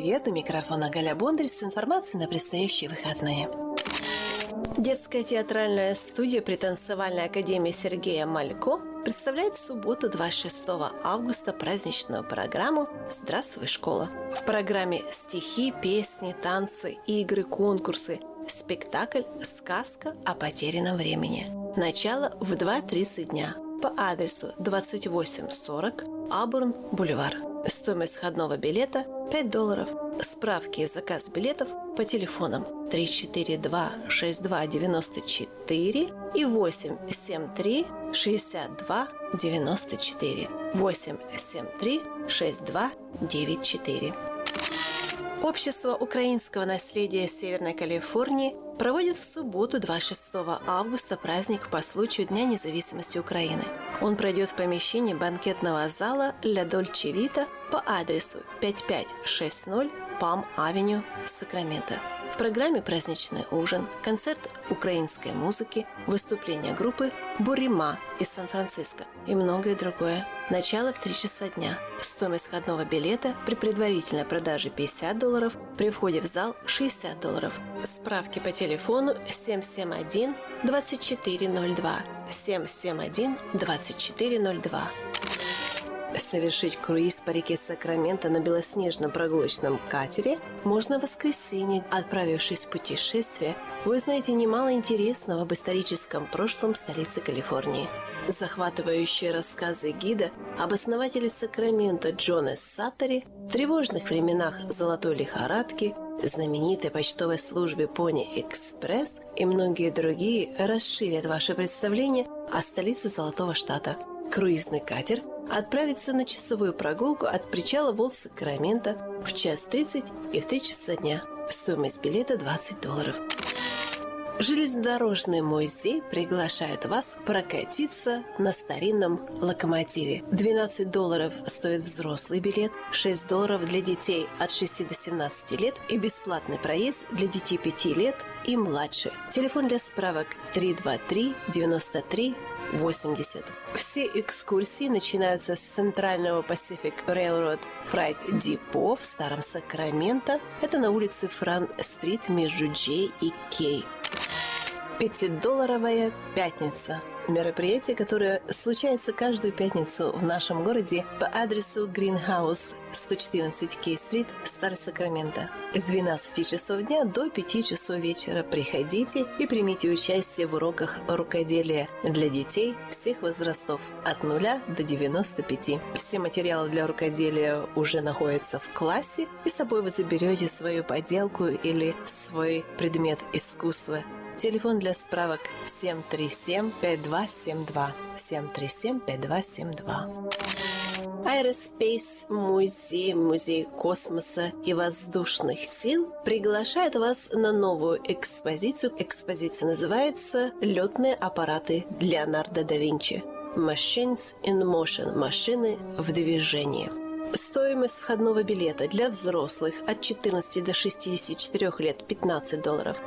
Привет! У микрофона Галя Бондарь с информацией на предстоящие выходные. Детская театральная студия при танцевальной академии Сергея Малько представляет в субботу 26 августа праздничную программу «Здравствуй, школа». В программе стихи, песни, танцы, игры, конкурсы, спектакль «Сказка о потерянном времени». Начало в 2.30 дня по адресу 2840 Абурн Бульвар. Стоимость входного билета 5 долларов. Справки и заказ билетов по телефонам 342 62 94 и 873 62 94 873 62 94. Общество украинского наследия Северной Калифорнии проводит в субботу 26 августа праздник по случаю Дня независимости Украины. Он пройдет в помещении банкетного зала «Ля Дольче Вита» по адресу 5560 Пам-Авеню, Сакраменто. В программе праздничный ужин, концерт украинской музыки, выступление группы «Бурима» из Сан-Франциско и многое другое. Начало в 3 часа дня. Стоимость входного билета при предварительной продаже 50 долларов, при входе в зал 60 долларов. Справки по телефону 771 2402 771 2402 совершить круиз по реке Сакраменто на белоснежном прогулочном катере можно в воскресенье. Отправившись в путешествие, вы узнаете немало интересного об историческом прошлом столицы Калифорнии. Захватывающие рассказы гида об основателе Сакрамента Джона Саттери, тревожных временах золотой лихорадки, знаменитой почтовой службе Пони Экспресс и многие другие расширят ваше представление о столице Золотого Штата. Круизный катер отправится на часовую прогулку от причала Волс Сакрамента в час 30 и в 3 часа дня. Стоимость билета 20 долларов. Железнодорожный музей приглашает вас прокатиться на старинном локомотиве. 12 долларов стоит взрослый билет, 6 долларов для детей от 6 до 17 лет и бесплатный проезд для детей 5 лет и младше. Телефон для справок 323 93 80. Все экскурсии начинаются с центрального Pacific Railroad Freight Depot в Старом Сакраменто. Это на улице Фран-стрит между Джей и Кей. Пятидолларовая пятница мероприятие, которое случается каждую пятницу в нашем городе по адресу Greenhouse 114 Кей-стрит, Стар Сакраменто. С 12 часов дня до 5 часов вечера приходите и примите участие в уроках рукоделия для детей всех возрастов от 0 до 95. Все материалы для рукоделия уже находятся в классе, и с собой вы заберете свою поделку или свой предмет искусства Телефон для справок 737-5272. 737-5272. Aerospace Музей, Музей космоса и воздушных сил приглашает вас на новую экспозицию. Экспозиция называется «Летные аппараты Леонардо да Винчи». Machines in Motion – машины в движении. Стоимость входного билета для взрослых от 14 до 64 лет – 15 долларов –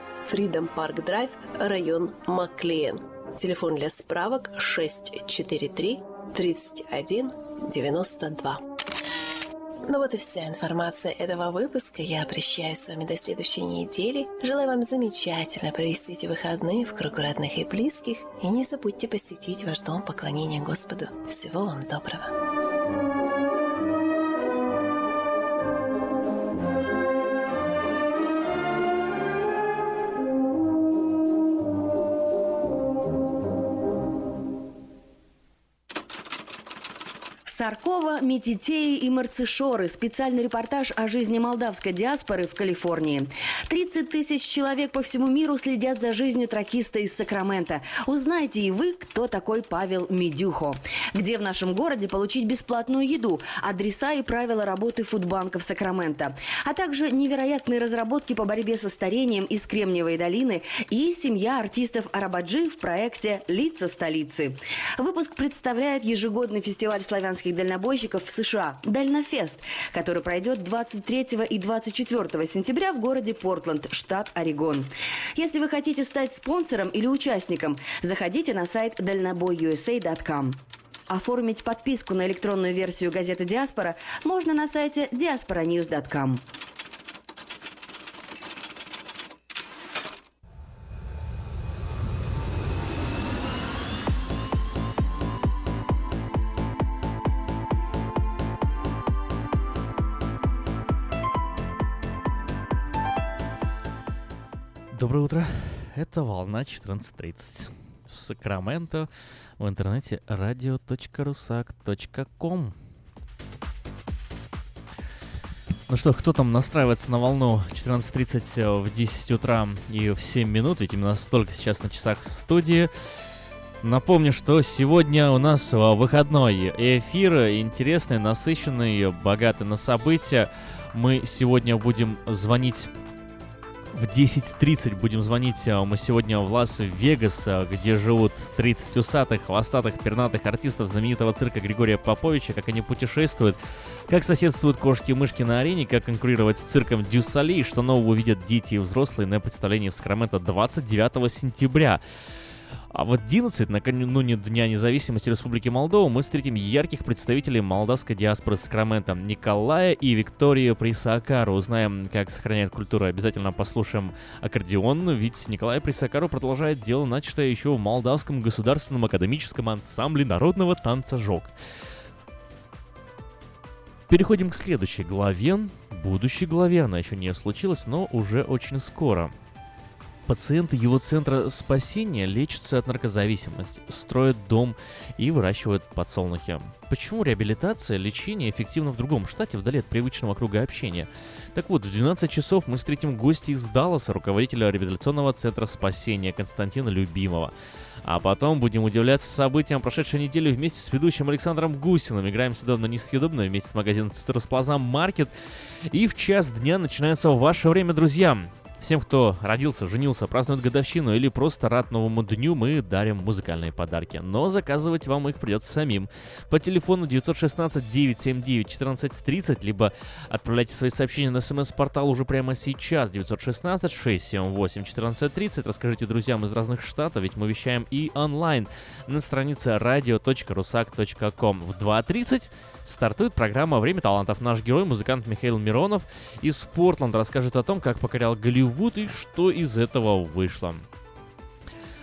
Freedom Park Drive, район Маклиен. Телефон для справок 643 31 92. Ну вот и вся информация этого выпуска. Я прощаюсь с вами до следующей недели. Желаю вам замечательно провести эти выходные в кругу родных и близких. И не забудьте посетить ваш дом поклонения Господу. Всего вам доброго. Саркова, Метитеи и Марцишоры. Специальный репортаж о жизни молдавской диаспоры в Калифорнии. 30 тысяч человек по всему миру следят за жизнью тракиста из Сакрамента. Узнайте и вы, кто такой Павел Медюхо. Где в нашем городе получить бесплатную еду, адреса и правила работы фудбанков Сакрамента. А также невероятные разработки по борьбе со старением из Кремниевой долины и семья артистов Арабаджи в проекте «Лица столицы». Выпуск представляет ежегодный фестиваль славянских американских дальнобойщиков в США «Дальнофест», который пройдет 23 и 24 сентября в городе Портленд, штат Орегон. Если вы хотите стать спонсором или участником, заходите на сайт дальнобойusa.com. Оформить подписку на электронную версию газеты «Диаспора» можно на сайте diasporanews.com. Доброе утро. Это волна 14.30. В Сакраменто в интернете radio.rusak.com. Ну что, кто там настраивается на волну 14.30 в 10 утра и в 7 минут, ведь именно столько сейчас на часах студии. Напомню, что сегодня у нас выходной эфир, интересный, насыщенный, богатый на события. Мы сегодня будем звонить в 10.30 будем звонить а, мы сегодня в Лас-Вегас, а, где живут 30 усатых, хвостатых, пернатых артистов знаменитого цирка Григория Поповича, как они путешествуют, как соседствуют кошки-мышки на арене, как конкурировать с цирком Дюсали, и что нового увидят дети и взрослые на представлении в Сакраменто 29 сентября. А в 11, накануне Дня независимости Республики Молдова, мы встретим ярких представителей молдавской диаспоры Сакрамента Николая и Викторию Присакару. Узнаем, как сохраняет культуру. Обязательно послушаем аккордеон, ведь Николай Присакару продолжает дело, начатое еще в Молдавском государственном академическом ансамбле народного танца «Жок». Переходим к следующей главе, будущей главе. Она еще не случилась, но уже очень скоро. Пациенты его центра спасения лечатся от наркозависимости, строят дом и выращивают подсолнухи. Почему реабилитация, лечение эффективно в другом штате, вдали от привычного круга общения? Так вот, в 12 часов мы встретим гостя из Далласа, руководителя реабилитационного центра спасения Константина Любимого. А потом будем удивляться событиям прошедшей недели вместе с ведущим Александром Гусиным. Играем сюда на несъедобное вместе с магазином Цитрус Плаза Маркет. И в час дня начинается ваше время, друзья. Всем, кто родился, женился, празднует годовщину или просто рад новому дню, мы дарим музыкальные подарки. Но заказывать вам их придется самим. По телефону 916-979-1430, либо отправляйте свои сообщения на смс-портал уже прямо сейчас. 916-678-1430. Расскажите друзьям из разных штатов, ведь мы вещаем и онлайн на странице radio.rusak.com. В 2.30 стартует программа «Время талантов». Наш герой, музыкант Михаил Миронов из Портленда, расскажет о том, как покорял Голливуд и что из этого вышло.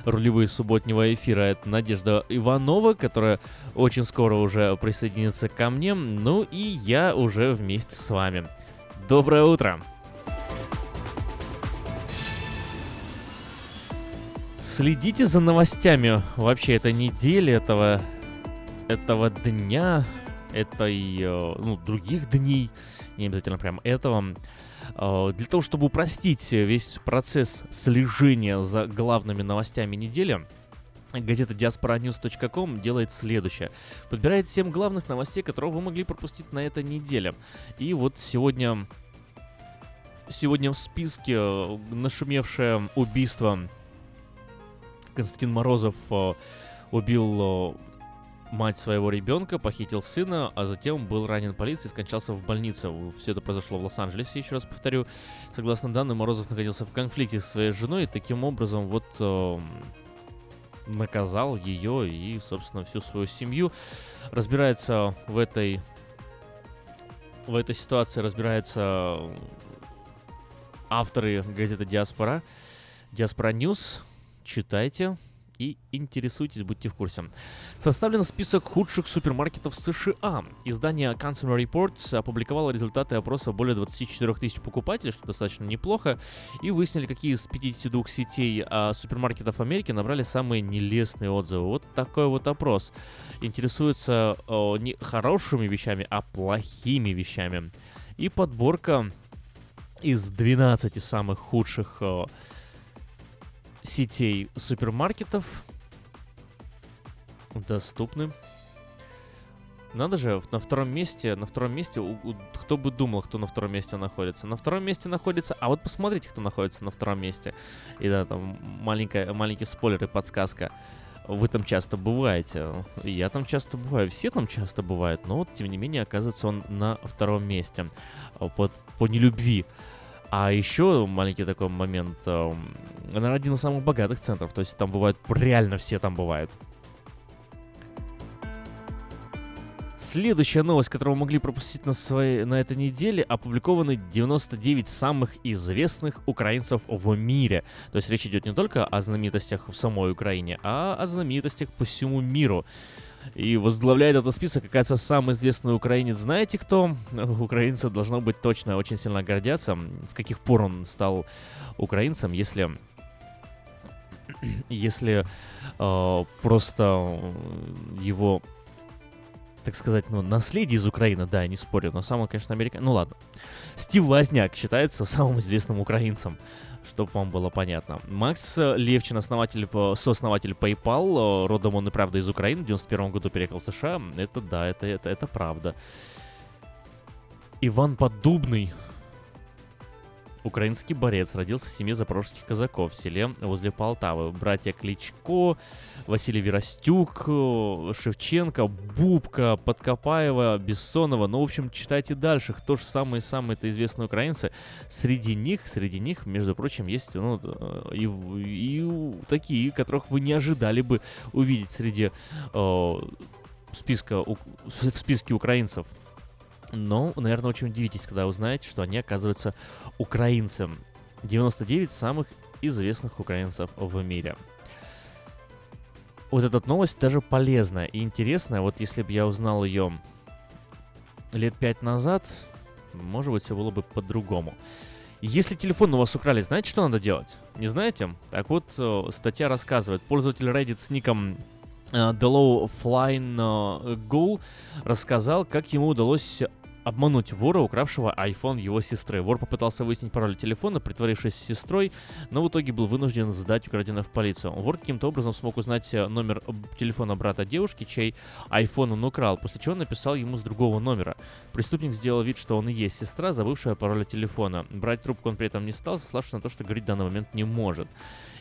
Рулевые субботнего эфира это Надежда Иванова, которая очень скоро уже присоединится ко мне, ну и я уже вместе с вами. Доброе утро! Следите за новостями вообще этой недели, этого, этого дня, этой, э, ну, других дней, не обязательно прям этого, для того, чтобы упростить весь процесс слежения за главными новостями недели, Газета diasporanews.com делает следующее. Подбирает 7 главных новостей, которые вы могли пропустить на этой неделе. И вот сегодня, сегодня в списке э, нашумевшее убийство Константин Морозов убил мать своего ребенка, похитил сына, а затем был ранен полицией и скончался в больнице. Все это произошло в Лос-Анджелесе, еще раз повторю. Согласно данным, Морозов находился в конфликте со своей женой и таким образом вот э, наказал ее и, собственно, всю свою семью. Разбирается в этой в этой ситуации разбираются авторы газеты Диаспора. Диаспора News. Читайте, и интересуйтесь, будьте в курсе. Составлен список худших супермаркетов США. Издание Consumer Reports опубликовало результаты опроса более 24 тысяч покупателей, что достаточно неплохо, и выяснили, какие из 52 сетей а, супермаркетов Америки набрали самые нелестные отзывы. Вот такой вот опрос. Интересуется о, не хорошими вещами, а плохими вещами. И подборка из 12 самых худших о, сетей супермаркетов доступны. Надо же, на втором месте, на втором месте, у, у, кто бы думал, кто на втором месте находится. На втором месте находится, а вот посмотрите, кто находится на втором месте. И да, там маленькая, маленький спойлер и подсказка. Вы там часто бываете, я там часто бываю, все там часто бывают, но вот, тем не менее, оказывается он на втором месте по, по нелюбви. А еще маленький такой момент, наверное, один из самых богатых центров, то есть там бывают, реально все там бывают. Следующая новость, которую мы могли пропустить на, своей, на этой неделе, опубликованы 99 самых известных украинцев в мире. То есть речь идет не только о знаменитостях в самой Украине, а о знаменитостях по всему миру. И возглавляет этот список, оказывается, самый известный украинец. Знаете кто? Украинцы, должно быть, точно очень сильно гордятся. С каких пор он стал украинцем, если если э, просто его так сказать, ну, наследие из Украины, да, я не спорю, но самый, конечно, американский... Ну ладно. Стив Возняк считается самым известным украинцем, чтобы вам было понятно. Макс Левчин, основатель, сооснователь PayPal, родом он и правда из Украины, в 91 году переехал в США. Это да, это, это, это правда. Иван Поддубный, Украинский борец родился в семье запорожских казаков в селе возле Полтавы. Братья Кличко, Василий Веростюк, Шевченко, Бубка, Подкопаева, Бессонова. Ну, в общем, читайте дальше, кто же самые-самые-то известные украинцы. Среди них, среди них, между прочим, есть ну, и, и такие, которых вы не ожидали бы увидеть среди э, списка, в списке украинцев. Но, наверное, очень удивитесь, когда узнаете, что они оказываются украинцем. 99 самых известных украинцев в мире. Вот эта новость даже полезная и интересная. Вот если бы я узнал ее лет пять назад, может быть, все было бы по-другому. Если телефон у вас украли, знаете, что надо делать? Не знаете? Так вот, э, статья рассказывает. Пользователь Reddit с ником э, Low Flying э, Ghoul рассказал, как ему удалось обмануть вора, укравшего iPhone его сестры. Вор попытался выяснить пароль телефона, притворившись сестрой, но в итоге был вынужден сдать украденное в полицию. Вор каким-то образом смог узнать э, номер телефона брата девушки, чей iPhone он украл, после чего написал ему с другого номера. Преступник сделал вид, что он и есть сестра, забывшая пароль телефона. Брать трубку он при этом не стал, сославшись на то, что говорить в данный момент не может.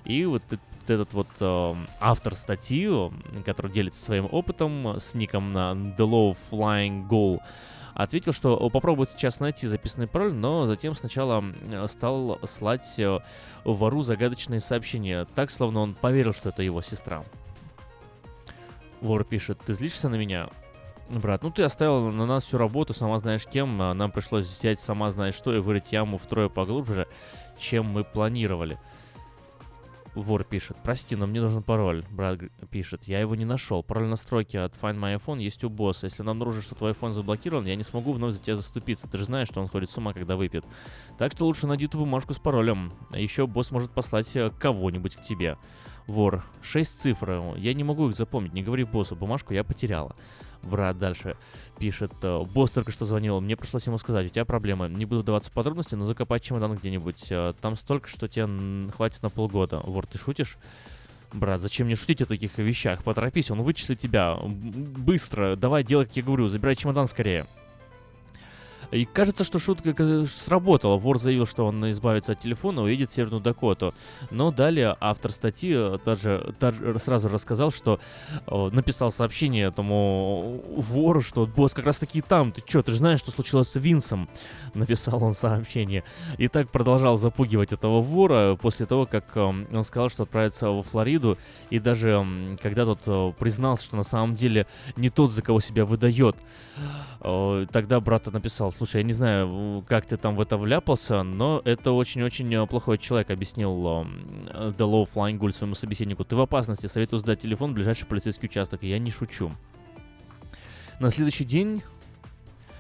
И вот этот вот э, автор статьи, который делится своим опытом с ником на The Low Flying Goal, ответил, что попробует сейчас найти записанный пароль, но затем сначала стал слать э, вору загадочные сообщения, так, словно он поверил, что это его сестра. Вор пишет, ты злишься на меня? Брат, ну ты оставил на нас всю работу, сама знаешь кем, нам пришлось взять сама знаешь что и вырыть яму втрое поглубже, чем мы планировали. Вор пишет, прости, но мне нужен пароль. Брат пишет, я его не нашел. Пароль настройки от Find My iPhone есть у босса. Если нам обнаружишь, что твой iPhone заблокирован, я не смогу вновь за тебя заступиться. Ты же знаешь, что он ходит с ума, когда выпьет. Так что лучше найди ту бумажку с паролем. А еще босс может послать э, кого-нибудь к тебе. Вор, шесть цифр. Я не могу их запомнить. Не говори боссу, бумажку я потеряла. Брат дальше пишет. «Э, босс только что звонил, мне пришлось ему сказать, у тебя проблемы. Не буду вдаваться в подробности, но закопать чемодан где-нибудь. Э, там столько, что тебе хватит на полгода. Вор, ты шутишь? Брат, зачем мне шутить о таких вещах? Поторопись, он вычислит тебя. Быстро, давай делай, как я говорю, забирай чемодан скорее. И кажется, что шутка сработала. Вор заявил, что он избавится от телефона, уедет в Северную Дакоту. Но далее автор статьи даже, даже сразу рассказал, что э, написал сообщение этому вору, что босс как раз таки там. Ты что, ты же знаешь, что случилось с Винсом? Написал он сообщение. И так продолжал запугивать этого вора после того, как э, он сказал, что отправится во Флориду. И даже э, когда тот э, признался, что на самом деле не тот, за кого себя выдает, э, тогда брат написал, Слушай, я не знаю, как ты там в это вляпался, но это очень-очень плохой человек, объяснил The Low Flying Gull своему собеседнику. Ты в опасности, советую сдать телефон в ближайший полицейский участок. Я не шучу. На следующий день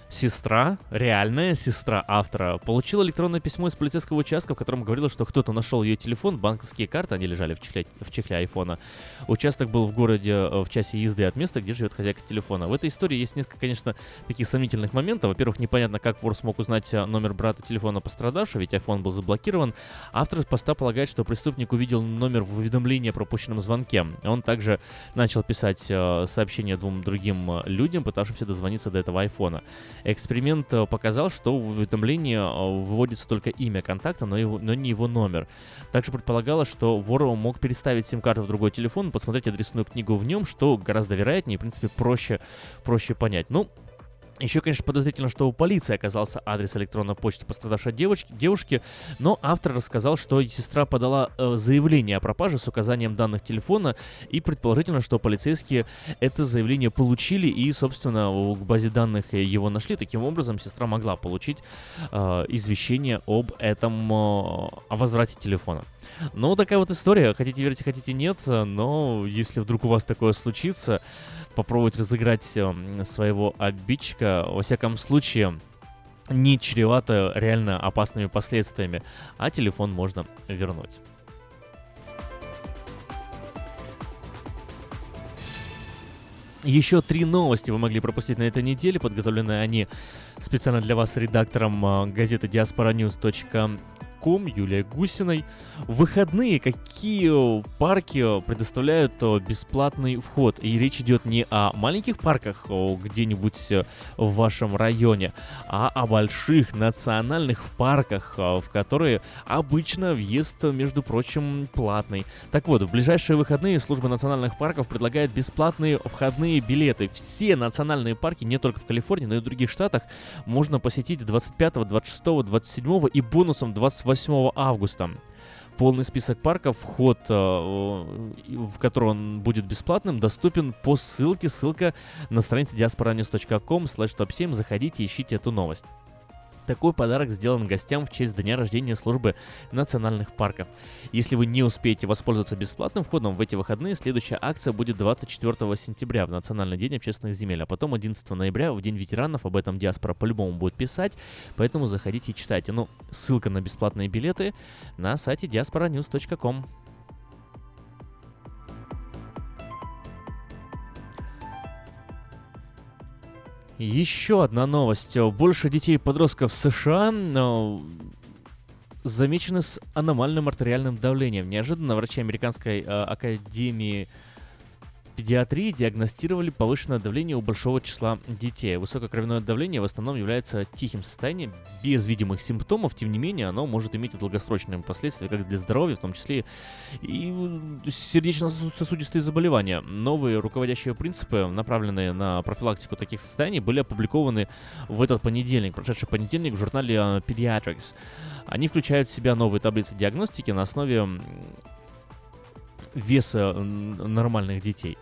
сестра, реальная сестра автора, получила электронное письмо из полицейского участка, в котором говорила, что кто-то нашел ее телефон, банковские карты, они лежали в чехле, в чехле айфона. Участок был в городе э, в часе езды от места, где живет хозяйка телефона. В этой истории есть несколько, конечно, таких сомнительных моментов. Во-первых, непонятно, как вор смог узнать э, номер брата телефона пострадавшего, ведь iPhone был заблокирован. Автор поста полагает, что преступник увидел номер в уведомлении о пропущенном звонке. Он также начал писать э, сообщения двум другим людям, пытавшимся дозвониться до этого айфона. Эксперимент э, показал, что в уведомлении э, выводится только имя контакта, но, его, но не его номер. Также предполагалось, что вор мог переставить сим-карту в другой телефон, посмотреть адресную книгу в нем, что гораздо вероятнее и, в принципе, проще, проще понять. Ну, еще, конечно, подозрительно, что у полиции оказался адрес электронной почты пострадавшей девочки, девушки, но автор рассказал, что сестра подала э, заявление о пропаже с указанием данных телефона, и предположительно, что полицейские это заявление получили и, собственно, в базе данных его нашли. Таким образом, сестра могла получить э, извещение об этом, э, о возврате телефона. Ну, такая вот история. Хотите верить, хотите нет, но если вдруг у вас такое случится, попробовать разыграть эм, своего обидчика, во всяком случае, не чревато реально опасными последствиями, а телефон можно вернуть. Еще три новости вы могли пропустить на этой неделе. Подготовлены они специально для вас редактором э, газеты diasporanews.com Ком, Юлия Гусиной. В выходные какие парки предоставляют бесплатный вход? И речь идет не о маленьких парках где-нибудь э, в вашем районе, а о больших национальных парках, в которые обычно въезд, между прочим, платный. Так вот, в ближайшие выходные служба национальных парков предлагает бесплатные входные билеты. Все национальные парки, не только в Калифорнии, но и в других штатах, можно посетить 25, 26, 27 и бонусом 28 8 августа. Полный список парков, вход э, в который он будет бесплатным, доступен по ссылке. Ссылка на странице diasporanews.com slash top 7. Заходите, ищите эту новость. Такой подарок сделан гостям в честь дня рождения службы национальных парков. Если вы не успеете воспользоваться бесплатным входом в эти выходные, следующая акция будет 24 сентября в Национальный день общественных земель, а потом 11 ноября в День ветеранов. Об этом диаспора по-любому будет писать, поэтому заходите и читайте. Ну, ссылка на бесплатные билеты на сайте diasporanews.com. Еще одна новость. Больше детей и подростков США э, замечены с аномальным артериальным давлением. Неожиданно врачи Американской э, академии педиатрии диагностировали повышенное давление у большого числа детей. Высокое кровяное давление в основном является тихим состоянием, без видимых симптомов, тем не менее оно может иметь долгосрочные последствия как для здоровья, в том числе и сердечно-сосудистые заболевания. Новые руководящие принципы, направленные на профилактику таких состояний, были опубликованы в этот понедельник, прошедший понедельник в журнале э, Pediatrics. Они включают в себя новые таблицы диагностики на основе веса нормальных детей.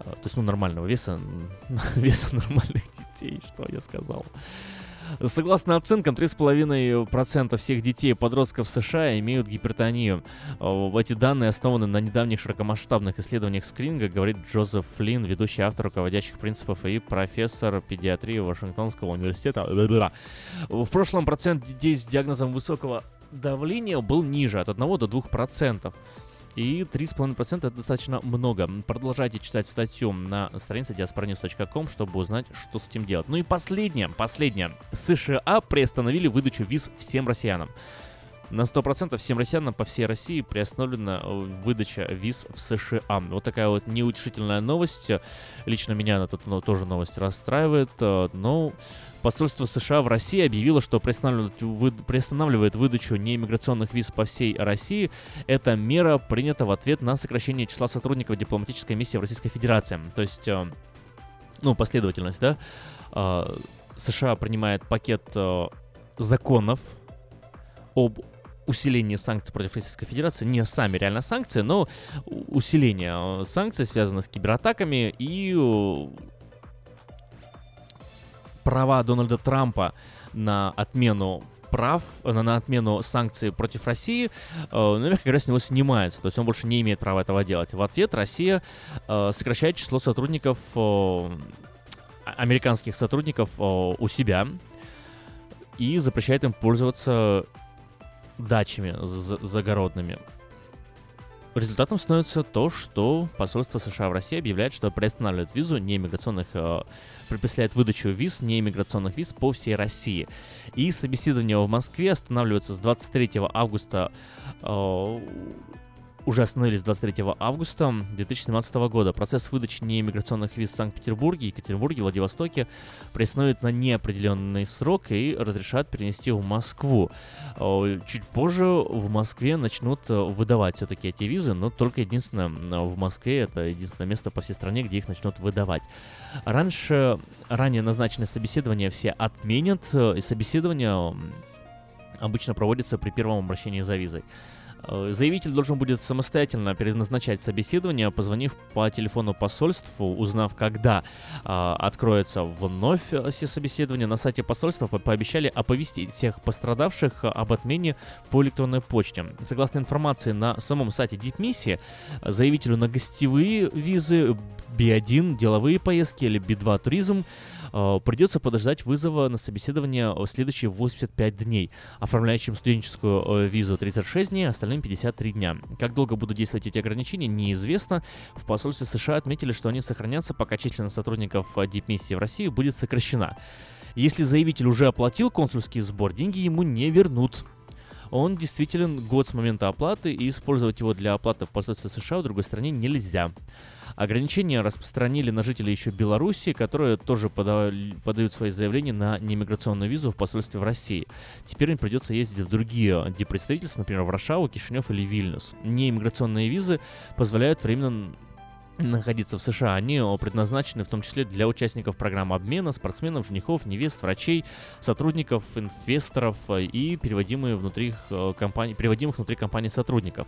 А, то есть, ну, нормального веса, веса нормальных детей, что я сказал. Согласно оценкам, 3,5% всех детей и подростков США имеют гипертонию. А, эти данные основаны на недавних широкомасштабных исследованиях скрининга, говорит Джозеф Флинн, ведущий автор руководящих принципов и профессор педиатрии Вашингтонского университета. В прошлом процент детей с диагнозом высокого давления был ниже, от 1 до 2%. И 3,5% это достаточно много. Продолжайте читать статью на странице diasporanews.com, чтобы узнать, что с этим делать. Ну и последнее, последнее. США приостановили выдачу виз всем россиянам. На 100% всем россиянам по всей России приостановлена э, выдача виз в США. Вот такая вот неутешительная новость. Лично меня она тут ну, тоже новость расстраивает. Э, но Посольство США в России объявило, что приостанавливает, вы, приостанавливает выдачу неиммиграционных виз по всей России. Эта мера принята в ответ на сокращение числа сотрудников дипломатической миссии в Российской Федерации. То есть, э, ну, последовательность, да? США принимает пакет законов об усилении санкций против Российской Федерации, не сами реально санкции, но усиление санкций связано с кибератаками и права Дональда Трампа на отмену прав на, на отмену санкций против России, э, ну, мягко говоря, с него снимается. То есть он больше не имеет права этого делать. В ответ Россия э, сокращает число сотрудников, э, американских сотрудников э, у себя и запрещает им пользоваться дачами загородными. Результатом становится то, что посольство США в России объявляет, что приостанавливает визу неиммиграционных, э, предписляет выдачу виз неиммиграционных виз по всей России. И собеседование в Москве останавливается с 23 августа э, уже остановились 23 августа 2017 года. Процесс выдачи неиммиграционных виз в Санкт-Петербурге, Екатеринбурге, Владивостоке приостановят на неопределенный срок и разрешат перенести в Москву. Чуть позже в Москве начнут э, выдавать все-таки эти визы, но только единственное, в Москве это единственное место по всей стране, где их начнут выдавать. Раньше, ранее назначенные собеседования все отменят, э, и собеседование обычно проводится при первом обращении за визой. Э, заявитель должен будет самостоятельно переназначать собеседование, позвонив по телефону посольству, узнав, когда э, откроется вновь все собеседования. На сайте посольства по пообещали оповестить всех пострадавших об отмене по электронной почте. Согласно информации на самом сайте Дипмиссии, заявителю на гостевые визы B1, деловые поездки или B2 туризм Э, придется подождать вызова на собеседование следующие 85 дней. Оформляющим студенческую э, визу 36 дней, остальным 53 дня. Как долго будут действовать эти ограничения, неизвестно. В посольстве США отметили, что они сохранятся, пока численность сотрудников э, дипмиссии в России будет сокращена. Если заявитель уже оплатил консульский сбор, деньги ему не вернут он действителен год с момента оплаты, и использовать его для оплаты в посольстве США в другой стране нельзя. Ограничения распространили на жителей еще Беларуси, которые тоже подали, подают свои заявления на неиммиграционную визу в посольстве в России. Теперь им придется ездить в другие депредставительства, например, в Варшаву, Кишинев или Вильнюс. Неиммиграционные визы позволяют временно находиться в США. Они предназначены в том числе для участников программы обмена, спортсменов, женихов, невест, врачей, сотрудников, инвесторов э, и переводимые внутри э, компаний, переводимых внутри компании сотрудников.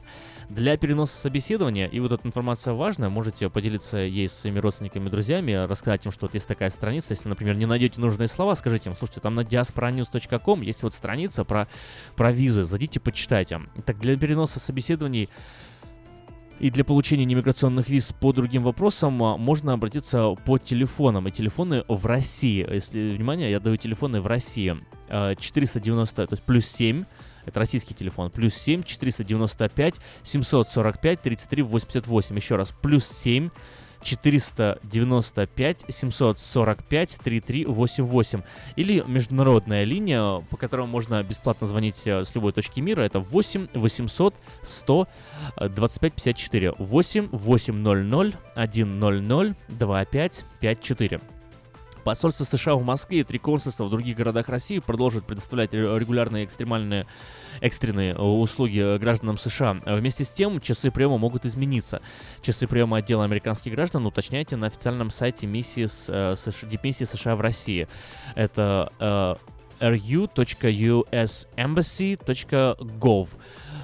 Для переноса собеседования, и вот эта информация важная, можете поделиться ей с своими родственниками друзьями, рассказать им, что вот есть такая страница, если, например, не найдете нужные слова, скажите им, слушайте, там на diasporanews.com есть вот страница про, про визы, зайдите, почитайте. Так, для переноса собеседований и для получения немиграционных виз по другим вопросам а, можно обратиться по телефонам. И телефоны в России. Если, внимание, я даю телефоны в России. 490, а, то есть плюс 7, это российский телефон. Плюс 7 495 745 33 88. Еще раз. Плюс 7 495 745 3388 или международная линия, по которой можно бесплатно звонить э, с любой точки мира, это 8 800 100 25 54 8 800 100 25 54. Посольство США в Москве и три консульства в других городах России продолжат предоставлять регулярные экстремальные экстренные услуги гражданам США. Вместе с тем, часы приема могут измениться. Часы приема отдела американских граждан уточняйте на официальном сайте миссии, э, дипмиссии США в России. Это э, ru.usembassy.gov.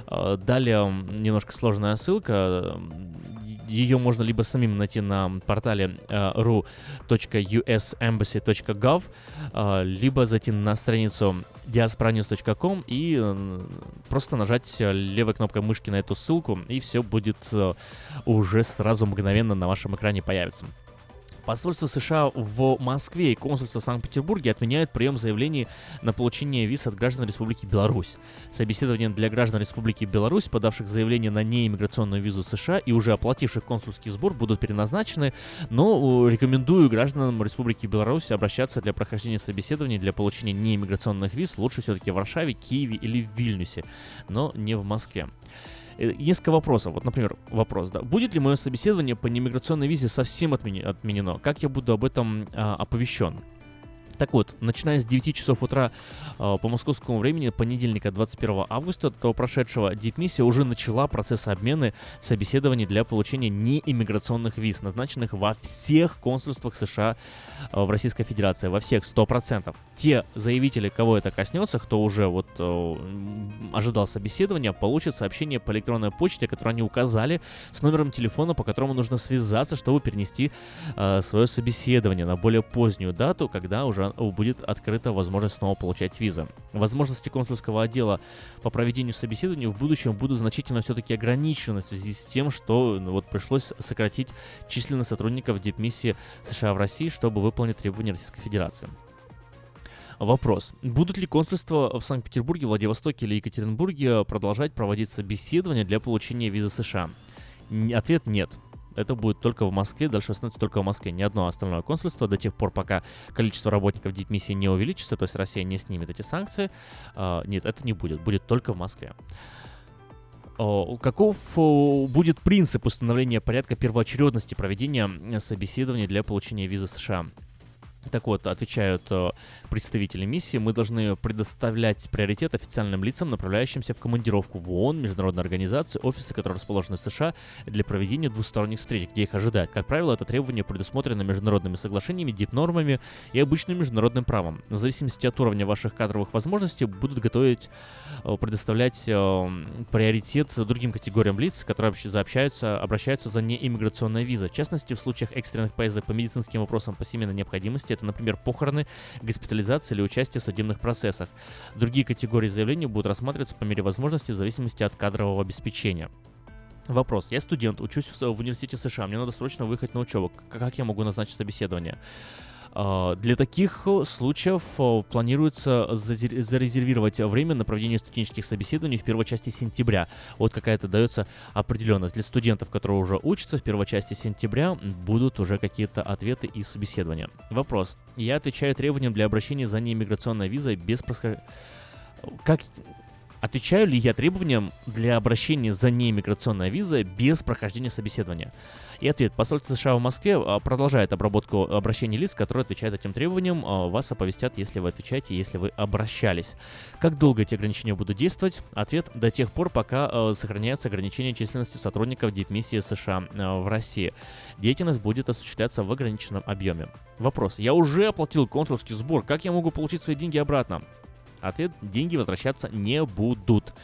Э, далее немножко сложная ссылка ее можно либо самим найти на портале uh, ru.usembassy.gov, uh, либо зайти на страницу diasporanews.com и uh, просто нажать левой кнопкой мышки на эту ссылку, и все будет уже сразу мгновенно на вашем экране появится. Посольство США в Москве и консульство в Санкт-Петербурге отменяют прием заявлений на получение виз от граждан Республики Беларусь. Собеседование для граждан Республики Беларусь, подавших заявление на неиммиграционную визу США и уже оплативших консульский сбор, будут переназначены, но рекомендую гражданам Республики Беларусь обращаться для прохождения собеседований для получения неиммиграционных виз лучше все-таки в Варшаве, Киеве или в Вильнюсе, но не в Москве. Э, несколько вопросов. Вот, например, вопрос, да. Будет ли мое собеседование по немиграционной визе совсем отменено? Как я буду об этом а, оповещен? Так вот, начиная с 9 часов утра э, по московскому времени, понедельника 21 августа того прошедшего, Дипмиссия уже начала процесс обмена собеседований для получения неиммиграционных виз, назначенных во всех консульствах США э, в Российской Федерации, во всех 100%. Те заявители, кого это коснется, кто уже вот э, ожидал собеседования, получит сообщение по электронной почте, которое они указали, с номером телефона, по которому нужно связаться, чтобы перенести э, свое собеседование на более позднюю дату, когда уже будет открыта возможность снова получать визы. Возможности консульского отдела по проведению собеседования в будущем будут значительно все-таки ограничены в связи с тем, что ну, вот пришлось сократить численность сотрудников дипмиссии США в России, чтобы выполнить требования Российской Федерации. Вопрос. Будут ли консульства в Санкт-Петербурге, Владивостоке или Екатеринбурге продолжать проводить собеседования для получения визы США? Ответ нет. Это будет только в Москве, дальше останется только в Москве. Ни одно остальное консульство до тех пор, пока количество работников дипмиссии не увеличится, то есть Россия не снимет эти санкции. Э, нет, это не будет. Будет только в Москве. Каков будет принцип установления порядка первоочередности проведения собеседования для получения визы США? Так вот, отвечают э, представители миссии, мы должны предоставлять приоритет официальным лицам, направляющимся в командировку в ООН, международные организации, офисы, которые расположены в США, для проведения двусторонних встреч, где их ожидают. Как правило, это требование предусмотрено международными соглашениями, дип-нормами и обычным международным правом. В зависимости от уровня ваших кадровых возможностей будут готовить, э, предоставлять э, приоритет другим категориям лиц, которые заобщаются, обращаются за неиммиграционной визой. В частности, в случаях экстренных поездок по медицинским вопросам по семейной необходимости это, например, похороны, госпитализация или участие в судебных процессах. Другие категории заявлений будут рассматриваться по мере возможности в зависимости от кадрового обеспечения. Вопрос. Я студент, учусь в университете США, мне надо срочно выехать на учебу. Как я могу назначить собеседование? А, для таких э, случаев э, планируется зарезервировать время на проведение студенческих собеседований в первой части сентября. Вот какая-то дается определенность. Для студентов, которые уже учатся, в первой части сентября будут уже какие-то ответы и собеседования. Вопрос. Я отвечаю требованиям для обращения за неиммиграционной визой без просхождения... Как Отвечаю ли я требованиям для обращения за неиммиграционной визой без прохождения собеседования? И ответ. Посольство США в Москве а, продолжает обработку обращений лиц, которые отвечают этим требованиям. А, вас оповестят, если вы отвечаете, если вы обращались. Как долго эти ограничения будут действовать? Ответ. До тех пор, пока а, сохраняется ограничение численности сотрудников дипмиссии США в России. Деятельность будет осуществляться в ограниченном объеме. Вопрос. Я уже оплатил консульский сбор. Как я могу получить свои деньги обратно? Ответ – деньги возвращаться не будут.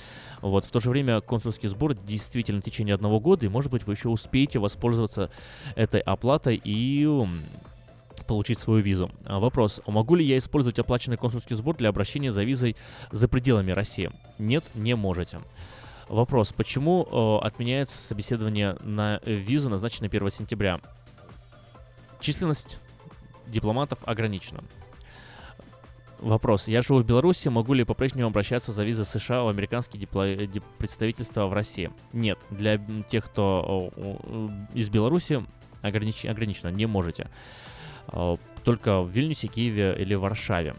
Вот, в то же время консульский сбор действительно в течение одного года, и, может быть, вы еще успеете воспользоваться этой оплатой и получить свою визу. А вопрос, могу ли я использовать оплаченный консульский сбор для обращения за визой за пределами России? Нет, не можете. Вопрос, почему э, отменяется собеседование на визу, назначенное 1 сентября? Численность дипломатов ограничена. Вопрос. Я живу в Беларуси, могу ли по-прежнему обращаться за визы США в американские дипло... дип... представительства в России? Нет. Для тех, кто из Беларуси огранич... ограничено, не можете. Только в Вильнюсе, Киеве или Варшаве.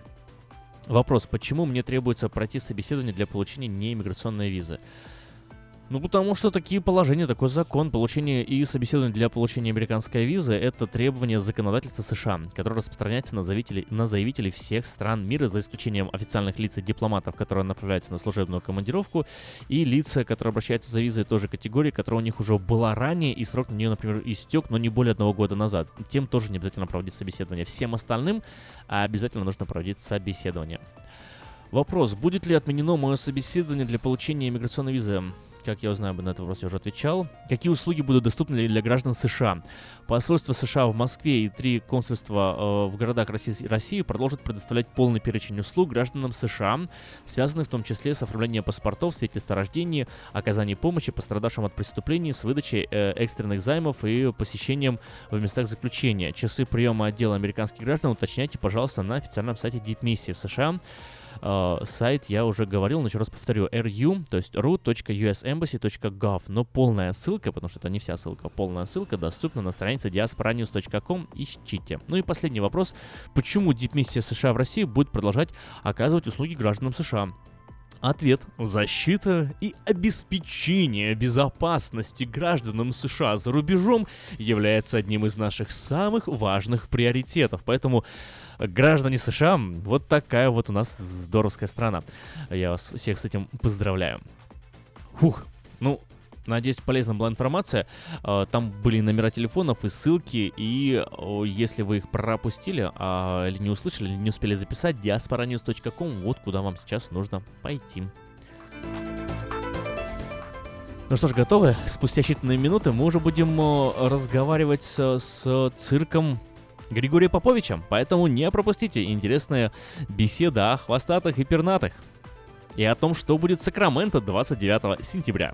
Вопрос. Почему мне требуется пройти собеседование для получения неиммиграционной визы? Ну, потому что такие положения, такой закон, получение и собеседование для получения американской визы – это требование законодательства США, которое распространяется на заявителей, на заявителей всех стран мира, за исключением официальных лиц и дипломатов, которые направляются на служебную командировку, и лица, которые обращаются за визой той же категории, которая у них уже была ранее, и срок на нее, например, истек, но не более одного года назад. Тем тоже не обязательно проводить собеседование. Всем остальным обязательно нужно проводить собеседование. Вопрос, будет ли отменено мое собеседование для получения иммиграционной визы? Как я узнаю, на этот вопрос я уже отвечал. Какие услуги будут доступны для граждан США? Посольство США в Москве и три консульства э, в городах России, России продолжат предоставлять полный перечень услуг гражданам США, связанных в том числе с оформлением паспортов, свидетельств о рождении, оказанием помощи пострадавшим от преступлений, с выдачей э, экстренных займов и посещением в местах заключения. Часы приема отдела американских граждан уточняйте, пожалуйста, на официальном сайте Дипмиссии в США. Uh, сайт я уже говорил, но еще раз повторю, ru, то есть ru.usembassy.gov, но полная ссылка, потому что это не вся ссылка, полная ссылка доступна на странице diasporanews.com, ищите. Ну и последний вопрос, почему дипмиссия США в России будет продолжать оказывать услуги гражданам США? Ответ – защита и обеспечение безопасности гражданам США за рубежом является одним из наших самых важных приоритетов. Поэтому граждане США, вот такая вот у нас здоровская страна. Я вас всех с этим поздравляю. Фух, ну, Надеюсь, полезна была информация. А, там были номера телефонов и ссылки, и если вы их пропустили а, или не услышали, или не успели записать, diasporanews.com, вот куда вам сейчас нужно пойти. Ну что ж, готовы? Спустя считанные минуты мы уже будем разговаривать с, с цирком Григория Поповича, поэтому не пропустите интересные беседы о хвостатых и пернатых и о том, что будет в Сакраменто 29 сентября.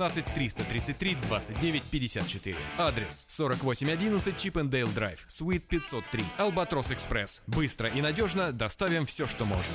16 333 29 54. Адрес 4811 Chippendale Drive, Suite 503, Albatross Express. Быстро и надежно доставим все, что можно.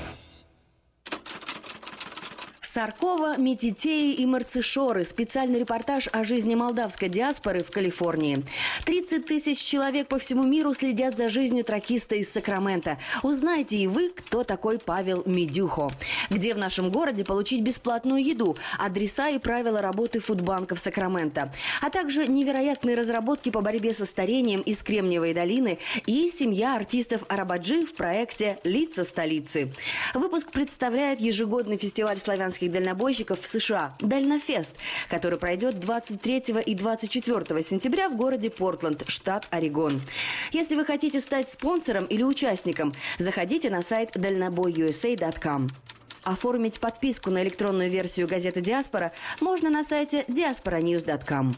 Саркова, Метитеи и Марцишоры. Специальный репортаж о жизни молдавской диаспоры в Калифорнии. 30 тысяч человек по всему миру следят за жизнью тракиста из Сакрамента. Узнайте и вы, кто такой Павел Медюхо. Где в нашем городе получить бесплатную еду, адреса и правила работы фудбанков Сакрамента. А также невероятные разработки по борьбе со старением из Кремниевой долины и семья артистов Арабаджи в проекте «Лица столицы». Выпуск представляет ежегодный фестиваль славянских американских дальнобойщиков в США «Дальнофест», который пройдет 23 и 24 сентября в городе Портленд, штат Орегон. Если вы хотите стать спонсором или участником, заходите на сайт дальнобойusa.com. Оформить подписку на электронную версию газеты «Диаспора» можно на сайте diasporanews.com.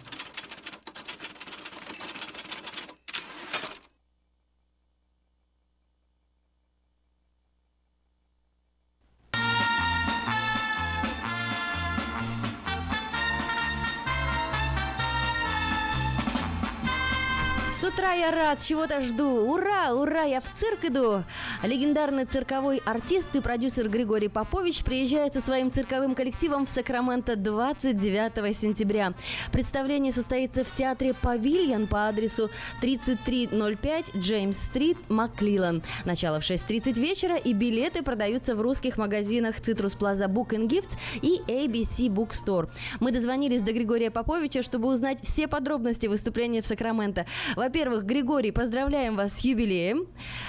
я рад, чего-то жду. Ура, ура, я в цирк иду. Легендарный цирковой артист и продюсер Григорий Попович приезжает со своим цирковым коллективом в Сакраменто 29 сентября. Представление состоится в театре «Павильон» по адресу 3305 Джеймс-стрит, Маклилан. Начало в 6.30 вечера и билеты продаются в русских магазинах Citrus Plaza Book and Gifts и ABC Bookstore. Мы дозвонились до Григория Поповича, чтобы узнать все подробности выступления в Сакраменто. Во-первых, Григорий, поздравляем вас с юбилеем.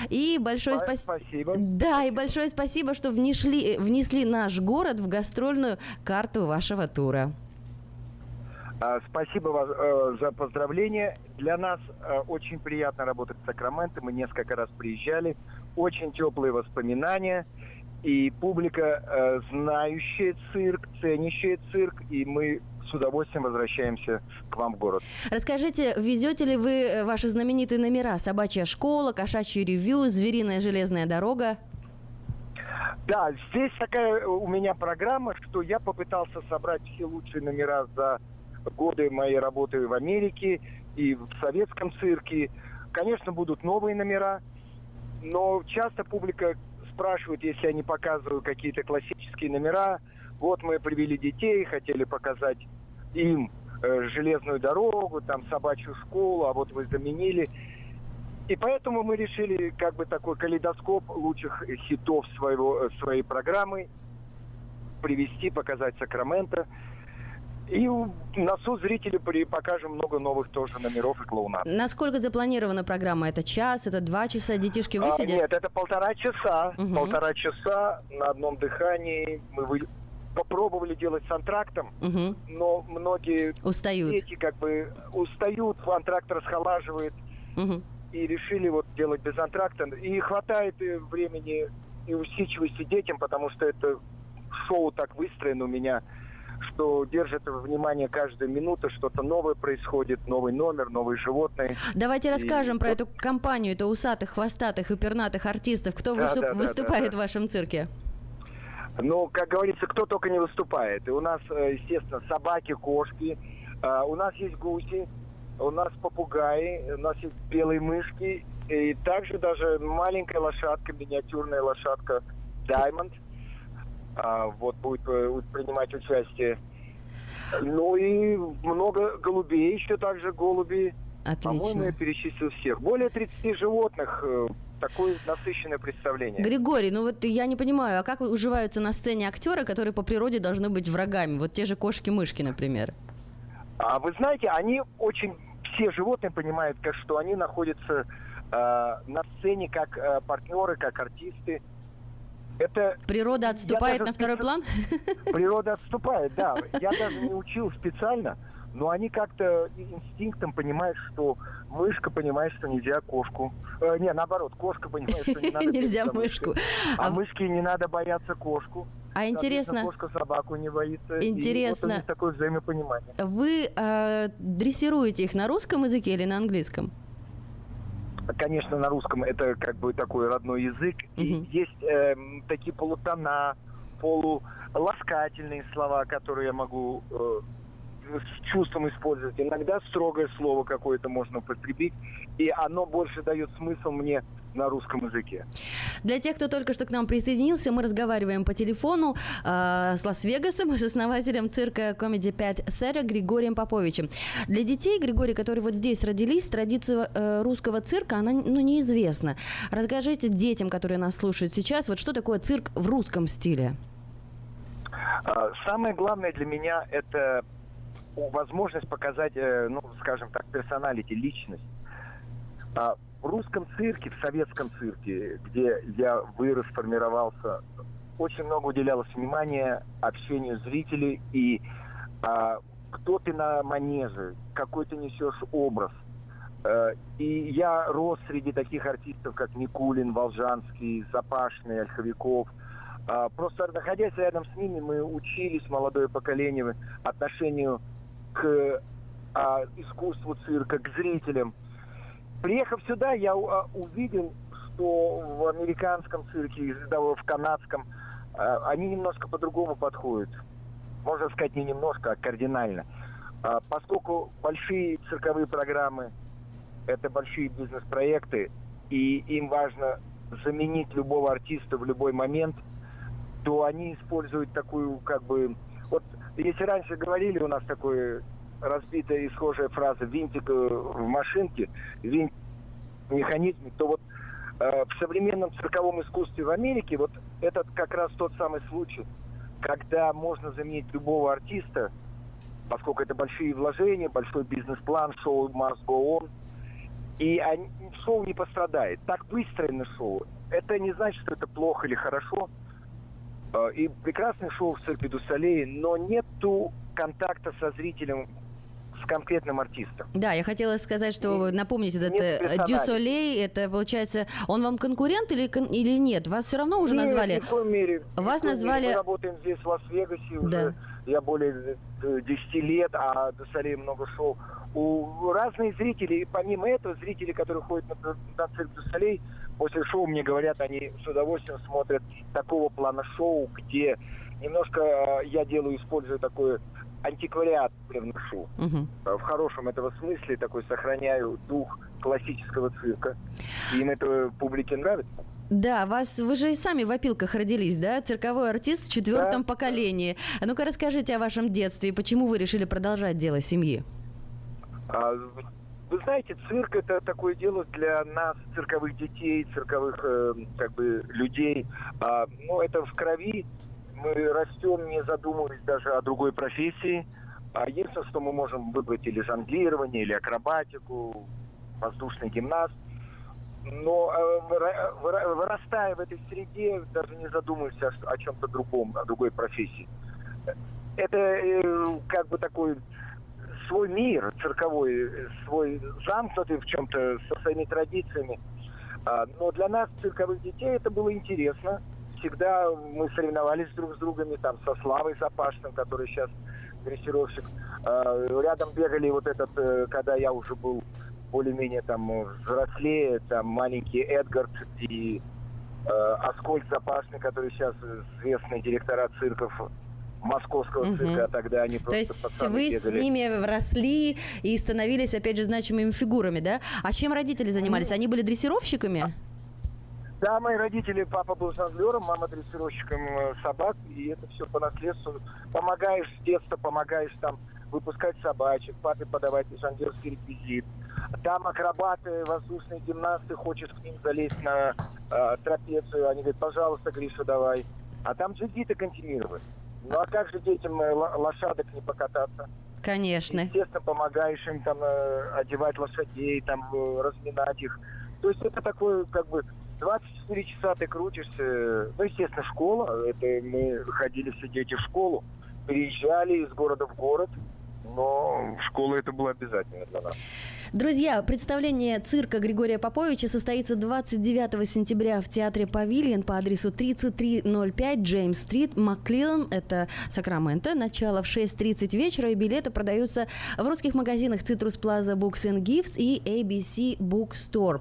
И большое спасибо. Спасибо. Да, и большое спасибо, что внесли, внесли наш город в гастрольную карту вашего тура. А, спасибо вас э, за поздравление. Для нас э, очень приятно работать в Сакраменто. Мы несколько раз приезжали. Очень теплые воспоминания. И публика, э, знающая цирк, ценящая цирк. И мы с удовольствием возвращаемся к вам в город. Расскажите, везете ли вы э, ваши знаменитые номера? Собачья школа, кошачий ревью, звериная железная дорога? Да, здесь такая у меня программа, что я попытался собрать все лучшие номера за годы моей работы в Америке и в советском цирке. Конечно, будут новые номера, но часто публика спрашивает, если я не показываю какие-то классические номера. Вот мы привели детей, хотели показать им э, железную дорогу, там собачью школу, а вот вы заменили. И поэтому мы решили как бы такой калейдоскоп лучших хитов своего, своей программы привести, показать Сакраменто. И на суд зрителю покажем много новых тоже номеров и клоунат. Насколько запланирована программа? Это час, это два часа? Детишки высидят? А, нет, это полтора часа. Угу. Полтора часа на одном дыхании. Мы вы... попробовали делать с антрактом, угу. но многие устают. дети как бы устают, антракт расхолаживает. Угу. И решили вот делать без антракта. И хватает времени и усидчивости детям, потому что это шоу так выстроено у меня – что держит внимание каждую минуту, что-то новое происходит, новый номер, новые животные. Давайте расскажем и... про эту компанию, это усатых, хвостатых и пернатых артистов. Кто да, выступ... да, выступает да, да. в вашем цирке? Ну, как говорится, кто только не выступает. И у нас, э, естественно, собаки, кошки, а, у нас есть гуси, у нас попугаи, у нас есть белые мышки, и также даже маленькая лошадка, миниатюрная лошадка Diamond – а, вот будет, э, будет принимать участие. Ну и много голубей, еще также голуби. Отлично. По-моему, я перечислил всех. Более 30 животных. Такое насыщенное представление. Григорий, ну вот я не понимаю, а как уживаются на сцене актеры, которые по природе должны быть врагами? Вот те же кошки-мышки, например. А вы знаете, они очень все животные понимают, как, что они находятся э, на сцене как э, партнеры, как артисты. Это природа отступает на второй план? Природа отступает, да. Я даже не учил специально, но они как-то инстинктом понимают, что мышка понимает, что нельзя кошку. Э, не, наоборот, кошка понимает, что не надо нельзя мышку. А, а мышке не надо бояться кошку. А интересно... Кошка собаку не боится. Интересно. И вот такое взаимопонимание. Вы э, дрессируете их на русском языке или на английском? конечно, на русском это как бы такой родной язык. Угу. И есть э, такие полутона, полуласкательные слова, которые я могу э, с чувством использовать. Иногда строгое слово какое-то можно употребить, и оно больше дает смысл мне на русском языке. Для тех, кто только что к нам присоединился, мы разговариваем по телефону э, с Лас-Вегасом, с основателем цирка Comedy 5 Theater Григорием Поповичем. Для детей, Григорий, которые вот здесь родились, традиция э, русского цирка, она ну, неизвестна. Расскажите детям, которые нас слушают сейчас, вот что такое цирк в русском стиле? А, самое главное для меня это возможность показать, э, ну, скажем так, персоналити, личность. А, в русском цирке, в советском цирке, где я вырос, формировался, очень много уделялось внимания общению зрителей и а, кто ты на манеже, какой ты несешь образ. А, и я рос среди таких артистов, как Никулин, Волжанский, Запашный, Ольховиков. А, просто находясь рядом с ними, мы учились, молодое поколение, отношению к а, искусству цирка, к зрителям – Приехав сюда, я а, увидел, что в американском цирке, в канадском, а, они немножко по-другому подходят. Можно сказать, не немножко, а кардинально. А, поскольку большие цирковые программы – это большие бизнес-проекты, и им важно заменить любого артиста в любой момент, то они используют такую, как бы... Вот если раньше говорили, у нас такое разбитая и схожая фраза «винтик э, в машинке», «винтик в механизме», то вот э, в современном цирковом искусстве в Америке вот этот как раз тот самый случай, когда можно заменить любого артиста, поскольку это большие вложения, большой бизнес-план, шоу must go on, и они, шоу не пострадает. Так выстроено шоу. Это не значит, что это плохо или хорошо. Э, и прекрасное шоу в цирке Дусалей, но нету контакта со зрителем с конкретным артистом. Да, я хотела сказать, что напомнить этот нет Дюсолей, это получается, он вам конкурент или, или нет? Вас все равно уже нет, назвали? Ни в коем мере. Вас назвали... Мере. Мы работаем здесь, в Лас-Вегасе, да. уже я более 10 лет, а Дюсолей много шел. У разных зрителей, помимо этого, зрители, которые ходят на, на цирк Дюсолей, после шоу мне говорят, они с удовольствием смотрят такого плана шоу, где немножко э, я делаю, использую такое антиквариат привношу. Угу. В хорошем этого смысле такой сохраняю дух классического цирка. И им это публике нравится. Да, вас вы же и сами в опилках родились, да? Цирковой артист в четвертом да. поколении. А ну-ка расскажите о вашем детстве и почему вы решили продолжать дело семьи? А, вы знаете, цирк это такое дело для нас, цирковых детей, цирковых э, как бы людей. А, ну, это в крови мы растем, не задумываясь даже о другой профессии. А единственное, что мы можем выбрать или жонглирование, или акробатику, воздушный гимнаст. Но э, вырастая в этой среде, даже не задумываясь о, о чем-то другом, о другой профессии. Это э, как бы такой свой мир цирковой, свой замкнутый в чем-то со своими традициями. А, но для нас, цирковых детей, это было интересно всегда мы соревновались друг с другом, там, со Славой Запашным, который сейчас дрессировщик. А, рядом бегали вот этот, э, когда я уже был более-менее там взрослее, там маленький Эдгард и э, Аскольд Запашный, который сейчас известный директора цирков московского угу. цирка, а тогда они просто То есть вы бегали. с ними росли и становились, опять же, значимыми фигурами, да? А чем родители занимались? Они были дрессировщиками? А, да, мои родители, папа был жонглером, мама дрессировщиком э, собак, и это все по наследству. Помогаешь с детства, помогаешь там выпускать собачек, папе подавать жонглерский реквизит. Там акробаты, воздушные гимнасты, хочешь к ним залезть на э, трапецию, они говорят, пожалуйста, Гриша, давай. А там джигиты континировать. Ну а как же детям э, лошадок не покататься? Конечно. Естественно, помогаешь им там э, одевать лошадей, там э, разминать их. То есть это такое, как бы, 24 часа ты крутишься. Ну, естественно, школа. Это мы ходили все дети в школу. Приезжали из города в город. Но школа это было обязательно для нас. Друзья, представление цирка Григория Поповича состоится 29 сентября в театре «Павильон» по адресу 3305 Джеймс-стрит, Маклилан, это Сакраменто. Начало в 6.30 вечера, и билеты продаются в русских магазинах Citrus Plaza Books and Gifts и ABC Bookstore.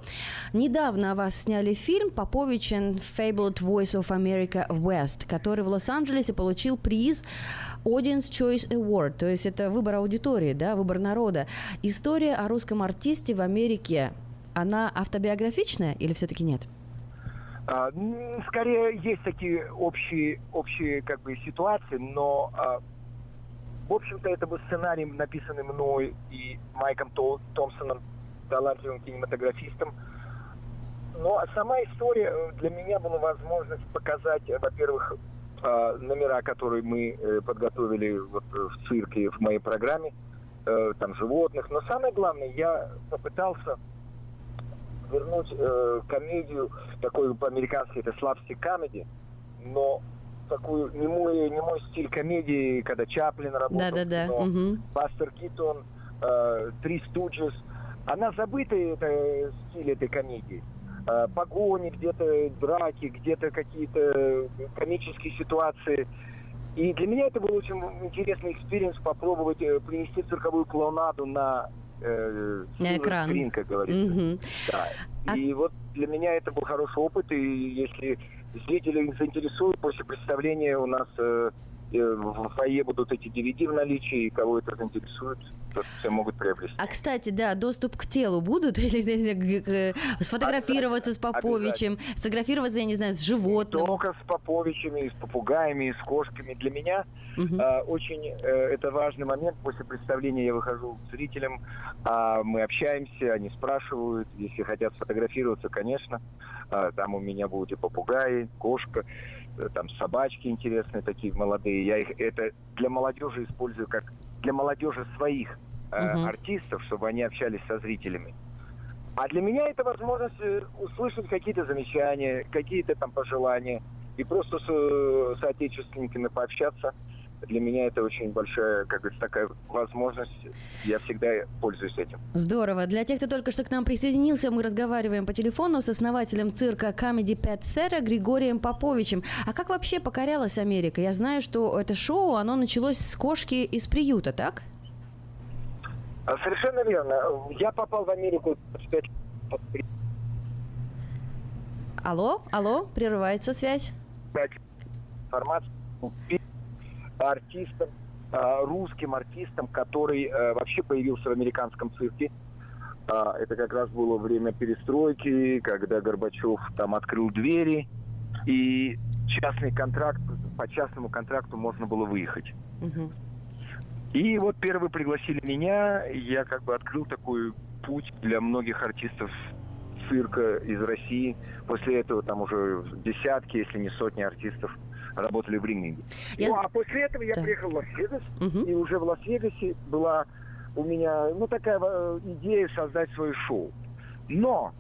Недавно о вас сняли фильм «Попович and Fabled Voice of America West», который в Лос-Анджелесе получил приз Audience Choice Award, то есть это выбор аудитории, да, выбор народа. История о русском артисте в Америке, она автобиографичная или все-таки нет? А, скорее есть такие общие, общие как бы ситуации, но а, в общем-то это был сценарий, написанный мной и Майком Томпсоном, талантливым кинематографистом. Но сама история э, для меня была возможность показать, во-первых, а, номера, которые мы э, подготовили вот в цирке, в моей программе, э, там животных. Но самое главное, я попытался вернуть э, комедию, такой по-американски это слабстик комедии, но такую немой, немой стиль комедии, когда Чаплин работал, да, да, да. Угу. Бастер Китон, э, Три Студжес. Она забытая, это стиль этой комедии. Э, погони, где-то драки, где-то какие-то комические ситуации. И для меня это был очень интересный experience попробовать э, принести цирковую клоунаду на э, на экран, screen, как говорится. Угу. Да. А... И вот для меня это был хороший опыт, и если зрители заинтересуют после представления у нас э, в фойе будут эти DVD в наличии, и кого это заинтересует, то все могут приобрести. А, кстати, да, доступ к телу будут? Или сфотографироваться с Поповичем, сфотографироваться, я не знаю, с животным? Только с Поповичами, с попугаями, с кошками. Для меня угу. э, очень э, это важный момент. После представления я выхожу к зрителям, э, мы общаемся, они спрашивают, если хотят сфотографироваться, конечно. Э, там у меня будут и попугаи, кошка. Э, там собачки интересные такие молодые. Я их это для молодежи использую как для молодежи своих э, угу. артистов, чтобы они общались со зрителями. А для меня это возможность э, услышать какие-то замечания, какие-то там пожелания и просто с, с отечественниками пообщаться. Для меня это очень большая, как говорится, такая возможность. Я всегда пользуюсь этим. Здорово. Для тех, кто только что к нам присоединился, мы разговариваем по телефону с основателем цирка Comedy Pet Thera Григорием Поповичем. А как вообще покорялась Америка? Я знаю, что это шоу, оно началось с кошки из приюта, так? А, Совершенно верно. Я попал в Америку 25 Алло, алло, прерывается связь. информацию артистом, а, русским артистом, который э, вообще появился в американском цирке. А, Это как раз было время перестройки, когда Горбачев там открыл двери, и частный контракт, по частному контракту можно было выехать. И вот первые пригласили меня, я как бы открыл такой путь для многих артистов цирка из России. После этого там уже десятки, если не сотни артистов работали в ринге. Я Ну, а после этого я Да. приехал в Лас-Вегас, Мгм. и уже в Лас-Вегасе была у меня, ну, такая э, идея создать свое шоу. Но,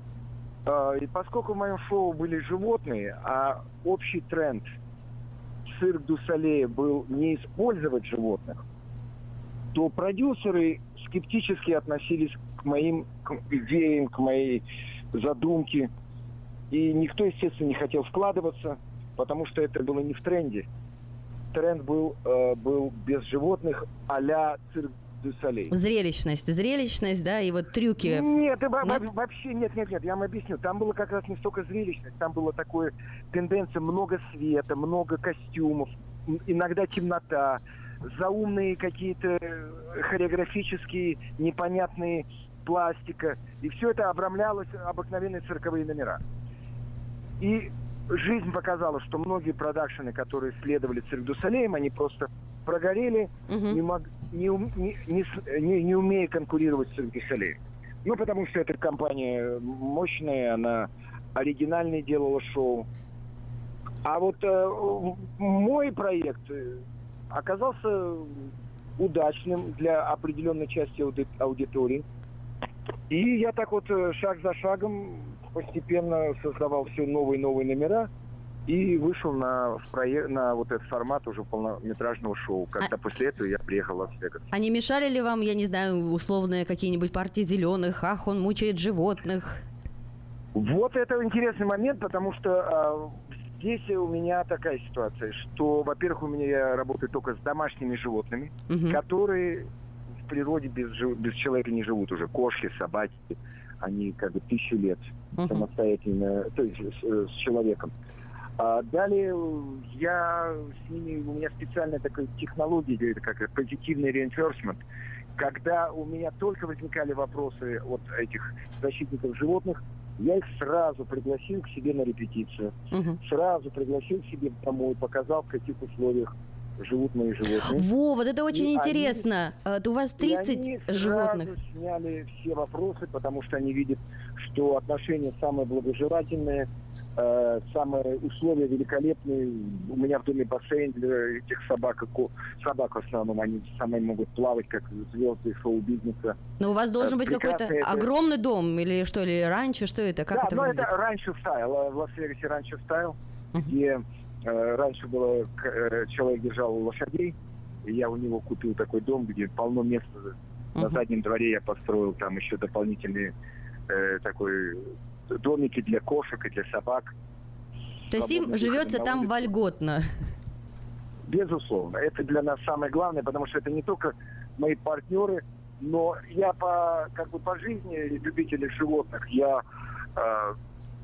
э, и поскольку в моем шоу были животные, а общий тренд цирк Дусалея был не использовать животных, то продюсеры скептически относились к моим к идеям, к моей задумке. И никто, естественно, не хотел вкладываться, потому что это было не в тренде. Тренд был, э, был без животных а-ля цирк Солей. Зрелищность, зрелищность, да, и вот трюки. Нет, во- Нет? во- вообще нет, нет, нет, я вам объясню. Там было как раз не столько зрелищность, там было такое тенденция много света, много костюмов, иногда темнота, заумные какие-то э, хореографические непонятные пластика. И все это обрамлялось обыкновенные цирковые номера. И жизнь показала, что многие продакшены, которые следовали цирк дю Солеем, они просто прогорели, Мгм. не, мог- не, не- не не- не умея конкурировать с Цирк дю Солей. Ну, потому что эта компания мощная, она оригинальное делала шоу. А вот э, мой проект э, оказался удачным для определенной части ауди- аудитории. И я так вот э, шаг за шагом постепенно создавал все новые и новые номера и вышел на, на вот этот формат уже полнометражного шоу. Когда после этого я приехал в Лас-Вегас. А не мешали ли вам, я не знаю, условные какие-нибудь партии зеленых? Ах, он мучает животных. Вот это интересный момент, потому что а, здесь у меня такая ситуация, что, во-первых, у меня я работаю только с домашними животными, Мгм. которые в природе без, без человека не живут уже. Кошки, собаки, они как бы тысячу лет Мгм. самостоятельно, то есть с, с человеком. А далее э, я с ними, у меня специальная такая технология, это как позитивный reinforcement, когда у меня только возникали вопросы от этих защитников животных, я их сразу пригласил к себе на репетицию, Мгм. сразу пригласил к себе домой, показал, в каких условиях живут мои животные. Во, вот это очень И они- интересно. А, У вас 30 И они животных. сразу сняли все вопросы, потому что они видят, что отношения самые благожелательные, э, самые условия великолепные. У меня в доме бассейн для этих собак. Собак в основном, они самые могут плавать, как звезды шоу-бизнеса. Но у вас должен э, быть какой-то это- огромный дом или что, или ранчо, что это? Как да, это но выглядит? это ranch style. э, В Лас-Вегасе ranch style, Мгм. где э, ранчо было, э, человек держал лошадей, и я у него купил такой дом, где полно места на Мгм. заднем дворе я построил там еще дополнительные э, такой домики для кошек и для собак. То есть им живется на там вольготно. Безусловно, это для нас самое главное, потому что это не только мои партнеры, но я по как бы по жизни любитель животных. Я э,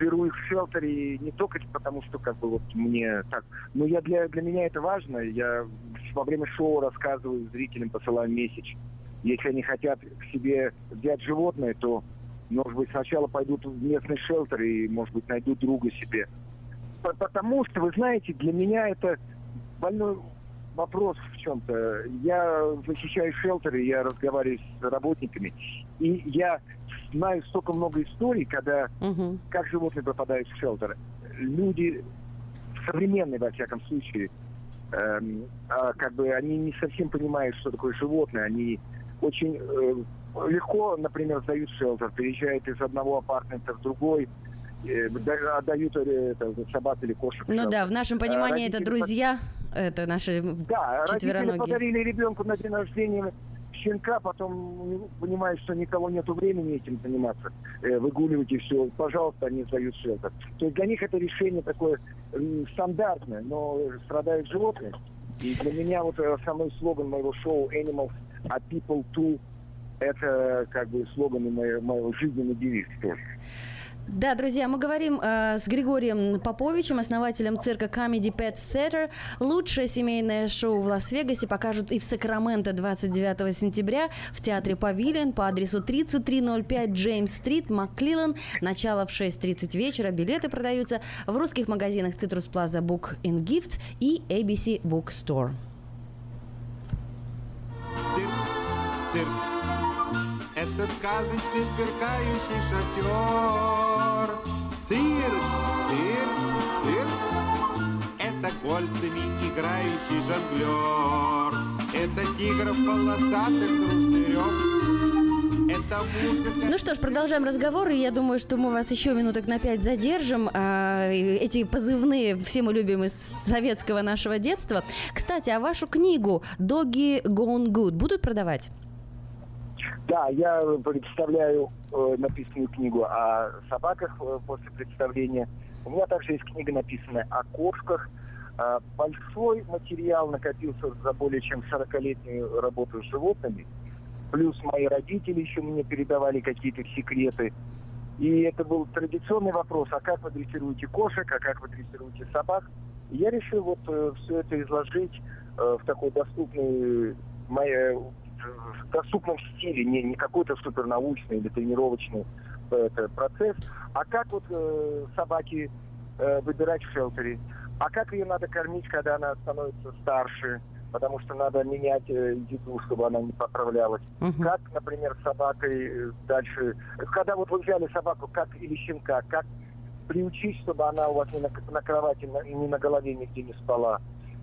беру их в шелтере не только потому, что как бы вот мне так, но я для для меня это важно. Я во время шоу рассказываю зрителям, посылаю месяч. Если они хотят к себе взять животное, то может быть сначала пойдут в местный шелтер и может быть найдут друга себе. По- Потому что, вы знаете, для меня это больной вопрос в чем-то. Я защищаю шелтеры, я разговариваю с работниками, и я знаю столько много историй, когда Мгм. как животные попадают в шелтер. Люди современные, во всяком случае, эм, а, как бы они не совсем понимают, что такое животное. Они очень э, легко, например, сдают шелтер, переезжают из одного апартамента в другой, э, отдают это, собак или кошек. Ну да, в нашем понимании это друзья, это наши Да, родители подарили ребенку на день рождения щенка, потом понимают, что никого нету времени этим заниматься, э, выгуливать и все, пожалуйста, они сдают шелтер. То есть для них это решение такое стандартное, но страдают животные. И для меня вот основной слоган моего шоу Animals are people too это как бы слоган моего, моего жизненного девиз тоже. Да, друзья, мы говорим э, с Григорием Поповичем, основателем цирка Comedy Pet Theater. Лучшее семейное шоу в Лас-Вегасе покажут и в Сакраменто 29 сентября в театре Павилион по адресу 3305 Джеймс-стрит, Макклилан. Начало в 6.30 вечера. Билеты продаются в русских магазинах Citrus Plaza Book and Gifts и ABC Bookstore. Цирк, цирк. Это сказочный сверкающий шатер. Цирк, цирк, цирк. Это кольцами играющий жонглер. Это тигров полосатых дружный Ну что ж, продолжаем разговор, и я думаю, что мы вас еще минуток на пять задержим. А, эти позывные все мы любим из советского нашего детства. Кстати, а вашу книгу «Doggy Gone Good» будут продавать? Да, я представляю э, написанную книгу о собаках э, после представления. У меня также есть книга, написанная о кошках. Э, большой материал накопился за более чем 40-летнюю работу с животными. Плюс мои родители еще мне передавали какие-то секреты. И это был традиционный вопрос, а как вы дрессируете кошек, а как вы дрессируете собак. И я решил вот э, все это изложить э, в такой доступной моей в доступном стиле, не, не какой-то супернаучный или тренировочный э, это, процесс, а как вот э, собаки э, выбирать в шелтере, а как ее надо кормить, когда она становится старше, потому что надо менять э, еду, чтобы она не поправлялась. Uh-huh. Как, например, с собакой э, дальше, когда вот вы взяли собаку, как или щенка, как приучить, чтобы она у вас не на, на кровати, не на голове нигде не спала.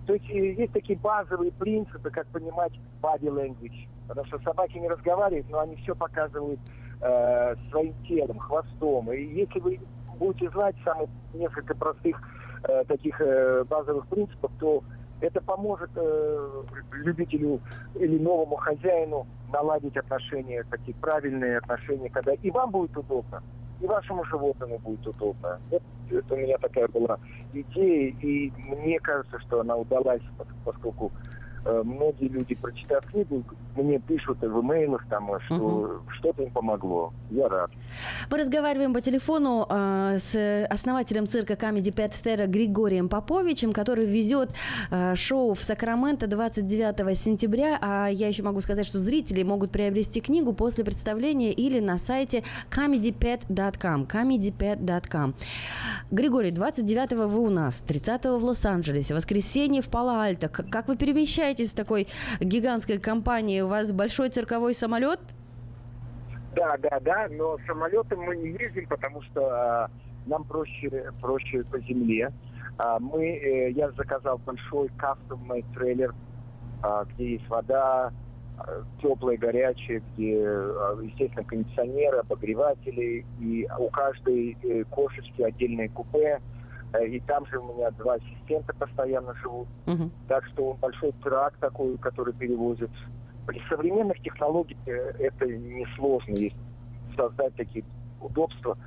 То есть э, есть такие базовые принципы, как понимать body language. Потому что собаки не разговаривают, но они все показывают э, своим телом, хвостом. И если вы будете знать самых несколько простых э, таких э, базовых принципов, то это поможет э, любителю или новому хозяину наладить отношения, такие правильные отношения, когда и вам будет удобно, и вашему животному будет удобно. Это, это у меня такая была идея, и мне кажется, что она удалась, поскольку многие люди, прочитав книгу, мне пишут в имейлах, там, что угу. что-то им помогло. Я рад. Мы разговариваем по телефону э, с основателем цирка Comedy Pet Terra Григорием Поповичем, который везет э, шоу в Сакраменто 29 сентября. А я еще могу сказать, что зрители могут приобрести книгу после представления или на сайте comedypet.com. comedypet.com. Григорий, 29 вы у нас, 30 в Лос-Анджелесе, воскресенье в Пало-Альто. Как вы перемещаетесь являетесь такой гигантской компанией, у вас большой цирковой самолет? Да, да, да, но самолетом мы не ездим, потому что а, нам проще, проще по земле. А, мы, э, я заказал большой кастомный трейлер, а, где есть вода, а, теплая, горячая, где, а, естественно, кондиционеры, обогреватели, и у каждой э, кошечки отдельное купе, Э, и там же у меня два ассистента постоянно живут. Угу. Так что большой трак такой, который перевозит. При современных технологиях э, это несложно. Есть создать такие удобства,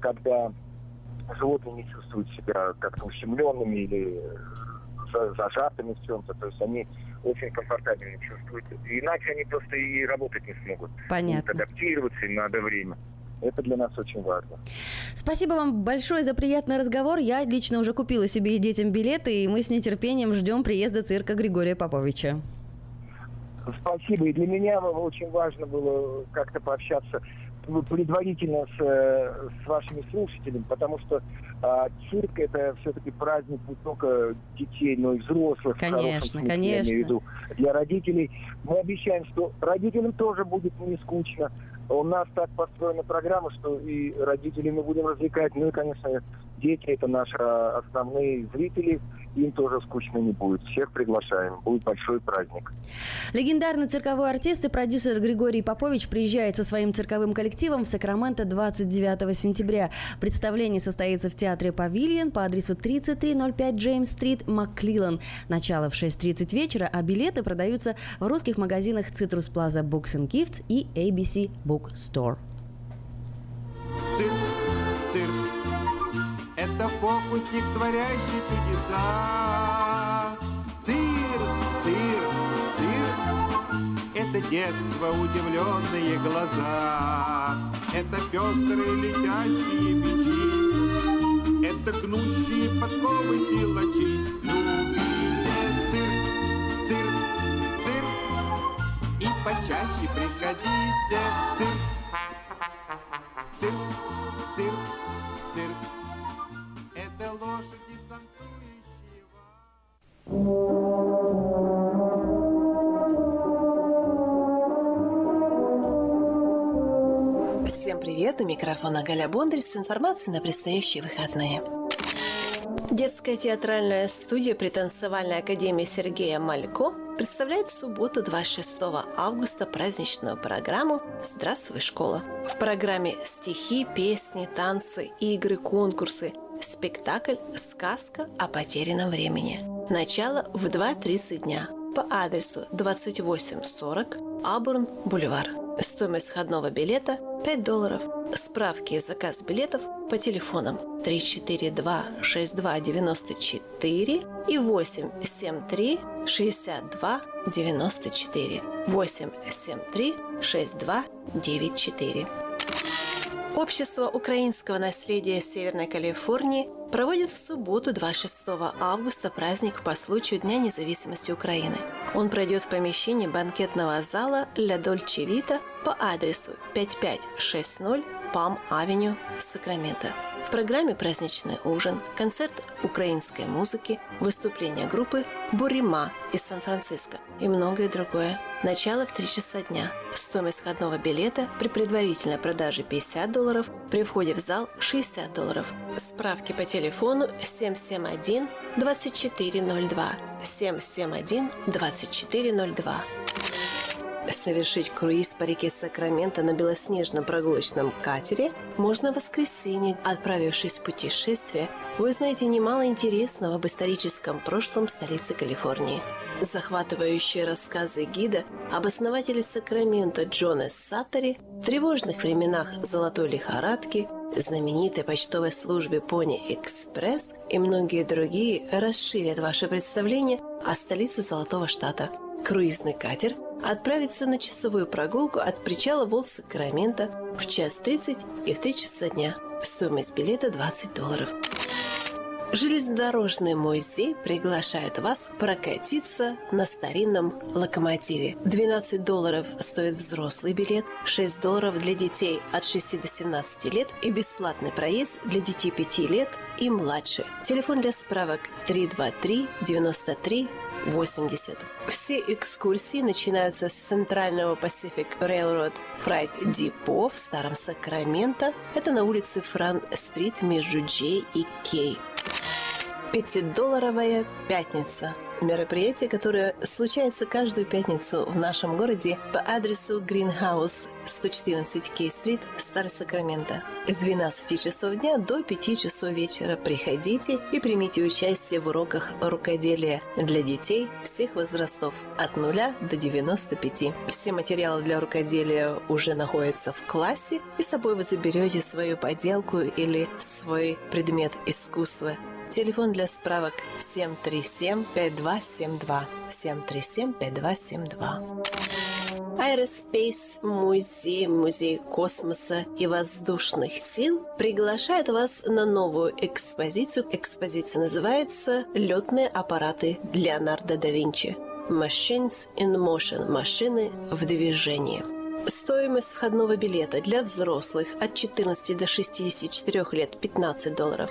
когда животные не чувствуют себя как-то ущемленными или зажатыми в чем-то. То есть они очень комфортабельно чувствуют. Иначе они просто и работать не смогут. Понятно. Адаптироваться им надо время. Это для нас очень важно. Спасибо вам большое за приятный разговор. Я лично уже купила себе и детям билеты, и мы с нетерпением ждем приезда цирка Григория Поповича. Спасибо. И для меня очень важно было как-то пообщаться предварительно с, с вашими слушателями, потому что а, цирк это все-таки праздник не только детей, но и взрослых. Конечно, смысле, конечно. Я имею в виду для родителей. Мы обещаем, что родителям тоже будет не скучно. У нас так построена программа, что и родителей мы будем развлекать, ну и, конечно, дети это наши основные зрители, им тоже скучно не будет. Всех приглашаем. Будет большой праздник. Легендарный цирковой артист и продюсер Григорий Попович приезжает со своим цирковым коллективом в Сакраменто 29 сентября. Представление состоится в театре «Павильон» по адресу 3305 Джеймс-стрит, Макклилан. Начало в 6.30 вечера, а билеты продаются в русских магазинах Citrus Plaza Books and Gifts и ABC Book Store. Цирк, цирк, это фокусник, творящий чудеса. Цирк, цирк, цирк, это детство, удивленные глаза. Это пестрые летящие мечи, это гнущие подковы силачи. Любите цирк, цирк, цирк, и почаще приходите в цирк. Цирк, цирк, цирк. Это лошади танцующие. Всем привет! У микрофона Галя Бондарь с информацией на предстоящие выходные. Детская театральная студия при танцевальной академии Сергея Малько представляет в субботу 26 августа праздничную программу «Здравствуй, школа». В программе стихи, песни, танцы, игры, конкурсы, спектакль «Сказка о потерянном времени». Начало в 2.30 дня по адресу 2840 Абурн Бульвар. Стоимость входного билета 5 долларов. Справки и заказ билетов по телефонам 342-6294 и 873 62 Общество украинского наследия Северной Калифорнии проводит в субботу 26 августа праздник по случаю Дня независимости Украины. Он пройдет в помещении банкетного зала «Ля Дольче Вита» по адресу 5560 Пам-Авеню, Сакраменто. В программе праздничный ужин, концерт украинской музыки, выступление группы «Бурима» из Сан-Франциско и многое другое. Начало в 3 часа дня. Стоимость входного билета при предварительной продаже 50 долларов, при входе в зал 60 долларов. Справки по телефону 771 2402 771 2402. Совершить круиз по реке Сакраменто на белоснежном прогулочном катере можно в воскресенье. Отправившись в путешествие, вы узнаете немало интересного об историческом прошлом столицы Калифорнии. Захватывающие рассказы гида об основателе Сакрамента Джона Саттери, тревожных временах золотой лихорадки, знаменитой почтовой службе Пони Экспресс и многие другие расширят ваше представление о столице Золотого Штата. Круизный катер отправится на часовую прогулку от причала Волт Сакрамента в час 30 и в 3 часа дня. Стоимость билета 20 долларов. Железнодорожный музей приглашает вас прокатиться на старинном локомотиве. 12 долларов стоит взрослый билет, 6 долларов для детей от 6 до 17 лет и бесплатный проезд для детей 5 лет и младше. Телефон для справок 323 93 80. Все экскурсии начинаются с центрального Pacific Railroad Freight Depot в Старом Сакраменто. Это на улице Фран-стрит между Джей и Кей. Пятидолларовая пятница. Мероприятие, которое случается каждую пятницу в нашем городе по адресу Greenhouse 114 Кей-стрит, Стар Сакраменто. С 12 часов дня до 5 часов вечера приходите и примите участие в уроках рукоделия для детей всех возрастов от 0 до 95. Все материалы для рукоделия уже находятся в классе, и с собой вы заберете свою поделку или свой предмет искусства Телефон для справок 737-5272. 737-5272. Aerospace музей, музей космоса и воздушных сил приглашает вас на новую экспозицию. Экспозиция называется «Летные аппараты Леонардо да Винчи». Machines in Motion – машины в движении. Стоимость входного билета для взрослых от 14 до 64 лет – 15 долларов.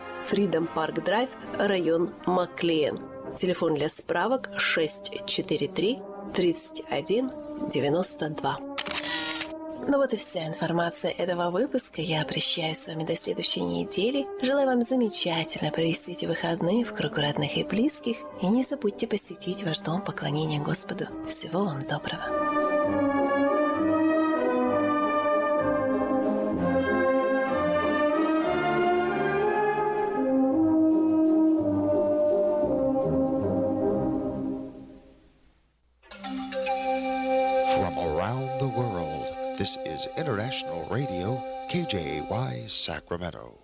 Freedom Park Драйв, район Маклиен. Телефон для справок 643 31 92. Ну вот и вся информация этого выпуска. Я прощаюсь с вами до следующей недели. Желаю вам замечательно провести эти выходные в кругу родных и близких. И не забудьте посетить ваш дом поклонения Господу. Всего вам доброго. Is International Radio, KJY Sacramento.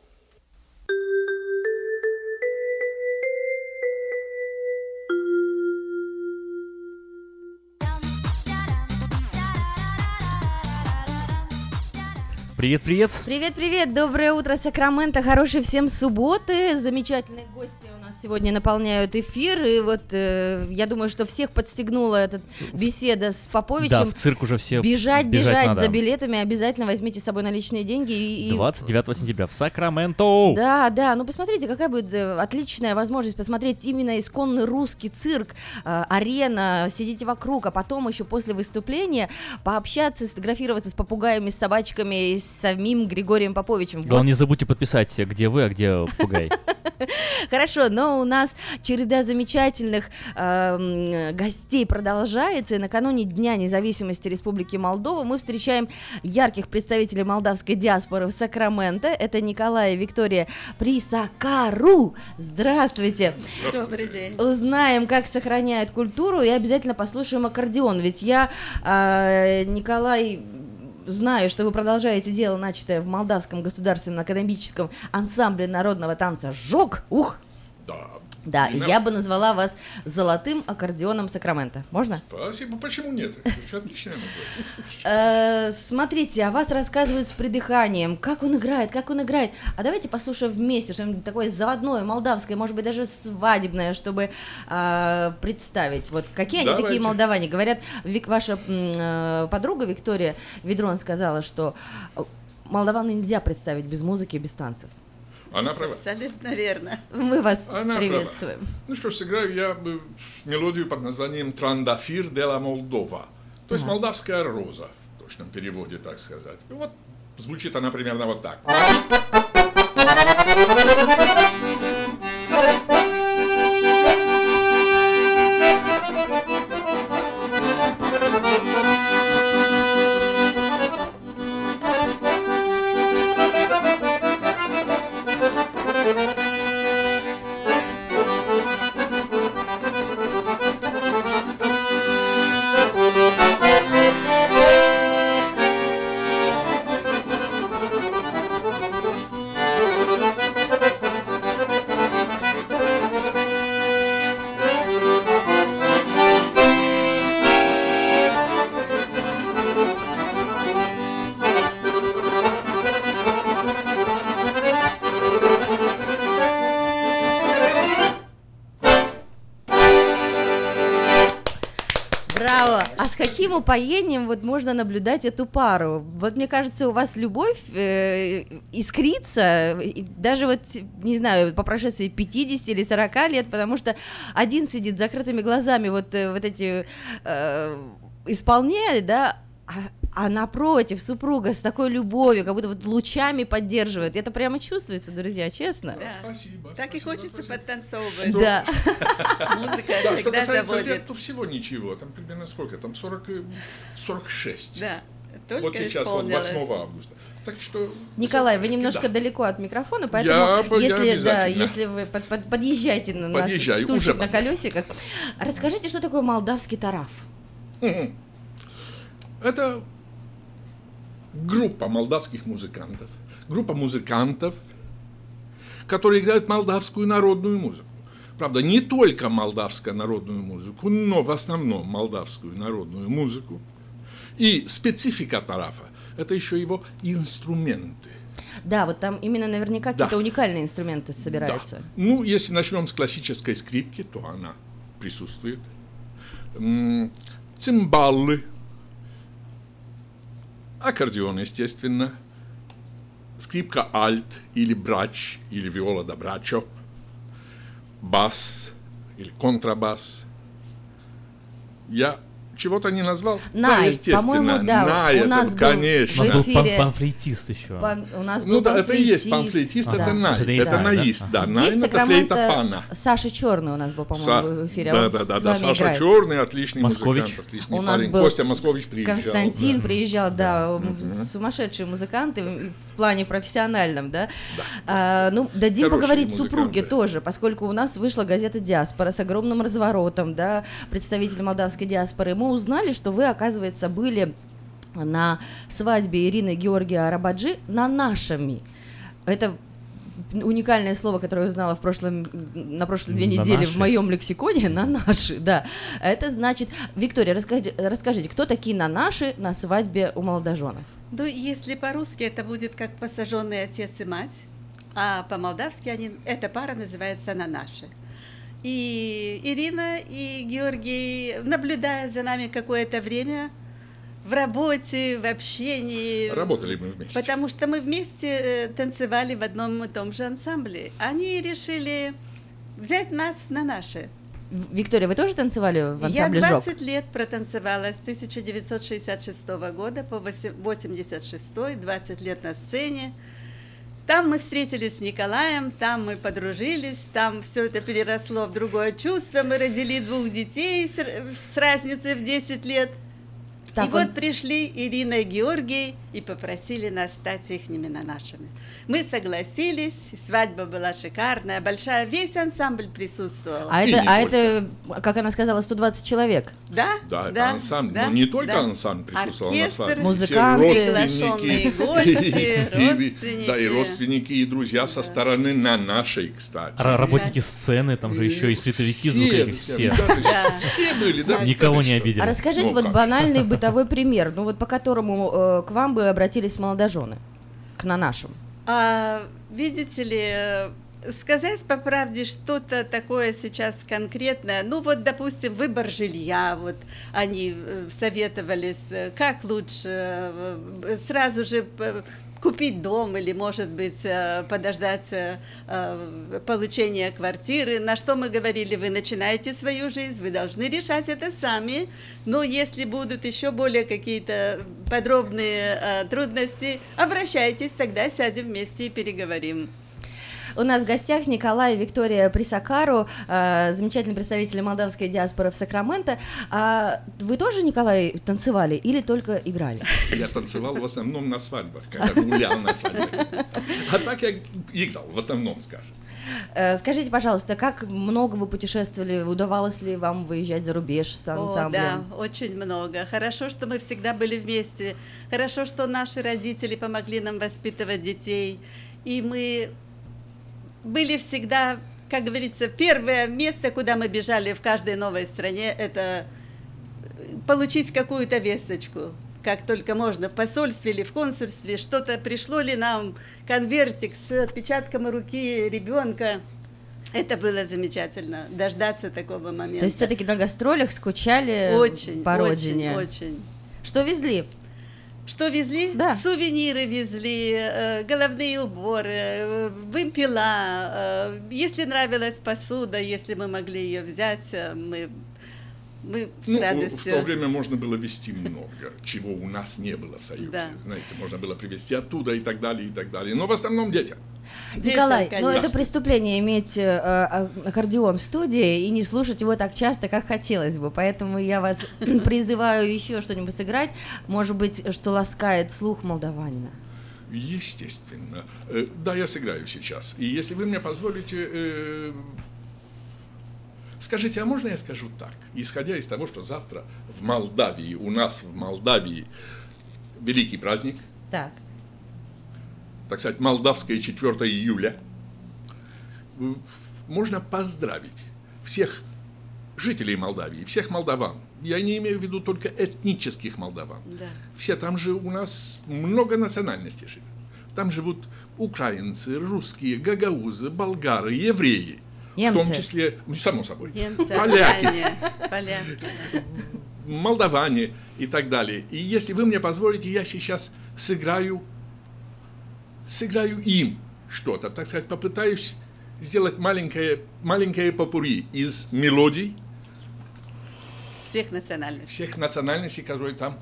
Привет, привет. Привет, привет. Доброе утро, Сакраменто. Хорошей всем субботы. Замечательные гости сегодня наполняют эфир, и вот э, я думаю, что всех подстегнула эта беседа с Поповичем. Да, в цирк уже все Бежать, бежать, бежать надо. за билетами, обязательно возьмите с собой наличные деньги. И, 29 сентября в Сакраменто! Да, да, ну посмотрите, какая будет э, отличная возможность посмотреть именно исконный русский цирк, э, арена, сидите вокруг, а потом еще после выступления пообщаться, сфотографироваться с попугаями, с собачками и с самим Григорием Поповичем. Главное, вот. не забудьте подписать, где вы, а где попугай. Хорошо, но у нас череда замечательных э, гостей продолжается, и накануне Дня независимости Республики Молдова мы встречаем ярких представителей молдавской диаспоры в Сакраменто. Это Николай и Виктория Присакару. Здравствуйте. Добрый день. Узнаем, как сохраняют культуру, и обязательно послушаем аккордеон, ведь я, э, Николай, знаю, что вы продолжаете дело, начатое в Молдавском государственном академическом ансамбле народного танца «Жог». Ух, да. Да, Именно... я бы назвала вас золотым аккордеоном Сакрамента. Можно? Спасибо. Почему нет? Отличное название. Э, смотрите, о вас рассказывают с придыханием. Как он играет, как он играет. А давайте послушаем вместе что-нибудь такое заводное, молдавское, может быть, даже свадебное, чтобы э, представить. Вот какие они такие молдаване. Говорят, ваша э, подруга Виктория Ведрон сказала, что молдаван нельзя представить без музыки, без танцев. Она права. Абсолютно верно. Мы вас Она приветствуем. Права. Ну что ж, сыграю я мелодию под названием «Трандафир де ла Молдова». То есть молдавская роза, в точном переводе, так сказать. И вот звучит она примерно вот так. Упоением вот можно наблюдать эту пару? Вот мне кажется, у вас любовь э, искрится, даже вот, не знаю, по прошествии 50 или 40 лет, потому что один сидит с закрытыми глазами, вот, э, вот эти э, исполняет, да, а, а напротив супруга с такой любовью, как будто вот лучами поддерживает. Это прямо чувствуется, друзья, честно. Да, спасибо. Так спасибо, и хочется спасибо. подтанцовывать. Да. Музыка да, всегда что касается заводит. лет, то всего ничего. Там примерно сколько? Там 40, 46. Да. Только вот сейчас, вот 8 августа. Так что... Николай, вы немножко да. далеко от микрофона, поэтому я, если, я да, если вы под, под, подъезжаете на нас, Подъезжаю, уже на колесиках, расскажите, что такое молдавский тараф? Это группа молдавских музыкантов, группа музыкантов, которые играют молдавскую народную музыку. Правда, не только молдавскую народную музыку, но в основном молдавскую народную музыку. И специфика тарафа это еще его инструменты. Да, вот там именно наверняка Да. какие-то уникальные инструменты собираются. Да. Ну, если начнем с классической скрипки, то она присутствует. Цимбалы, аккордеон, естественно, скрипка альт или брач, или виола да брачо, бас или контрабас. Я чего-то не назвал? Най, да, естественно. по-моему, да, Най, у это, нас был конечно. У нас был панфлейтист еще. Пан- у нас Ну был да, это и есть панфлейтист. панфлейтист, это Да. най, Это это да? наист, да, Здесь най, это флейта пана. Саша Черный у нас был, по-моему, Са- в эфире. а Да, да, да, да, Саша играет. Черный, отличный Москович. музыкант, отличный У нас парень. был Костя Москович приезжал. Константин да. приезжал, да, сумасшедшие музыканты в плане профессиональном, да. А, ну, дадим Хорошие поговорить супруге тоже, поскольку у нас вышла газета «Диаспора» с огромным разворотом, да, представитель молдавской диаспоры. Мы узнали, что вы, оказывается, были на свадьбе Ирины Георгия Арабаджи на нашими. Это уникальное слово, которое я узнала в прошлом, на прошлой две На недели в наши. моем лексиконе, на наши, да. Это значит, Виктория, расскажите, расскажите, кто такие на наши на свадьбе у молодоженов? Ну, если по-русски это будет как посаженный отец и мать, а по-молдавски они, эта пара называется «на наши». И Ирина и Георгий, наблюдая за нами какое-то время в работе, в общении, Работали мы вместе. Потому что мы вместе э, танцевали в одном и том же ансамбле. Они решили взять нас на наши. Виктория, вы тоже танцевали в Я ансамбле «Жок»? 20 лет протанцевала с 1966 года по 86, 20 лет на сцене. Там мы встретились с Николаем, там мы подружились, там все это переросло в другое чувство. Мы родили двух детей с, разницей в 10 лет. Так, и он- вот пришли Ирина и Георгий и попросили нас стать ихними на нашими. Мы согласились, свадьба была шикарная, большая, весь ансамбль присутствовал. А И это, а только. это, как она сказала, 120 человек. Да, Да, это ансамбль. да, Но не только да. ансамбль присутствовал Оркестр. Музыканты, приглашенные гости, родственники. Да, и родственники, и друзья со стороны на нашей, кстати. Работники сцены, там же еще и световики, звуковики, все. да, Да. все были, да. Никого да, не обидели. А расскажите Ну, вот банальный бытовой пример, ну вот по которому э, к вам бы обратились молодожены, к на нашим. А, видите ли, э, сказать по правде что-то такое сейчас конкретное, ну вот, допустим, выбор жилья, вот они э, советовались, э, как лучше, сразу же купить дом или, может быть, э, подождать э, э, получения квартиры, на что мы говорили, вы начинаете свою жизнь, вы должны решать это сами, но если будут еще более какие-то подробные трудности, обращайтесь, тогда сядем вместе и переговорим. У нас в гостях Николай и Виктория Присакару, э, замечательные представители молдавской диаспоры в Сакраменто. А вы тоже, Николай, танцевали или только играли? Я танцевал в основном на свадьбах, когда гулял на свадьбах. А так я играл, в основном, скажем. Э, Скажите, пожалуйста, как много вы путешествовали? Удавалось ли вам выезжать за рубеж с О, да, ансамблем? очень много. Хорошо, что мы всегда были вместе. Хорошо, что наши родители помогли нам воспитывать детей. И мы были всегда, как говорится, первое место, куда мы бежали в каждой новой стране, это получить какую-то весточку. Как только можно в посольстве или в консульстве, что-то пришло ли нам, конвертик с отпечатком руки ребенка. Это было замечательно, дождаться такого момента. То есть все-таки на гастролях скучали Очень, по очень, родине? очень. Что везли? Что везли? Да. Сувениры везли, э, головные уборы, э, вымпела. э, Если нравилась посуда, если мы могли ее взять, мы, мы с Ну, в радостью. то время можно было вести много, чего у нас не было в Союзе. Да. Знаете, можно было привезти оттуда и так далее, и так далее. Но в основном детям. Детям, Николай, ну это преступление иметь э, а- аккордеон в студии и не слушать его так часто, как хотелось бы. Поэтому я вас призываю еще что-нибудь сыграть, может быть, что ласкает слух молдаванина. Естественно. Э, Да, я сыграю сейчас. И если вы мне позволите... Скажите, а можно я скажу так? Исходя из того, что завтра в Молдавии, у нас в Молдавии великий праздник, Так. так сказать, молдавское 4 июля, можно поздравить всех жителей Молдавии, всех молдаван. Я не имею в виду только этнических молдаван. Да. Все там же у нас много национальностей живет. Там живут украинцы, русские, гагаузы, болгары, евреи. В том Немцы. числе, ну, само собой, Немцы, поляки, молдаване и так далее. И если вы мне позволите, я сейчас сыграю, сыграю им что-то, так сказать, попытаюсь сделать маленькое, маленькое попури из мелодий Всех национальностей. всех национальностей, которые там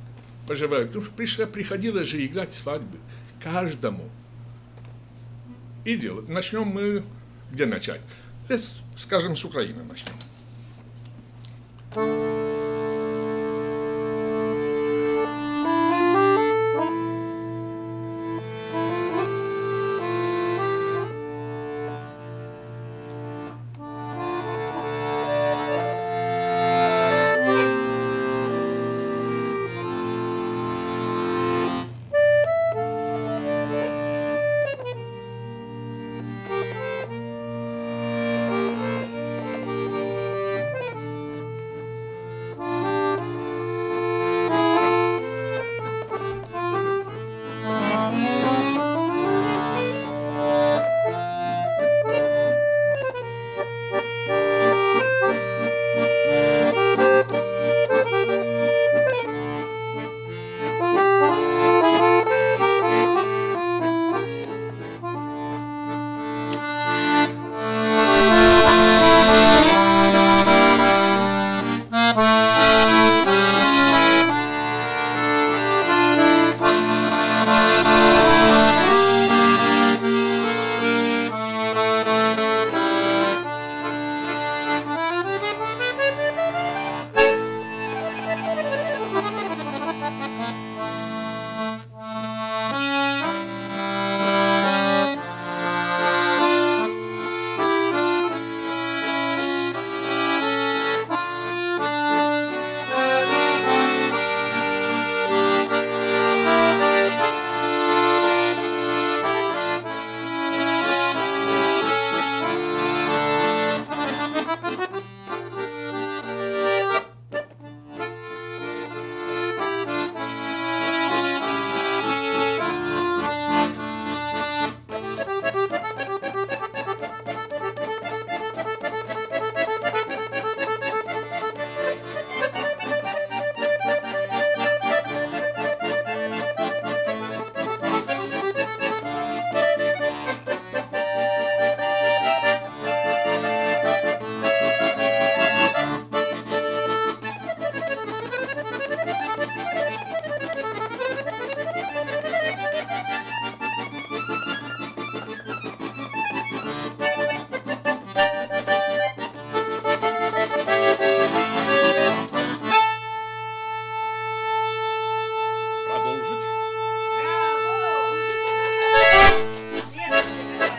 проживают. Потому что пришла, приходилось же играть свадьбы каждому. И делать. Начнем мы, где начать? С, скажем, с Украины начнем. Продолжить.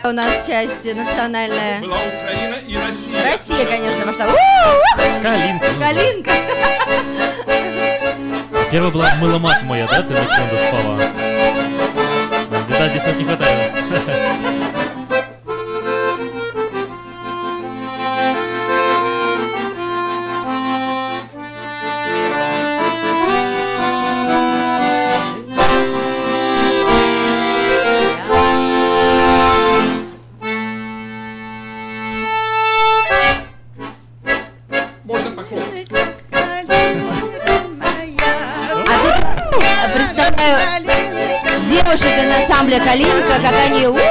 У нас часть национальная. Была Украина и Россия. Россия, конечно. У-у-у! Калинка. Калинка. Первая была мыломат моя, да, ты на чем доспала? Да, здесь вот не хватает. Калинка, как они у-у-у, с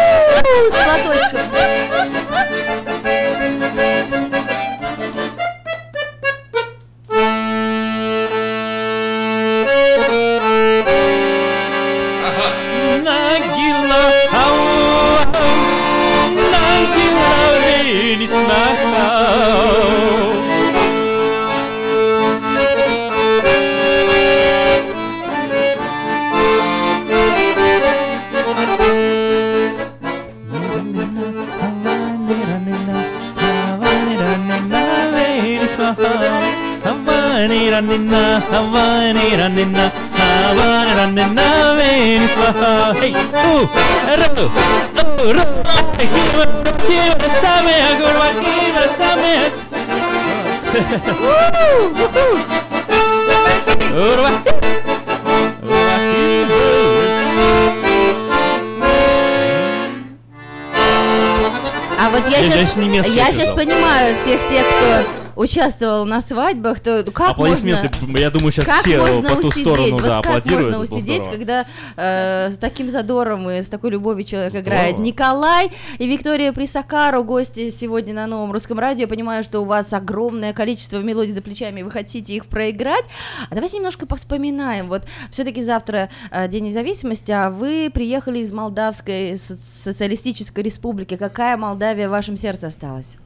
я Я сейчас понимаю всех тех, кто участвовал на свадьбах, то как Аплодисменты, можно... я думаю, сейчас как все можно по ту усидеть? сторону, вот да, как аплодируют. можно усидеть, здорово. когда э, с таким задором и с такой любовью человек Здорово. играет? Николай и Виктория Присакару, гости сегодня на новом русском радио. Я понимаю, что у вас огромное количество мелодий за плечами, и вы хотите их проиграть. А давайте немножко повспоминаем. Вот все-таки завтра э, День независимости, а вы приехали из Молдавской со- социалистической республики. Какая Молдавия в вашем сердце осталась?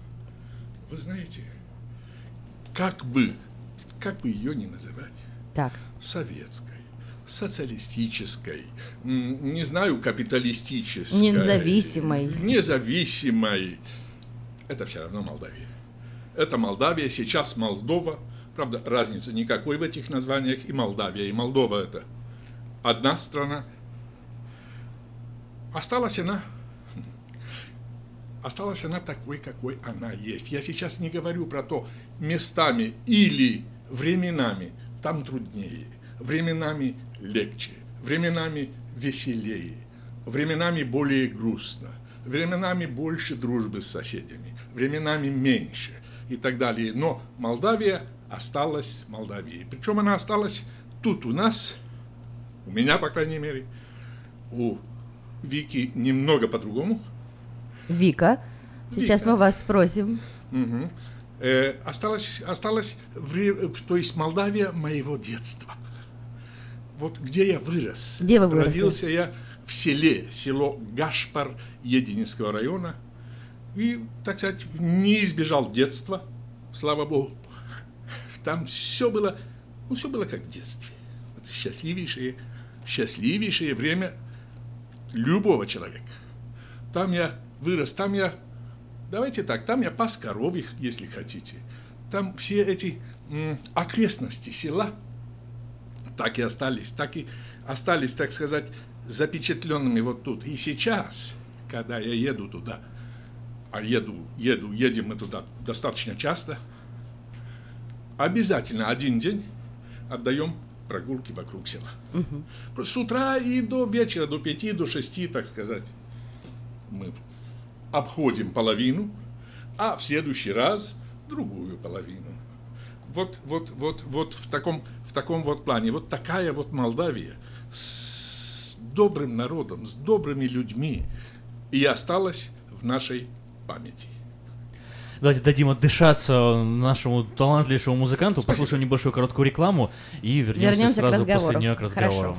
Вы знаете, как бы, как бы ее ни называть, Так. советской, социалистической, не знаю, капиталистической, Независимой. независимой, это все равно Молдавия. Это Молдавия, сейчас Молдова, правда, разницы никакой в этих названиях, и Молдавия, и Молдова это одна страна. Осталась она осталась она такой, какой она есть. Я сейчас не говорю про то, местами или временами там труднее, временами легче, временами веселее, временами более грустно, временами больше дружбы с соседями, временами меньше и так далее. Но Молдавия осталась Молдавией. Причем она осталась тут у нас, у меня, по крайней мере, у Вики немного по-другому, Вика, сейчас Вика. мы вас спросим. Мгм. Э, осталось, осталось, э, то есть Молдавия моего детства. Вот где я вырос. Где вы выросли? Родился я в селе, село Гашпар Едининского района. И, так сказать, не избежал детства, слава богу. Там все было, ну, все было как в детстве. Это счастливейшее, счастливейшее время любого человека. Там я вырос, там я, давайте так, там я пас коровьих, если хотите. Там все эти м, окрестности села так и остались, так и остались, так сказать, запечатленными вот тут. И сейчас, когда я еду туда, а еду, еду, едем мы туда достаточно часто, обязательно один день отдаем прогулки вокруг села. С утра и до вечера, до пяти, до шести, так сказать, мы обходим половину, а в следующий раз другую половину. Вот, вот, вот, вот в таком, в таком вот плане. Вот такая вот Молдавия с добрым народом, с добрыми людьми и осталась в нашей памяти. Давайте дадим отдышаться нашему талантливейшему музыканту, послушаем небольшую короткую рекламу и вернемся, Вернемся сразу после нее к разговору. Хорошо.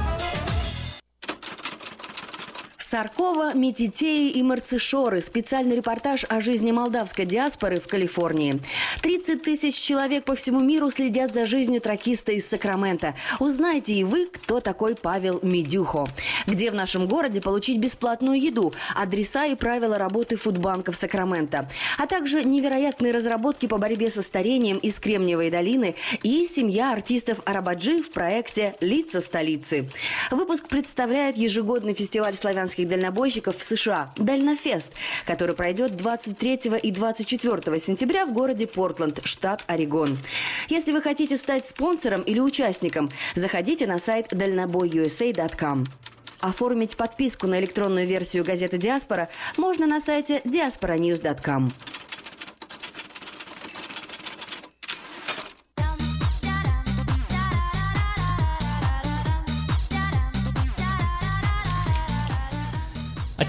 Саркова, Метитеи и Марцишоры. Специальный репортаж о жизни молдавской диаспоры в Калифорнии. 30 тысяч человек по всему миру следят за жизнью тракиста из Сакрамента. Узнайте и вы, кто такой Павел Медюхо. Где в нашем городе получить бесплатную еду, адреса и правила работы фудбанков Сакрамента. А также невероятные разработки по борьбе со старением из Кремниевой долины и семья артистов Арабаджи в проекте «Лица столицы». Выпуск представляет ежегодный фестиваль славянских дальнобойщиков в США «Дальнофест», который пройдет 23 и 24 сентября в городе Портленд, штат Орегон. Если вы хотите стать спонсором или участником, заходите на сайт дальнобойusa.com. Оформить подписку на электронную версию газеты «Диаспора» можно на сайте diasporanews.com.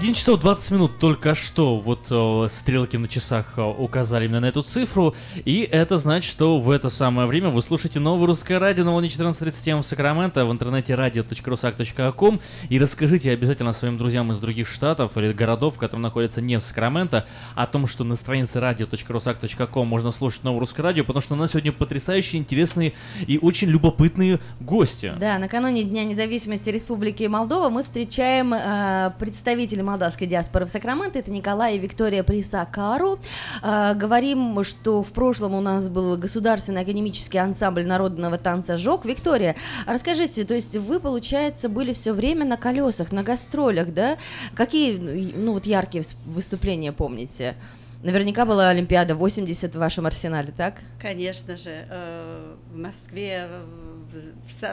Один часов 20 минут только что вот э, стрелки на часах э, указали именно на эту цифру, и это значит, что в это самое время вы слушаете новое русское радио на волне 14.37 в Сакраменто в интернете radio.rusak.com и расскажите обязательно своим друзьям из других штатов или городов, которые находятся не в Сакраменто, о том, что на странице radio.rusak.com можно слушать новое русское радио, потому что у нас сегодня потрясающие, интересные и очень любопытные гости. Да, накануне Дня независимости Республики Молдова мы встречаем э, представителей молдавской диаспоры в Сакраменто. Это Николай и Виктория Присакару. Э, говорим, что в прошлом у нас был государственный академический ансамбль народного танца «Жок». Виктория, расскажите, то есть вы, получается, были все время на колесах, на гастролях, да? Какие, ну вот яркие выступления помните? Наверняка была Олимпиада 80 в вашем арсенале, так? Конечно же, э, в Москве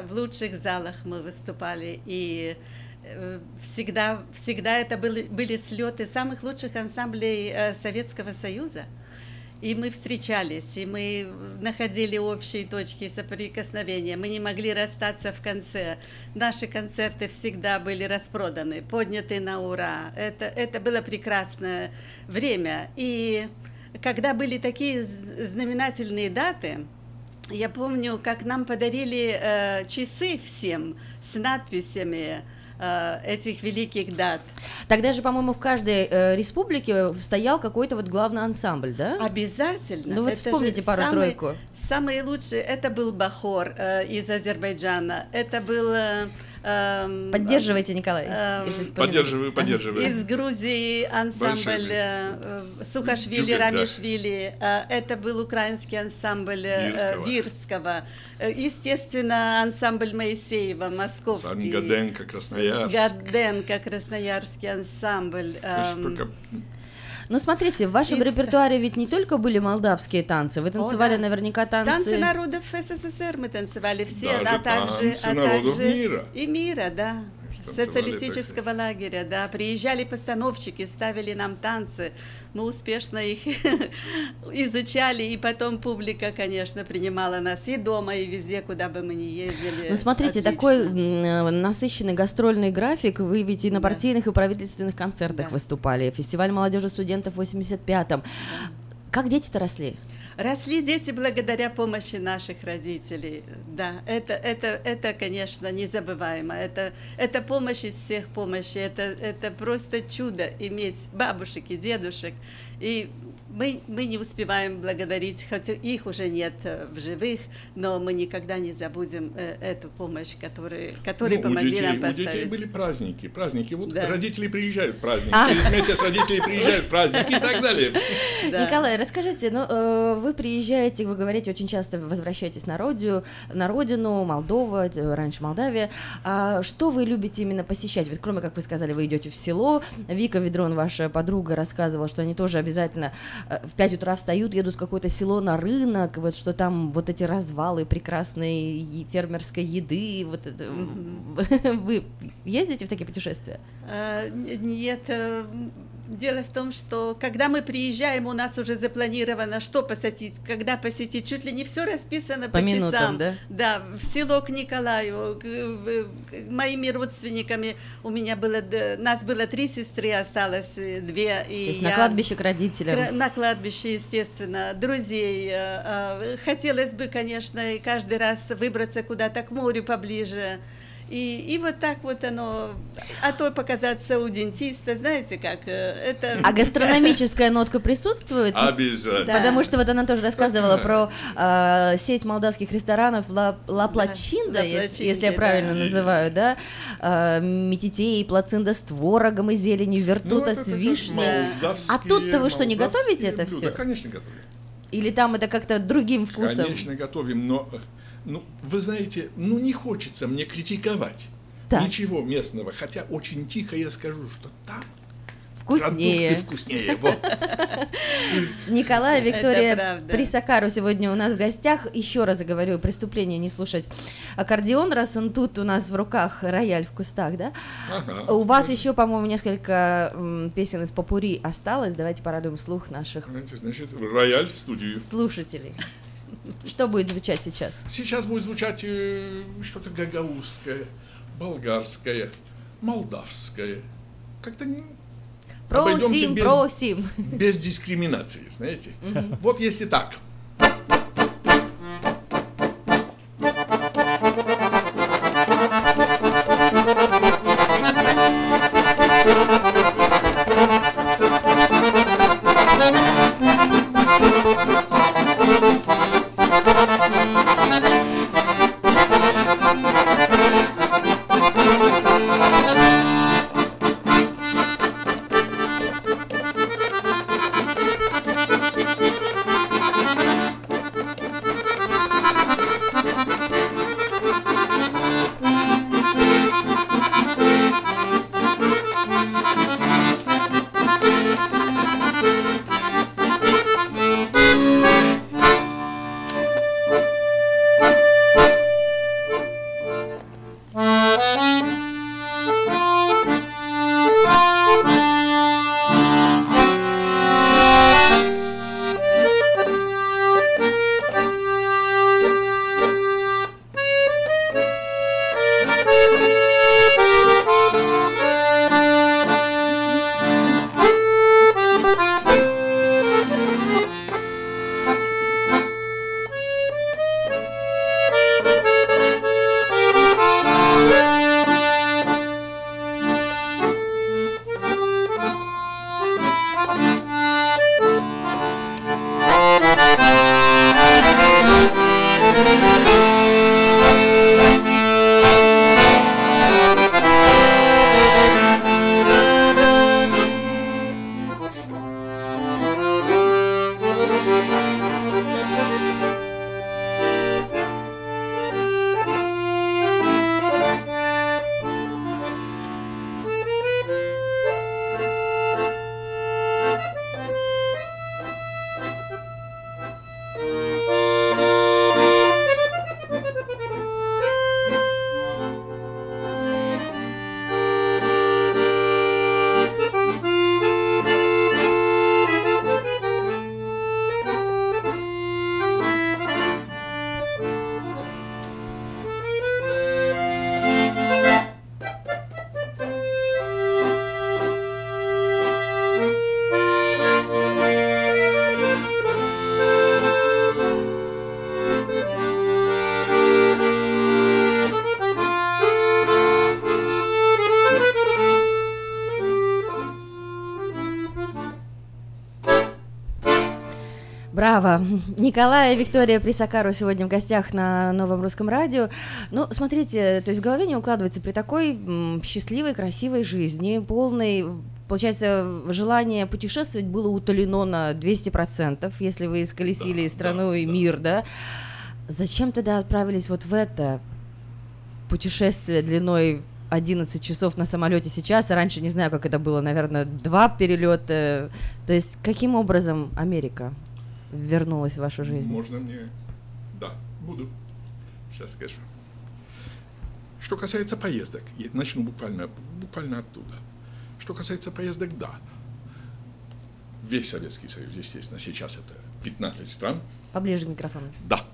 в, лучших залах мы выступали, и всегда, всегда это были, были слеты самых лучших ансамблей э, Советского Союза. И мы встречались, и мы находили общие точки соприкосновения. Мы не могли расстаться в конце. Наши концерты всегда были распроданы, подняты на ура. Это, это было прекрасное время. И когда были такие знаменательные даты, я помню, как нам подарили э, часы всем с надписями э, этих великих дат. Тогда же, по-моему, в каждой э, республике стоял какой-то вот главный ансамбль, да? Обязательно. Ну вот Это вспомните пару-тройку. самый- Самые лучшие, это был Бахор э, из Азербайджана, это был... э, эм, Поддерживайте, Николай, эм, если. Поддерживаю, поддерживаю. Из Грузии ансамбль э, э, Сухашвили, Джугер, да. Рамишвили. Э, Это был украинский ансамбль э, Вирского. Вирского. Э, Естественно, ансамбль Моисеева, московский. Сангаденко, Красноярск. Гаденко, красноярский ансамбль. Эм, Ну, смотрите, в вашем репертуаре ведь не только были молдавские танцы, вы танцевали да. наверняка танцы... Танцы народов СССР мы танцевали все, Даже а также, танцы а народов также мира. и мира, да. Социалистического лагеря, да. Приезжали постановщики, ставили нам танцы. Мы успешно их изучали, и потом публика, конечно, принимала нас и дома, и везде, куда бы мы ни ездили. Ну, смотрите, Отлично. такой э, насыщенный гастрольный график. Вы ведь и на партийных, и правительственных концертах выступали. Фестиваль молодежи студентов в 85-м. Как дети-то росли? Росли дети благодаря помощи наших родителей. Да, это, это, это конечно, незабываемо. Это, это помощь из всех помощи. Это, это просто чудо иметь бабушек и дедушек. И мы, мы не успеваем благодарить, хотя их уже нет э, в живых, но мы никогда не забудем э, эту помощь, которую, которые Ну, помогли у детей, нам у поставить. детей были праздники, праздники. Вот Да. родители приезжают праздник, А. через месяц родители приезжают праздники и так далее. Николай, расскажите, ну, э, вы приезжаете, вы говорите, очень часто возвращаетесь на родину, на родину, Молдова, раньше Молдавия. А что вы любите именно посещать? Вот кроме, как вы сказали, вы идете в село. Вика Ведрон, ваша подруга, рассказывала, что они тоже обязательно в 5 утра встают, едут в какое-то село на рынок, вот что там вот эти развалы прекрасной фермерской еды. Вот это. Вы ездите в такие путешествия? Н- Нет, э, дело в том, что когда мы приезжаем, у нас уже запланировано, что посетить, когда посетить, чуть ли не все расписано по, По минутам, часам. да? Да, в село к Николаю, к, к моими родственниками. У меня было, нас было три сестры, осталось э, две. И То есть на я- кладбище к родителям. На кладбище, естественно, друзей. э, э, Хотелось бы, конечно, каждый раз выбраться куда-то к морю поближе. И, и вот так вот оно, а то показаться у дентиста, знаете как, э, это... А гастрономическая нотка присутствует? Обязательно. Да. Потому что вот она тоже рассказывала про э, сеть молдавских ресторанов Ла, Ла Плачинда, Ла ес- Плачинде, если я да. правильно называю, да? Э, метитей, плацинда с творогом и зеленью, вертута Ну, с это вишней. А тут-то вы что, не готовите это блюда. все? Конечно, готовим. Или там это как-то другим вкусом? Конечно, готовим, но, э, ну, вы знаете, ну, не хочется мне критиковать Так. ничего местного, хотя очень тихо я скажу, что там Вкуснее. продукты вкуснее. Вот. Николай, Виктория. Присакару сегодня у нас в гостях. Еще раз говорю, преступление не слушать аккордеон, раз он тут у нас в руках, рояль в кустах, да? Ага. У вас еще, по-моему, несколько песен из попури осталось. Давайте порадуем слух наших Значит, рояль в студию. слушателей. Что будет звучать сейчас? Сейчас будет звучать э, что-то гагаузское, болгарское, молдавское. Как-то не- Просим, без, просим. без дискриминации, знаете. Мгм. Вот если так. Браво! Николай и Виктория Присакару сегодня в гостях на Новом Русском Радио. Ну, смотрите, то есть в голове не укладывается при такой счастливой, красивой жизни, полной Получается, желание путешествовать было утолено на 200%, если вы исколесили Да, страну да, и да. мир, да? Зачем тогда отправились вот в это путешествие длиной 11 часов на самолете сейчас, а раньше не знаю, как это было, наверное, два перелета. То есть каким образом Америка вернулась в вашу жизнь? Можно мне? Да, буду. Сейчас скажу. Что касается поездок, я начну буквально, буквально оттуда. Что касается поездок, да. Весь Советский Союз, естественно, сейчас это 15 стран. Поближе к микрофону. Да.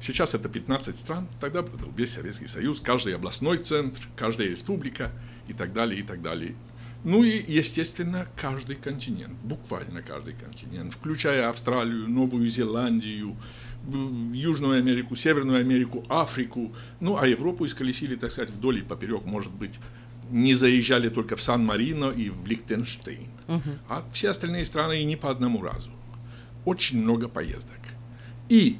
Сейчас это 15 стран, тогда был весь Советский Союз, каждый областной центр, каждая республика и так далее, и так далее. Ну и, естественно, каждый континент, буквально каждый континент, включая Австралию, Новую Зеландию, б- Южную Америку, Северную Америку, Африку, ну а Европу исколесили, так сказать, вдоль и поперек, может быть, не заезжали только в Сан-Марино и в Лихтенштейн, Мгм. а все остальные страны и не по одному разу. Очень много поездок. И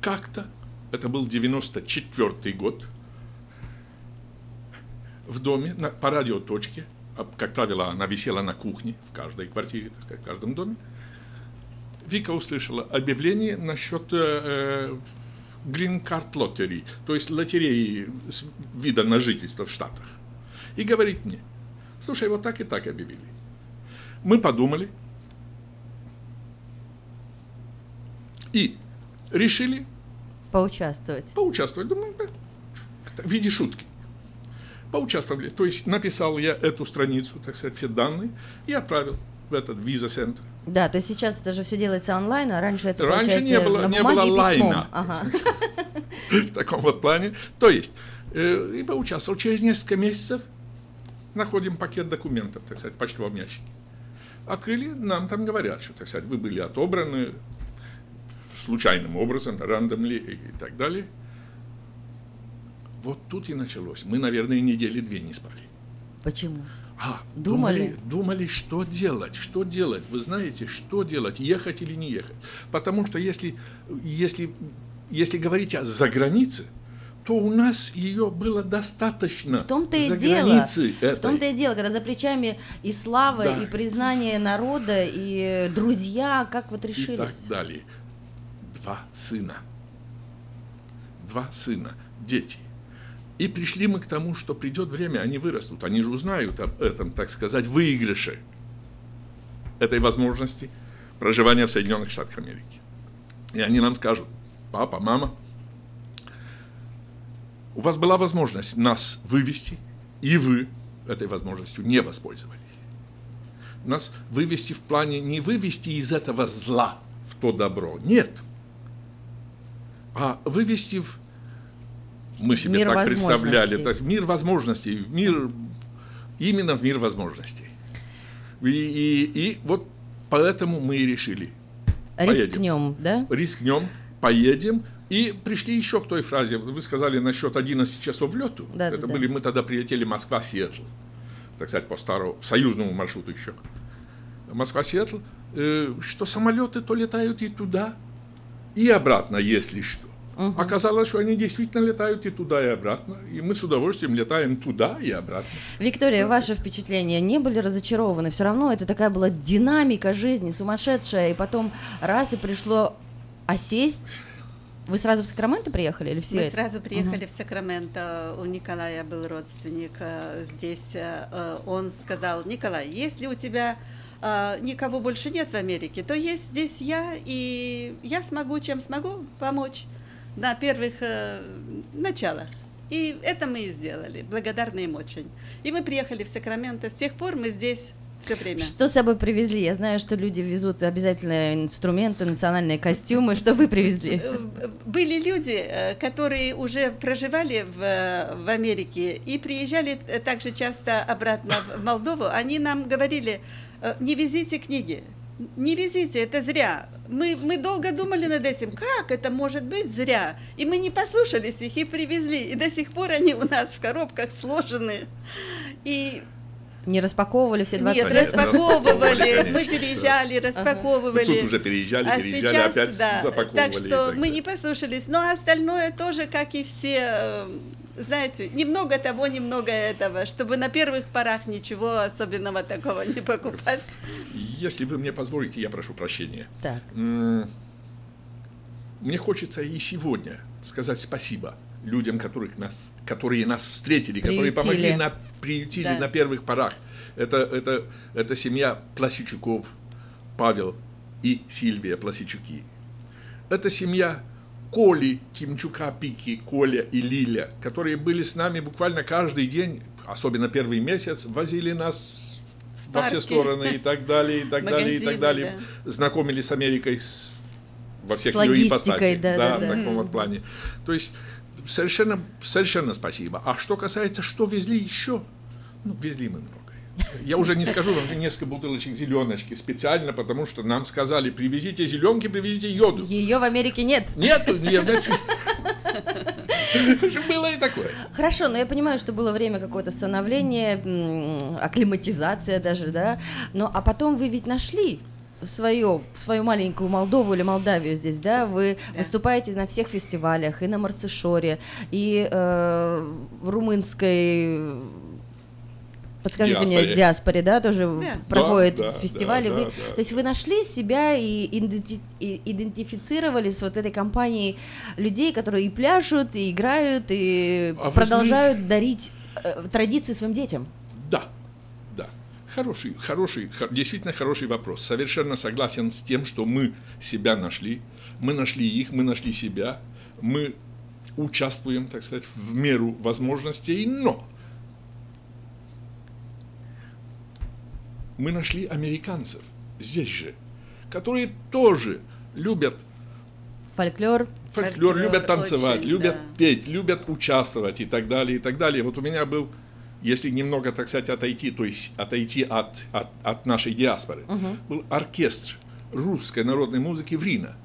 как-то, это был 94 год, в доме на, по радиоточке, а, как правило, она висела на кухне в каждой квартире, так сказать, в каждом доме, Вика услышала объявление насчет э, Green Card Lottery, то есть лотереи с вида на жительство в Штатах. И говорит мне, слушай, вот так и так объявили. Мы подумали и решили Поучаствовать. поучаствовать. Думаю, да, в виде шутки. Поучаствовали. То есть написал я эту страницу, так сказать, все данные и отправил в этот виза-центр. Да, то есть сейчас это же все делается онлайн, а раньше это Раньше не было- на не было лайна. Ага. в таком вот плане. То есть, э, и поучаствовал. Через несколько месяцев находим пакет документов, так сказать, в почтовом ящике. Открыли, нам там говорят, что, так сказать, вы были отобраны случайным образом, рандомли и так далее. Вот тут и началось. Мы, наверное, недели две не спали. Почему? А, Думали? думали, думали, что делать, что делать. Вы знаете, что делать, ехать или не ехать. Потому что если, если, если говорить о загранице, то у нас ее было достаточно. В том-то и дело. границей В этой. том-то и дело, когда за плечами и слава, Да. и признание народа, и друзья, как вот и так решились? далее. Два сына. Два сына, дети. И пришли мы к тому, что придет время, они вырастут, они же узнают об этом, так сказать, выигрыше этой возможности проживания в Соединенных Штатах Америки. И они нам скажут, папа, мама, у вас была возможность нас вывести, и вы этой возможностью не воспользовались. Нас вывести в плане не вывести из этого зла в то добро, нет, а вывести в мы себе Мир так представляли, то есть в мир возможностей, в мир именно в мир возможностей. И, и, и вот поэтому мы и решили. поедем. Рискнем, да? Рискнем, поедем. И пришли еще к той фразе. Вы сказали насчет 11 часов лету. Да, Это да, да. были мы тогда прилетели Москва-Сиэтл. Так сказать, по старому союзному маршруту еще. Москва-Сиэтл. э, что самолеты то летают и туда, и обратно, если что. Оказалось, что они действительно летают и туда, и обратно. И мы с удовольствием летаем туда и обратно. Виктория, ваши впечатления не были разочарованы? Все равно это такая была динамика жизни, сумасшедшая, и потом раз и пришло осесть. Вы сразу в Сакраменто приехали или все? Мы сразу приехали в Сакраменто. У Николая был родственник э, здесь. э, э, Он сказал, Николай, если у тебя никого больше нет в Америке, то есть здесь я, и я смогу, чем смогу, помочь на первых э, началах. И это мы и сделали. Благодарны им очень. И мы приехали в Сакраменто. С тех пор мы здесь все время. Что с собой привезли? Я знаю, что люди везут обязательно инструменты, национальные костюмы. Что вы привезли? Э, Были люди, э, которые уже проживали в, э, в Америке и приезжали э, также часто обратно в Молдову. Они нам говорили, э, не везите книги, не везите, это зря. Мы, мы долго думали над этим, как это может быть зря. И мы не послушались их и привезли. И до сих пор они у нас в коробках сложены. И Не распаковывали все 20 Нет, лет? распаковывали, конечно, мы переезжали, распаковывали. Ну, тут уже переезжали, а переезжали, сейчас, опять да, запаковывали Так что так мы не послушались. Но остальное тоже, как и все, э, знаете, немного того, немного этого, чтобы на первых порах ничего особенного такого не покупать. Если вы мне позволите, я прошу прощения. Так. Мне хочется и сегодня сказать спасибо людям, которых нас, которые нас встретили, которые Приютили. помогли, на, приютили Да. на первых порах. Это, это, это семья Пласичуков, Павел и Сильвия Пласичуки. Это семья Коли, Кимчука, Пики, Коля и Лиля, которые были с нами буквально каждый день, особенно первый месяц, возили нас во все стороны и так далее, и так далее, и так далее. Знакомили с Америкой во всех ее ипостасях. да, да, в таком вот плане. То есть совершенно, совершенно спасибо. А что касается, что везли еще, ну, везли мы многое. Я уже не скажу, там несколько бутылочек зеленочки специально, потому что нам сказали, привезите зеленки, привезите йоду. Ее в Америке нет. Нету, не, значит, было и такое. Хорошо, но я понимаю, что было время какое-то становление, акклиматизация даже, да. Но а потом вы ведь нашли свою, свою маленькую Молдову или Молдавию здесь, да? Вы выступаете на всех фестивалях, и на Марцишоре, и э, в румынской Подскажите мне, Диаспоре. диаспоре, да, тоже Да. проходят Да, фестивали. да, вы, да, да. То есть вы нашли себя и иденти- и идентифицировали с вот этой компанией людей, которые и пляшут, и играют, и А продолжают дарить э, традиции своим детям. Да, да. Хороший, хороший, хо- действительно хороший вопрос. Совершенно согласен с тем, что мы себя нашли, мы нашли их, мы нашли себя, мы участвуем, так сказать, в меру возможностей, но мы нашли американцев здесь же, которые тоже любят Фольклор. фольклор, Фольклор любят танцевать, очень, любят да. петь, любят участвовать и так далее, и так далее. Вот у меня был, если немного, так сказать, отойти, то есть отойти от, от, от нашей диаспоры, Мгм. был оркестр русской народной музыки в Рино.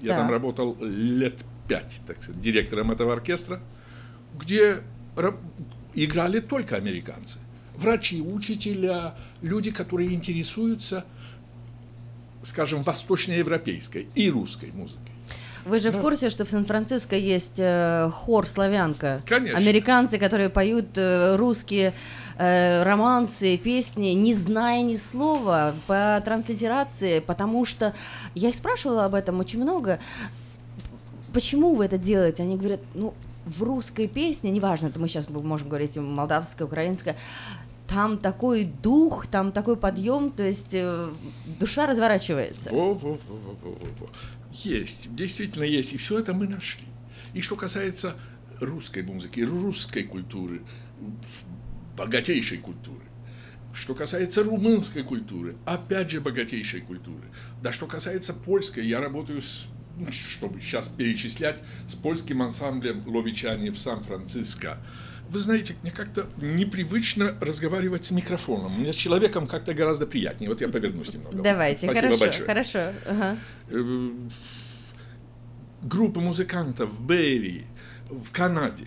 Я Так. там работал лет пять, так сказать, директором этого оркестра, где ра- играли только американцы. Врачи, учителя, люди, которые интересуются, скажем, восточноевропейской и русской музыкой. Вы же в Да. курсе, что в Сан-Франциско есть э, хор славянка? Конечно. Американцы, которые поют э, русские э, романсы, песни, не зная ни слова по транслитерации, потому что я их спрашивала об этом очень много. Почему вы это делаете? Они говорят, ну, в русской песне, неважно, это мы сейчас можем говорить молдавская, украинская, там такой дух, там такой подъем, то есть э, душа разворачивается. Во, во, во, во, во, во. Есть, действительно есть, и все это мы нашли. И что касается русской музыки, русской культуры, богатейшей культуры, что касается румынской культуры, опять же богатейшей культуры. Да что касается польской, я работаю с ну, чтобы сейчас перечислять, с польским ансамблем Ловичане в Сан-Франциско. Вы знаете, мне как-то непривычно разговаривать с микрофоном. Мне с человеком как-то гораздо приятнее. Вот я повернусь немного. Давайте, Спасибо хорошо, большое. хорошо. ага. Э, группы музыкантов в Бэйри, в Канаде.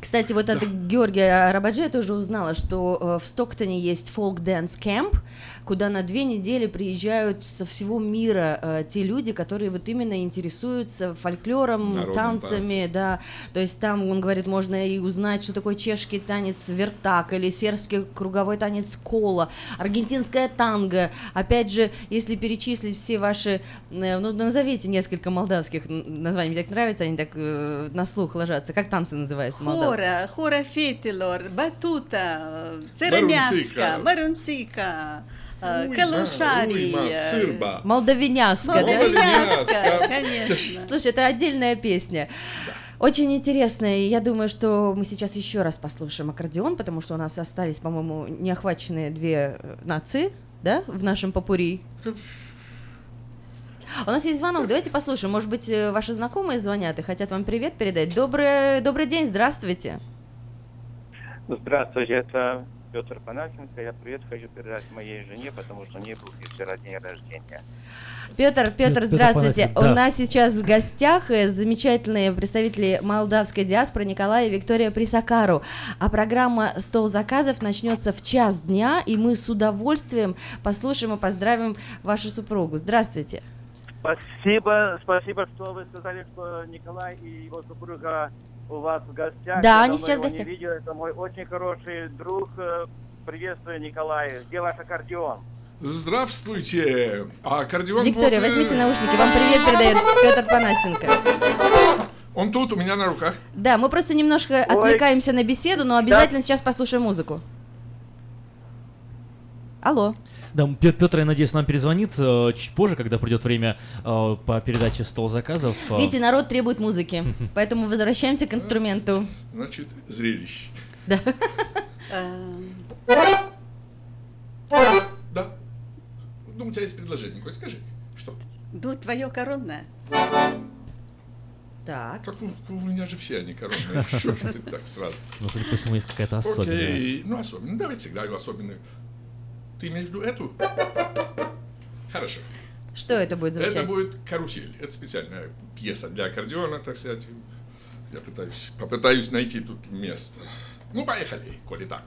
Кстати, вот от Георгия Арабаджи я тоже узнала, что э, в Стоктоне есть folk dance camp, куда на две недели приезжают со всего мира э, те люди, которые вот именно интересуются фольклором, Народным танцами, да. То есть там, он говорит, можно и узнать, что такое чешский танец вертак или сербский круговой танец кола, аргентинская танго. Опять же, если перечислить все ваши, э, ну, назовите несколько молдавских названий, мне так нравится, они так э, на слух ложатся. Как танцы называются молдавские? Хора, хора фетилор, батута, церемяска, марунцика, э, Уйма, калушари. уйма, э, сырба. Молдавиняска, да? Молдавиняска, конечно. Слушай, это отдельная песня. Очень интересно, и я думаю, что мы сейчас еще раз послушаем аккордеон, потому что у нас остались, по-моему, неохваченные две э, нации, да, в нашем попури. У нас есть звонок, давайте послушаем. Может быть, э, ваши знакомые звонят и хотят вам привет передать. Добрый, добрый день, здравствуйте. Здравствуйте, это Петр Панасенко. Я привет хочу передать моей жене, потому что у нее был вчера день рождения. Петр, Петр, Петр здравствуйте. Панасенко, У да. нас сейчас в гостях э, замечательные представители молдавской диаспоры Николай и Виктория Присакару. А программа «Стол заказов» начнется в час дня, и мы с удовольствием послушаем и поздравим вашу супругу. Здравствуйте. Спасибо, спасибо, что вы сказали, что Николай и его супруга у вас в гостях. Да, Я они сейчас в гостях. не видел. Это мой очень хороший друг. Э, Приветствую, Николай. Где ваш аккордеон? Здравствуйте! А аккордеон Виктория, вот, э, возьмите наушники. Вам привет передает Петр Панасенко. Он тут у меня на руках. Да, мы просто немножко отвлекаемся на беседу, но обязательно сейчас послушаем музыку. Алло. Да, Петр, я надеюсь, нам перезвонит э, чуть позже, когда придет время э, по передаче стол заказов. Э, Видите, народ требует музыки, поэтому возвращаемся к инструменту. Значит, зрелище. Да. Да. Ну, у тебя есть предложение, хоть скажи. Что? Ну, твое коронное. Так. Как у, у меня же все они коронные. Что ж ты так сразу? Ну, судя по всему, есть какая-то особенная. Окей, ну особенно. Давайте сыграю особенную. Ты виду эту? Хорошо. Что это будет звучать? Это будет карусель. Это специальная пьеса для аккордеона, так сказать. Я пытаюсь, попытаюсь найти тут место. Ну, поехали, коли так.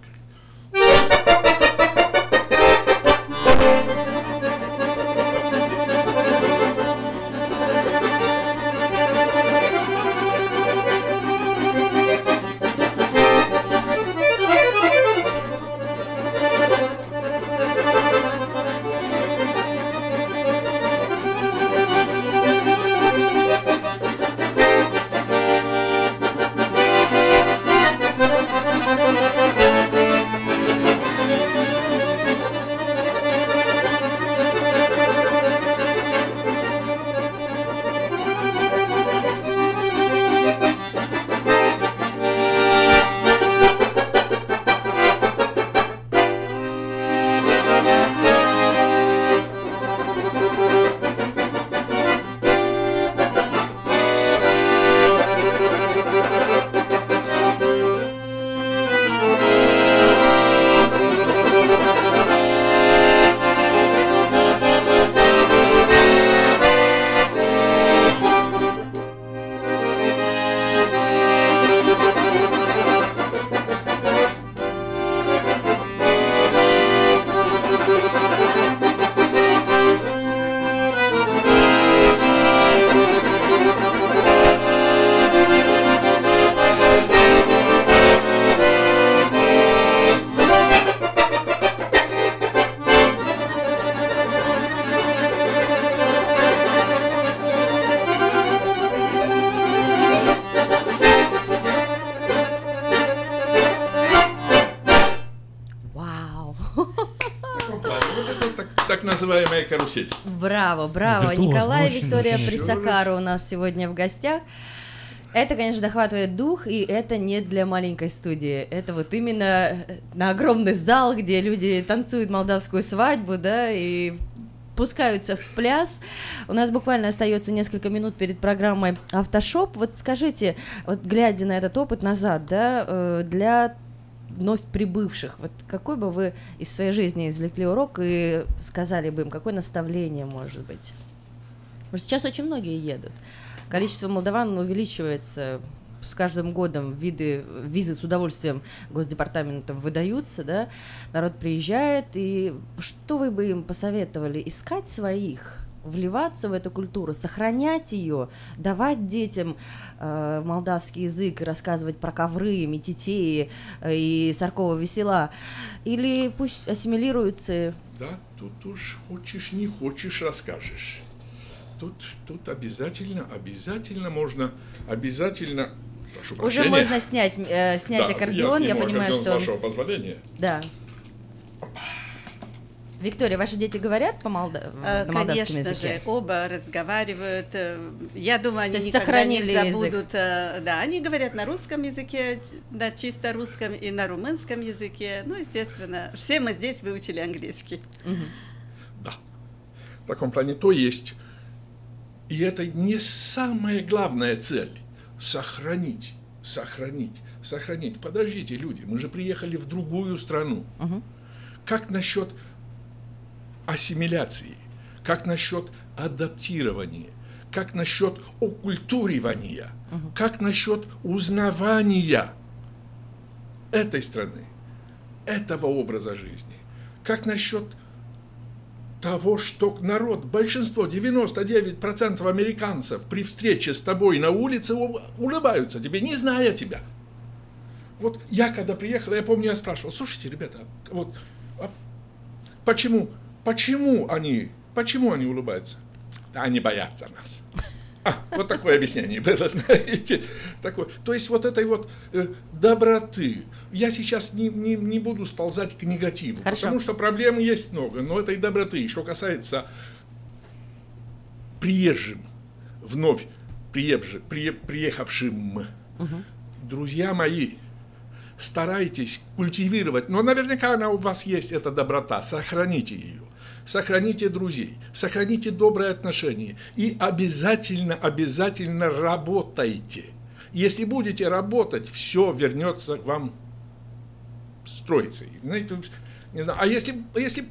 Браво, браво. Виртуозно, Николай и очень Виктория очень. Присакару у нас сегодня в гостях. Это, конечно, захватывает дух, и это не для маленькой студии. Это вот именно э, на огромный зал, где люди танцуют молдавскую свадьбу, да, и пускаются в пляс. У нас буквально остается несколько минут перед программой Автошоп. Вот скажите, вот глядя на этот опыт назад, да, э, для вновь прибывших, вот какой бы вы из своей жизни извлекли урок и сказали бы им, какое наставление может быть? Потому что сейчас очень многие едут. Количество молдаван увеличивается с каждым годом виды, визы с удовольствием Госдепартаментом выдаются, да, народ приезжает, и что вы бы им посоветовали? Искать своих, вливаться в эту культуру, сохранять ее, давать детям э, молдавский язык и рассказывать про ковры, метитеи э, и саркова весела, или пусть ассимилируются Да, тут уж хочешь, не хочешь, расскажешь. Тут, тут обязательно, обязательно можно, обязательно, прошу Уже прощения. можно снять, э, снять Да, аккордеон, я, сниму понимаю, аккордеон что... с он- вашего позволения. Да. Виктория, ваши дети говорят по молда... Э, на молдавском Конечно языке? же, оба разговаривают. э, Я думаю, они никогда не сохранили язык. забудут. э, Да, они говорят на русском языке, на чисто русском и на румынском языке. Ну, естественно, все мы здесь выучили английский. В таком плане то есть. И это не самая главная цель. Сохранить. сохранить, сохранить. Подождите, люди, мы же приехали в другую страну. Как насчет ассимиляции? Как насчет адаптирования? Как насчет оккультуривания? Как насчет узнавания этой страны, этого образа жизни? Как насчет того, что народ, большинство, 99% американцев при встрече с тобой на улице улыбаются тебе, не зная тебя. Вот я когда приехал, я помню, я спрашивал, слушайте, ребята, вот а почему, почему они, почему они улыбаются? Да они боятся нас. А, вот такое объяснение было, знаете. Такое. То есть вот этой вот э, доброты. Я сейчас не, не, не буду сползать к негативу, Хорошо. потому что проблем есть много, но этой доброты. Что касается приезжим, вновь приезжим, при, приехавшим, друзья мои, старайтесь культивировать, но наверняка она у вас есть, эта доброта, сохраните ее. Сохраните друзей, сохраните добрые отношения и обязательно, обязательно работайте. Если будете работать, все вернется к вам строицей. Знаете, не знаю, а если, если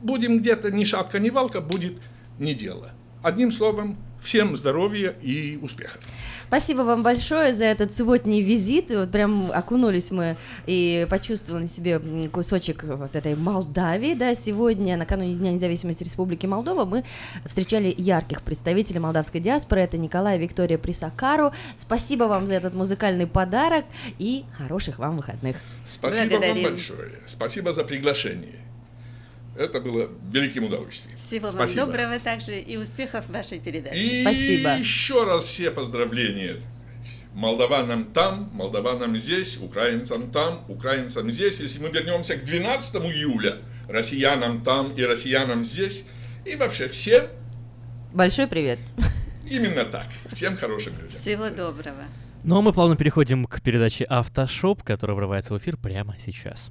будем где-то ни шатка, ни валка, будет не дело. Одним словом, всем здоровья и успехов. Спасибо вам большое за этот субботний визит. Вот прям окунулись мы и почувствовали на себе кусочек вот этой Молдавии. Да, сегодня, накануне Дня независимости Республики Молдова, мы встречали ярких представителей молдавской диаспоры. Это Николай и Виктория Присакару. Спасибо вам за этот музыкальный подарок и хороших вам выходных. Спасибо Благодарим. вам большое. Спасибо за приглашение. Это было великим удовольствием. Всего Спасибо. вам доброго также и успехов в вашей передаче. И еще раз все поздравления. Молдаванам там, молдаванам здесь, украинцам там, украинцам здесь. Если мы вернемся к 12 июля, россиянам там и россиянам здесь. И вообще всем Большой привет. именно так. Всем хорошим людям. Всего доброго. Ну а мы плавно переходим к передаче «Автошоп», которая врывается в эфир прямо сейчас.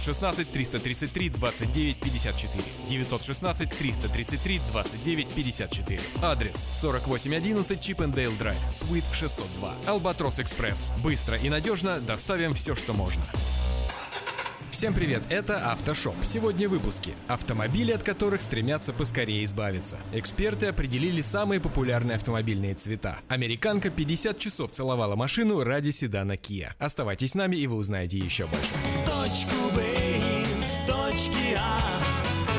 916 333 29 54. 916 333 29 54. Адрес 4811 Чипендейл Драйв, Суит 602. Албатрос Экспресс. Быстро и надежно доставим все, что можно. Всем привет, это Автошоп. Сегодня в выпуске. Автомобили, от которых стремятся поскорее избавиться. Эксперты определили самые популярные автомобильные цвета. Американка 50 часов целовала машину ради седана Kia. Оставайтесь с нами и вы узнаете еще больше. В точку Б, с А,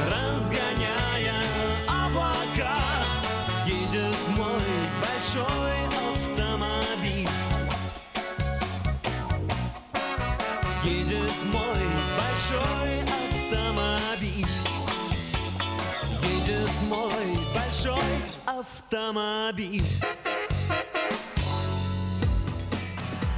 разгоняя облака, едет мой большой автомобиль. Едет мой большой автомобиль. Едет мой большой автомобиль.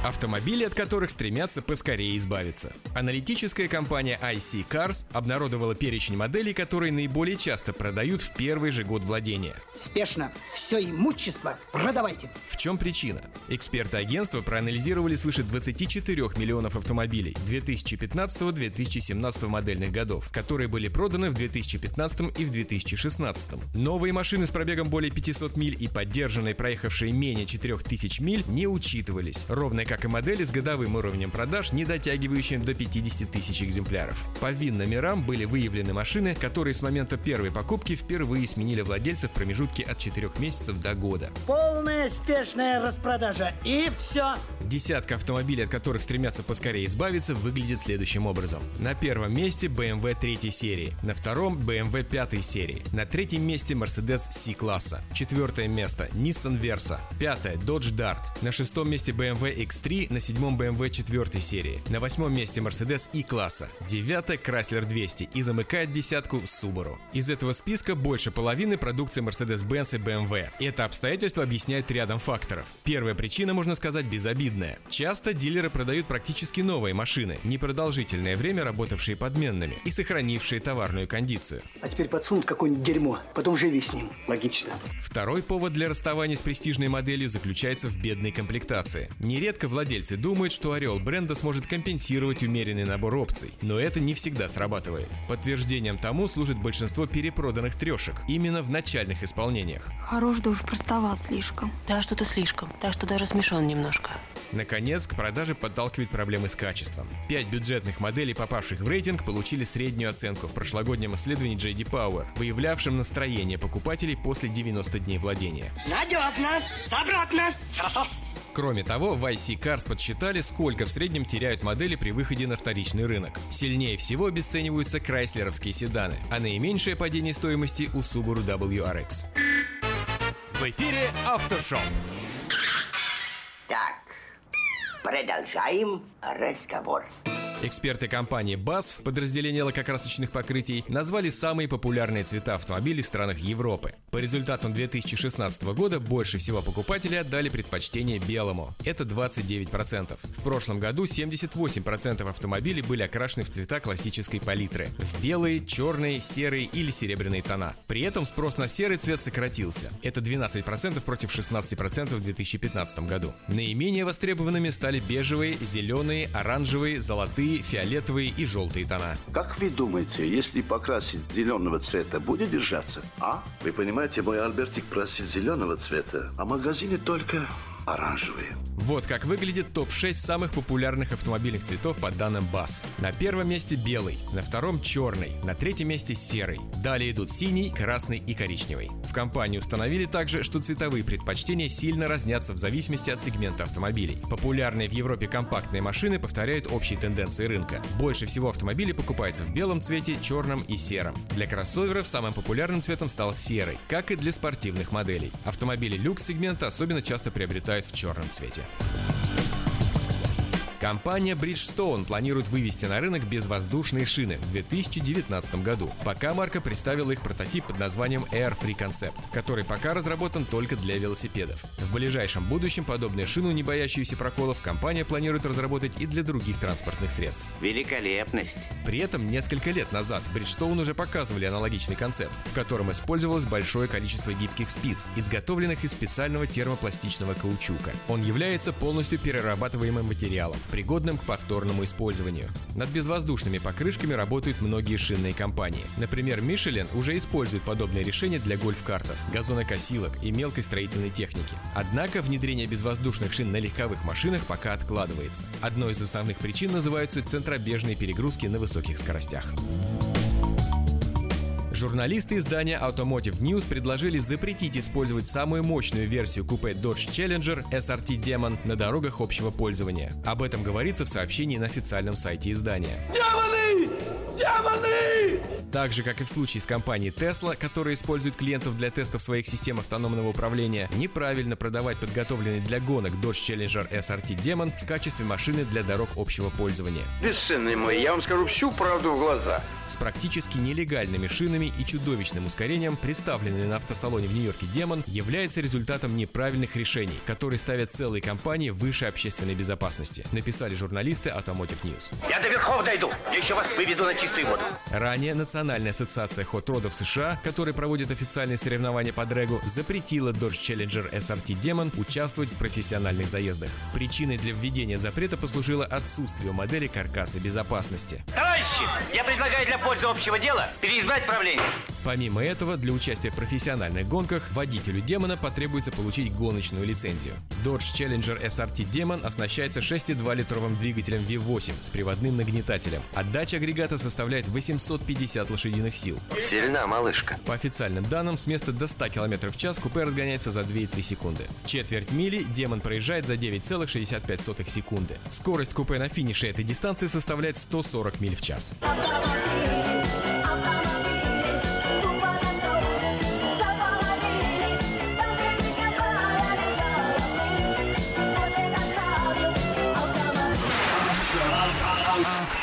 Автомобили, от которых стремятся поскорее избавиться. Аналитическая компания IC Cars обнародовала перечень моделей, которые наиболее часто продают в первый же год владения. Спешно. Все имущество продавайте. В чем причина? Эксперты агентства проанализировали свыше 24 миллионов автомобилей 2015-2017 модельных годов, которые были проданы в 2015 и в 2016. Новые машины с пробегом более 500 миль и поддержанные, проехавшие менее 4000 миль, не учитывались, ровно как как и модели с годовым уровнем продаж, не дотягивающим до 50 тысяч экземпляров. По ВИН-номерам были выявлены машины, которые с момента первой покупки впервые сменили владельца в промежутке от 4 месяцев до года. Полная спешная распродажа. И все. Десятка автомобилей, от которых стремятся поскорее избавиться, выглядит следующим образом. На первом месте BMW 3 серии, на втором BMW 5 серии, на третьем месте Mercedes C-класса, четвертое место Nissan Versa, пятое Dodge Dart, на шестом месте BMW X3, на седьмом BMW 4 серии, на восьмом месте Mercedes E-класса, девятое Chrysler 200 и замыкает десятку Subaru. Из этого списка больше половины продукции Mercedes-Benz и BMW. Это обстоятельство объясняет рядом факторов. Первая причина, можно сказать, безобидная. Часто дилеры продают практически новые машины, непродолжительное время работавшие подменными и сохранившие товарную кондицию. А теперь подсунут какое-нибудь дерьмо, потом живи с ним. Логично. Второй повод для расставания с престижной моделью заключается в бедной комплектации. Нередко владельцы думают, что Орел бренда сможет компенсировать умеренный набор опций, но это не всегда срабатывает. Подтверждением тому служит большинство перепроданных трешек, именно в начальных исполнениях. Хорош да уж простоват слишком. Да, что-то слишком. Так что даже смешон немножко. Наконец, к продаже подталкивает проблемы с качеством. Пять бюджетных моделей, попавших в рейтинг, получили среднюю оценку в прошлогоднем исследовании JD Power, выявлявшем настроение покупателей после 90 дней владения. Надежно. Обратно. Хорошо. Кроме того, в IC Cars подсчитали, сколько в среднем теряют модели при выходе на вторичный рынок. Сильнее всего обесцениваются крайслеровские седаны, а наименьшее падение стоимости у Subaru WRX. В эфире Автошоу. Так, продолжаем разговор. Эксперты компании BASF, подразделение лакокрасочных покрытий, назвали самые популярные цвета автомобилей в странах Европы. По результатам 2016 года больше всего покупатели отдали предпочтение белому. Это 29%. В прошлом году 78% автомобилей были окрашены в цвета классической палитры. В белые, черные, серые или серебряные тона. При этом спрос на серый цвет сократился. Это 12% против 16% в 2015 году. Наименее востребованными стали бежевые, зеленые, оранжевые, золотые, фиолетовые и желтые тона. Как вы думаете, если покрасить зеленого цвета, будет держаться? А? Вы понимаете, мой Альбертик просит зеленого цвета, а в магазине только оранжевые. Вот как выглядит топ-6 самых популярных автомобильных цветов по данным BASF. На первом месте белый, на втором черный, на третьем месте серый. Далее идут синий, красный и коричневый. В компании установили также, что цветовые предпочтения сильно разнятся в зависимости от сегмента автомобилей. Популярные в Европе компактные машины повторяют общие тенденции рынка. Больше всего автомобилей покупается в белом цвете, черном и сером. Для кроссоверов самым популярным цветом стал серый, как и для спортивных моделей. Автомобили люкс-сегмента особенно часто приобретают в черном цвете. Компания Bridgestone планирует вывести на рынок безвоздушные шины в 2019 году. Пока марка представила их прототип под названием Air Free Concept, который пока разработан только для велосипедов. В ближайшем будущем подобные шину, не боящиеся проколов, компания планирует разработать и для других транспортных средств. Великолепность. При этом несколько лет назад Bridgestone уже показывали аналогичный концепт, в котором использовалось большое количество гибких спиц, изготовленных из специального термопластичного каучука. Он является полностью перерабатываемым материалом, пригодным к повторному использованию. Над безвоздушными покрышками работают многие шинные компании. Например, Michelin уже использует подобные решения для гольф-картов, газонокосилок и мелкой строительной техники. Однако внедрение безвоздушных шин на легковых машинах пока откладывается. Одной из основных причин называются центробежные перегрузки на высоких скоростях. Журналисты издания Automotive News предложили запретить использовать самую мощную версию купе Dodge Challenger SRT Demon на дорогах общего пользования. Об этом говорится в сообщении на официальном сайте издания. Демоны! Демоны! Так же, как и в случае с компанией Tesla, которая использует клиентов для тестов своих систем автономного управления, неправильно продавать подготовленный для гонок Dodge Challenger SRT Demon в качестве машины для дорог общего пользования. Бесценный мой, я вам скажу всю правду в глаза. С практически нелегальными шинами и чудовищным ускорением представленный на автосалоне в Нью-Йорке Демон является результатом неправильных решений, которые ставят целые компании выше общественной безопасности, написали журналисты Automotive News. Я до верхов дойду. Я еще вас выведу на чистую воду. Ранее Национальная ассоциация хот-родов США, которая проводит официальные соревнования по дрэгу, запретила Dodge Challenger SRT Demon участвовать в профессиональных заездах. Причиной для введения запрета послужило отсутствие у модели каркаса безопасности. Товарищи, я предлагаю для пользы общего дела переизбрать правление. Помимо этого, для участия в профессиональных гонках водителю Демона потребуется получить гоночную лицензию. Dodge Challenger SRT Demon оснащается 6,2-литровым двигателем V8 с приводным нагнетателем. Отдача агрегата составляет 850 лошадиных сил. Сильна малышка. По официальным данным, с места до 100 км в час купе разгоняется за 2,3 секунды. Четверть мили Демон проезжает за 9,65 секунды. Скорость купе на финише этой дистанции составляет 140 миль в час.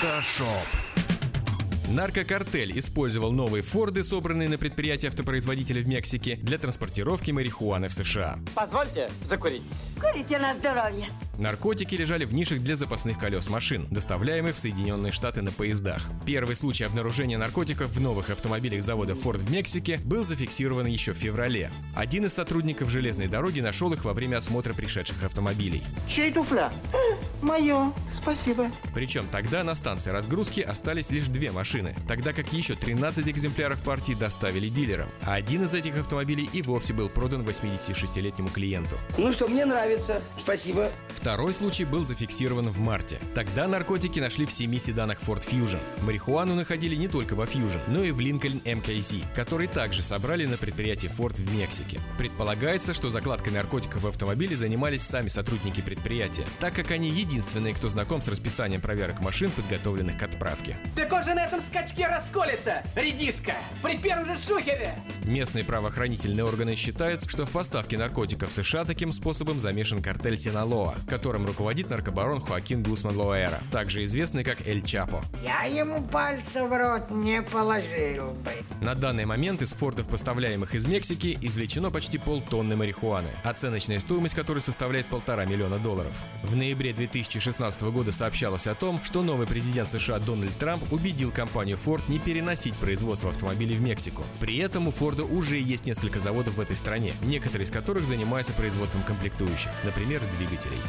Автошоп. Наркокартель использовал новые Форды, собранные на предприятии автопроизводителя в Мексике, для транспортировки марихуаны в США. Позвольте закурить. Курите на здоровье. Наркотики лежали в нишах для запасных колес машин, доставляемых в Соединенные Штаты на поездах. Первый случай обнаружения наркотиков в новых автомобилях завода Ford в Мексике был зафиксирован еще в феврале. Один из сотрудников железной дороги нашел их во время осмотра пришедших автомобилей. Чей туфля? Мое. Спасибо. Причем тогда на станции разгрузки остались лишь две машины, тогда как еще 13 экземпляров партии доставили дилерам, а один из этих автомобилей и вовсе был продан 86-летнему клиенту. Ну что, мне нравится. Спасибо. Второй случай был зафиксирован в марте. Тогда наркотики нашли в семи седанах Ford Fusion. Марихуану находили не только во Fusion, но и в Lincoln MKZ, который также собрали на предприятии Ford в Мексике. Предполагается, что закладкой наркотиков в автомобиле занимались сами сотрудники предприятия, так как они единственные, кто знаком с расписанием проверок машин, подготовленных к отправке. Так он же на этом скачке расколется, редиска, при первом же шухере. Местные правоохранительные органы считают, что в поставке наркотиков в США таким способом замешан картель Синалоа, которым руководит наркобарон Хоакин Гусман Лоэра, также известный как Эль Чапо. Я ему пальца в рот не положил бы. На данный момент из фордов, поставляемых из Мексики, извлечено почти полтонны марихуаны, оценочная стоимость которой составляет полтора миллиона долларов. В ноябре 2016 года сообщалось о том, что новый президент США Дональд Трамп убедил компанию Ford не переносить производство автомобилей в Мексику. При этом у Форда уже есть несколько заводов в этой стране, некоторые из которых занимаются производством комплектующих, например, двигателей.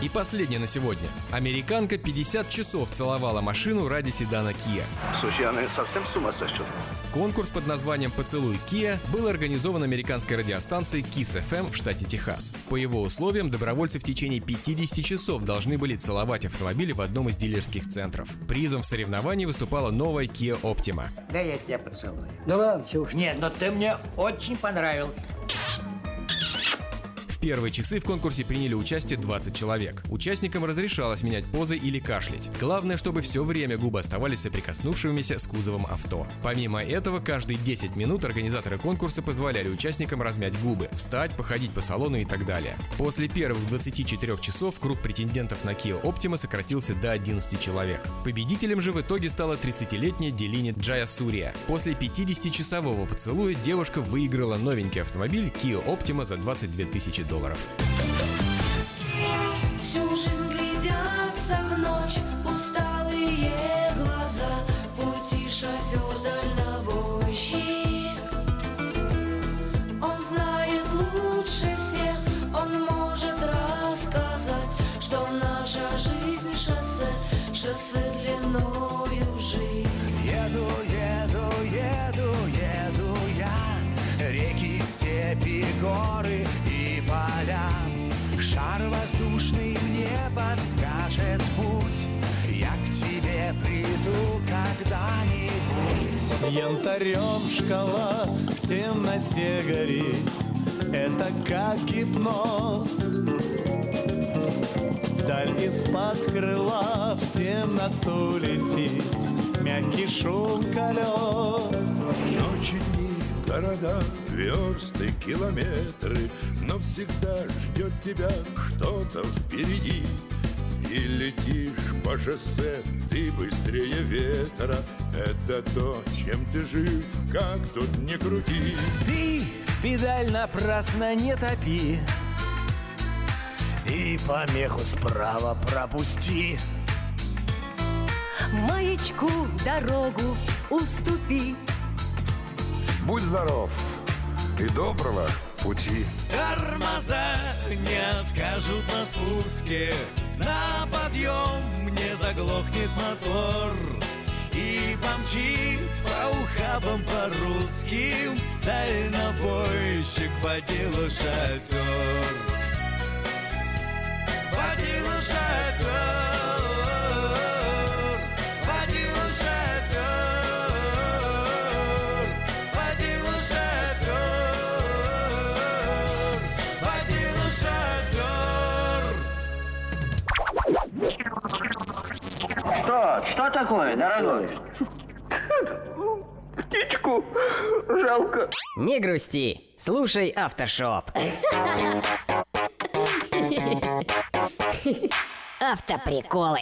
И последнее на сегодня. Американка 50 часов целовала машину ради седана Kia. Слушай, она совсем с ума сошла. Конкурс под названием «Поцелуй Kia» был организован американской радиостанцией Kiss FM в штате Техас. По его условиям, добровольцы в течение 50 часов должны были целовать автомобили в одном из дилерских центров. Призом в соревновании выступала новая Kia Optima. Да я тебя поцелую. Да ладно, чего уж. Нет, но ты мне очень понравился. Первые часы в конкурсе приняли участие 20 человек. Участникам разрешалось менять позы или кашлять. Главное, чтобы все время губы оставались соприкоснувшимися с кузовом авто. Помимо этого, каждые 10 минут организаторы конкурса позволяли участникам размять губы, встать, походить по салону и так далее. После первых 24 часов круг претендентов на Kia Optima сократился до 11 человек. Победителем же в итоге стала 30-летняя Делини Джая Сурия. После 50-часового поцелуя девушка выиграла новенький автомобиль Kia Optima за 22 тысячи долларов. Всю жизнь глядятся в ночь Янтарем шкала в темноте горит. Это как гипноз. Вдаль из-под крыла в темноту летит Мягкий шум колес. Ночи, дни, города, версты, километры Но всегда ждет тебя что-то впереди И летишь по шоссе, ты быстрее ветра. Это то, чем ты жив, как тут не крути. Ты педаль напрасно не топи. И помеху справа пропусти. Маячку дорогу уступи. Будь здоров и доброго пути. Тормоза не откажут на спуске На подъем не заглохнет мотор И звучит по ухабам по-русски Дальнобойщик водила шофер. Водила шофер Что? Что такое, дорогой? Птичку жалко. Не грусти, слушай автошоп. Автоприколы.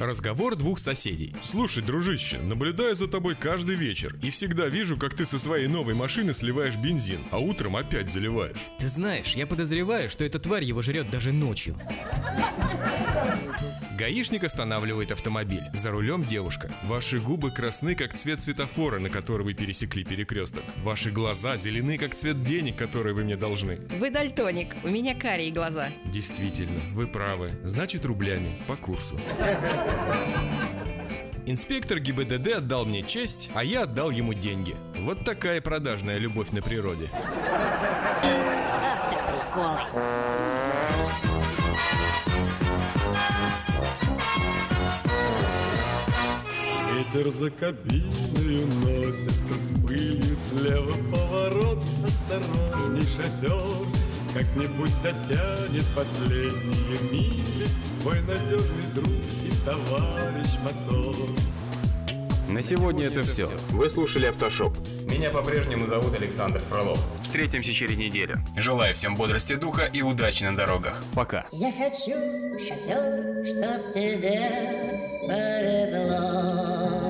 Разговор двух соседей. Слушай, дружище, наблюдаю за тобой каждый вечер и всегда вижу, как ты со своей новой машины сливаешь бензин, а утром опять заливаешь. Ты знаешь, я подозреваю, что эта тварь его жрет даже ночью. Гаишник останавливает автомобиль. За рулем девушка. Ваши губы красны, как цвет светофора, на который вы пересекли перекресток. Ваши глаза зелены, как цвет денег, которые вы мне должны. Вы дальтоник, у меня карие глаза. Действительно, вы правы. Значит, рублями, по курсу. Инспектор ГИБДД отдал мне честь, а я отдал ему деньги. Вот такая продажная любовь на природе. Автоприколы. Ветер за кабиною носится с пылью Слева поворот, осторожней шатер Как-нибудь дотянет последние мили Твой надежный друг и товарищ мотор На сегодня это все. Вы слушали «Автошоп». Меня по-прежнему зовут Александр Фролов. Встретимся через неделю. Желаю всем бодрости духа и удачи на дорогах. Пока. Я хочу, шофер, чтоб тебе повезло.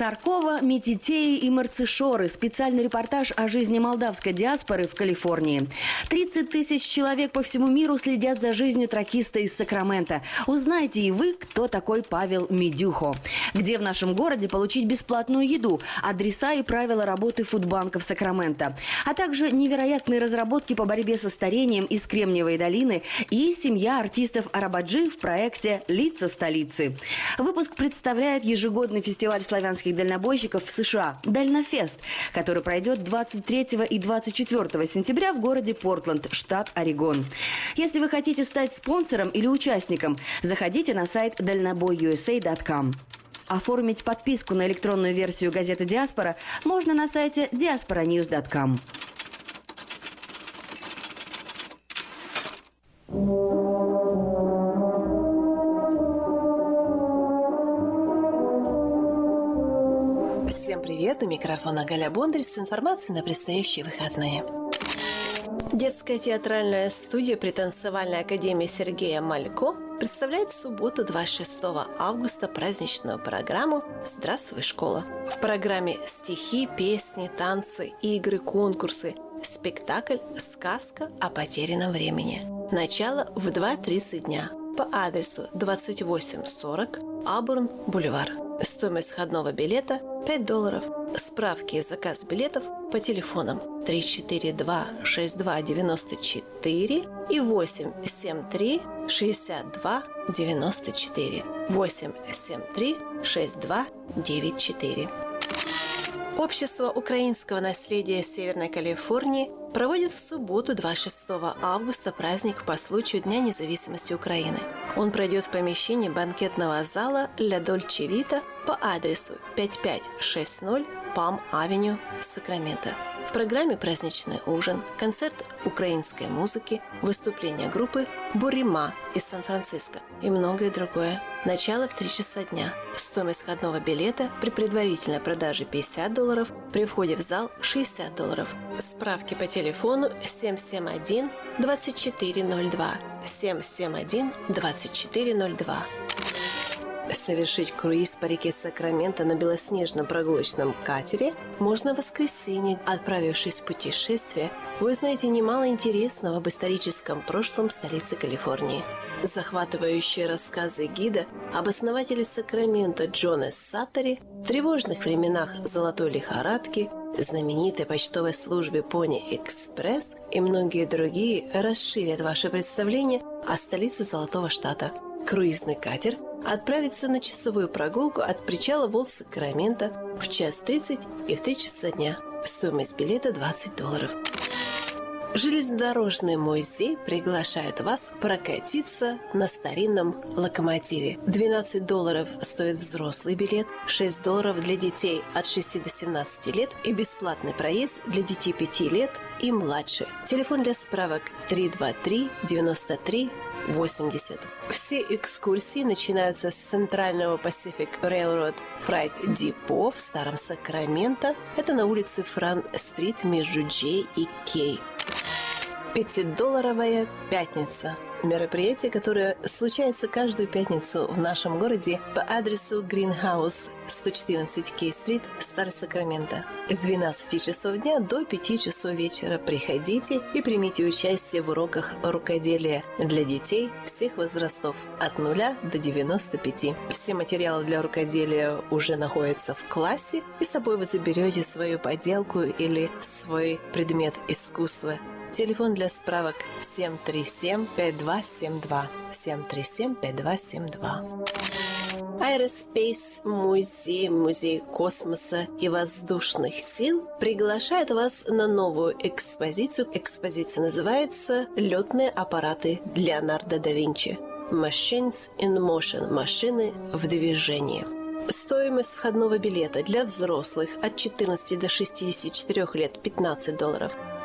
Саркова, Метитеи и Марцишоры. Специальный репортаж о жизни молдавской диаспоры в Калифорнии. 30 тысяч человек по всему миру следят за жизнью тракиста из Сакрамента. Узнайте и вы, кто такой Павел Медюхо. Где в нашем городе получить бесплатную еду, адреса и правила работы фудбанков Сакрамента. А также невероятные разработки по борьбе со старением из Кремниевой долины и семья артистов Арабаджи в проекте «Лица столицы». Выпуск представляет ежегодный фестиваль славянских дальнобойщиков в США «Дальнофест», который пройдет 23 и 24 сентября в городе Портленд, штат Орегон. Если вы хотите стать спонсором или участником, заходите на сайт дальнобойusa.com. Оформить подписку на электронную версию газеты «Диаспора» можно на сайте diasporanews.com. Всем привет! У микрофона Галя Бондарь с информацией на предстоящие выходные. Детская театральная студия при танцевальной академии Сергея Малько представляет в субботу 26 августа праздничную программу «Здравствуй, школа». В программе стихи, песни, танцы, игры, конкурсы, спектакль «Сказка о потерянном времени». Начало в 2.30 дня по адресу 2840 Абурн Бульвар. Стоимость входного билета 5 долларов. Справки и заказ билетов по телефонам 342 62 94 и 873 62 Общество украинского наследия Северной Калифорнии проводит в субботу 26 августа праздник по случаю Дня независимости Украины. Он пройдет в помещении банкетного зала «Ля Дольче Вита» по адресу 5560 Пам-Авеню, Сакраменто. В программе праздничный ужин, концерт украинской музыки, выступление группы «Бурима» из Сан-Франциско и многое другое. Начало в 3 часа дня. Стоимость входного билета при предварительной продаже 50 долларов, при входе в зал 60 долларов. Справки по телефону 771 2402 771 2402 совершить круиз по реке Сакраменто на белоснежном прогулочном катере можно в воскресенье. Отправившись в путешествие, вы узнаете немало интересного об историческом прошлом столицы Калифорнии. Захватывающие рассказы гида об основателе Сакрамента Джона Саттери, тревожных временах золотой лихорадки, знаменитой почтовой службе Пони Экспресс и многие другие расширят ваше представление о столице Золотого Штата. Круизный катер отправится на часовую прогулку от причала Волт-Сакрамента в час 30 и в 3 часа дня. Стоимость билета 20 долларов. Железнодорожный музей приглашает вас прокатиться на старинном локомотиве. 12 долларов стоит взрослый билет, 6 долларов для детей от 6 до 17 лет и бесплатный проезд для детей 5 лет и младше. Телефон для справок 323 93 80. Все экскурсии начинаются с центрального Pacific Railroad Freight Depot в Старом Сакраменто. Это на улице Фран-стрит между J и K. Пятидолларовая пятница. Мероприятие, которое случается каждую пятницу в нашем городе по адресу Greenhouse 114 Кей-стрит, Старый Сакраменто. С 12 часов дня до 5 часов вечера приходите и примите участие в уроках рукоделия для детей всех возрастов от 0 до 95. Все материалы для рукоделия уже находятся в классе, и с собой вы заберете свою поделку или свой предмет искусства Телефон для справок 737-5272. 737-5272. Aerospace Музей, Музей космоса и воздушных сил приглашает вас на новую экспозицию. Экспозиция называется «Летные аппараты Леонардо да Винчи». Machines in Motion – машины в движении. Стоимость входного билета для взрослых от 14 до 64 лет – 15 долларов.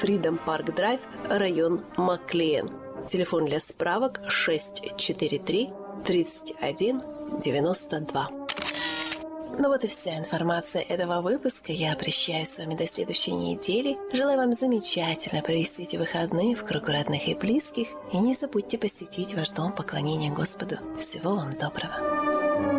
Freedom Park Drive, район Маклиен. Телефон для справок 643 31 92. Ну вот и вся информация этого выпуска. Я прощаюсь с вами до следующей недели. Желаю вам замечательно провести эти выходные в кругу родных и близких. И не забудьте посетить ваш дом поклонения Господу. Всего вам доброго.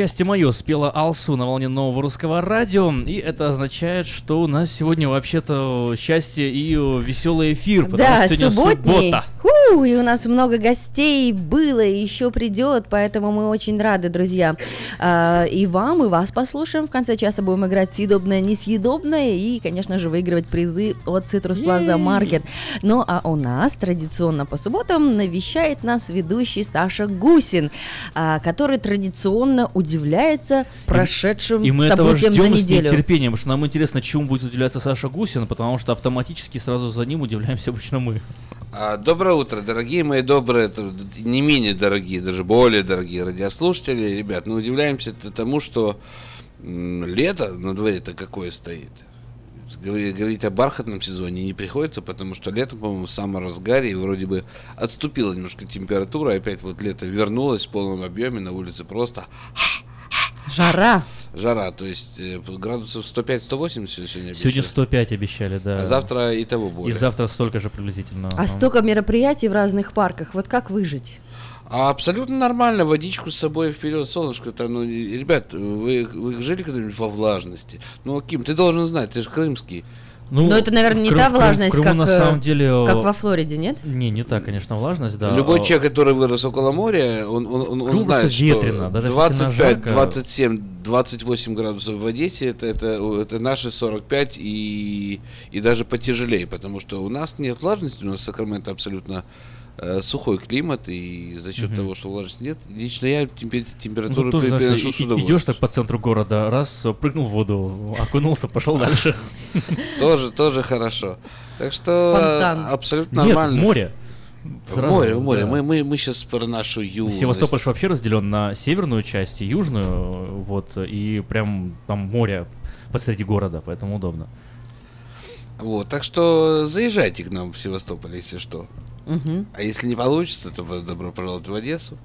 Счастье мое спела Алсу на волне нового русского радио, и это означает, что у нас сегодня вообще-то счастье и веселый эфир, потому Да, что сегодня субботний. суббота. Ху, и у нас много гостей было и еще придет, поэтому мы очень рады, друзья. А, и вам, и вас послушаем. В конце часа будем играть съедобное, несъедобное и, конечно же, выигрывать призы от Citrus Plaza Market. Ну а у нас традиционно по субботам навещает нас ведущий Саша Гусин, а, который традиционно удивляется прошедшим И мы этого событиям ждем за с неделю. нетерпением, потому что нам интересно, чему будет удивляться Саша Гусин, потому что автоматически сразу за ним удивляемся обычно мы. А, Доброе утро, дорогие мои добрые, не менее дорогие, даже более дорогие радиослушатели. Ребят, мы удивляемся т- тому, что лето на дворе-то какое стоит. Говори- Говорить о бархатном сезоне не приходится, потому что лето, по-моему, в самом разгаре, и вроде бы отступила немножко температура, опять вот лето вернулось в полном объеме, на улице просто Жара. Жара, то есть э, градусов 105-180 сегодня Сегодня обещают. 105 обещали, да. А завтра и того более. И завтра столько же приблизительно. А столько мероприятий в разных парках. Вот как выжить? А абсолютно нормально, водичку с собой вперед, солнышко-то, ну, и- ребят, вы, вы жили когда-нибудь во влажности? Ну, Ким, ты должен знать, ты же крымский. Ну, Но это, наверное, не Крым- та влажность, Крыму как, на э, самом деле, как э, во Флориде, нет? Не, не так, конечно, влажность, да. Любой А, человек, который вырос около моря, он, он, он, он знает, просто ветрено, даже что если сильно 25, жарко. 27, 28 градусов в Одессе, это, это, это наши 45 и, и даже потяжелее, потому что у нас нет влажности, у нас Сакраменто абсолютно э, сухой климат, и за счет Мгм. того, что влажности нет, лично я темпе- Ну, температуру тут тоже, знаешь, переношу с и- удовольствием. идешь так по центру города, раз, прыгнул в воду, окунулся, пошел дальше. Тоже, тоже хорошо. Так что абсолютно Нет, нормально. в море. В Сразу, море, в море. да. Мы, мы, мы сейчас про нашу юность. Севастополь вообще разделен на северную часть и южную, вот, и прям там море посреди города, поэтому удобно. Вот, так что заезжайте к нам в Севастополь, если что. Мгм. А если не получится, то добро пожаловать в Одессу.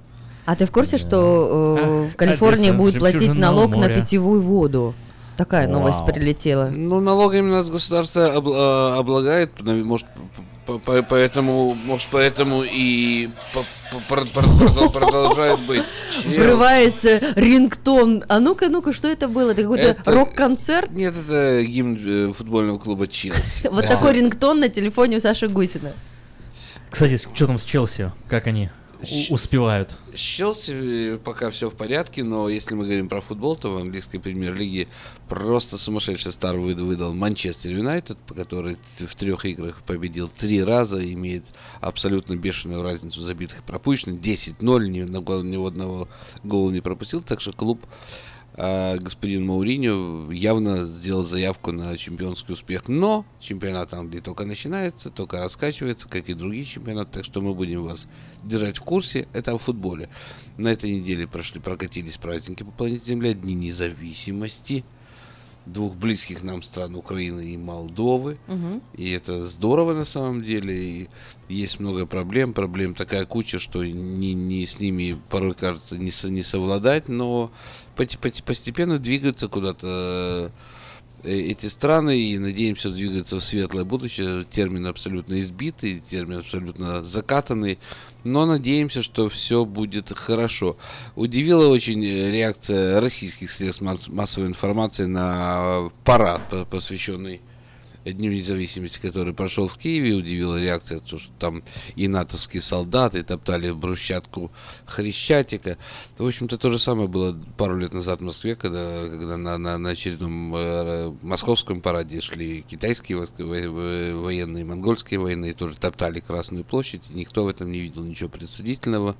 А ты в курсе, что э, А, в Калифорнии Одесса, будет платить налог на моря. питьевую воду? Такая новость Вау. прилетела. Ну, налогами нас государство обла- облагает, нав- может, по- по- поэтому, может, поэтому и по- продолжает быть. Врывается рингтон. А ну-ка, ну-ка, что это было? Это какой-то Это- рок-концерт? Нет, это гимн э, футбольного клуба Челси. Вот такой рингтон на телефоне у Саши Гусина. Кстати, что там с Челси? Как они у- успевают? С Челси э, пока все в порядке, но если мы говорим про футбол, то в английской премьер-лиге просто сумасшедший стар выд- выдал Манчестер Юнайтед, который в трех играх победил три раза, имеет абсолютно бешеную разницу забитых и пропущенных, 10-0, ни, гол- ни одного гола не пропустил, так что клуб а, господин Мауриньо явно сделал заявку на чемпионский успех. Но чемпионат Англии только начинается, только раскачивается, как и другие чемпионаты, так что мы будем вас держать в курсе. Это о футболе. На этой неделе прошли, прокатились праздники по планете Земля, Дни независимости двух близких нам стран Украины и Молдовы. Мгм. И это здорово на самом деле. И есть много проблем. Проблем такая куча, что не, не с ними порой кажется не, со- не совладать, но постепенно двигаются куда-то эти страны и надеемся двигаться в светлое будущее. Термин абсолютно избитый, термин абсолютно закатанный, но надеемся, что все будет хорошо. Удивила очень э, реакция российских средств масс- массовой информации на парад, по- посвященный Дню независимости, который прошел в Киеве, удивила реакция, то, что там и натовские солдаты топтали брусчатку Хрещатика. В общем-то, то же самое было пару лет назад в Москве, когда, когда на, на, на очередном э, московском параде шли китайские военные, монгольские военные, тоже топтали Красную площадь, и никто в этом не видел ничего предсудительного.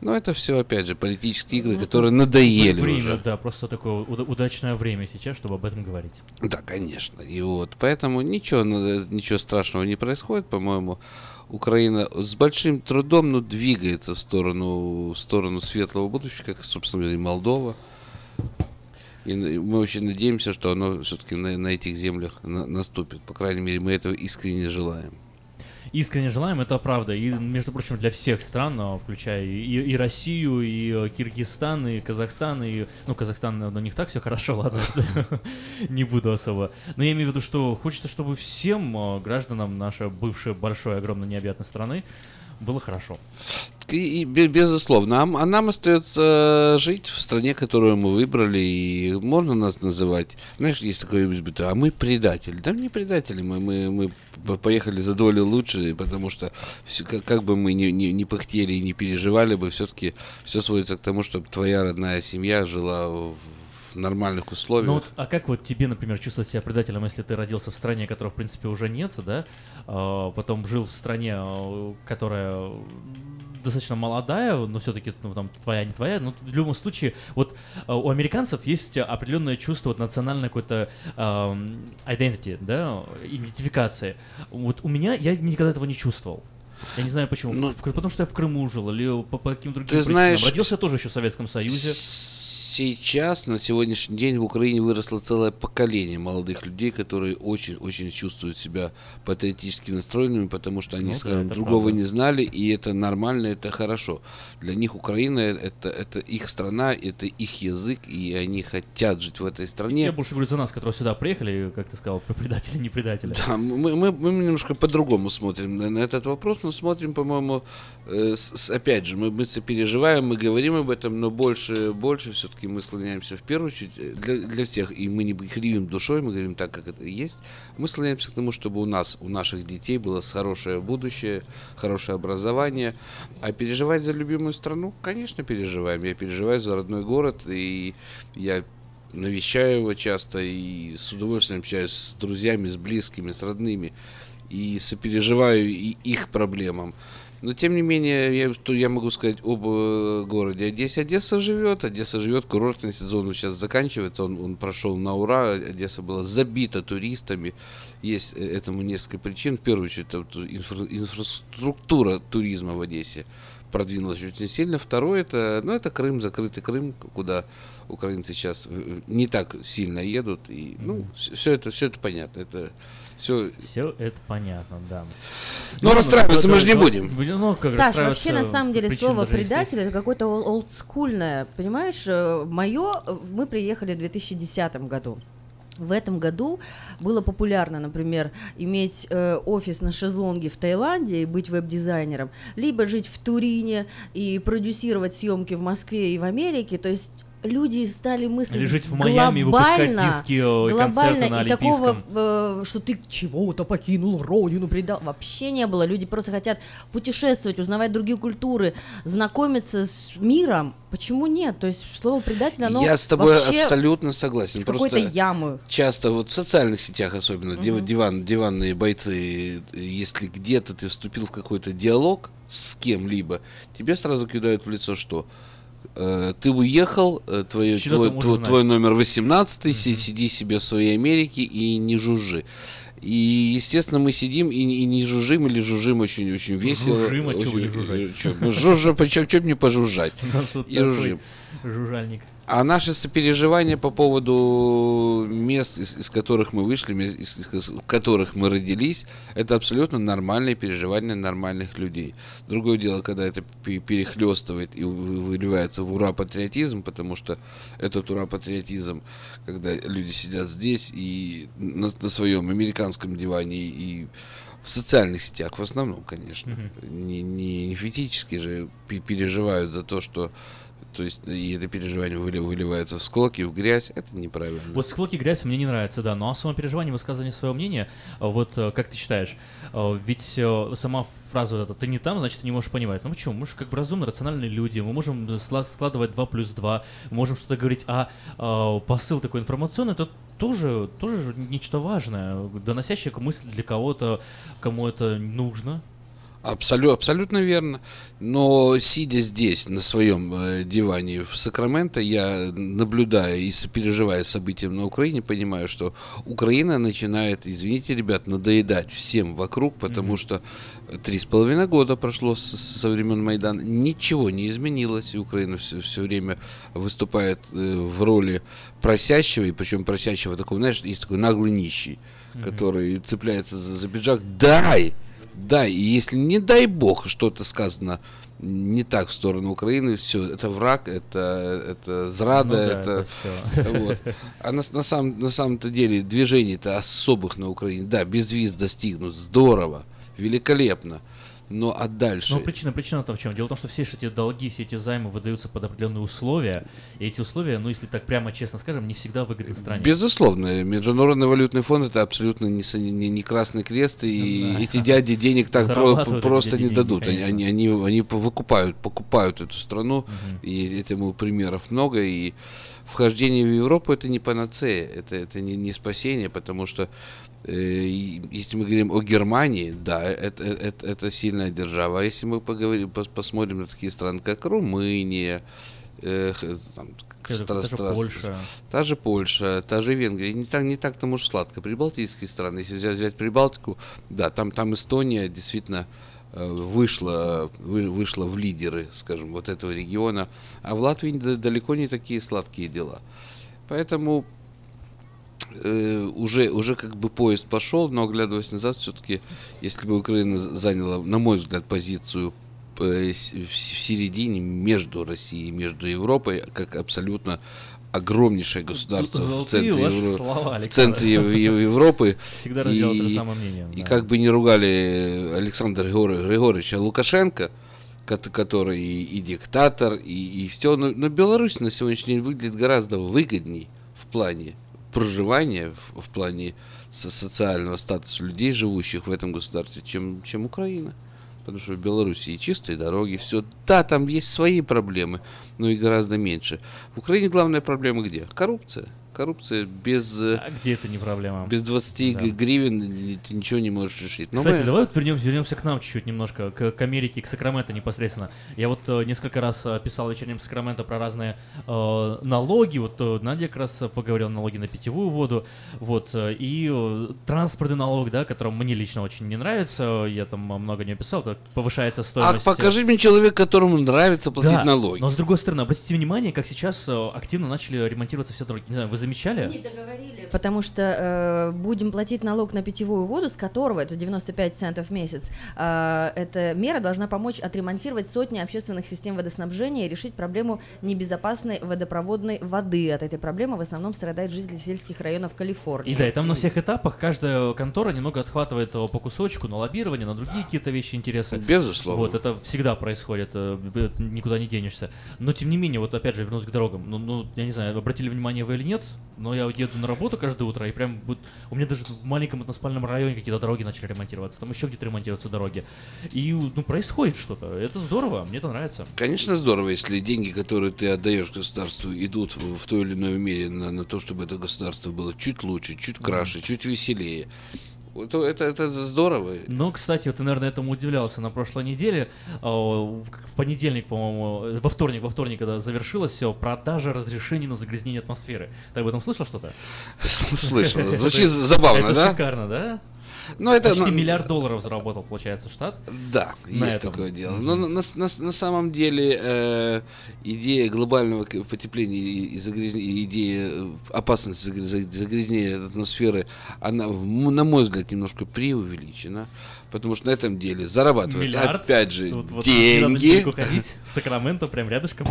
Но это все, опять же, политические игры, которые надоели время, уже. да, просто такое уда- удачное время сейчас, чтобы об этом говорить. Да, конечно. И вот поэтому ничего, ничего страшного не происходит, по-моему. Украина с большим трудом, но двигается в сторону, в сторону светлого будущего, как, собственно, и Молдова. И мы очень надеемся, что оно все-таки на, на этих землях на- наступит. По крайней мере, мы этого искренне желаем. Искренне желаем, это правда. И, между прочим, для всех стран, а, включая и, и Россию, и э, Киргизстан, и Казахстан, и... Ну, Казахстан, у них так все хорошо, ладно, не буду особо. Но я имею в виду, что хочется, чтобы всем э, гражданам нашей бывшей большой, огромной, необъятной страны было хорошо. И, и бе- безусловно. А, а нам остается жить в стране, которую мы выбрали, и можно нас называть, знаешь, есть такое избитое, а мы предатели. Да не предатели, мы, мы, мы поехали за долю лучше, потому что всё- как, как бы мы ни, ни, ни пыхтели и не переживали бы, все-таки все сводится к тому, чтобы твоя родная семья жила в нормальных условиях. Ну вот, а как вот тебе, например, чувствовать себя предателем, если ты родился в стране, которой, в принципе, уже нет, да, а, потом жил в стране, а, которая достаточно молодая, но все-таки ну, там твоя, не твоя, но в любом случае, вот а, у американцев есть определенное чувство вот, национальной какой-то ам, identity, да, идентификации. Вот у меня, я никогда этого не чувствовал. Я не знаю почему. В- в- потому что я в Крыму жил или по, по каким-то другим Ты причинам. знаешь, Родился я тоже еще в Советском Союзе. Сейчас, на сегодняшний день в Украине выросло целое поколение молодых людей, которые очень-очень чувствуют себя патриотически настроенными, потому что они, Ну скажем, другого правда. не знали, и это нормально, это хорошо. Для них Украина это, это их страна, это их язык, и они хотят жить в этой стране. Я больше говорю за нас, которые сюда приехали, как ты сказал, про предатели, не предатели. Да, мы, мы, мы немножко по-другому смотрим на, на этот вопрос, но смотрим, по-моему, э, с- опять же, мы, мы сопереживаем, мы говорим об этом, но больше, больше все-таки мы склоняемся в первую очередь э, для, для всех, и мы не кривим душой, мы говорим так, как это есть, мы склоняемся к тому, чтобы у нас, у наших детей было хорошее будущее, хорошее образование, а переживать за любимую страну, конечно, переживаем, я переживаю за родной город, и я навещаю его часто и с удовольствием общаюсь с друзьями, с близкими, с родными и сопереживаю и их проблемам. Но тем не менее, я, что я могу сказать об э, городе Одессе? Одесса живет, Одесса живет, курортный сезон сейчас заканчивается, он, он прошел на ура, Одесса была забита туристами, есть э, этому несколько причин. В первую очередь, это вот инфра- инфраструктура туризма в Одессе продвинулась очень сильно. Второе, это, ну, это Крым, закрытый Крым, куда украинцы сейчас э, не так сильно едут. И, ну, все это, все это понятно. Это все... Все это понятно, да. Но расстраиваться мы же не будем. Ну, как Саш, вообще на самом деле слово предатель это какое-то ол- олдскульное, понимаешь? Мое, мы приехали в 2010 году. В этом году было популярно, например, иметь э, офис на шезлонге в Таиланде и быть веб-дизайнером, либо жить в Турине и продюсировать съемки в Москве и в Америке. То есть люди стали мыслить Или жить в Майами глобально, диски, э, и глобально, на и такого, э, что ты чего-то покинул родину, предал, вообще не было. Люди просто хотят путешествовать, узнавать другие культуры, знакомиться с миром. Почему нет? То есть слово предатель, оно Я с тобой абсолютно согласен. Просто яму. часто вот в социальных сетях особенно Мгм. диван, диванные бойцы, если где-то ты вступил в какой-то диалог с кем-либо, тебе сразу кидают в лицо что? Э, Ты уехал, э, твой, Что твой, твой, твой номер 18, си- сиди себе в своей Америке и не жужжи. И, естественно, мы сидим и, и не жужжим или жужжим очень-очень весело. Жужжим, а чё бы не Очень- жужжать? э, чё, мы жужжим, почему чё бы не пожужжать? И жужжим. Жужжальник. А наши сопереживания по поводу мест, из, из которых мы вышли, мест, из, из которых мы родились, это абсолютно нормальные переживания нормальных людей. Другое дело, когда это пе- перехлестывает и вы- выливается в ура-патриотизм, потому что этот ура-патриотизм, когда люди сидят здесь и на, на своем американском диване и в социальных сетях в основном, конечно, не, не, не физически же пе- переживают за то, что То есть и это переживание выли- выливается в склоки, в грязь. Это неправильно. Вот склоки грязь мне не нравится, да. Ну а самопереживание, высказывание своего мнения, а, вот э, как ты считаешь, э, ведь э, сама фраза вот эта «ты не там, значит, ты не можешь понимать». Ну почему? Мы же как бы разумные, рациональные люди, мы можем складывать 2 плюс 2, мы можем что-то говорить, а э, посыл такой информационный, это тоже, тоже же нечто важное, доносящее мысль для кого-то, кому это нужно. Абсолютно, абсолютно верно. Но сидя здесь, на своем э, диване в Сакраменто, я наблюдая и сопереживая событиям на Украине, понимаю, что Украина начинает, извините, ребят, надоедать всем вокруг, потому что три с половиной года прошло с- со времен Майдана, ничего не изменилось, и Украина все, все время выступает э, в роли просящего, и причем просящего такого, знаешь, есть такой наглый нищий, Мгм. который цепляется за, за пиджак, дай! Да, и если не дай бог что-то сказано не так в сторону Украины, все, это враг, это, это зрада, Ну да, это, это всё. вот. А на, на, самом, на самом-то деле движений-то особых на Украине, да, без виз достигнут, здорово, великолепно. Но а дальше? Ну, причина, причина-то в чем? Дело в том, что все эти долги, все эти займы выдаются под определенные условия, и эти условия, ну, если так прямо честно скажем, не всегда выгодны стране. Безусловно, Международный валютный фонд это абсолютно не, не, не красный крест, и Да. эти дяди денег так про- просто не деньги, дадут. Они, конечно. они, они, они выкупают, покупают эту страну, и этому примеров много. И вхождение в Европу это не панацея, это, это не, не спасение, потому что если мы говорим о Германии, да, это, это, это сильная держава. А если мы поговорим, пос- посмотрим на такие страны, как Румыния, э, там, Та же- стра- та же стра- Польша. Та же Польша, та же Венгрия. Не так, не так там уж сладко. Прибалтийские страны, если взять, взять Прибалтику, да, там, там Эстония действительно э, вышла, вы- вышла в лидеры, скажем, вот этого региона. А в Латвии далеко не такие сладкие дела. Поэтому э, уже, уже как бы поезд пошел, но оглядываясь назад, все-таки, если бы Украина заняла, на мой взгляд, позицию э, в в середине между Россией и между Европой, как абсолютно огромнейшее государство в Золотые центре, ваши Евро- слова, в центре Ев- Ев- Европы. Всегда разделал то же самое мнение, И да. как бы не ругали Александра Григор- Григорьевича Лукашенко, кот- который и, и диктатор, и, и все, но, но Беларусь на сегодняшний день выглядит гораздо выгодней в плане проживания, в, в плане со- социального статуса людей, живущих в этом государстве, чем, чем Украина. Потому что в Беларуси чистые дороги, все. Да, там есть свои проблемы, но и гораздо меньше. В Украине главная проблема где? Коррупция. Коррупция без, э, А где это не проблема? без 20 Да. гривен ты ничего не можешь решить. Но Кстати, мы- давай вот вернемся, вернемся к нам чуть-чуть немножко, к, к Америке, к Сакраменто непосредственно. Я вот э, несколько раз э, писал вечерним Сакраменто про разные э, налоги. Вот э, Надя как раз поговорила налоги на питьевую воду. Вот, э, и э, транспортный налог, да, который мне лично очень не нравится. Я там э, много не писал. так повышается А стоимость. э, покажи мне человека, которому нравится платить Да, налоги. но с другой стороны, обратите внимание, как сейчас активно начали ремонтироваться все дороги. Не знаю, вы замечали? Потому что э, будем платить налог на питьевую воду, с которого это 95 центов в месяц. Э, эта мера должна помочь отремонтировать сотни общественных систем водоснабжения и решить проблему небезопасной водопроводной воды. От этой проблемы в основном страдают жители сельских районов Калифорнии. И да, и там на всех этапах каждая контора немного отхватывает его по кусочку на лоббирование, на другие какие-то вещи, интересы. Безусловно. Вот, это всегда происходит, э, никуда не денешься. Но тем не менее, вот опять же, вернусь к дорогам. Ну, ну, я не знаю, обратили внимание вы или нет, но я еду на работу каждое утро, и прям вот, у меня даже в маленьком односпальном районе какие-то дороги начали ремонтироваться, там еще где-то ремонтируются дороги. И, ну, происходит что-то. Это здорово, мне это нравится. Конечно, здорово, если деньги, которые ты отдаешь государству, идут в, в той или иной мере на, на то, чтобы это государство было чуть лучше, чуть краше, чуть веселее. Это, это, это здорово. Ну, кстати, ты, наверное, этому удивлялся на прошлой неделе. А, В понедельник, по-моему, во вторник, во вторник, когда завершилось все, продажа разрешений на загрязнение атмосферы. Ты об этом слышал что-то? Слышал. Звучит забавно, это да? шикарно, да? Ну, это, Почти ну, миллиард долларов заработал, получается, штат. Да, на есть этом. такое дело. Но на, на- на- на самом деле э, идея глобального потепления и загрязнения, идея э, опасности загря- за- загрязнения атмосферы, она, на мой взгляд, немножко преувеличена. Потому что на этом деле зарабатываются, Миллиард. опять же, Тут вот деньги. недалеко ходить, в Сакраменто, прям рядышком.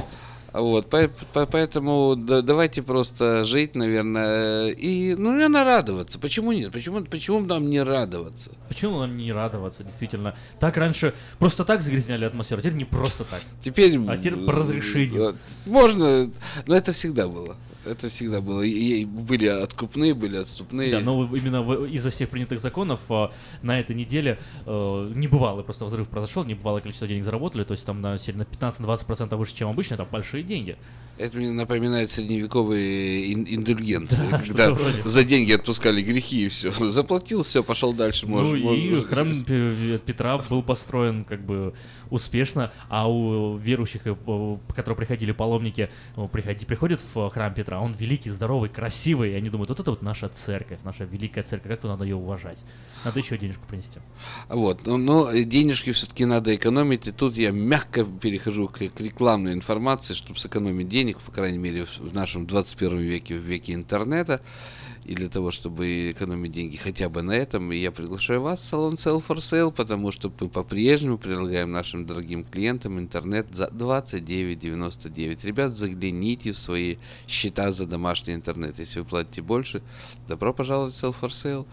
Вот, по- по- поэтому да- давайте просто жить, наверное, и, ну, наверное, радоваться. Почему нет? Почему, почему нам не радоваться? Почему нам не радоваться, действительно? Так раньше просто так загрязняли атмосферу, а теперь не просто так. Теперь... А теперь по разрешению. э, Можно, но это всегда было. Это всегда было. И, были откупные, были отступные. Да, но именно из-за всех принятых законов а, на этой неделе э, небывалый просто взрыв произошел, небывалое количество денег заработали, то есть там на, на 15-20% выше, чем обычно, это большие деньги. Это мне напоминает средневековые ин- индульгенции, Да, когда за деньги отпускали грехи и все. Заплатил, все, пошел дальше. Ну Можешь, и можешь- храм Пе- Петра был построен как бы успешно, а у верующих, э, которые приходили паломники, э, приходи, приходят в храм Петра, он великий, здоровый, красивый, и они думают, вот это вот наша церковь, наша великая церковь, как надо ее уважать. Надо еще денежку принести. Вот, но, но денежки все-таки надо экономить, и тут я мягко перехожу к, к рекламной информации, чтобы сэкономить денег, по крайней мере, в, в нашем 21 веке, в веке интернета, и для того, чтобы экономить деньги хотя бы на этом, я приглашаю вас в салон Sell for Sale, потому что мы по-прежнему предлагаем нашим дорогим клиентам интернет за 29,99. Ребят, загляните в свои счета за домашний интернет. Если вы платите больше, добро пожаловать в Sell for Sale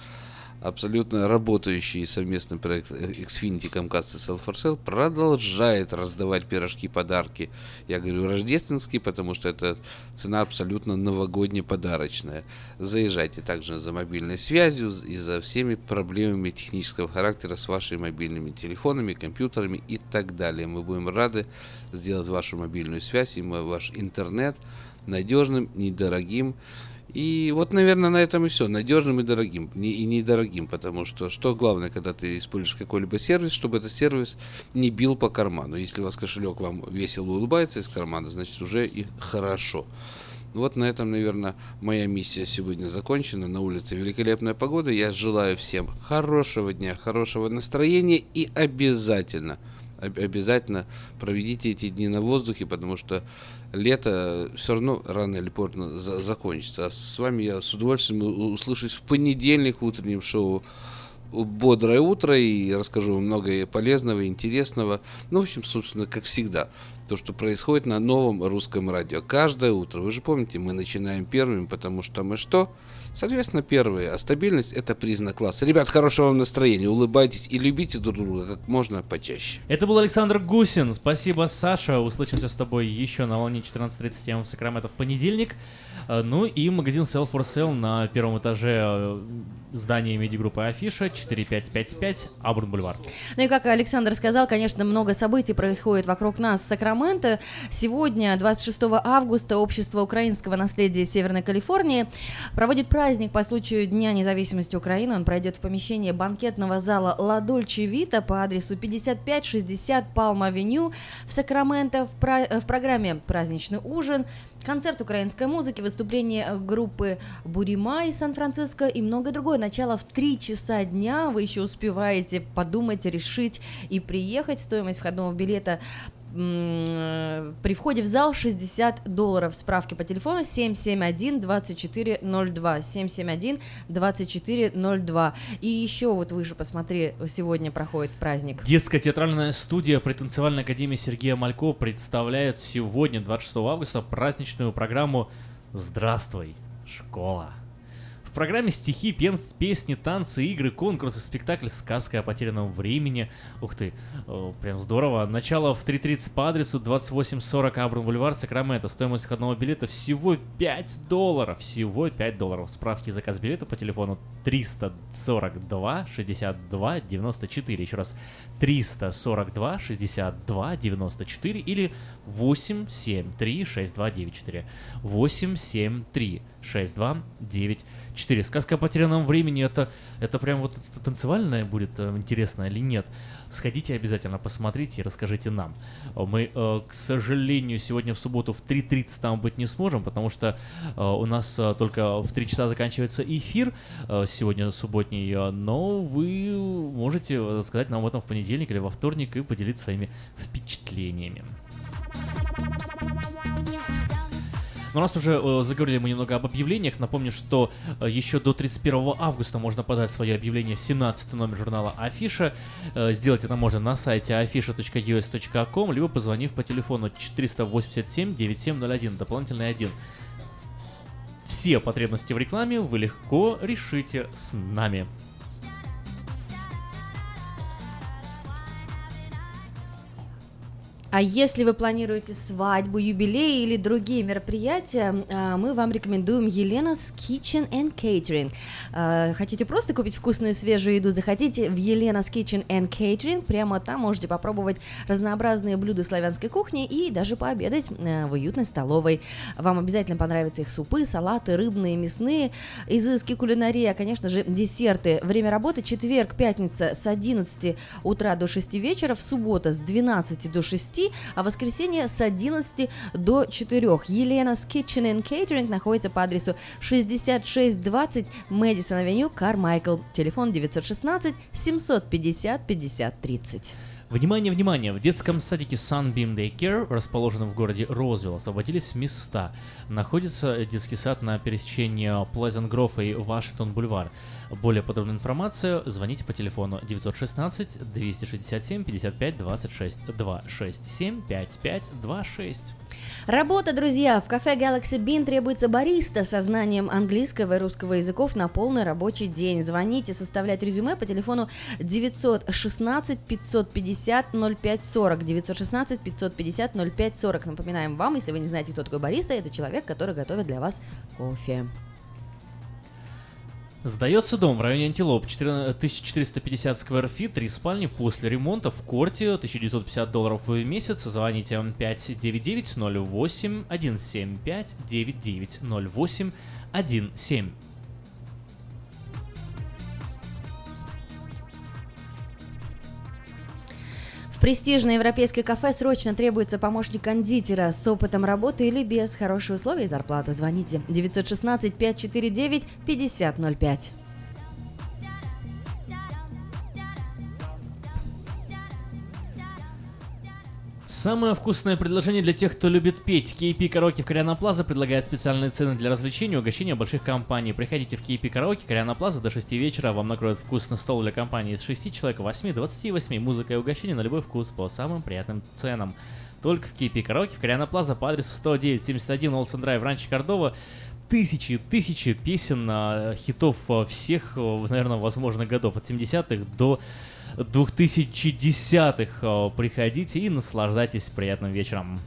абсолютно работающий совместный проект Xfinity, Comcast и Sell for Sale продолжает раздавать пирожки, подарки. Я говорю рождественские, потому что это цена абсолютно новогодняя подарочная. Заезжайте также за мобильной связью и за всеми проблемами технического характера с вашими мобильными телефонами, компьютерами и так далее. Мы будем рады сделать вашу мобильную связь и ваш интернет надежным, недорогим. И вот, наверное, на этом и все. Надежным и дорогим. И недорогим, потому что что главное, когда ты используешь какой-либо сервис, чтобы этот сервис не бил по карману. Если у вас кошелек вам весело улыбается из кармана, значит уже и хорошо. Вот на этом, наверное, моя миссия сегодня закончена. На улице великолепная погода. Я желаю всем хорошего дня, хорошего настроения и обязательно, об- обязательно проведите эти дни на воздухе, потому что лето все равно рано или поздно за- закончится. А с вами я с удовольствием услышусь в понедельник в утреннем шоу бодрое утро и расскажу вам много полезного, интересного. Ну, в общем, собственно, как всегда, то, что происходит на новом русском радио. Каждое утро. Вы же помните, мы начинаем первыми, потому что мы что? Соответственно, первые. А стабильность – это признак класса. Ребят, хорошего вам настроения. Улыбайтесь и любите друг друга как можно почаще. Это был Александр Гусин. Спасибо, Саша. Услышимся с тобой еще на волне 14.30 м в Сакраменто в понедельник. Э, Ну и магазин Sell for Sale на первом этаже э, здания медиагруппы Афиша 4555 Абурн Бульвар. Ну и как Александр сказал, конечно, много событий происходит вокруг нас в Сакраменто. Сегодня, 26 августа, Общество украинского наследия Северной Калифорнии проводит праздник по случаю Дня независимости Украины. Он пройдет в помещении банкетного зала «Ла Дольче Вита» по адресу 5560 Палм-Авеню в Сакраменто. В, пра- в программе «Праздничный ужин», концерт украинской музыки, выступление группы Бурима из Сан-Франциско и многое другое. Начало в 3 часа дня. Вы еще успеваете подумать, решить и приехать. Стоимость входного билета при входе в зал 60 долларов. Справки по телефону 771-2402. 771-2402. И еще вот выше, посмотри, сегодня проходит праздник. Детская театральная студия при танцевальной академии Сергея Малько представляет сегодня, 26 августа, праздничную программу «Здравствуй, школа». В программе стихи, пен- песни, танцы, игры, конкурсы, спектакль «Сказка о потерянном времени». Ух ты, э, прям здорово. Начало в 3.30 по адресу 2840 Абрун Бульвар, Сакраменто. Стоимость входного билета всего 5 долларов. Всего 5 долларов. Справки заказ билета по телефону 342 62 94. Еще раз, 342 62 94 или 873 6294. 873 6294. Сказка о потерянном времени это, это прям вот это танцевальная будет э, интересно или нет? Сходите обязательно, посмотрите и расскажите нам. Э, Мы, э, к сожалению, сегодня в субботу в 3.30 там быть не сможем, потому что э, у нас только в 3 часа заканчивается эфир сегодня субботний, но вы можете рассказать нам об этом в понедельник или во вторник и поделиться своими впечатлениями. Но раз уже э, заговорили мы немного об объявлениях, напомню, что э, еще до 31 августа можно подать свое объявление в 17 номер журнала Афиша. Э, сделать это можно на сайте afisha.us.com, либо позвонив по телефону 487 9701, дополнительный 1. Все потребности в рекламе вы легко решите с нами. А если вы планируете свадьбу, юбилей или другие мероприятия, а, мы вам рекомендуем Елена's Kitchen and Catering. А, Хотите просто купить вкусную свежую еду, заходите в Елена's Kitchen and Catering, прямо там можете попробовать разнообразные блюда славянской кухни и даже пообедать э, в уютной столовой. Вам обязательно понравятся их супы, салаты, рыбные, мясные, изыски кулинарии, а, конечно же, десерты. Время работы четверг, пятница с 11 утра до 6 вечера, в суббота с 12 до 6, а в воскресенье с 11 до 4. Елена's Kitchen and Catering находится по адресу 6620 Мэдисон Авеню, Кармайкл. Телефон 916 750 50 30. Внимание, внимание! В детском садике Sunbeam Daycare, расположенном в городе Розвилл, освободились места. Находится детский сад на пересечении Pleasant Grove и Вашингтон Бульвар. Более подробная информация звоните по телефону 916 267 55 26 267 55 26. Работа, друзья! В кафе Galaxy Bean требуется бариста со знанием английского и русского языков на полный рабочий день. Звоните, составлять резюме по телефону 916 550 0540. 916 550 0540. Напоминаем вам, если вы не знаете, кто такой бариста, это человек, который готовит для вас кофе. Сдается дом в районе Антилоп, 14 1450 square feet, три спальни после ремонта в корте, 1950 долларов в месяц. Звоните 599 престижное европейское кафе срочно требуется помощник кондитера с опытом работы или без хорошие условия и зарплата. Звоните 916 549 5005. Самое вкусное предложение для тех, кто любит петь. KP Караоке в Кориана Плаза предлагает специальные цены для развлечений и угощения больших компаний. Приходите в KP Караоке Кориана Плаза до 6 вечера. Вам накроют вкусный стол для компании из 6 человек, 8, 28. Музыка и угощение на любой вкус по самым приятным ценам. Только в KP Караоке в Кориана Плаза по адресу 10971 Олсен Драйв, Ранчо Кордова. Тысячи, тысячи песен, а, хитов а, всех, а, наверное, возможных годов. От 70-х до 2010-х. А, Приходите и наслаждайтесь приятным вечером.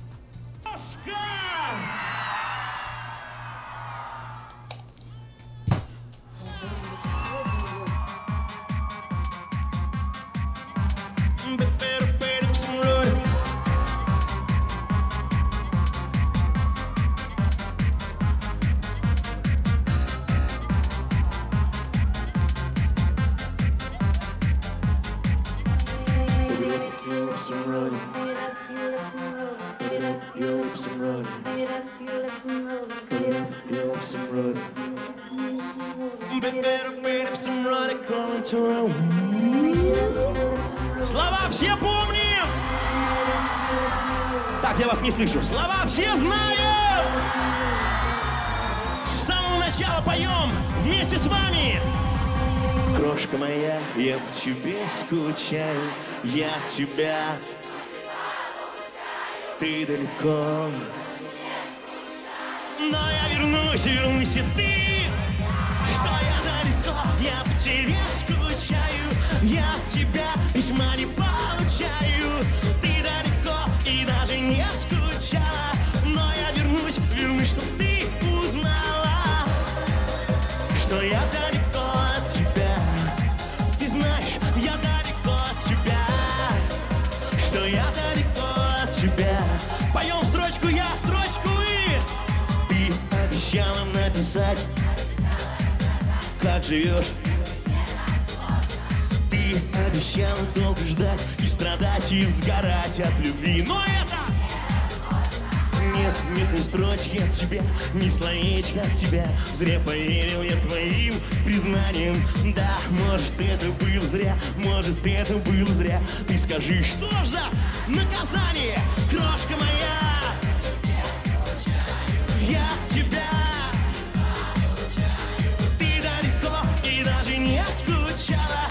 Слова все помним! Так, я вас не слышу. Слова все знают! С самого начала поем вместе с вами! Крошка моя, я в тебе скучаю, я тебя. Ты далеко. Но я вернусь, вернусь и ты, что я далеко, я в тебе скучаю, я тебя письма не получаю. Ты далеко и даже не скучала, но я вернусь, вернусь, чтоб ты узнала, что я далеко строчку я, строчку вы. Ты обещала написать, как живешь. Ты обещала долго ждать и страдать, и сгорать от любви. Но это нет, нет ни строчки от тебя, ни словечка от тебя Зря поверил я твоим признанием Да, может это было зря, может это было зря Ты скажи, что ж за наказание, крошка моя я тебя. Ты далеко и даже не скучала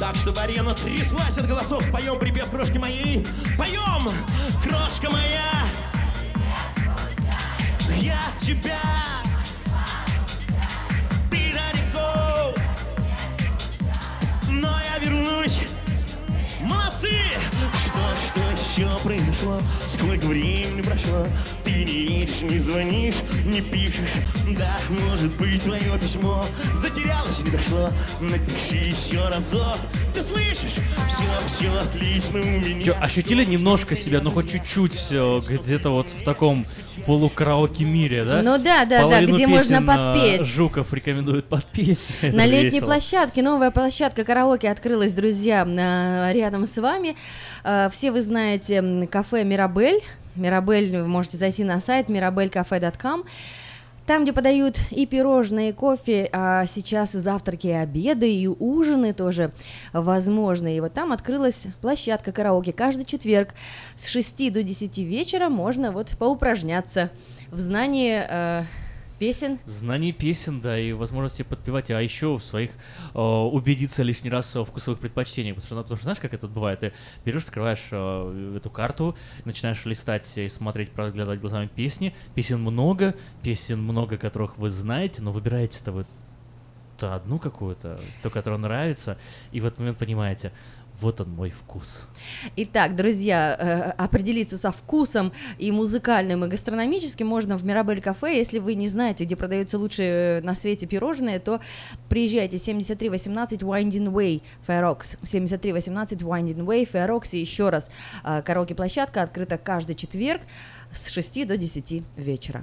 Так, чтобы арена тряслась от голосов. Поем припев крошки моей. Поем! Крошка моя! Я тебя! Ты далеко! Но я вернусь! Молодцы! Что, что еще произошло? Сколько времени прошло? Ты не едешь, не звонишь, не пишешь Да, может быть, твое письмо Затерялось или дошло Напиши еще разок Ты слышишь? Все, все отлично у меня Чё, ощутили немножко себя, ну хоть чуть-чуть где-то вот в таком полукараоке мире, да? Ну да, да, да, Половину где можно песен, э, подпеть. Жуков рекомендует подпеть. На летней весело. площадке новая площадка караоке открылась, друзья, на- рядом с вами. Э, Все вы знаете кафе Мирабель. Мирабель, вы можете зайти на сайт mirabelcafe.com. Там, где подают и пирожные, и кофе, а сейчас и завтраки, и обеды, и ужины тоже возможны. И вот там открылась площадка караоке. Каждый четверг с 6 до 10 вечера можно вот поупражняться в знании э, песен Знание песен, да, и возможности подпевать, а еще в своих э, убедиться лишний раз в вкусовых предпочтениях. Потому что, ну, потому что знаешь, как это бывает? Ты берешь, открываешь э, эту карту, начинаешь листать и смотреть, проглядывать глазами песни. Песен много, песен много, которых вы знаете, но выбираете-то вы то одну какую-то, ту, которая нравится, и в этот момент понимаете, вот он мой вкус. Итак, друзья, э, определиться со вкусом и музыкальным, и гастрономическим можно в Мирабель кафе. Если вы не знаете, где продаются лучшие на свете пирожные, то приезжайте 7318 Winding Way, Fair Oaks. 7318 Winding Way, Fair Oaks. И еще раз, э, караоке-площадка открыта каждый четверг с 6 до 10 вечера.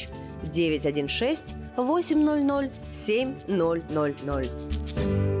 916 800 7000.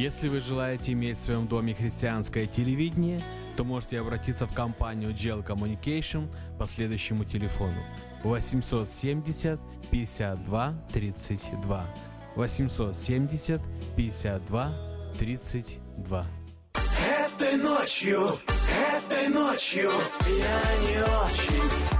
Если вы желаете иметь в своем доме христианское телевидение, то можете обратиться в компанию Gel Communication по следующему телефону. 870 52 32 870 52 32 Этой ночью, этой ночью я не очень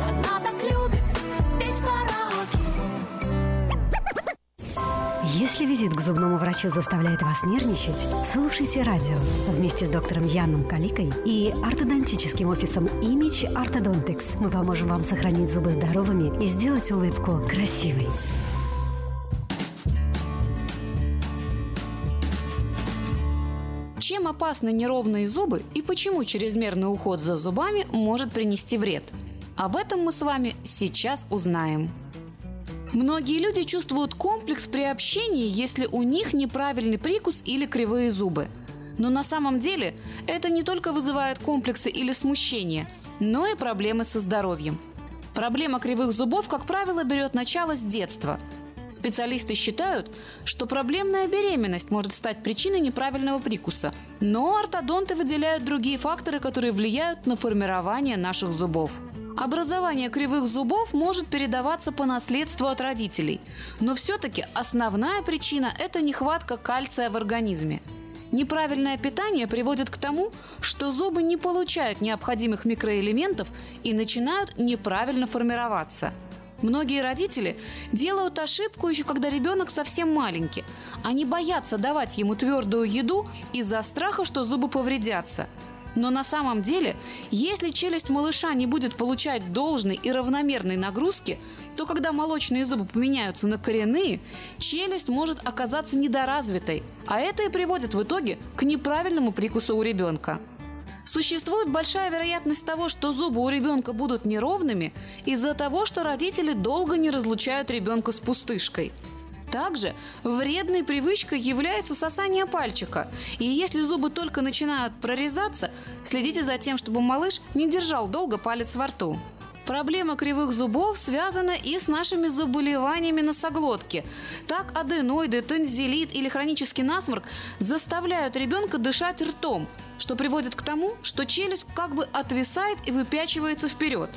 Если визит к зубному врачу заставляет вас нервничать, слушайте радио вместе с доктором Яном Каликой и ортодонтическим офисом Image Orthodontics. Мы поможем вам сохранить зубы здоровыми и сделать улыбку красивой. Чем опасны неровные зубы и почему чрезмерный уход за зубами может принести вред? Об этом мы с вами сейчас узнаем. Многие люди чувствуют комплекс при общении, если у них неправильный прикус или кривые зубы. Но на самом деле это не только вызывает комплексы или смущение, но и проблемы со здоровьем. Проблема кривых зубов, как правило, берет начало с детства. Специалисты считают, что проблемная беременность может стать причиной неправильного прикуса, но ортодонты выделяют другие факторы, которые влияют на формирование наших зубов. Образование кривых зубов может передаваться по наследству от родителей, но все-таки основная причина – это нехватка кальция в организме. Неправильное питание приводит к тому, что зубы не получают необходимых микроэлементов и начинают неправильно формироваться. Многие родители делают ошибку еще когда ребенок совсем маленький. Они боятся давать ему твердую еду из-за страха, что зубы повредятся – но на самом деле, если челюсть малыша не будет получать должной и равномерной нагрузки, то когда молочные зубы поменяются на коренные, челюсть может оказаться недоразвитой, а это и приводит в итоге к неправильному прикусу у ребенка. Существует большая вероятность того, что зубы у ребенка будут неровными из-за того, что родители долго не разлучают ребенка с пустышкой – также вредной привычкой является сосание пальчика. И если зубы только начинают прорезаться, следите за тем, чтобы малыш не держал долго палец во рту. Проблема кривых зубов связана и с нашими заболеваниями носоглотки. Так аденоиды, тонзиллит или хронический насморк заставляют ребенка дышать ртом, что приводит к тому, что челюсть как бы отвисает и выпячивается вперед.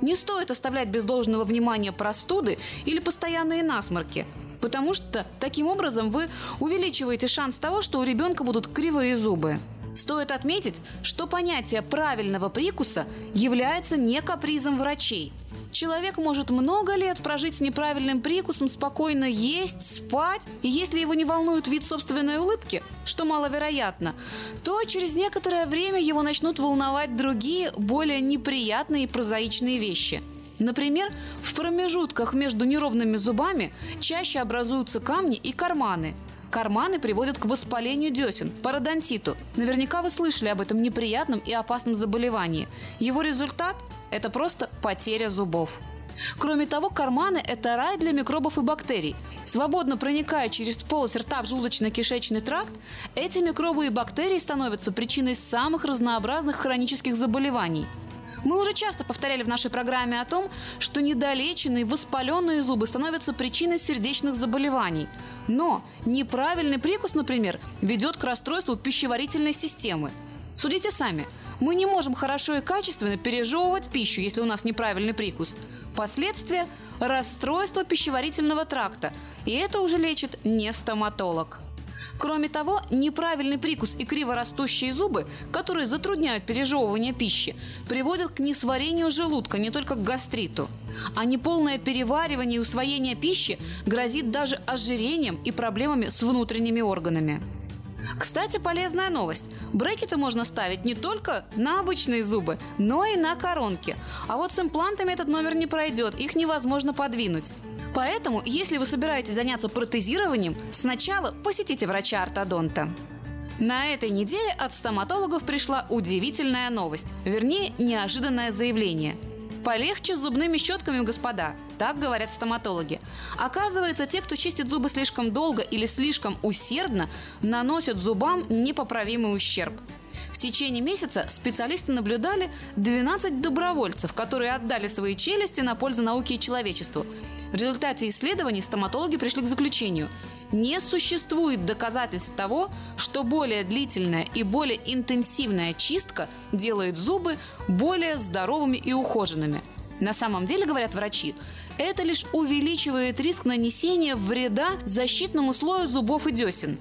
Не стоит оставлять без должного внимания простуды или постоянные насморки – потому что таким образом вы увеличиваете шанс того, что у ребенка будут кривые зубы. Стоит отметить, что понятие правильного прикуса является не капризом врачей. Человек может много лет прожить с неправильным прикусом, спокойно есть, спать, и если его не волнует вид собственной улыбки, что маловероятно, то через некоторое время его начнут волновать другие, более неприятные и прозаичные вещи – Например, в промежутках между неровными зубами чаще образуются камни и карманы. Карманы приводят к воспалению десен, пародонтиту. Наверняка вы слышали об этом неприятном и опасном заболевании. Его результат – это просто потеря зубов. Кроме того, карманы – это рай для микробов и бактерий. Свободно проникая через полость рта в желудочно-кишечный тракт, эти микробы и бактерии становятся причиной самых разнообразных хронических заболеваний – мы уже часто повторяли в нашей программе о том, что недолеченные воспаленные зубы становятся причиной сердечных заболеваний. Но неправильный прикус, например, ведет к расстройству пищеварительной системы. Судите сами, мы не можем хорошо и качественно пережевывать пищу, если у нас неправильный прикус. Последствия – расстройство пищеварительного тракта. И это уже лечит не стоматолог. Кроме того, неправильный прикус и криворастущие зубы, которые затрудняют пережевывание пищи, приводят к несварению желудка, не только к гастриту. А неполное переваривание и усвоение пищи грозит даже ожирением и проблемами с внутренними органами. Кстати, полезная новость. Брекеты можно ставить не только на обычные зубы, но и на коронки. А вот с имплантами этот номер не пройдет, их невозможно подвинуть. Поэтому, если вы собираетесь заняться протезированием, сначала посетите врача-ортодонта. На этой неделе от стоматологов пришла удивительная новость, вернее, неожиданное заявление. Полегче с зубными щетками, господа, так говорят стоматологи. Оказывается, те, кто чистит зубы слишком долго или слишком усердно, наносят зубам непоправимый ущерб. В течение месяца специалисты наблюдали 12 добровольцев, которые отдали свои челюсти на пользу науке и человечеству. В результате исследований стоматологи пришли к заключению – не существует доказательств того, что более длительная и более интенсивная чистка делает зубы более здоровыми и ухоженными. На самом деле, говорят врачи, это лишь увеличивает риск нанесения вреда защитному слою зубов и десен.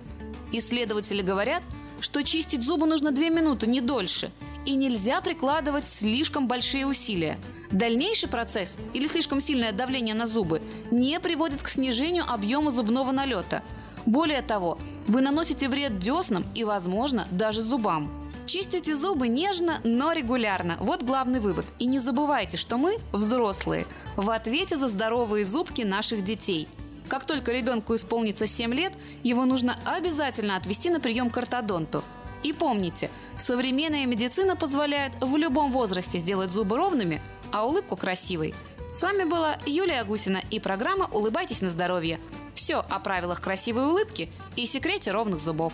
Исследователи говорят, что чистить зубы нужно 2 минуты, не дольше, и нельзя прикладывать слишком большие усилия. Дальнейший процесс или слишком сильное давление на зубы не приводит к снижению объема зубного налета. Более того, вы наносите вред деснам и, возможно, даже зубам. Чистите зубы нежно, но регулярно. Вот главный вывод. И не забывайте, что мы, взрослые, в ответе за здоровые зубки наших детей. Как только ребенку исполнится 7 лет, его нужно обязательно отвести на прием к ортодонту. И помните, современная медицина позволяет в любом возрасте сделать зубы ровными, а улыбку красивой. С вами была Юлия Гусина и программа «Улыбайтесь на здоровье». Все о правилах красивой улыбки и секрете ровных зубов.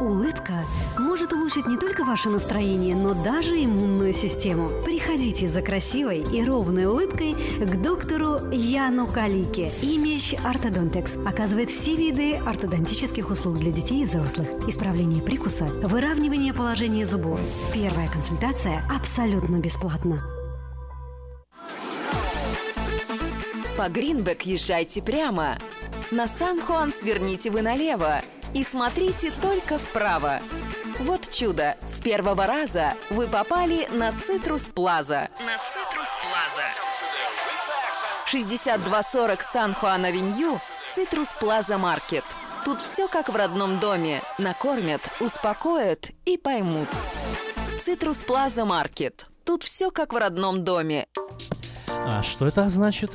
Улыбка может улучшить не только ваше настроение, но даже иммунную систему. Приходите за красивой и ровной улыбкой к доктору Яну Калике. Image Orthodontics оказывает все виды ортодонтических услуг для детей и взрослых. Исправление прикуса, выравнивание положения зубов. Первая консультация абсолютно бесплатна. По Гринбек езжайте прямо. На Сан-Хуан сверните вы налево и смотрите только вправо. Вот чудо! С первого раза вы попали на Citrus Plaza. На Citrus Plaza. 6240 Сан-Хуан-Авеню, Citrus Plaza Market. Тут все как в родном доме. Накормят, успокоят и поймут. Citrus Plaza Market. Тут все как в родном доме. А что это значит?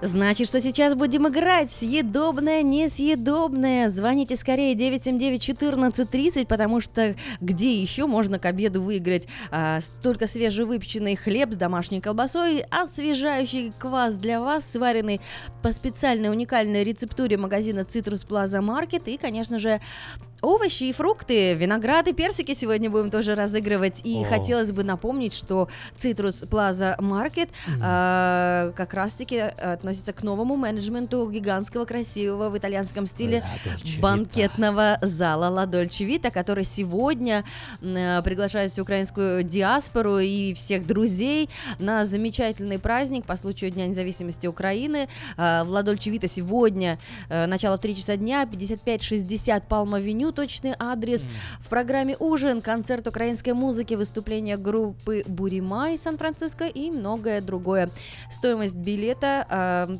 Значит, что сейчас будем играть? Съедобное, несъедобное. Звоните скорее 979-1430, потому что где еще можно к обеду выиграть? А, только свежевыпеченный хлеб с домашней колбасой, освежающий квас для вас, сваренный по специальной уникальной рецептуре магазина Citrus Plaza Market и, конечно же, Овощи и фрукты, виноград и персики сегодня будем тоже разыгрывать. И О. хотелось бы напомнить, что Citrus Plaza Market Мгм. э, как раз-таки относится к новому менеджменту гигантского, красивого в итальянском стиле банкетного зала Вита, который сегодня э, приглашает всю украинскую диаспору и всех друзей на замечательный праздник по случаю Дня независимости Украины. Э, в Вита сегодня э, начало в 3 часа дня, 5560 Палм-авеню, точный адрес. В программе «Ужин», концерт украинской музыки, выступление группы «Бурима» из Сан-Франциско и многое другое. Стоимость билета э,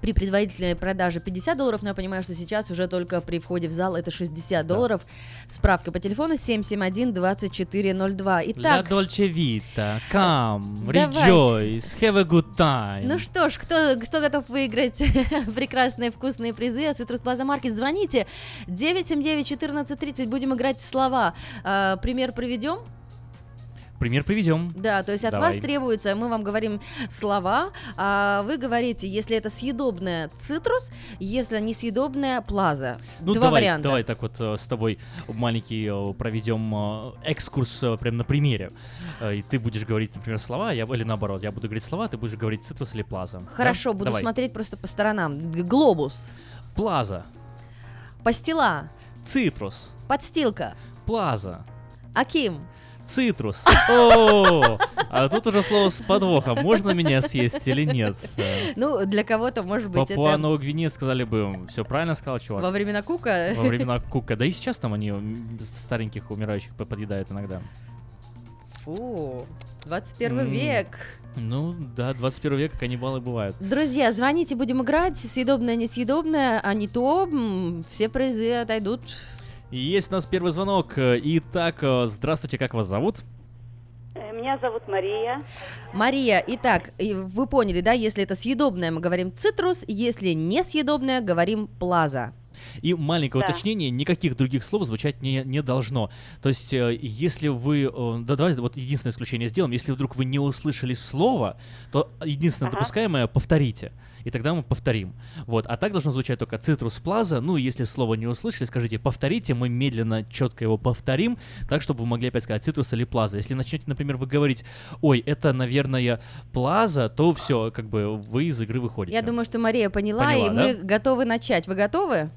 при предварительной продаже 50 долларов, но я понимаю, что сейчас уже только при входе в зал это 60 долларов. Справка по телефону 771-2402. La Итак, Dolce Vita, come, Давайте. rejoice, have a good time. ну что ж, кто, кто готов выиграть прекрасные вкусные призы от Citrus Plaza Market, звоните 979-1430, будем играть в слова. А, пример приведем? Пример приведем. Да, то есть от Давай. вас требуется, мы вам говорим слова, а вы говорите, если это съедобная цитрус, если несъедобная плаза. Ну, Два давай, варианта. давай так вот э, с тобой маленький э, проведем э, экскурс прям на примере. И ты будешь говорить, например, слова, я, или наоборот, я буду говорить слова, ты будешь говорить цитрус или плаза. Хорошо, Да? буду Давай. смотреть просто по сторонам. Глобус, Плаза, пастила, цитрус, подстилка, плаза, Аким, Цитрус. О, а тут уже слово с подвохом. Можно меня съесть или нет? Ну, для кого-то, может быть, Папуа это Новой Гвинеи сказали бы, все правильно сказал, чувак. во времена Кука. Во времена Кука. Да и сейчас там они стареньких умирающих по- подъедают иногда. Фу, 21 М. век. Ну, да, 21 век каннибалы бывают. Друзья, звоните, будем играть. Съедобное, несъедобное, а не то. Все призы отойдут. И есть у нас первый звонок. Итак, э, здравствуйте, как вас зовут? Э, Меня зовут Мария. Мария, итак, вы поняли, да, если это съедобное, мы говорим цитрус, если несъедобное, говорим плаза. И маленькое Да. уточнение, никаких других слов звучать не, не должно. То есть, э, если вы... Да, давайте вот единственное исключение сделаем. Если вдруг вы не услышали слово, то единственное Ага. допускаемое — повторите. И тогда мы повторим. Вот. А так должно звучать только цитрус плаза. Ну, если слово не услышали, скажите «повторите», мы медленно, четко его повторим, так, чтобы вы могли опять сказать цитрус или плаза. Если начнете, например, вы говорить «ой, это, наверное, плаза», то все, как бы вы из игры выходите. Я думаю, что Мария поняла, Поняла, и мы готовы начать. Вы готовы?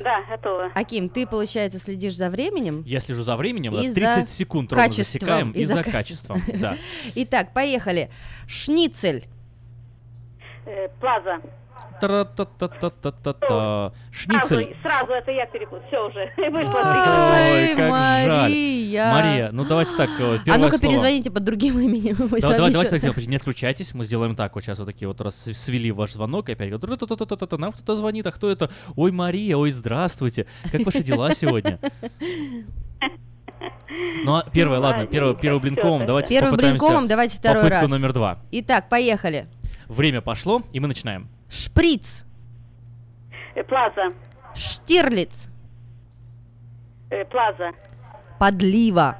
Да, готова. Аким, ты, получается, следишь за временем? Я слежу за временем, И да, за 30 секунд ровно засекаем, и и, за за качеством. качеством, да. Итак, поехали. Шницель. Э, Плаза. Та-та-та-та-та-та. Сразу, Шницель. сразу это я перепутал. Все уже. Ой, как Мария. жаль. Мария, ну давайте так, э, А первое ну-ка слово. перезвоните под другим именем. мы с Давай, вами давай, еще- давайте так сделаем, не отключайтесь, мы сделаем так, вот сейчас вот такие вот раз свели ваш звонок, и опять говорят, «Ра-та-та-та-та-та, нам кто-то звонит, а кто это? Ой, Мария, ой, здравствуйте, как ваши дела сегодня? Ну, а первое, ладно, первое, первым блинком, давайте Первым попытаемся блинком давайте второй попытку раз. номер два. Итак, поехали. Время пошло, и мы начинаем. Шприц. Э, Плаза. Штирлиц. Э, Плаза. Подлива.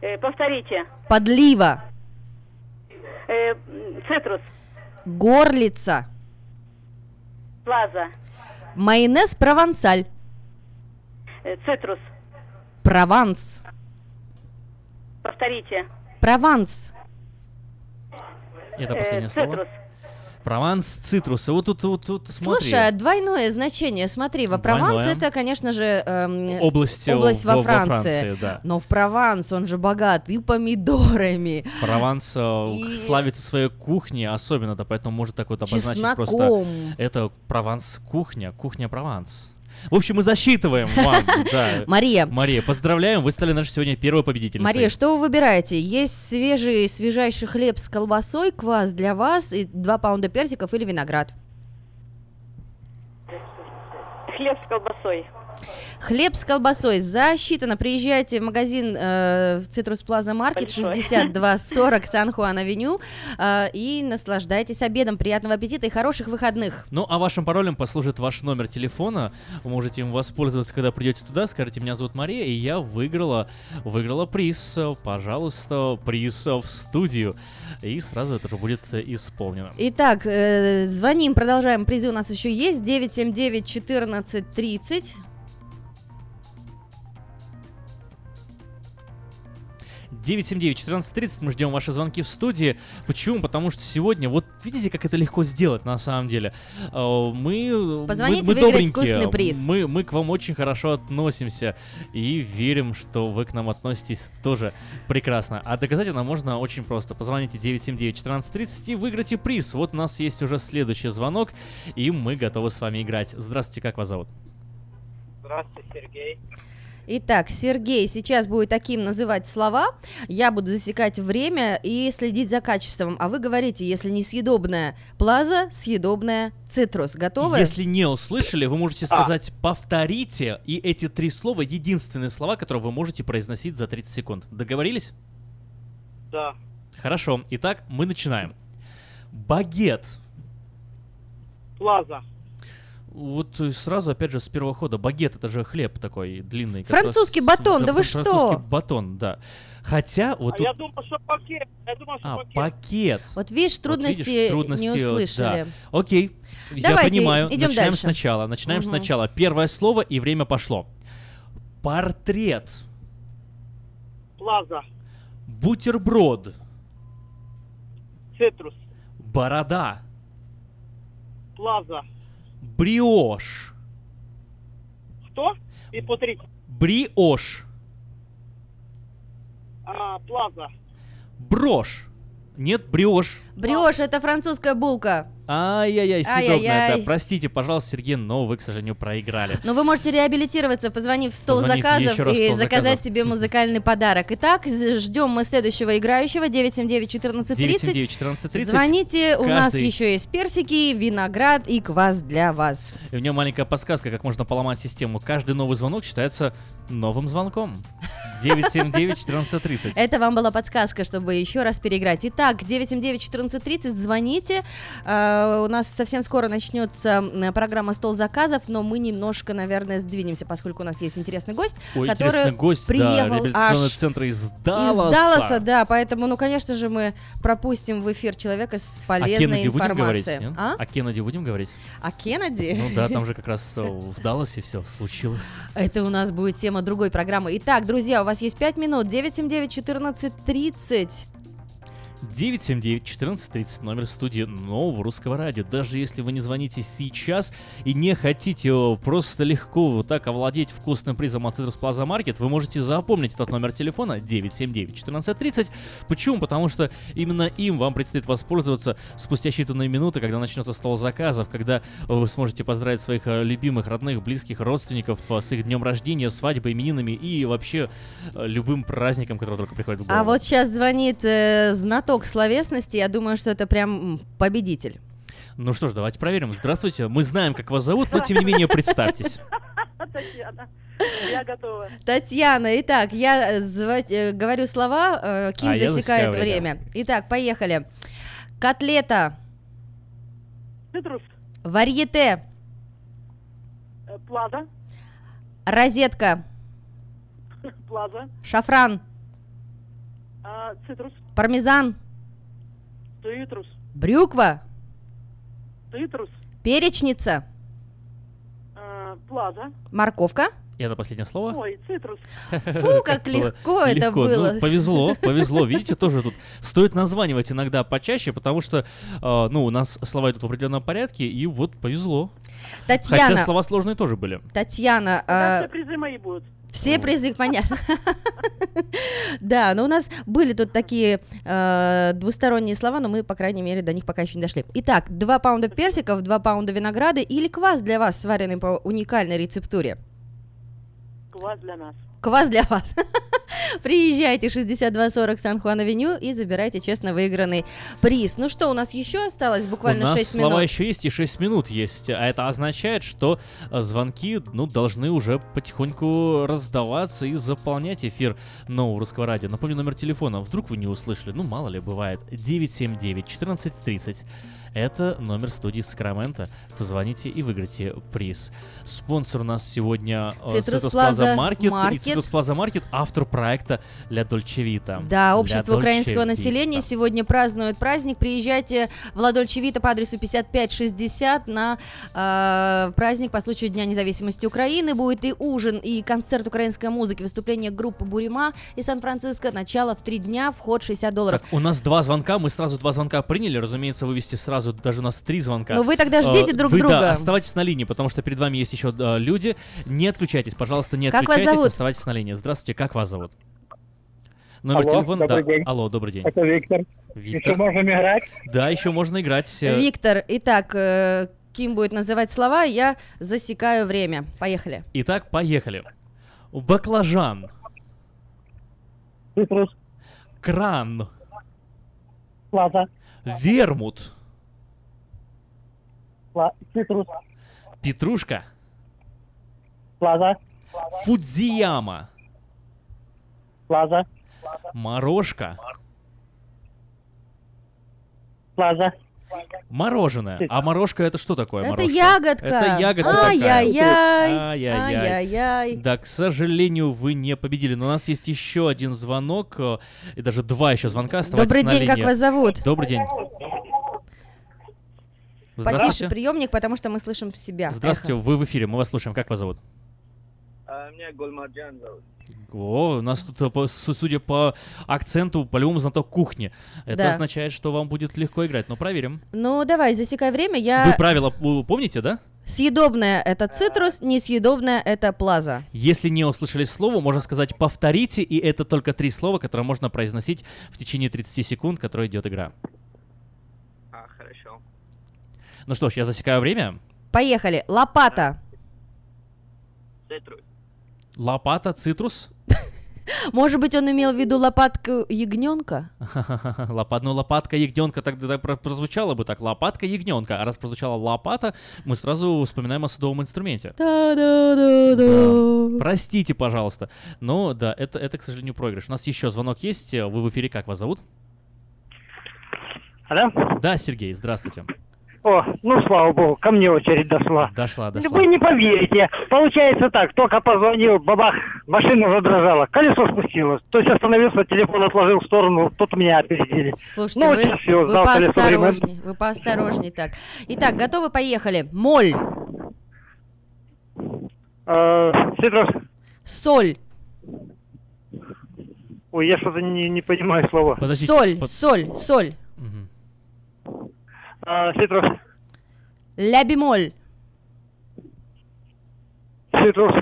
Э, Повторите. Подлива. Цитрус. Горлица. Плаза. Майонез провансаль. Цитрус. Прованс. Повторите. Прованс. Это Э, последнее слово. Цитрус. Прованс, цитрусы. Вот тут, вот тут, смотри. Слушай, а двойное значение. Смотри, во Прованс Двойное. это, конечно же, эм, Область, э, область во- во во Франции. Франции, да. Но в Прованс он же богат и помидорами, Прованс э, славится своей кухней особенно, да, поэтому может так вот обозначить просто... Чесноком. Это Прованс кухня, кухня Прованс. В общем, мы засчитываем вам, да. Мария. Мария, поздравляем, вы стали нашей сегодня первой победительницей. Мария, что вы выбираете? Есть свежий, свежайший хлеб с колбасой, квас для вас и 2 pound а персиков или виноград? Хлеб с колбасой. Хлеб с колбасой засчитано. Приезжайте в магазин э, в Citrus Plaza Market Большое. 6240 Сан-Хуан-Авеню э, и наслаждайтесь обедом. Приятного аппетита и хороших выходных. Ну, а вашим паролем послужит ваш номер телефона. Вы можете им воспользоваться, когда придете туда. Скажите, меня зовут Мария, и я выиграла, выиграла приз. Пожалуйста, приз в студию. И сразу это же будет исполнено. Итак, э, звоним, продолжаем. Призы у нас еще есть. 979 14 30. 979-1430, мы ждем ваши звонки в студии. Почему? Потому что сегодня, вот видите, как это легко сделать на самом деле. Э, Мы, Позвоните, мы, мы добренькие, вкусный приз. Мы, мы к вам очень хорошо относимся и верим, что вы к нам относитесь тоже прекрасно. А доказать это можно очень просто. Позвоните 979-1430 и выиграйте приз. Вот у нас есть уже следующий звонок, и мы готовы с вами играть. Здравствуйте, как вас зовут? Здравствуйте, Сергей. Итак, Сергей сейчас будет таким называть слова. Я буду засекать время и следить за качеством. А вы говорите, если не съедобная плаза, съедобная цитрус. Готовы? Если не услышали, вы можете сказать «повторите», и эти три слова — единственные слова, которые вы можете произносить за 30 секунд. Договорились? Да. Хорошо. Итак, мы начинаем. Багет. Плаза. Вот э, сразу, опять же, с первого хода. Багет — это же хлеб такой длинный. Французский раз с- батон, да вы французский что? батон, да. Хотя, вот а тут... я думал, что пакет. Я думал, что А, пакет. пакет. Вот видишь, Вот трудности, видишь, трудности, не услышали. да. Окей, я Давайте, понимаю. идем Начинаем дальше. сначала. Начинаем Мгм. сначала. Первое слово и время пошло. Портрет. Плаза. Бутерброд. Цитрус. Борода. Плаза. Бриош. Кто? И повторите. Бриош. А, Плаза. Брошь. Нет, брешь. Брешь, это французская булка. Ай-яй-яй, съедобная. Да, простите, пожалуйста, Сергей, но вы, к сожалению, проиграли. Но вы можете реабилитироваться, позвонив в стол Позвонив заказов и стол заказать заказов. себе музыкальный подарок. Итак, ждем мы следующего играющего 979-1430. 979-1430. Звоните, у нас еще есть персики, виноград и квас для вас. И у меня маленькая подсказка, как можно поломать систему. Каждый новый звонок считается новым звонком. 979-1430. Это вам была подсказка, чтобы еще раз переиграть. Итак, 979-1430, звоните. А, у нас совсем скоро начнется программа «Стол заказов», но мы немножко, наверное, сдвинемся, поскольку у нас есть интересный гость, Ой, который интересный гость, да, приехал реабилитационный аж центр из из Далласа. Далласа, да, поэтому, ну, конечно же, мы пропустим в эфир человека с полезной Кеннеди будем говорить? информацией. А? О Кеннеди будем говорить? О Кеннеди? Ну да, там же как раз э, в Далласе все случилось. Это у нас будет тема другой программы. Итак, друзья, у вас есть 5 минут. 979-1430. 979-1430, номер студии нового русского радио. Даже если вы не звоните сейчас и не хотите просто легко вот так овладеть вкусным призом от Citrus Plaza Market, вы можете запомнить этот номер телефона 979-1430. Почему? Потому что именно им вам предстоит воспользоваться спустя считанные минуты, когда начнется стол заказов, когда вы сможете поздравить своих э, любимых, родных, близких, родственников э, с их днем рождения, свадьбой, именинами и вообще э, любым праздником, который только приходит в голову. А вот сейчас звонит э, знаток словесности. Я думаю, что это прям победитель. Ну что ж, давайте проверим. Здравствуйте. Мы знаем, как вас зовут, но тем не менее представьтесь. Татьяна, я готова. Татьяна, итак, я э, зва- э, говорю слова, э, Ким А засекает время. Итак, поехали. Котлета, Цитрус. варьете, Э, Плаза. розетка, Плаза. шафран, А, Цитрус. пармезан, Цитрус. брюква, Цитрус. перечница, А, Плаза. морковка. И это последнее слово? Ой, цитрус. Фу, как легко это Легко. Ну, было. повезло, повезло. Видите, тоже тут стоит названивать иногда почаще, потому что, э, ну, у нас слова идут в определенном порядке, и вот повезло. Хотя Татьяна, слова сложные тоже были. Татьяна, все призы мои будут. Все призы, понятно. Да, но у нас были тут такие э, двусторонние слова, но мы, по крайней мере, до них пока еще не дошли. Итак, 2 паунда персиков, 2 паунда винограда или квас для вас, сваренный по уникальной рецептуре. Квас для нас. Квас для вас. Приезжайте 6240 Сан-Хуан-Авеню и забирайте честно выигранный приз. Ну что, у нас еще осталось буквально у нас 6 слова минут. еще есть и 6 минут есть, а это означает, что э, звонки, ну, должны уже потихоньку раздаваться и заполнять эфир нового русского радио. Напомню номер телефона, вдруг вы не услышали, ну, мало ли, бывает, 979-1430. Это номер студии Сакрамента. Позвоните и выиграйте приз. Спонсор у нас сегодня э, Plaza Plaza Market. И. Citrus Plaza Market автор проекта «Для Дольче Вита». Да, Для общество Dolce украинского Vita. населения сегодня празднует праздник. Приезжайте в Ладольче Вита по адресу 5560 на э, праздник по случаю Дня независимости Украины. Будет и ужин, и концерт украинской музыки, выступление группы Бурима из Сан-Франциско. Начало в три дня, вход 60 долларов. Так, у нас два звонка, мы сразу два звонка приняли, разумеется, вывести сразу, даже у нас три звонка. Ну, вы тогда ждите Э, друг вы, друга. Да, оставайтесь на линии, потому что перед вами есть еще э, люди. Не отключайтесь, пожалуйста, не Как отключайтесь, оставайтесь на линии. Здравствуйте, как вас зовут? Номер Алло, телефона, добрый да. день. Алло, добрый день. Это Виктор. Виктор. Еще можем играть? Да, еще можно играть. Виктор, итак, э, Ким будет называть слова, я засекаю время. Поехали. Итак, поехали. Баклажан. Цитрус. Кран. Плаза. Вермут. Пла- Цитрус. Петрушка. Плаза. Фудзияма. Плаза. Морожка. Плаза. Мороженое. А морожка это что такое? Это морожка? ягодка. Это ягодка такая. Ай-яй-яй. Ай-яй-яй. Да, к сожалению, вы не победили. Но у нас есть еще один звонок, э, и даже два еще звонка. Добрый день, как линии. вас зовут? Добрый день. Потише Здравствуйте. приемник, потому что мы слышим себя. Здравствуйте, Эхо. вы в эфире, мы вас слушаем. Как вас зовут? А, меня Гульмарджан зовут. О, у нас тут, э, судя по акценту, по-любому знаток кухни. Это Да. означает, что вам будет легко играть. Но проверим. Ну, давай, засекай время. Я... Вы правила помните, да? Съедобное это цитрус, несъедобное это плаза. Если не услышали слово, можно сказать «повторите», и это только три слова, которые можно произносить в течение 30 секунд, которые идет игра. А, хорошо. Ну что ж, я засекаю время. Поехали. Лопата. Цитрус. Лопата, цитрус. Может быть, он имел в виду лопатку ягненка? Лопат, ну лопатка ягненка тогда так про- прозвучало бы так. Лопатка ягненка. А раз прозвучала лопата, мы сразу вспоминаем о садовом инструменте. Да-да-да-да. Простите, пожалуйста. Но да, это, это, к сожалению, проигрыш. У нас еще звонок есть. Вы в эфире. Как вас зовут? Алло? Да, Сергей, здравствуйте. О, ну слава богу, ко мне очередь дошла. Дошла, дошла. Вы не поверите, получается так, только позвонил, бабах, машина задрожала, колесо спустилось. То есть остановился, телефон отложил в сторону, тут меня опередили. Слушайте, ну, вы, вот все, вы поосторожней, вы поосторожней так. Итак, готовы, поехали. Моль, Э, соль, ой, я что-то не, не понимаю слова. Подождите, соль, под- соль, соль, Мгм. Э, Цитрус, ля бемоль, цитрус,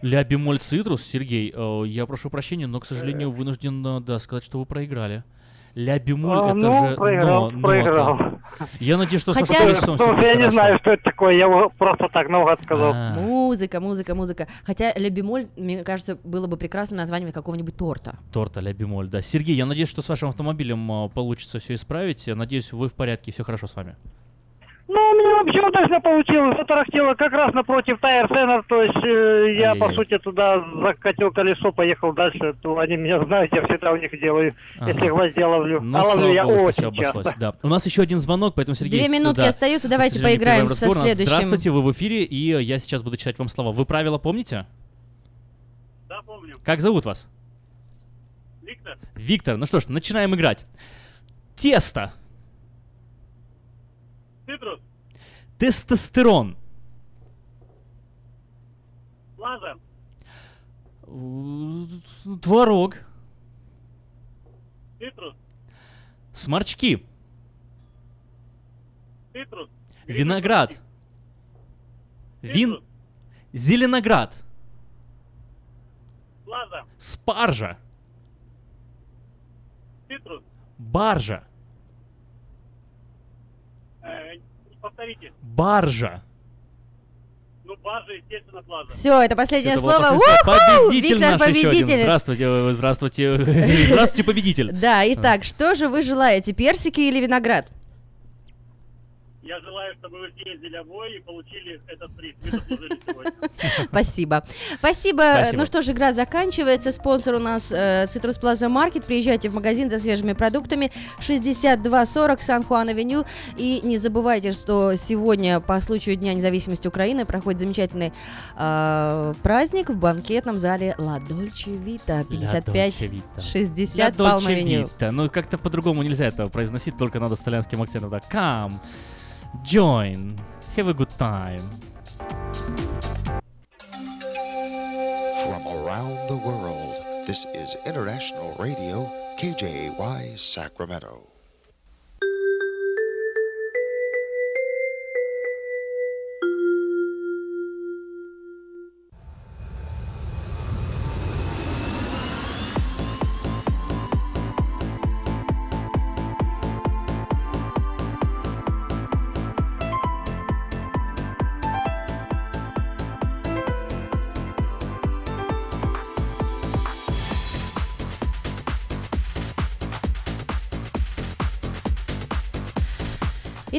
Ля бемоль цитрус, Сергей, э, я прошу прощения, но, к сожалению, вынужден, э, да, сказать, что вы проиграли. Ля бемоль А, это ну, же проиграл, но- проиграл. нота. Я надеюсь, что Хотя- со колесом Ну, я не знаю, что это такое, я его просто так наугад сказал. А, музыка, музыка, музыка. Хотя ля бемоль, мне кажется, было бы прекрасным названием какого-нибудь торта. Торта ля бемоль, да. Сергей, я надеюсь, что с вашим автомобилем э, получится все исправить. Я Надеюсь, вы в порядке, все хорошо с вами. Ну, у меня вообще удачно получилось. Затарахтело как раз напротив Тайр Центр. То есть э, я, по Ай-яй-яй. сути, туда закатил колесо, поехал дальше. То они меня знают, я всегда у них делаю, Ага. если гвоздя ловлю. Ну, а ловлю я богу, очень часто. Да. У нас еще один звонок, поэтому Сергей... Две минутки да, остаются, давайте поиграем со следующим. Здравствуйте, вы в эфире, и я сейчас буду читать вам слова. Вы правила помните? Да, помню. Как зовут вас? Виктор. Виктор. Ну что ж, начинаем играть. Тесто. Цитрус. Тестостерон. Плаза. Э, Творог. Цитрус. Сморчки. Цитрус. Виноград. Вин... Зеленоград. Плаза. Спаржа. Цитрус. Баржа. Э, повторите. Баржа. Ну, баржа, естественно, плаза. Все, это последнее Это слово. последнее! Победитель Виктор наш победитель. Здравствуйте, здравствуйте. Здравствуйте, победитель. Да, итак, что же вы желаете, персики или виноград? Я желаю, чтобы вы съездили обои и получили этот приз. Спасибо. Спасибо. Ну что ж, игра заканчивается. Спонсор у нас Citrus Plaza Market. Приезжайте в магазин за свежими продуктами. 6240 Сан-Хуан-Авеню. И не забывайте, что сегодня по случаю Дня независимости Украины проходит замечательный э, праздник в банкетном зале La Dolce Vita. 55 Dolce Vita. 60 La Dolce Палм-Авеню. Vita. Ну, как-то по-другому нельзя это произносить, только надо с итальянским акцентом. Так, come, join, have a good time. From around the world, this is International Radio, KJY Sacramento.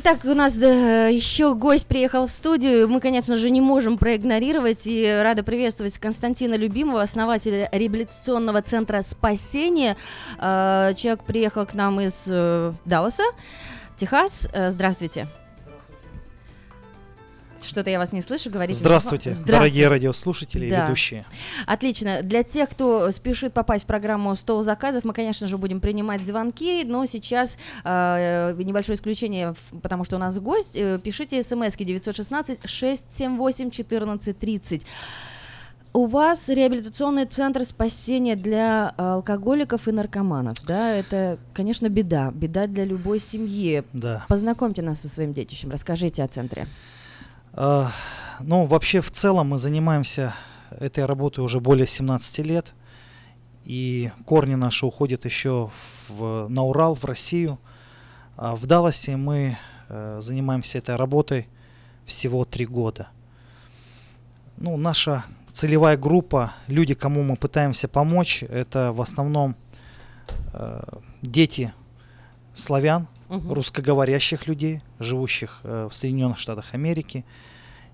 Итак, у нас э, еще гость приехал в студию. Мы, конечно же, не можем проигнорировать и рада приветствовать Константина Любимого, основателя реабилитационного центра спасения. Э, человек приехал к нам из э, Далласа, Техас. Здравствуйте. Что-то я вас не слышу, говорите. Здравствуйте, Здравствуйте. дорогие радиослушатели и Да. ведущие. Отлично. Для тех, кто спешит попасть в программу «Стол заказов», мы, конечно же, будем принимать звонки, но сейчас э, небольшое исключение, потому что у нас гость. Э, пишите смски 916-678-1430. У вас реабилитационный центр спасения для алкоголиков и наркоманов, да? Это, конечно, беда. Беда для любой семьи. Да. Познакомьте нас со своим детищем, расскажите о центре. А, Ну, вообще, в целом мы занимаемся этой работой уже более 17 лет. И корни наши уходят еще в, на Урал, в Россию. А в Далласе мы э, занимаемся этой работой всего три года. Ну, наша целевая группа, люди, кому мы пытаемся помочь, это в основном э, дети славян, Мгм. русскоговорящих людей, живущих э, в Соединенных Штатах Америки.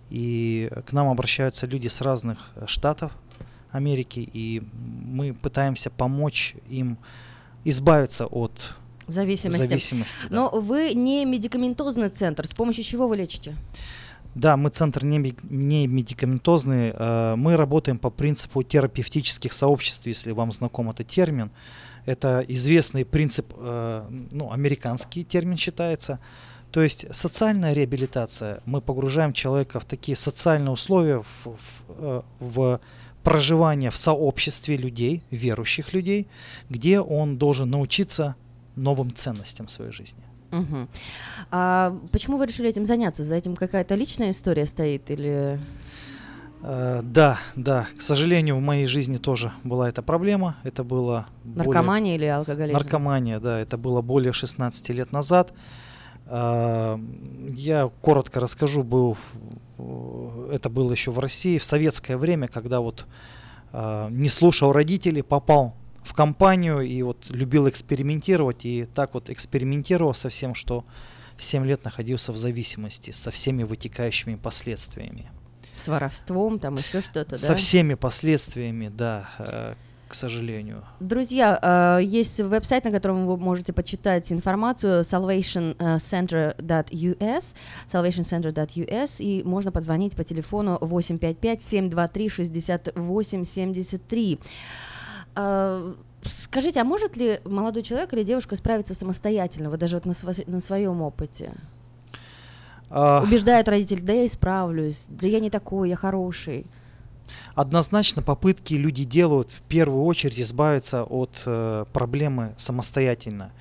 И к нам обращаются люди с разных э, штатов Америки, и мы пытаемся помочь им избавиться от Зависимости. зависимости. да. Но вы не медикаментозный центр. С помощью чего вы лечите? Да, мы центр не, не медикаментозный. э, Мы работаем по принципу терапевтических сообществ, если вам знаком этот термин. Это известный принцип, э, ну, американский термин считается. То есть социальная реабилитация. Мы погружаем человека в такие социальные условия, в, в, э, в проживание в сообществе людей, верующих людей, где он должен научиться новым ценностям в своей жизни. Мгм. А почему вы решили этим заняться? За этим какая-то личная история стоит или... Э, Да, да. К сожалению, в моей жизни тоже была эта проблема. Это было более- Наркомания или алкоголизм? Наркомания, да. Это было более 16 лет назад. А, Я коротко расскажу, был, э, это было еще в России, в советское время, когда вот не слушал родителей, попал в компанию и вот любил экспериментировать. И так вот экспериментировал со всем, что 7 лет находился в зависимости со всеми вытекающими последствиями. С воровством, там еще что-то, да? Со всеми последствиями, да, э, к сожалению. Друзья, э, есть веб-сайт, на котором вы можете почитать информацию salvationcenter.us, salvationcenter.us, и можно позвонить по телефону 855-723-6873. Э, Скажите, а может ли молодой человек или девушка справиться самостоятельно, вот даже вот на, сво- на своем опыте? А, Убеждают родители, да я исправлюсь, да я не такой, я хороший. Однозначно попытки люди делают в первую очередь избавиться от э, проблемы самостоятельно.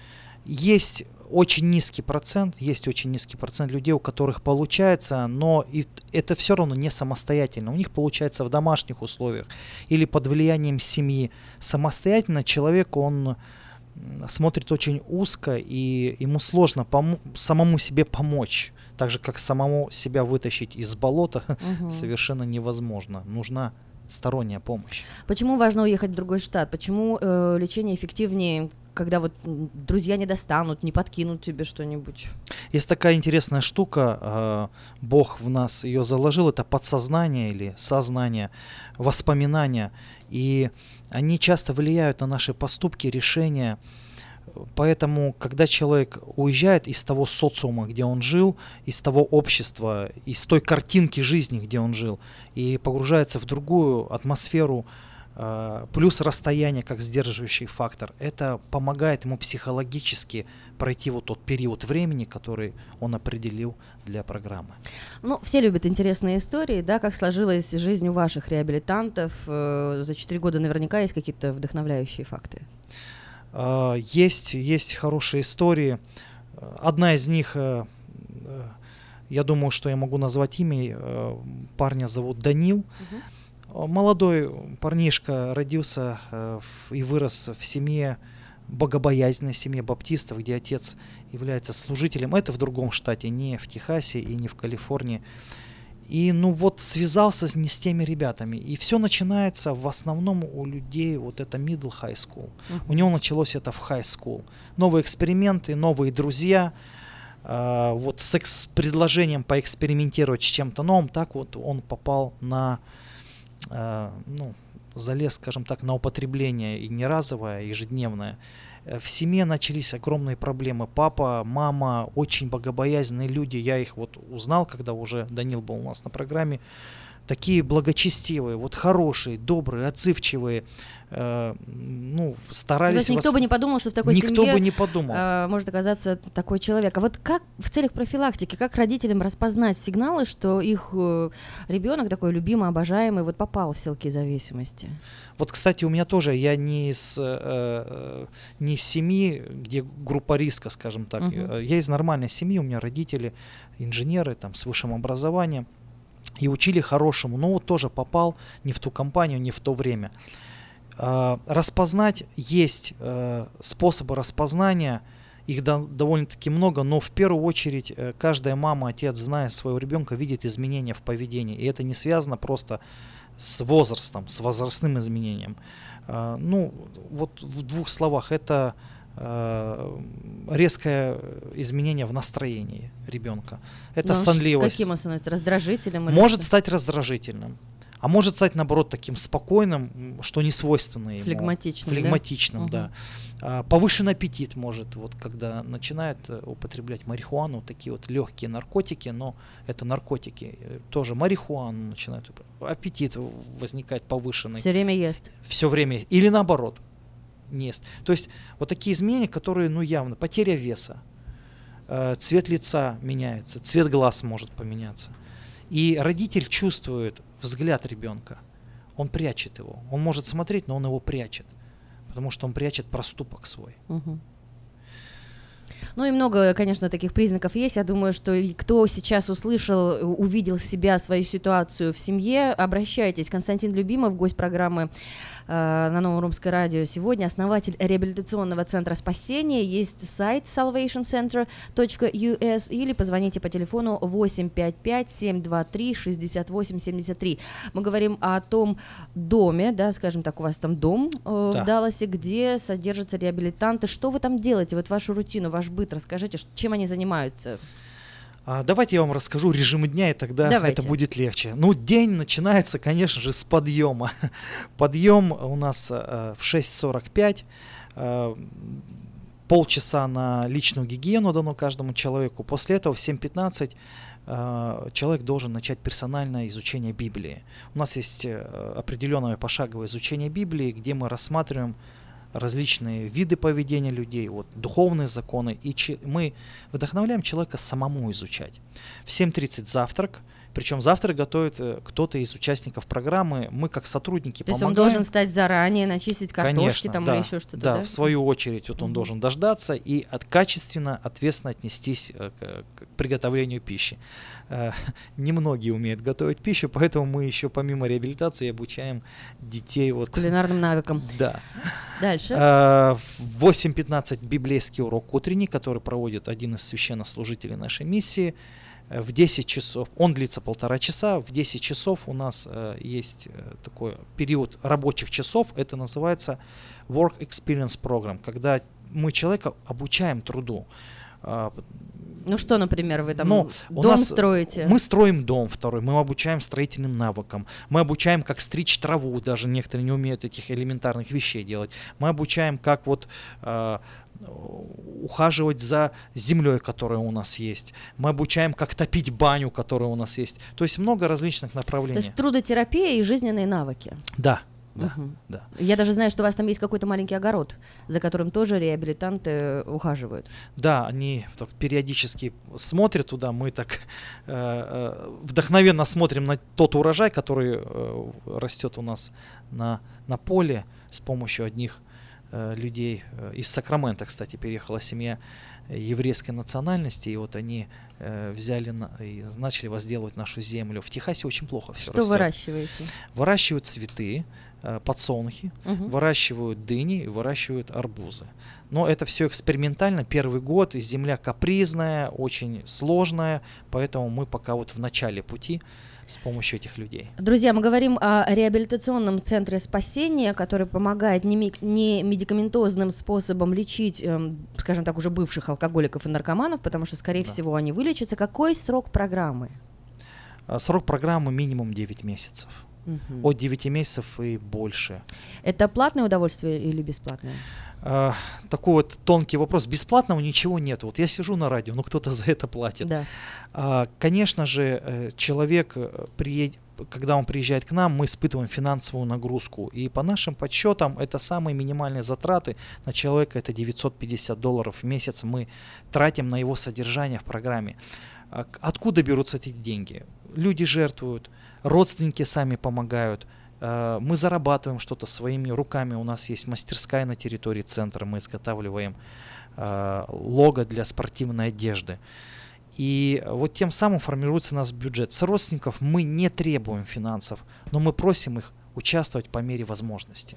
Есть очень низкий процент, есть очень низкий процент людей, у которых получается, но и это все равно не самостоятельно. У них получается в домашних условиях или под влиянием семьи. Самостоятельно человек, он смотрит очень узко, и ему сложно самому себе помочь. Так же, как самому себя вытащить из болота, Мгм. совершенно невозможно. Нужна сторонняя помощь. Почему важно уехать в другой штат? Почему э, лечение эффективнее, когда вот друзья не достанут, не подкинут тебе что-нибудь? Есть такая интересная штука, э, Бог в нас ее заложил, это подсознание или сознание, воспоминания, и они часто влияют на наши поступки, решения. Поэтому, когда человек уезжает из того социума, где он жил, из того общества, из той картинки жизни, где он жил, и погружается в другую атмосферу, э, плюс расстояние как сдерживающий фактор, это помогает ему психологически пройти вот тот период времени, который он определил для программы. Ну, все любят интересные истории, да, как сложилась жизнь у ваших реабилитантов. Э, за 4 года наверняка есть какие-то вдохновляющие факты. А, Есть, есть хорошие истории. Одна из них, э, э, я думаю, что я могу назвать имя. э, Парня зовут Данил. Э, Молодой парнишка родился и вырос в семье богобоязненной семье баптистов, где отец является служителем. Это в другом штате, не в Техасе и не в Калифорнии. И ну вот связался не с теми ребятами. И все начинается в основном у людей, вот это middle high school. Мгм. У него началось это в high school. Новые эксперименты, новые друзья. а, вот с предложением поэкспериментировать с чем-то новым, так вот он попал на, а, ну, залез, скажем так, на употребление и не разовое, а ежедневное. Э, В семье начались огромные проблемы. Папа, мама, очень богобоязненные люди. Я их вот узнал, когда уже Данил был у нас на программе. Такие благочестивые, вот хорошие, добрые, отзывчивые. Э, ну, То старались... есть никто вос- бы не подумал, что в такой Никто семье бы не подумал. э, может оказаться такой человек. А вот как в целях профилактики, как родителям распознать сигналы, что их ребенок такой любимый, обожаемый, вот попал в селки зависимости? Вот, кстати, у меня тоже, я не из, э, э, не из семьи, где группа риска, скажем так. Э, Я из нормальной семьи, у меня родители инженеры, там, с высшим образованием. и учили хорошему, но вот тоже попал не в ту компанию, не в то время. А, распознать есть э, способы распознания, их до- довольно-таки много, но в первую очередь э, каждая мама, отец, зная своего ребенка, видит изменения в поведении. И это не связано просто с возрастом, с возрастным изменением. Ну, вот в двух словах, это э, резкое изменение в настроении ребенка. Это Ну, а сонливость. Каким он становится? Раздражителем? или Может что? стать раздражительным. А может стать, наоборот, таким спокойным, что не свойственно ему. Флегматичным, да? Флегматичным, да. А, повышенный аппетит может, вот когда начинает э, употреблять марихуану, такие вот легкие наркотики, но это наркотики, э, тоже марихуану начинают, уп- аппетит возникает повышенный. Все время ест. Все время. Или наоборот, не ест. То есть вот такие изменения, которые, ну, явно, потеря веса, э, цвет лица меняется, цвет глаз может поменяться. И родитель чувствует взгляд ребенка. Он прячет его. Он может смотреть, но он его прячет. Потому что он прячет проступок свой. Ну и много, конечно, таких признаков есть. Я думаю, что кто сейчас услышал, у- увидел себя, свою ситуацию в семье, обращайтесь. Константин Любимов, гость программы э, на Новом Румское радио сегодня, основатель реабилитационного центра спасения. Есть сайт salvationcenter.us или позвоните по телефону 855-723-6873. Мы говорим о том доме, да, скажем так, у вас там дом э, Да. в Далласе, где содержатся реабилитанты. Что вы там делаете? Вот вашу рутину, ваш быт, расскажите, чем они занимаются? А, давайте я вам расскажу режим дня, и тогда Давайте. это будет легче. Ну, день начинается, конечно же, с подъема. Подъем у нас э, в 6.45. э, полчаса на личную гигиену дано каждому человеку. После этого в 7.15 э, человек должен начать персональное изучение Библии. У нас есть определенное пошаговое изучение Библии, где мы рассматриваем различные виды поведения людей, вот, духовные законы, и че- мы вдохновляем человека самому изучать. В 7.30 завтрак, причем завтрак готовит э, кто-то из участников программы, мы как сотрудники То есть он помогаем. должен стать заранее, начистить картошки Конечно, там да, или еще что-то, да, да? в свою очередь вот он должен дождаться и от качественно, ответственно отнестись э, к, к приготовлению пищи. Э, Немногие умеют готовить пищу, поэтому мы еще помимо реабилитации обучаем детей вот Кулинарным навыкам. Да. Дальше. В 8.15 библейский урок утренний, который проводит один из священнослужителей нашей миссии. Э, В 10 часов, он длится полтора часа, в 10 часов у нас э, есть э, такой период рабочих часов, это называется Work Experience Program, когда мы человека обучаем труду. А, Ну что, например, вы там ну, у дом нас- строите? Мы строим дом второй, мы обучаем строительным навыкам, мы обучаем, как стричь траву, даже некоторые не умеют этих элементарных вещей делать. Мы обучаем, как вот э, ухаживать за землей, которая у нас есть. Мы обучаем, как топить баню, которая у нас есть. То есть много различных То направлений. есть трудотерапия и жизненные навыки. Да, да, Мгм. да. Я даже знаю, что у вас там есть какой-то маленький огород, за которым тоже реабилитанты э, ухаживают. Да, они так периодически смотрят туда, мы так э, э, вдохновенно смотрим на тот урожай, который э, растет у нас на, на поле с помощью одних э, людей. Э, Из Сакрамента, кстати, переехала семья э, еврейской национальности, и вот они э, взяли на- и начали возделывать нашу землю. В Техасе очень плохо все Что выращиваете? Выращивают цветы, э, подсолнухи, Мгм. выращивают дыни и выращивают арбузы. Но это все экспериментально. Первый год, и земля капризная, очень сложная, поэтому мы пока вот в начале пути с помощью этих людей. Друзья, мы говорим о реабилитационном центре спасения, который помогает не, медикаментозным способом лечить, эм, скажем так, уже бывших алкоголиков и наркоманов, потому что, скорее всего, они вылечатся. Какой срок программы? А Срок программы минимум 9 месяцев. Мгм. От 9 месяцев и больше. Это платное удовольствие или бесплатное? А, такой вот тонкий вопрос. Бесплатного ничего нет. Вот я сижу на радио, но кто-то за это платит. Да. А, конечно же, э, человек, э, приедет, когда он приезжает к нам, мы испытываем финансовую нагрузку. И по нашим подсчетам, это самые минимальные затраты на человека, это 950 долларов в месяц мы тратим на его содержание в программе. А Откуда берутся эти деньги? Люди жертвуют, родственники сами помогают. Э, Мы зарабатываем что-то своими руками. У нас есть мастерская на территории центра. Мы изготавливаем э, лого для спортивной одежды. И вот тем самым формируется у нас бюджет. С родственников мы не требуем финансов, но мы просим их участвовать по мере возможности.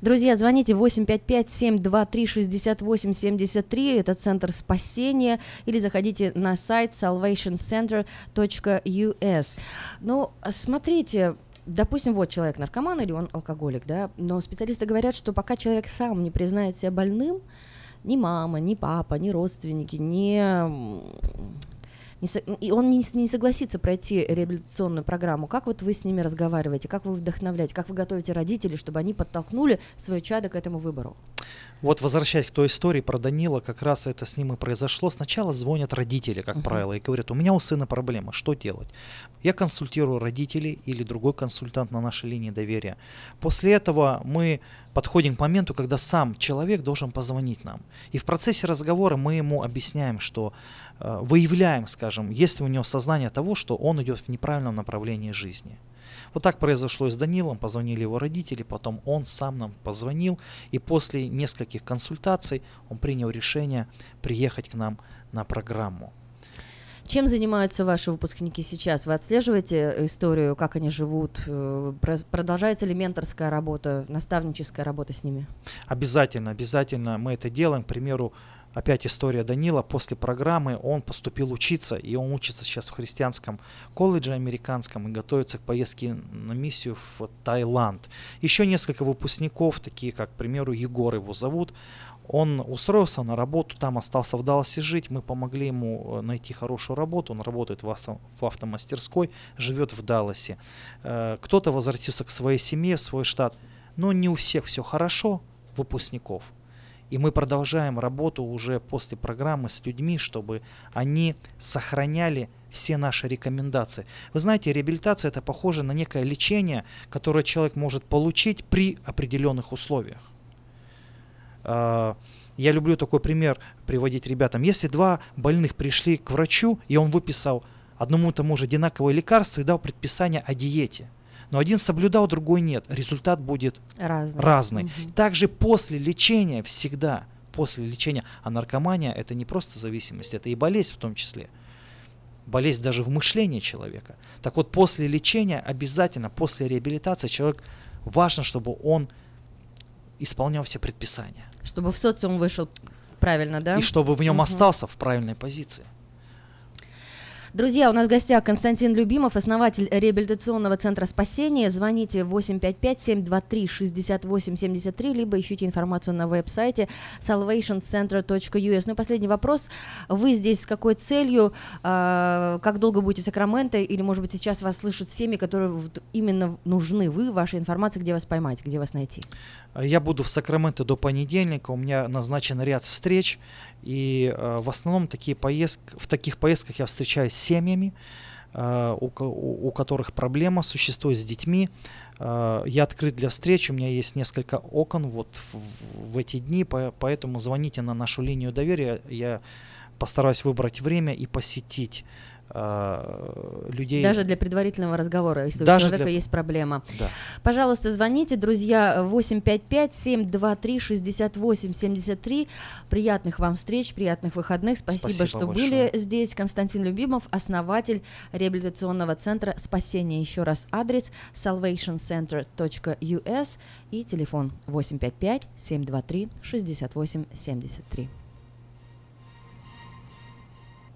Друзья, звоните 855-723-6873, это Центр спасения, или заходите на сайт salvationcenter.us. Ну, смотрите, допустим, вот человек наркоман или он алкоголик, да, но специалисты говорят, что пока человек сам не признает себя больным, ни мама, ни папа, ни родственники, ни не со- и он не, не согласится пройти реабилитационную программу. Как вот вы с ними разговариваете, как вы вдохновляете, как вы готовите родителей, чтобы они подтолкнули свое чадо к этому выбору? Вот возвращаясь к той истории про Данила, как раз это с ним и произошло. Сначала звонят родители, как Мгм. правило, и говорят, у меня у сына проблема, что делать? Я консультирую родителей или другой консультант на нашей линии доверия. После этого мы подходим к моменту, когда сам человек должен позвонить нам. И в процессе разговора мы ему объясняем, что выявляем, скажем, есть ли у него сознание того, что он идет в неправильном направлении жизни. Вот так произошло и с Данилом, позвонили его родители, потом он сам нам позвонил, и после нескольких консультаций он принял решение приехать к нам на программу. Чем занимаются ваши выпускники сейчас? Вы отслеживаете историю, как они живут? Э, про- Продолжается ли менторская работа, наставническая работа с ними? Обязательно, обязательно мы это делаем. К примеру, опять история Данила. После программы он поступил учиться, и он учится сейчас в христианском колледже американском и готовится к поездке на миссию в Таиланд. Еще несколько выпускников, такие как, к примеру, Егор его зовут, он устроился на работу, там остался в Далласе жить. Мы помогли ему э, найти хорошую работу. Он работает в, авто- в автомастерской, живет в Далласе. Э, Кто-то возвратился к своей семье, в свой штат. Но не у всех все хорошо, выпускников. И мы продолжаем работу уже после программы с людьми, чтобы они сохраняли все наши рекомендации. Вы знаете, реабилитация это похоже на некое лечение, которое человек может получить при определенных условиях. А, Я люблю такой пример приводить ребятам. Если два больных пришли к врачу, и он выписал одному и тому же одинаковое лекарство и дал предписание о диете, но один соблюдал, другой нет, результат будет Разный. разный. Мгм. Также после лечения всегда, после лечения, а наркомания это не просто зависимость, это и болезнь в том числе. Болезнь даже в мышлении человека. Так вот, после лечения обязательно, после реабилитации человек, важно, чтобы он исполнял все предписания. Чтобы в социум вышел правильно, да? И чтобы в нем Мгм. остался в правильной позиции. Друзья, у нас в гостях Константин Любимов, основатель реабилитационного центра спасения. Звоните 855-723-6873, либо ищите информацию на веб-сайте salvationcenter.us. Ну и последний вопрос. Вы здесь с какой целью? А, как долго будете в Сакраменто? Или, может быть, сейчас вас слышат семьи, которые вот именно нужны вы, ваша информация, где вас поймать, где вас найти? Я буду в Сакраменто до понедельника, у меня назначен ряд встреч, и э, в основном такие поездки, в таких поездках я встречаюсь с семьями, э, у, у- у которых проблема существует с детьми. Э, я открыт для встреч, у меня есть несколько окон вот в, в эти дни, по- поэтому звоните на нашу линию доверия, я постараюсь выбрать время и посетить людей. Даже для предварительного разговора, если Даже у человека для- есть проблема. Да. Пожалуйста, звоните, друзья, 855-723-6873. Приятных вам встреч, приятных выходных. Спасибо, Спасибо что большое. были здесь. Константин Любимов, основатель реабилитационного центра спасения. Еще раз адрес salvationcenter.us и телефон 855-723-6873.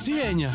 Сеня,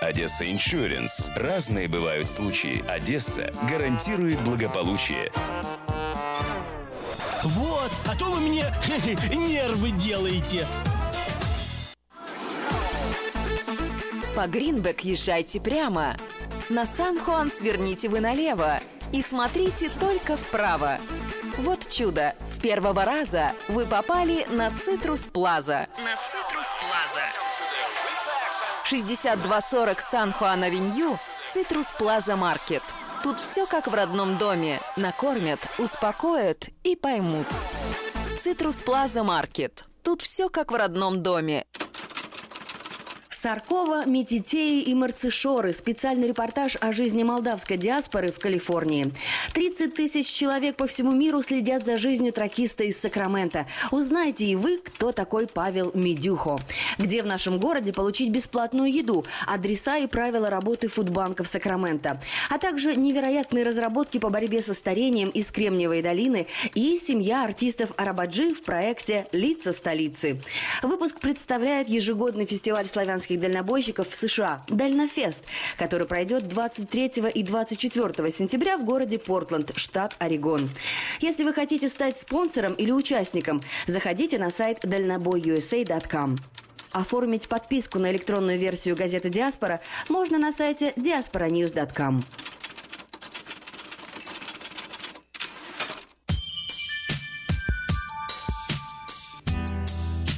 «Одесса Иншуренс». Разные бывают случаи. «Одесса» гарантирует благополучие. Вот, а то вы мне нервы делаете. По Гринбек езжайте прямо. На Сан-Хуан сверните вы налево и смотрите только вправо. Вот чудо! С первого раза вы попали на Цитрус Плаза. На Citrus Plaza. 6240 Сан-Хуан-Авеню, Citrus Plaza Market. Тут все как в родном доме. Накормят, успокоят и поймут. Citrus Plaza Market. Тут все как в родном доме. Саркова, Мититеи и Марцишоры. Специальный репортаж о жизни молдавской диаспоры в Калифорнии. 30 тысяч человек по всему миру следят за жизнью тракиста из Сакрамента. Узнайте и вы, кто такой Павел Медюхо. Где в нашем городе получить бесплатную еду, адреса и правила работы фудбанков Сакрамента. А также невероятные разработки по борьбе со старением из Кремниевой долины и семья артистов Арабаджи в проекте «Лица столицы». Выпуск представляет ежегодный фестиваль славянских дальнобойщиков в США «Дальнофест», который пройдет 23 и 24 сентября в городе Портленд, штат Орегон. Если вы хотите стать спонсором или участником, заходите на сайт дальнобойusa.com. Оформить подписку на электронную версию газеты «Диаспора» можно на сайте diasporanews.com.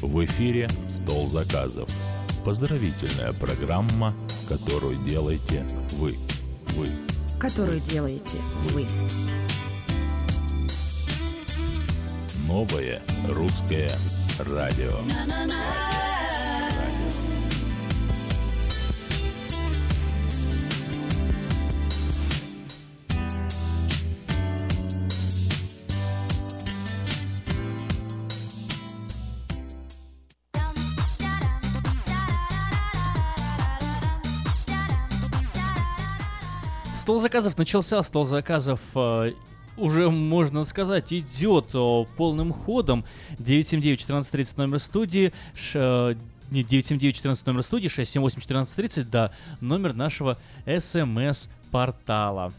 В эфире «Стол заказов». Поздравительная программа, которую делаете вы. Вы. Которую делаете вы. Новое русское радио. Стол заказов начался, стол заказов э, уже, можно сказать, идет э, полным ходом. 979-1430 номер студии, ш, э, не, 979-14 номер студии, 678-1430, да, номер нашего смс-портала.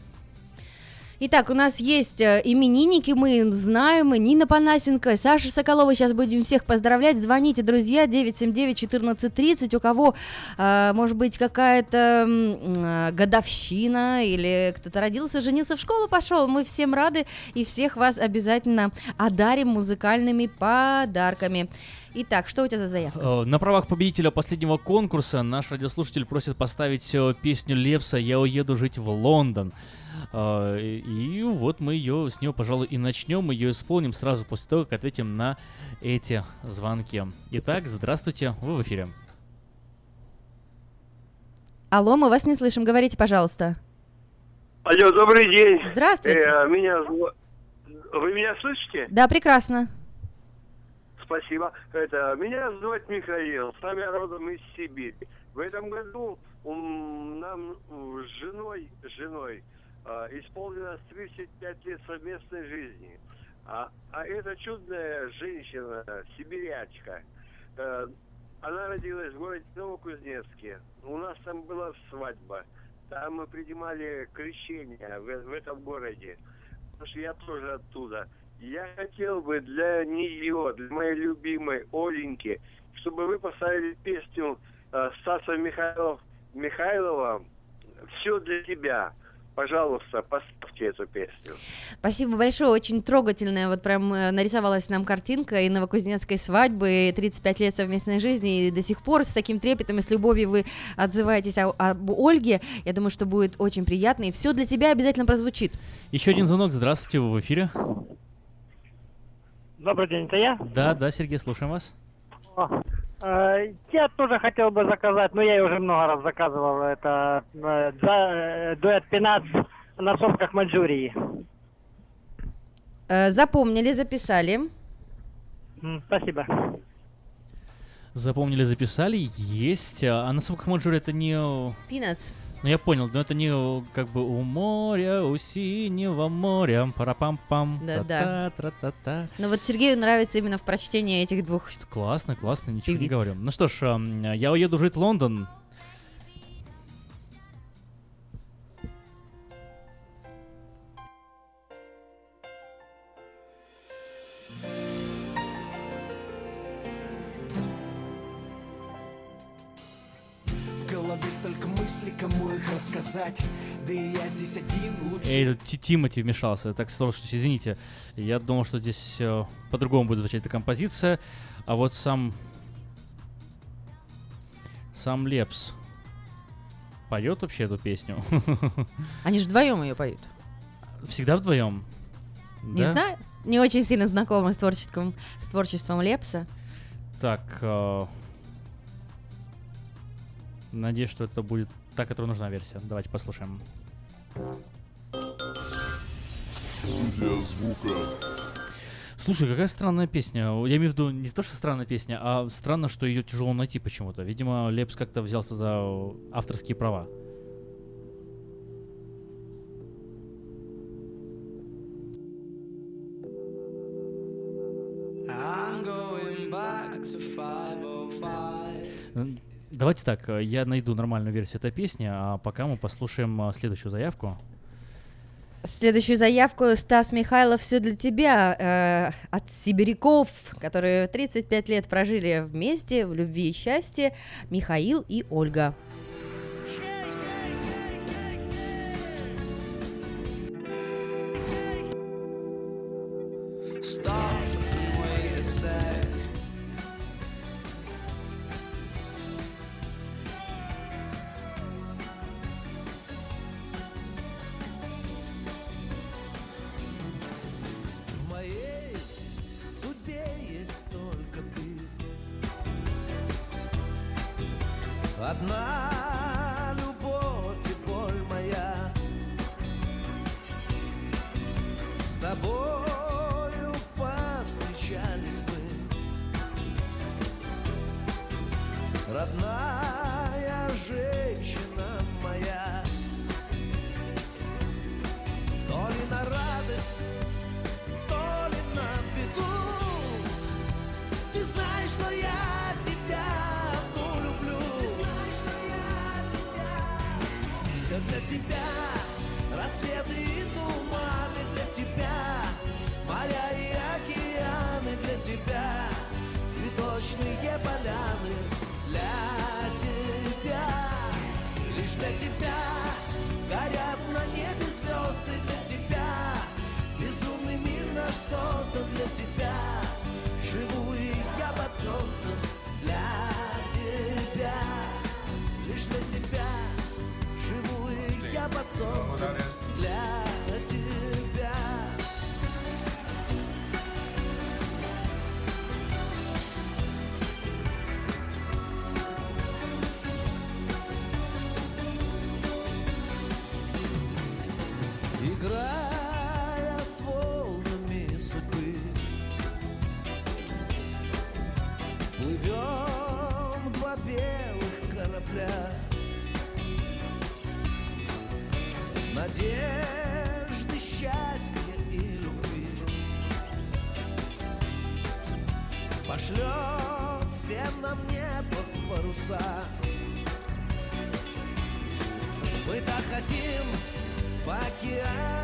Итак, у нас есть э, именинники, мы им знаем, и Нина Панасенко, Саша Соколова, сейчас будем всех поздравлять, звоните, друзья, 979-1430, у кого, э, может быть, какая-то э, годовщина, или кто-то родился, женился, в школу пошел, мы всем рады, и всех вас обязательно одарим музыкальными подарками. Итак, что у тебя за заявка? На правах победителя последнего конкурса наш радиослушатель просит поставить песню Лепса «Я уеду жить в Лондон». Э, И вот мы ее с нее, пожалуй, и начнем. Мы ее исполним сразу после того, как ответим на эти звонки. Итак, здравствуйте, вы в эфире. Алло, мы вас не слышим, говорите, пожалуйста. Алло, добрый день. Здравствуйте. Э, меня Вы меня слышите? Да, прекрасно. спасибо. Это, меня зовут Михаил, сам я родом из Сибири. В этом году нам с женой, с женой а, исполнилось 35 лет совместной жизни. А, а эта чудная женщина, сибирячка, э, она родилась в городе Новокузнецке. У нас там была свадьба. Там мы принимали крещение в, в этом городе. Потому что я тоже оттуда. Я хотел бы для нее, для моей любимой Оленьки, чтобы вы поставили песню э, Стаса Михайлов, Михайлова «Все для тебя». Пожалуйста, поставьте эту песню. Спасибо большое, очень трогательная, вот прям э, нарисовалась нам картинка и новокузнецкой свадьбы, и 35 лет совместной жизни, и до сих пор с таким трепетом и с любовью вы отзываетесь о- об Ольге. Я думаю, что будет очень приятно, и все для тебя обязательно прозвучит. Еще один звонок. Здравствуйте, вы в эфире. Добрый день, это я? Да, да, Сергей, слушаем вас. О, Я тоже хотел бы заказать, но я и уже много раз заказывал, это э, э, дуэт Пинац на сомках Маньчжурии. Э, Запомнили, записали. Спасибо. Запомнили, записали. Есть. А на Субках Маджоре это не... э, Пинац. Ну, я понял, но это не как бы у моря, у синего моря, парапам-пам, Да-да. та-та-та-та-та. Но вот Сергею нравится именно в прочтении этих двух Классно, классно, ничего не Певиц. говорю. Ну что ж, я уеду жить в Лондон. Мыслей, кому их рассказать Да и я здесь один лучше Эй, Тимати вмешался. Так сложно, что извините. Я думал, что здесь э, по-другому будет звучать эта композиция. А вот сам... Сам Лепс поет вообще эту песню? Они же вдвоем ее поют. Всегда вдвоем? Не Да? знаю, не очень сильно знакома с творчеством, с творчеством Лепса. Так, э, надеюсь, что это будет та, которая нужна версия. Давайте послушаем. Студия звука. Слушай, какая странная песня. Я имею в виду не то, что странная песня, а странно, что ее тяжело найти почему-то. Видимо, Лепс как-то взялся за авторские права. I'm going back to 505 М, Э, Давайте так, э, я найду нормальную версию этой песни, а пока мы послушаем э, следующую заявку. Следующую заявку Стас Михайлов «Все для тебя» э, от сибиряков, которые 35 лет прожили вместе в любви и счастье, Михаил и Ольга. В океане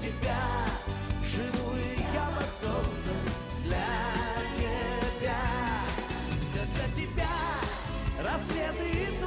тебя. Живу и я под солнцем для тебя. Все для тебя. Рассветы и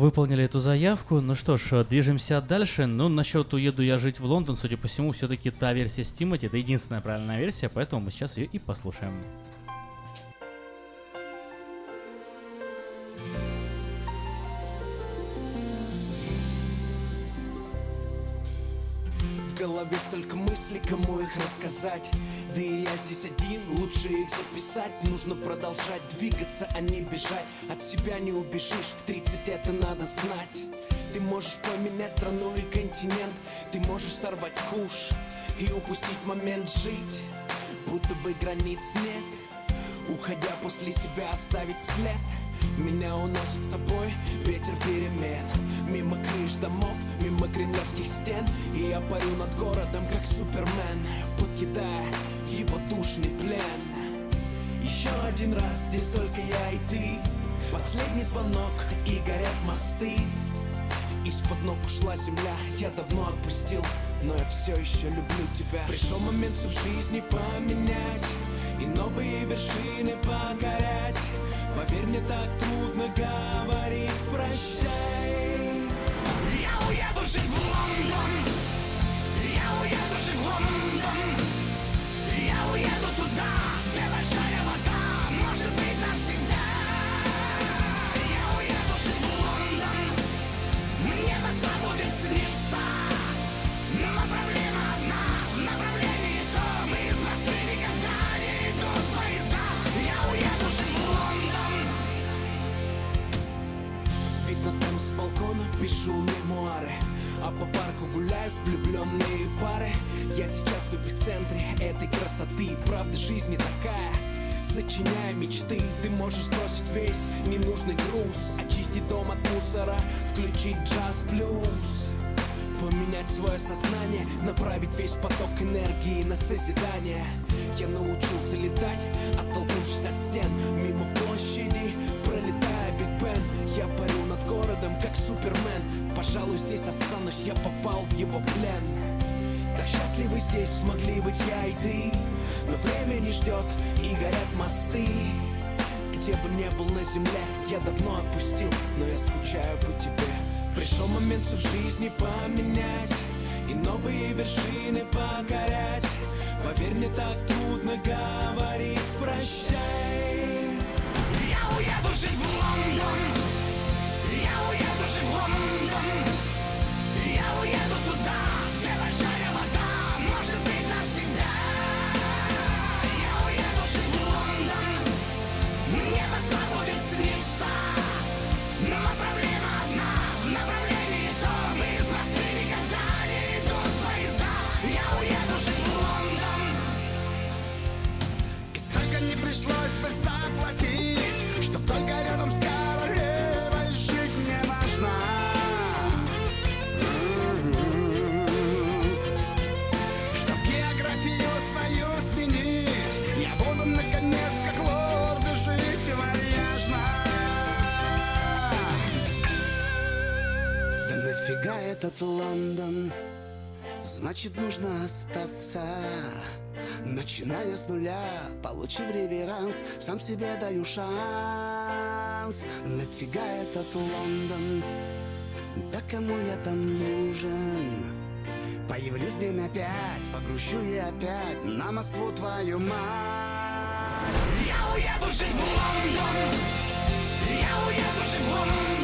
Выполнили эту заявку. Ну что ж, движемся дальше. Ну, насчет «Уеду я жить в Лондон», судя по всему, все-таки та версия с Тимати, это единственная правильная версия, поэтому мы сейчас ее и послушаем. В голове столько мыслей, кому их рассказать Да и я здесь один, лучше их записать. Нужно продолжать двигаться, а не бежать. От себя не убежишь, в 30 это надо знать. Ты можешь поменять страну и континент. Ты можешь сорвать куш и упустить момент жить. Будто бы границ нет. Уходя после себя оставить след Меня уносит с собой ветер перемен. Мимо крыш домов, мимо кремлевских стен. И я парю над городом, как супермен Покидая его душный плен. Еще один раз, здесь только я и ты. Последний звонок и горят мосты из-под ног ушла земля, я давно отпустил Но я все еще люблю тебя. Пришел момент всю в жизни поменять И новые вершины покорять Поверь, мне так трудно говорить прощай. Я уеду жить в Лондон. Я уеду жить в Лондон. Я уеду туда, где большая вода. Может быть навсегда пишу мемуары А по парку гуляют влюбленные пары. Я сейчас в эпицентре этой красоты. Правда жизнь не такая. Сочиняя мечты, ты можешь сбросить весь ненужный груз. Очистить дом от мусора, включить джаз-блюз Поменять свое сознание, направить весь поток энергии на созидание. Я научился летать, оттолкнувшись от стен. Мимо площади, пролетая Биг Бен. Я парю над городом, как супермен Пожалуй, здесь останусь, я попал в его плен. Так счастливы здесь смогли быть я и ты Но время не ждет и горят мосты. Где бы не был на земле, я давно отпустил, но я скучаю по тебе. Пришел момент всю жизни поменять И новые вершины покорять. Поверь, мне так трудно говорить прощай Я уеду жить в Лондон Я жить в Лондон этот Лондон? Значит, нужно остаться Начиная с нуля, получив реверанс Сам себе даю шанс Нафига этот Лондон? Да кому я там нужен? Появлюсь днем опять, погрущу и опять На Москву твою мать Я уеду жить в Лондон Я уеду жить в Лондон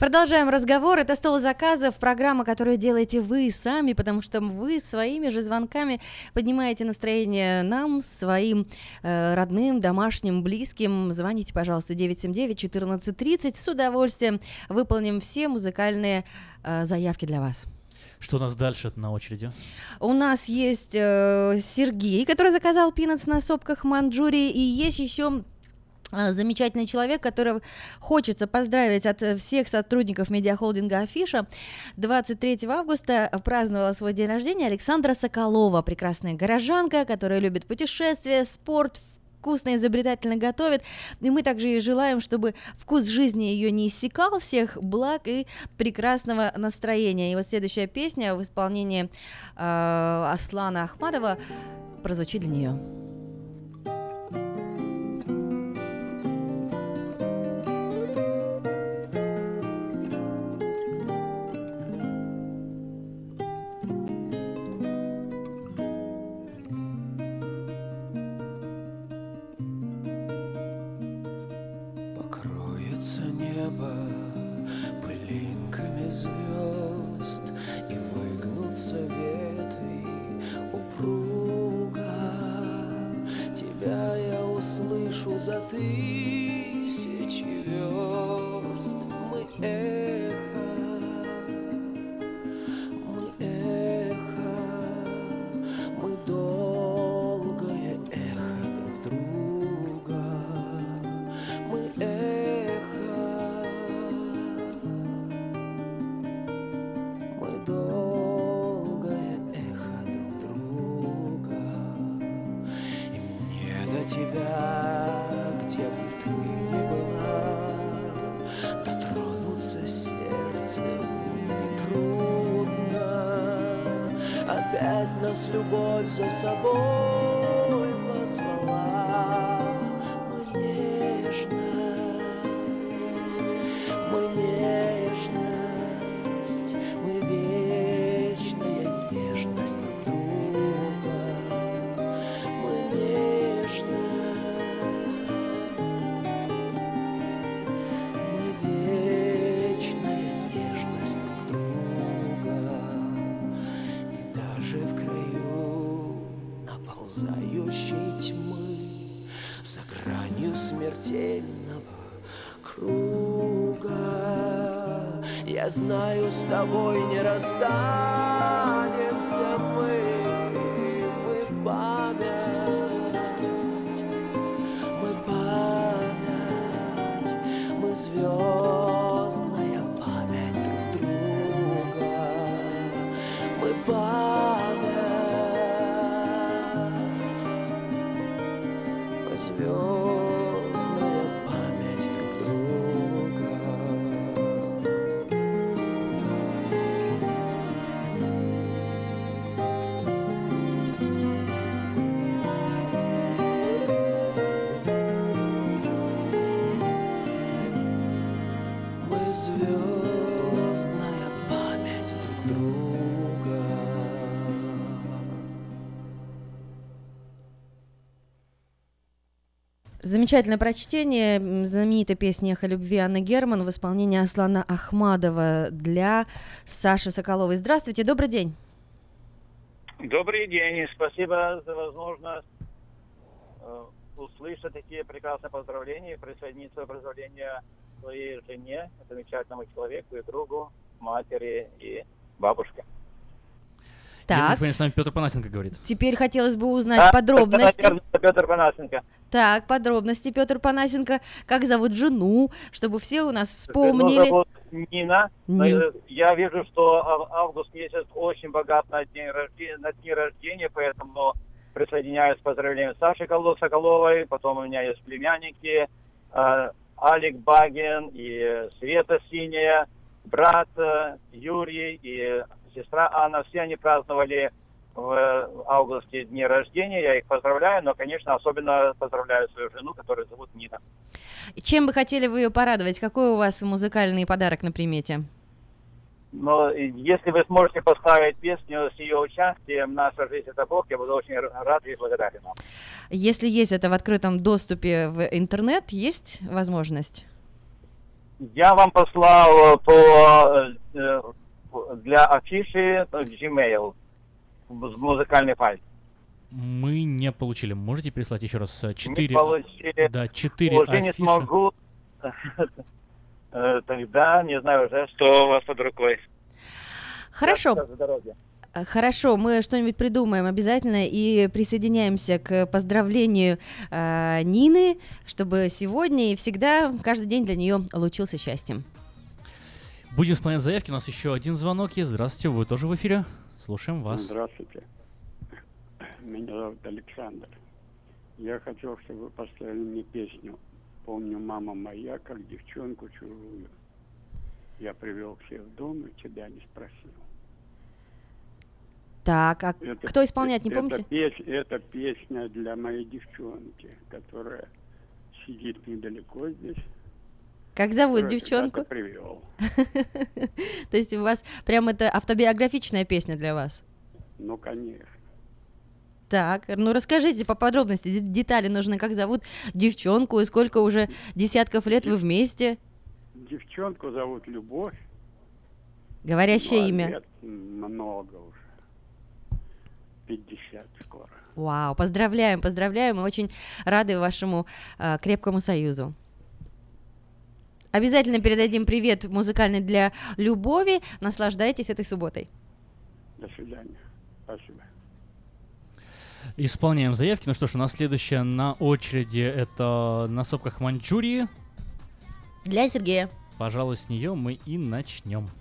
Продолжаем разговор. Это «Стол заказов», программа, которую делаете вы сами, потому что вы своими же звонками поднимаете настроение нам, своим э, родным, домашним, близким. Звоните, пожалуйста, 979-1430. С удовольствием выполним все музыкальные э, заявки для вас. Что у нас дальше на очереди? У нас есть э, Сергей, который заказал пинатс на сопках Манчжурии, и есть еще замечательный человек, которого хочется поздравить от э, всех сотрудников медиахолдинга Афиша. 23 августа праздновала свой день рождения Александра Соколова, прекрасная горожанка, которая любит путешествия, спорт, вкусно, изобретательно готовит. И мы также ей желаем, чтобы вкус жизни ее не иссякал, всех благ и прекрасного настроения. И вот следующая песня в исполнении э, Аслана Ахмадова прозвучит для нее. Звезд И выгнутся ветви упруга Тебя я услышу за тысячи верст. Мы эхо, любовь за знаю, с тобой не расстанемся звездная память друг друга. Замечательное прочтение знаменитой песни «Эхо любви» Анны Герман в исполнении Аслана Ахмадова для Саши Соколовой. Здравствуйте, добрый день. Добрый день, и спасибо за возможность э, услышать такие прекрасные поздравления и присоединиться к поздравлению своей жене, замечательному человеку и другу, матери и бабушке. Так. с нами Петр Панасенко говорит. Теперь хотелось бы узнать Да, подробности. это, наверное, Петр Панасенко. Так, подробности, Петр Панасенко. Как зовут жену, чтобы все у нас Жену вспомнили. зовут Нина. Ни- Э, Я вижу, что ав- август месяц очень богат на день рождения, на дни рождения, поэтому присоединяюсь к поздравлениям Саши Коло- Соколовой, потом у меня есть племянники, э, Алик Багин и Света Синяя, брат э, Юрий и сестра Анна, все они праздновали в августе дни рождения, я их поздравляю, но, конечно, особенно поздравляю свою жену, которую зовут Нина. Чем бы хотели вы ее порадовать? Какой у вас музыкальный подарок на примете? Но если вы сможете поставить песню с ее участием «Наша жизнь – это Бог», я буду очень рад и благодарен вам. Если есть это в открытом доступе в интернет, есть возможность? Я вам послал по, э, для афиши Gmail с музыкальный файл. Мы не получили. Можете прислать еще раз э, четыре? получили. Да, четыре Уже не афиши. смогу. Э, Тогда не знаю уже, что у вас под рукой. Хорошо. Э, Хорошо, мы что-нибудь придумаем обязательно и присоединяемся к поздравлению э, Нины, чтобы сегодня и всегда, каждый день для нее лучился счастьем. Будем исполнять заявки. У нас еще один звонок есть. Здравствуйте, вы тоже в эфире. Слушаем вас. Здравствуйте. Меня зовут Александр. Я хотел, чтобы вы поставили мне песню «Помню, мама моя, как девчонку чужую». Я привел себе в дом и тебя не спросил. Так, а Это- кто исполняет, не это помните? пес- это песня для моей девчонки, которая сидит недалеко здесь. Как зовут девчонку? привел. То есть у вас прям это автобиографичная песня для вас? Ну, конечно. Так, ну расскажите по подробности, де- детали нужны, как зовут девчонку и сколько уже десятков лет вы вместе? Девчонку зовут Любовь. Говорящее Ну, а имя. лет много уже. 50 скоро. Вау, поздравляем, поздравляем, мы очень рады вашему э, крепкому союзу. Обязательно передадим привет музыкальный для Любови. Наслаждайтесь этой субботой. До свидания. Спасибо. Исполняем заявки. Ну что ж, у нас следующая на очереди это на сопках Маньчжурии. Для Сергея. Пожалуй, с нее мы и начнем.「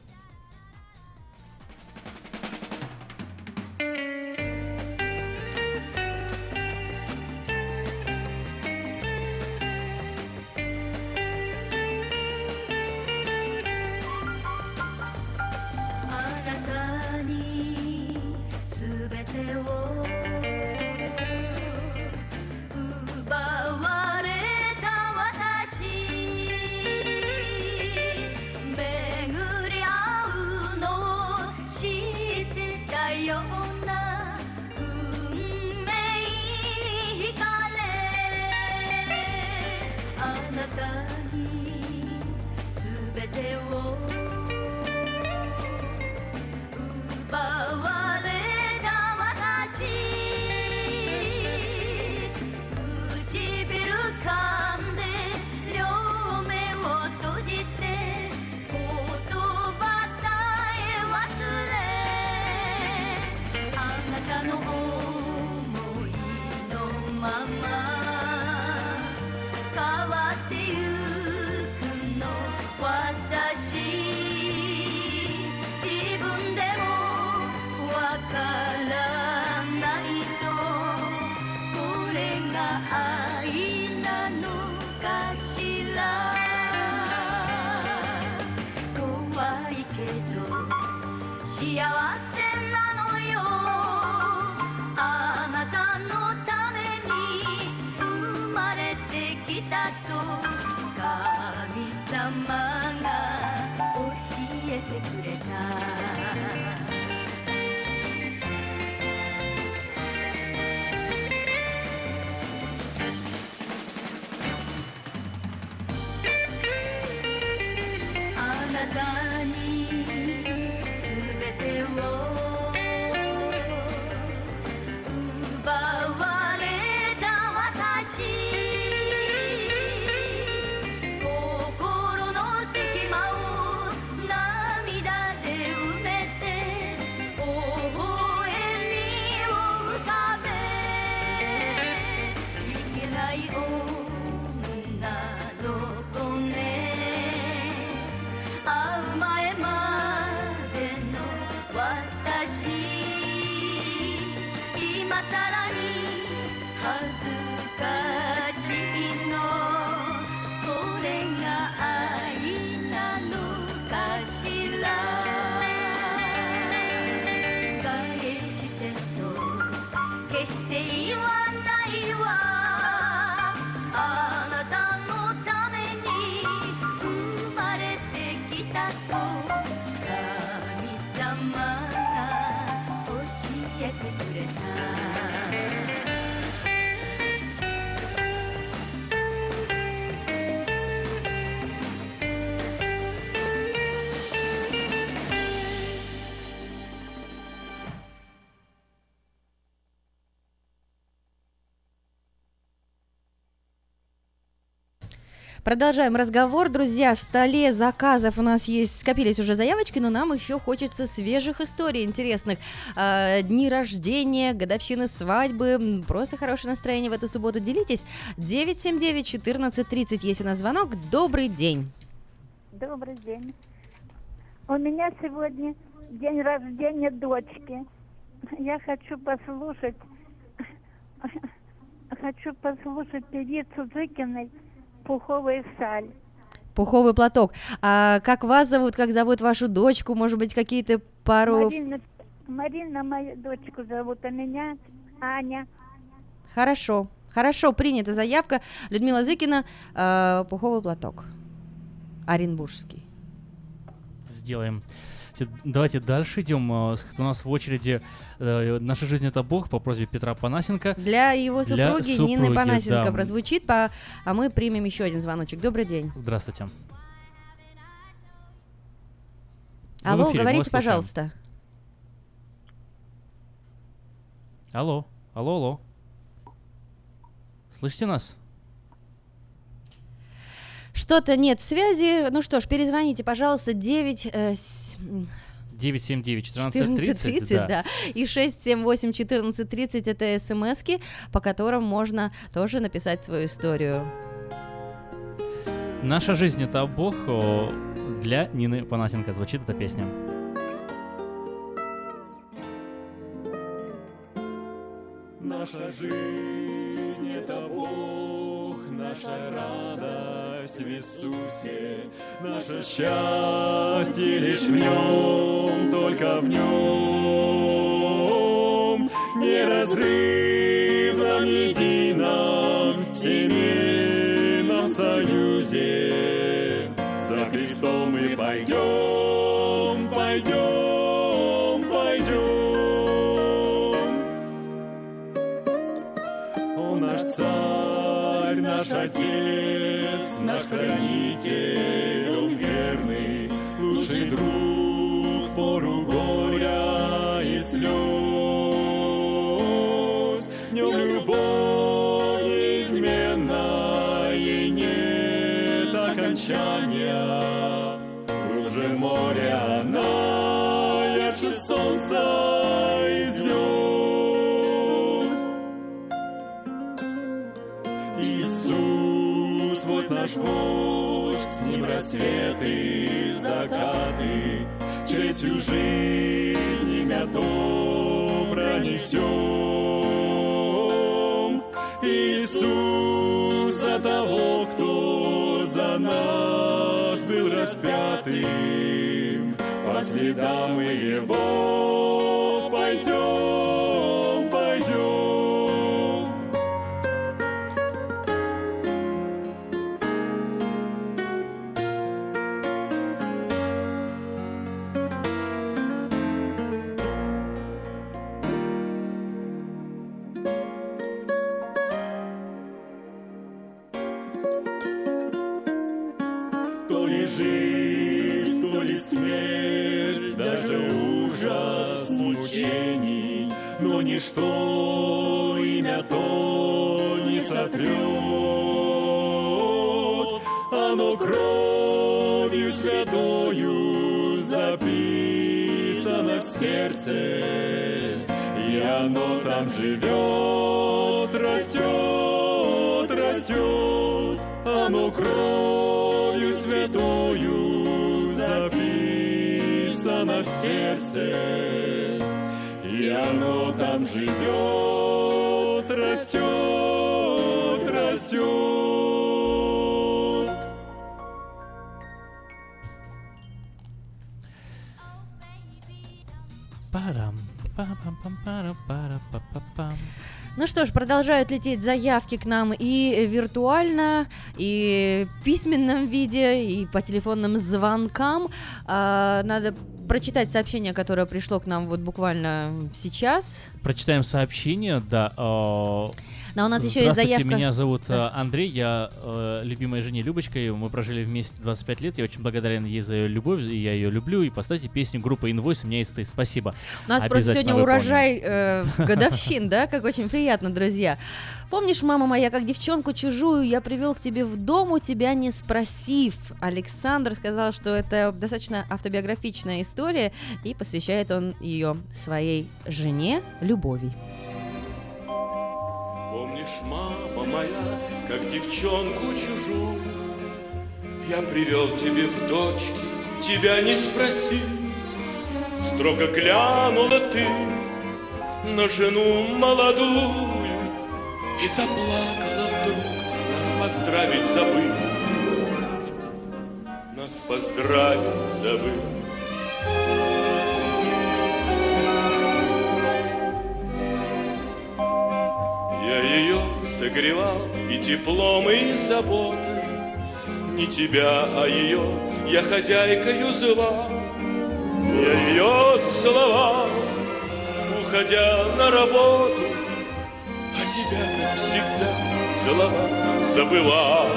Продолжаем разговор, друзья. В столе заказов у нас есть, скопились уже заявочки, но нам еще хочется свежих историй интересных. А, дни рождения, годовщины свадьбы, просто хорошее настроение в эту субботу. Делитесь. 979-1430 есть у нас звонок. Добрый день. Добрый день. У меня сегодня день рождения дочки. Я хочу послушать, хочу послушать певицу Зыкиной «Пуховая саль». Пуховый платок. А как вас зовут, как зовут вашу дочку? Может быть, какие-то пару... Марина, Марина мою дочку зовут, а меня Аня. Хорошо. Хорошо, принята заявка. Людмила Зыкина, э, пуховый платок. Оренбургский. Сделаем. Всё, Давайте дальше идем. С- У нас в очереди э, «Наша жизнь – это Бог» по просьбе Петра Панасенко. Для его Для супруги, Нины супруги, Панасенко да. прозвучит, по... а мы примем еще один звоночек. Добрый день. Здравствуйте. Вы Алло, эфире, говорите, пожалуйста. Алло, алло, алло. Слышите нас? Что-то нет связи. Ну что ж, перезвоните, пожалуйста, 9... э, с- м, 979 1430 14.30, да. И 678 14.30 это смски, по которым можно тоже написать свою историю. Наша жизнь это Бог для Нины Панасенко звучит эта песня. Наша жизнь — это Бог, наша радость в Иисусе, наше счастье лишь в Нем, только в Нем, неразрывном, едином, наш вождь, с ним рассветы и закаты, через всю жизнь имя то пронесем. Иисуса того, кто за нас был распятым, по следам его пойдем, там живет, растет, растет. Оно кровью святою записано в сердце, и оно там живет, растет, растет. Парам, парам, пам, парам, пара, па, па, пам. Ну что ж, продолжают лететь заявки к нам и виртуально, и в письменном виде, и по телефонным звонкам. А, надо прочитать сообщение, которое пришло к нам вот буквально сейчас. Прочитаем сообщение, да. э, Но у нас еще есть заявка. меня зовут Да. э, Андрей, я э, любимой жене Любочкой, мы прожили вместе 25 лет, я очень благодарен ей за ее любовь, и я ее люблю, и поставьте песню группы Invoice «У меня есть ты», спасибо. У нас просто сегодня выполним. урожай э, годовщин, да, как очень приятно. приятно, друзья. Помнишь, мама моя, как девчонку чужую я привел к тебе в дом, у тебя не спросив. Александр сказал, что это достаточно автобиографичная история, и посвящает он ее своей жене Любови. Помнишь, мама моя, как девчонку чужую? Я привел тебе в дочки, тебя не спросил Строго глянула ты на жену молодую И заплакала вдруг, нас поздравить забыв Нас поздравить забыв Я ее согревал и теплом, и заботой. Не тебя, а ее я хозяйкою звал. Я ее целовал, уходя на работу. А тебя, как всегда, целовать забывал.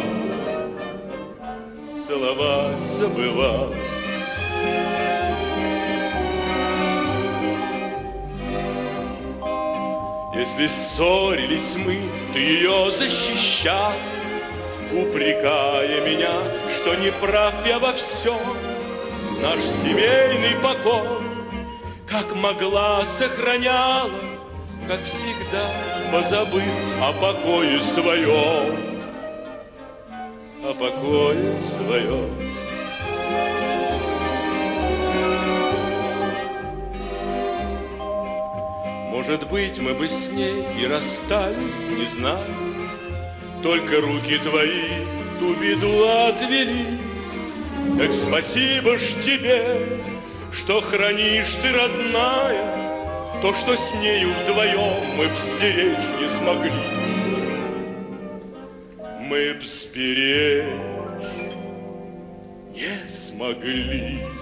Целовать забывал Если ссорились мы, ты ее защищал, Упрекая меня, что не прав я во всем. Наш семейный покой, как могла, сохраняла, Как всегда, позабыв о покое своем, О покое своем. Может быть, мы бы с ней и расстались, не знаю. Только руки твои ту беду отвели. Так спасибо ж тебе, что хранишь ты, родная, То, что с нею вдвоем мы б сберечь не смогли. Мы б сберечь не смогли.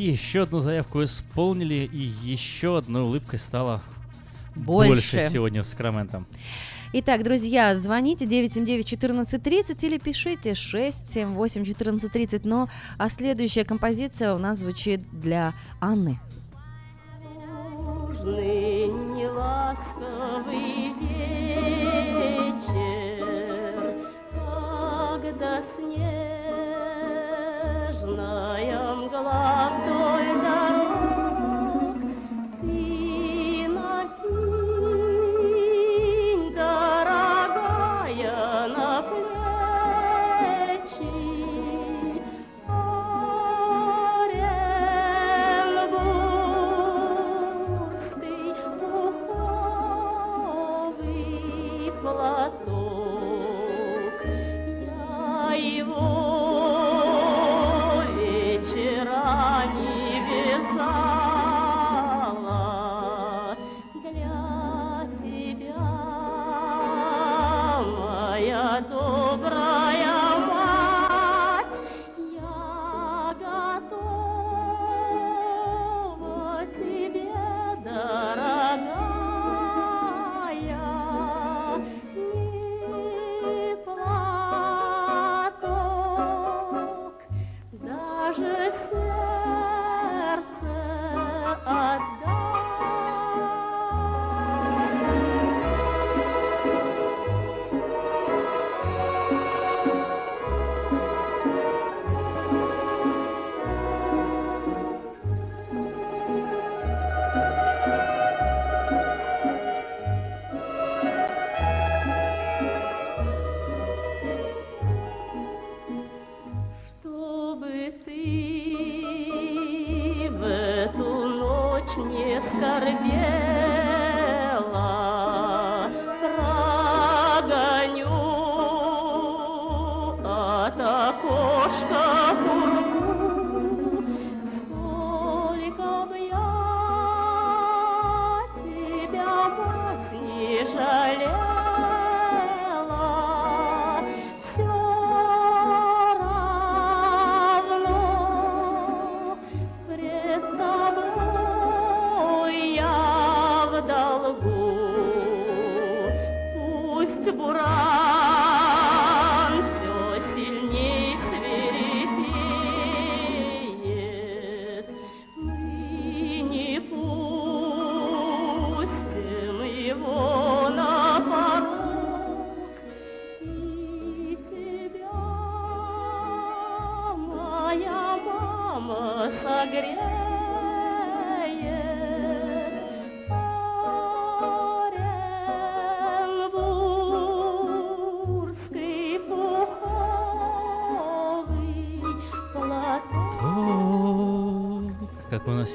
И еще одну заявку исполнили, и еще одной улыбкой стало Больше. больше сегодня в Сакраменто. Итак, друзья, звоните 979-1430 или пишите 678-1430. Но а следующая композиция у нас звучит для Анны. Неласковый вечер, когда снежная мгла вдоль дорог,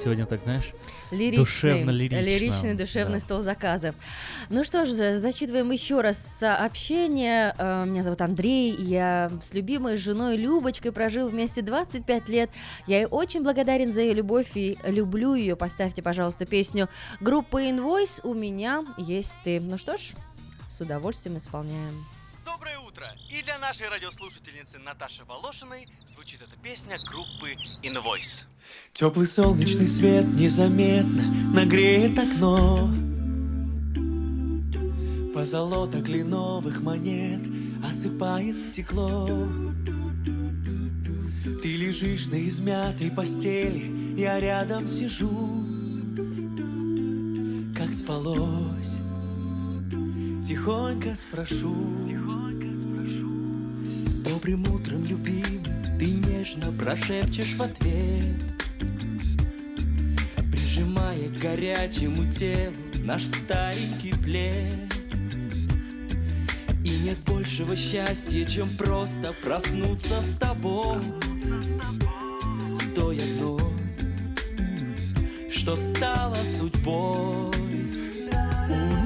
сегодня, так знаешь, Лиричный, душевно-лирично. лиричный, душевный Да. стол заказов. Ну что ж, за- зачитываем еще раз сообщение. Э, Меня зовут Андрей, я с любимой женой Любочкой прожил вместе 25 лет. Я ей очень благодарен за ее любовь и люблю ее. Поставьте, пожалуйста, песню группы Invoice «У меня есть ты». Ну что ж, с удовольствием исполняем. Доброе утро! И для нашей радиослушательницы Наташи Волошиной звучит эта песня группы Invoice. Теплый солнечный свет незаметно нагреет окно Позолота кленовых монет осыпает стекло Ты лежишь на измятой постели, я рядом сижу Как спалось, тихонько спрошу. С добрым утром, любимый, ты нежно прошепчешь в ответ. Прижимая к горячему телу наш старенький плед. И нет большего счастья, чем просто проснуться с тобой. С той одной, что стала судьбой. У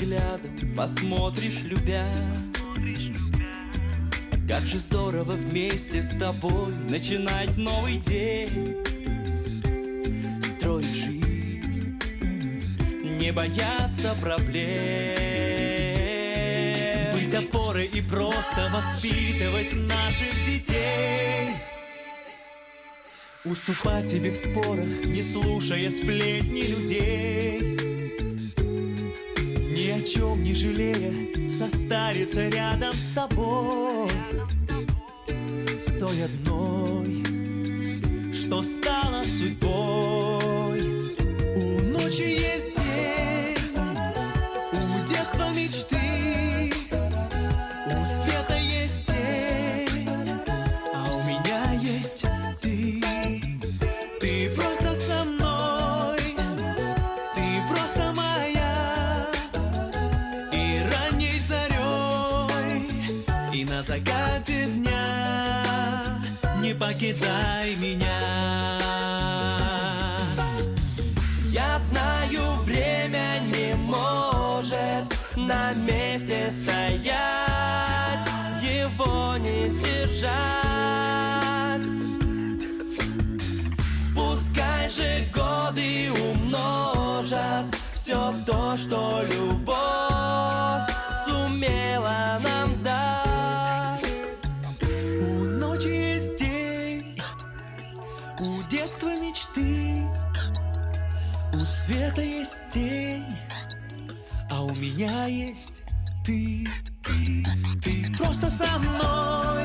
взглядом, посмотришь, любя. Как же здорово вместе с тобой начинать новый день. Строить жизнь, не бояться проблем. Быть опорой и просто воспитывать наших детей. Уступать тебе в спорах, не слушая сплетни людей чем не жалея, состариться рядом с тобой что любовь сумела нам дать. У ночи есть день, у детства мечты, у света есть тень, а у меня есть ты. Ты просто со мной,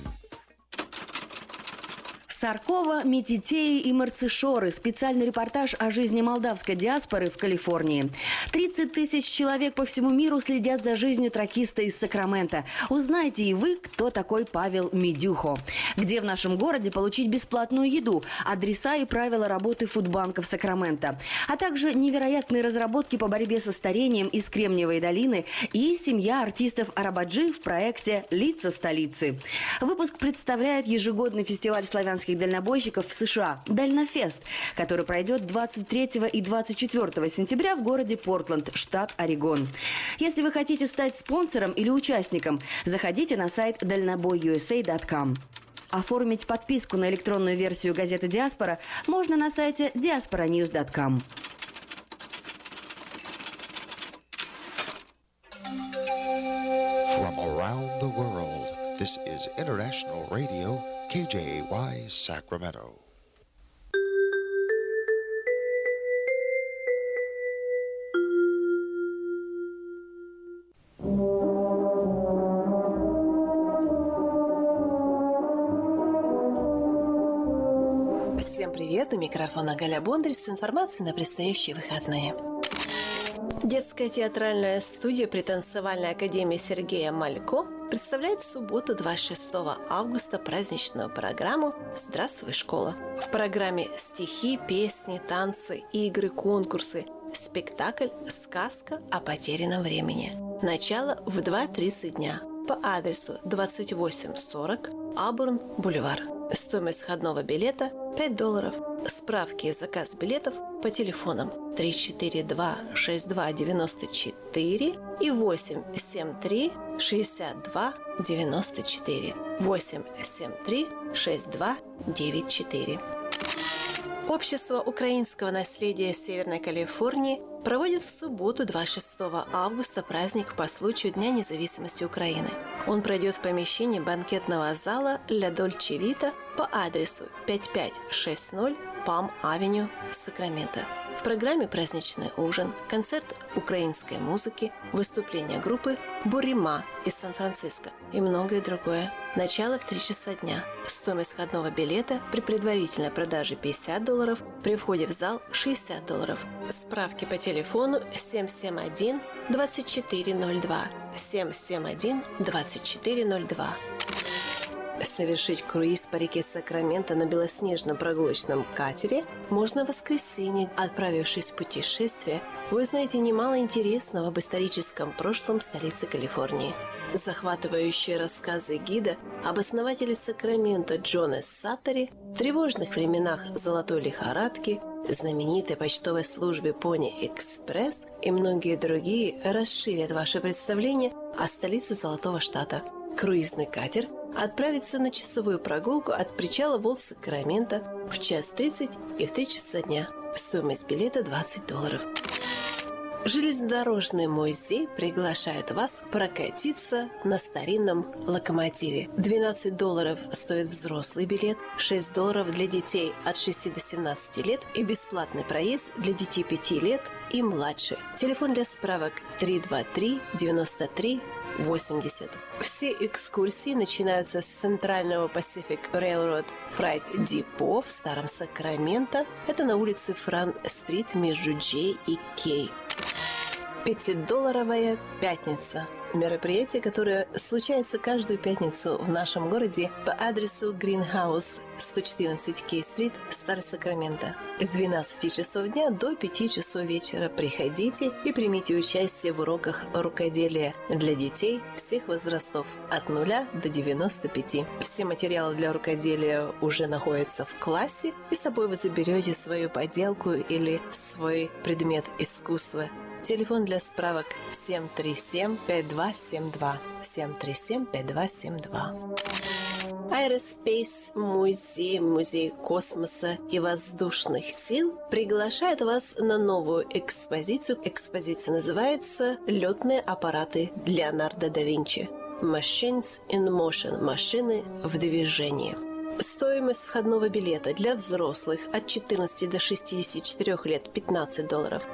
Саркова, Метитеи и Марцишоры. Специальный репортаж о жизни молдавской диаспоры в Калифорнии. 30 тысяч человек по всему миру следят за жизнью тракиста из Сакрамента. Узнайте и вы, кто такой Павел Медюхо. Где в нашем городе получить бесплатную еду, адреса и правила работы фудбанков Сакрамента. А также невероятные разработки по борьбе со старением из Кремниевой долины и семья артистов Арабаджи в проекте «Лица столицы». Выпуск представляет ежегодный фестиваль славянских дальнобойщиков в США «Дальнофест», который пройдет 23 и 24 сентября в городе Портленд, штат Орегон. Если вы хотите стать спонсором или участником, заходите на сайт дальнобойusa.com. Оформить подписку на электронную версию газеты «Диаспора» можно на сайте diasporanews.com. From around the world, this is International Radio, KJY Sacramento. Всем привет! У микрофона Галя Бондарь с информацией на предстоящие выходные. Детская театральная студия при танцевальной академии Сергея Малько представляет в субботу 26 августа праздничную программу «Здравствуй, школа». В программе стихи, песни, танцы, игры, конкурсы, спектакль «Сказка о потерянном времени». Начало в 2.30 дня по адресу 2840 Абурн, Бульвар. Стоимость входного билета 5 долларов. Справки и заказ билетов по телефонам 342 62 94 и 873 62 94 873 62 94. Общество украинского наследия Северной Калифорнии проводит в субботу 26 августа праздник по случаю Дня независимости Украины. Он пройдет в помещении банкетного зала «Ля Дольче Вита» по адресу 5560 Пам-Авеню, Сакраменто. В программе праздничный ужин, концерт украинской музыки, выступление группы «Бурима» из Сан-Франциско и многое другое. Начало в 3 часа дня. Стоимость входного билета при предварительной продаже 50 долларов, при входе в зал 60 долларов. Справки по телефону 771 2402 771 2402 совершить круиз по реке Сакраменто на белоснежном прогулочном катере можно в воскресенье. Отправившись в путешествие, вы узнаете немало интересного об историческом прошлом столицы Калифорнии. Захватывающие рассказы гида об основателе Сакрамента Джона Саттери, тревожных временах золотой лихорадки, знаменитой почтовой службе Пони Экспресс и многие другие расширят ваше представление о столице Золотого Штата. Круизный катер отправится на часовую прогулку от причала Волт-Сакрамента в час 30 и в 3 часа дня. Стоимость билета 20 долларов. Железнодорожный музей приглашает вас прокатиться на старинном локомотиве. 12 долларов стоит взрослый билет, 6 долларов для детей от 6 до 17 лет и бесплатный проезд для детей 5 лет и младше. Телефон для справок 323 93 80. Все экскурсии начинаются с центрального Pacific Railroad Freight Depot в Старом Сакраменто. Это на улице Фран-стрит между J и K. Пятидолларовая пятница. Мероприятие, которое случается каждую пятницу в нашем городе по адресу Greenhouse 114 Кей-стрит, Старый Сакраменто. С 12 часов дня до 5 часов вечера приходите и примите участие в уроках рукоделия для детей всех возрастов от 0 до 95. Все материалы для рукоделия уже находятся в классе, и с собой вы заберете свою поделку или свой предмет искусства Телефон для справок 737-5272. 737-5272. Aerospace Музей, Музей космоса и воздушных сил приглашает вас на новую экспозицию. Экспозиция называется «Летные аппараты Леонардо да Винчи». Machines in Motion – машины в движении. Стоимость входного билета для взрослых от 14 до 64 лет – 15 долларов –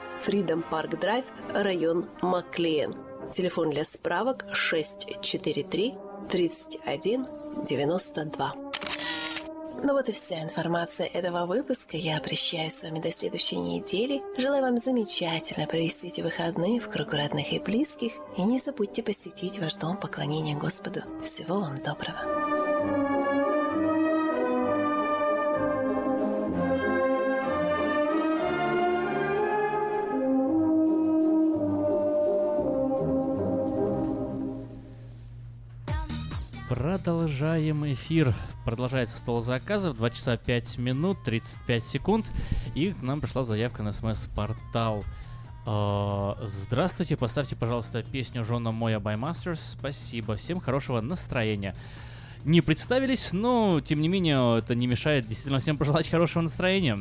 Freedom Park Drive, район Маклиен. Телефон для справок 643 31 92. Ну вот и вся информация этого выпуска. Я прощаюсь с вами до следующей недели. Желаю вам замечательно провести эти выходные в кругу родных и близких. И не забудьте посетить ваш дом поклонения Господу. Всего вам доброго. Продолжаем эфир. Продолжается стол заказов. 2 часа 5 минут 35 секунд. И к нам пришла заявка на смс-портал. А, Здравствуйте, поставьте, пожалуйста, песню Жона Моя by Masters. Спасибо. Всем хорошего настроения. Не представились, но тем не менее это не мешает действительно всем пожелать хорошего настроения.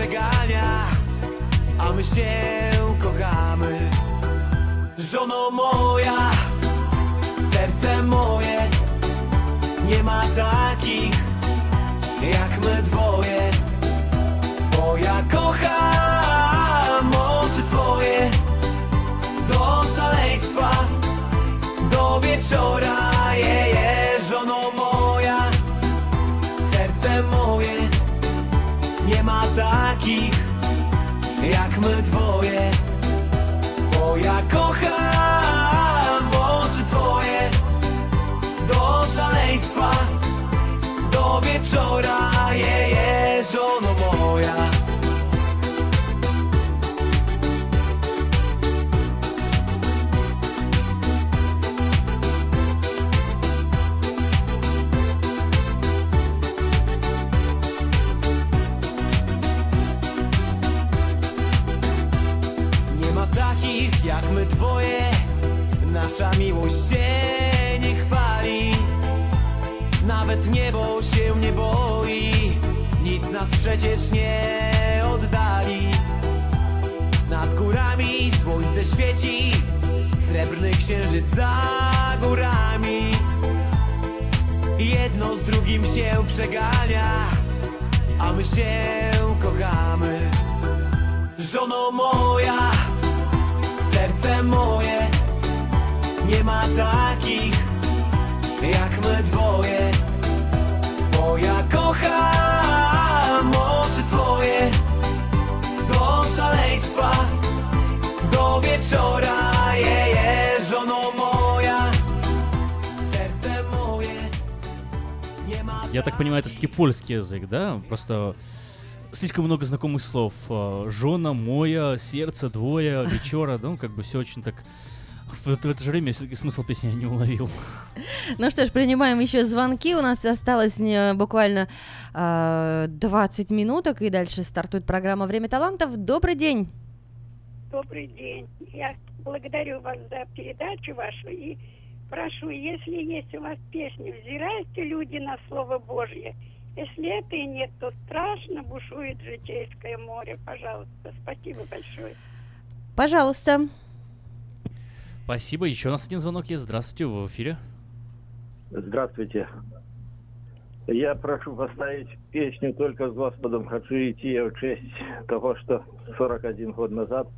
Przegania A my się kochamy. Żono moja, serce moje Nie ma takich jak my dwoje. Bo ja kocham oczy twoje Do szaleństwa, do wieczora do wieczora Je, je, żono moja Nie ma takich jak my dwoje. Nasza miłość się nie boi. Nic nas przecież nie oddali. Nad górami słońce świeci Srebrny księżyc za górami. Jedno z drugim się przegania A my się kochamy. Żono moja Serce moje Nie ma takich Jak my dwoje Bo ja kocham oczy twoje Do szaleństwa Do wieczora je, je, Żono moja Serce moje Nie ma Я так понимаю, это все-таки польский язык, да? Просто слишком много знакомых слов. А, Жена, моя, сердце, двое, вечера, ну, как бы все очень так... В, в это же время все-таки смысл песни я не уловил. Ну что ж, принимаем еще звонки. У нас осталось не- буквально э, 20 минуток, и дальше стартует программа «Время талантов». Добрый день! Добрый день. Я благодарю вас за передачу вашу и прошу, если есть у вас песни, взирайте люди на Слово Божье. Если это и нет, то страшно бушует житейское море. Пожалуйста, спасибо большое. Пожалуйста. Спасибо. Еще у нас один звонок есть. Здравствуйте, вы в эфире. Здравствуйте. Я прошу поставить песню «Только с Господом хочу идти» я в честь того, что 41 год назад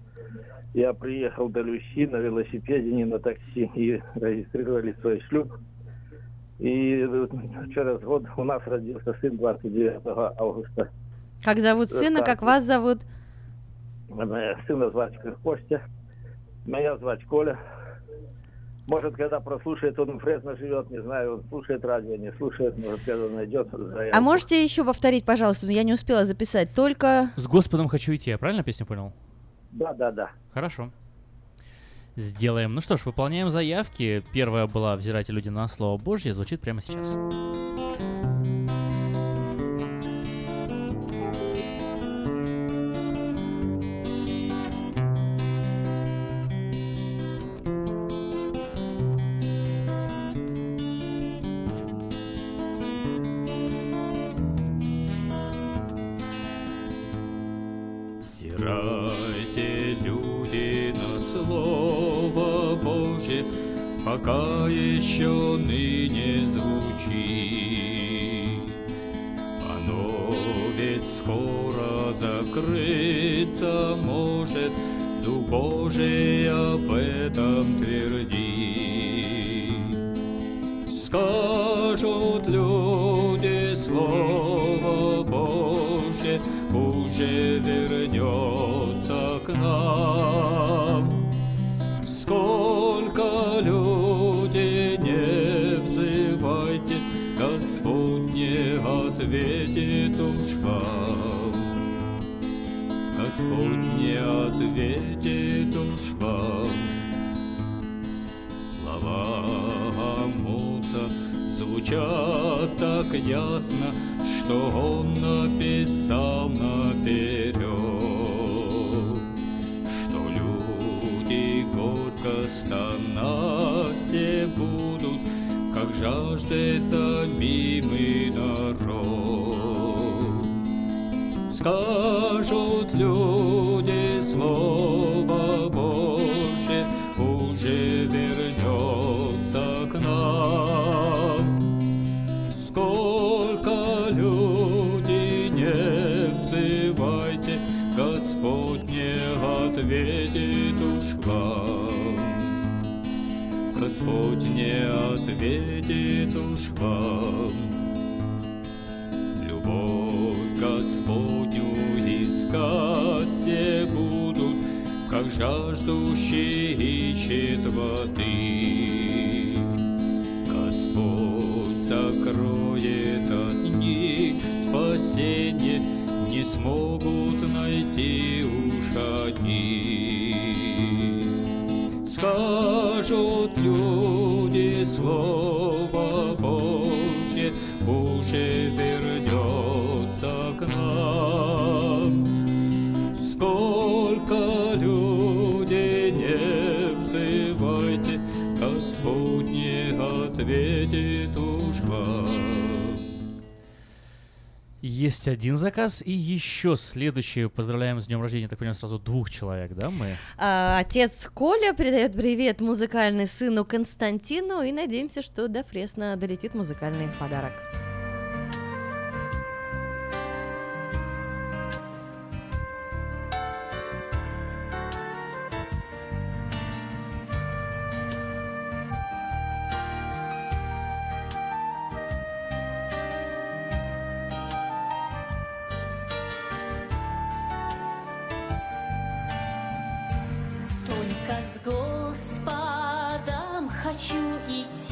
я приехал до Люси на велосипеде, не на такси, и регистрировали свой шлюп. И через год у нас родился сын 29 августа. Как зовут сына, Так. как вас зовут? Моя Сына звать Костя, меня звать Коля. Может, когда прослушает, он Фресно живет, не знаю, он слушает радио, не слушает, может, когда найдет. А можете еще повторить, пожалуйста? Я не успела записать. Только... С Господом хочу идти, я правильно песню понял? Да, да, да. Хорошо. Сделаем. Ну что ж, выполняем заявки. Первая была «Взирайте люди на Слово Божье», звучит прямо сейчас. Взирайте, есть один заказ, и еще следующий. Поздравляем с днем рождения, так понимаю, сразу двух человек, да, мы? А, отец Коля передает привет музыкальный сыну Константину, и надеемся, что до Фресна долетит музыкальный подарок. Господом хочу идти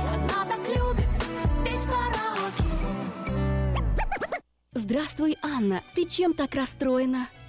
Здравствуй, Анна. Ты чем так расстроена?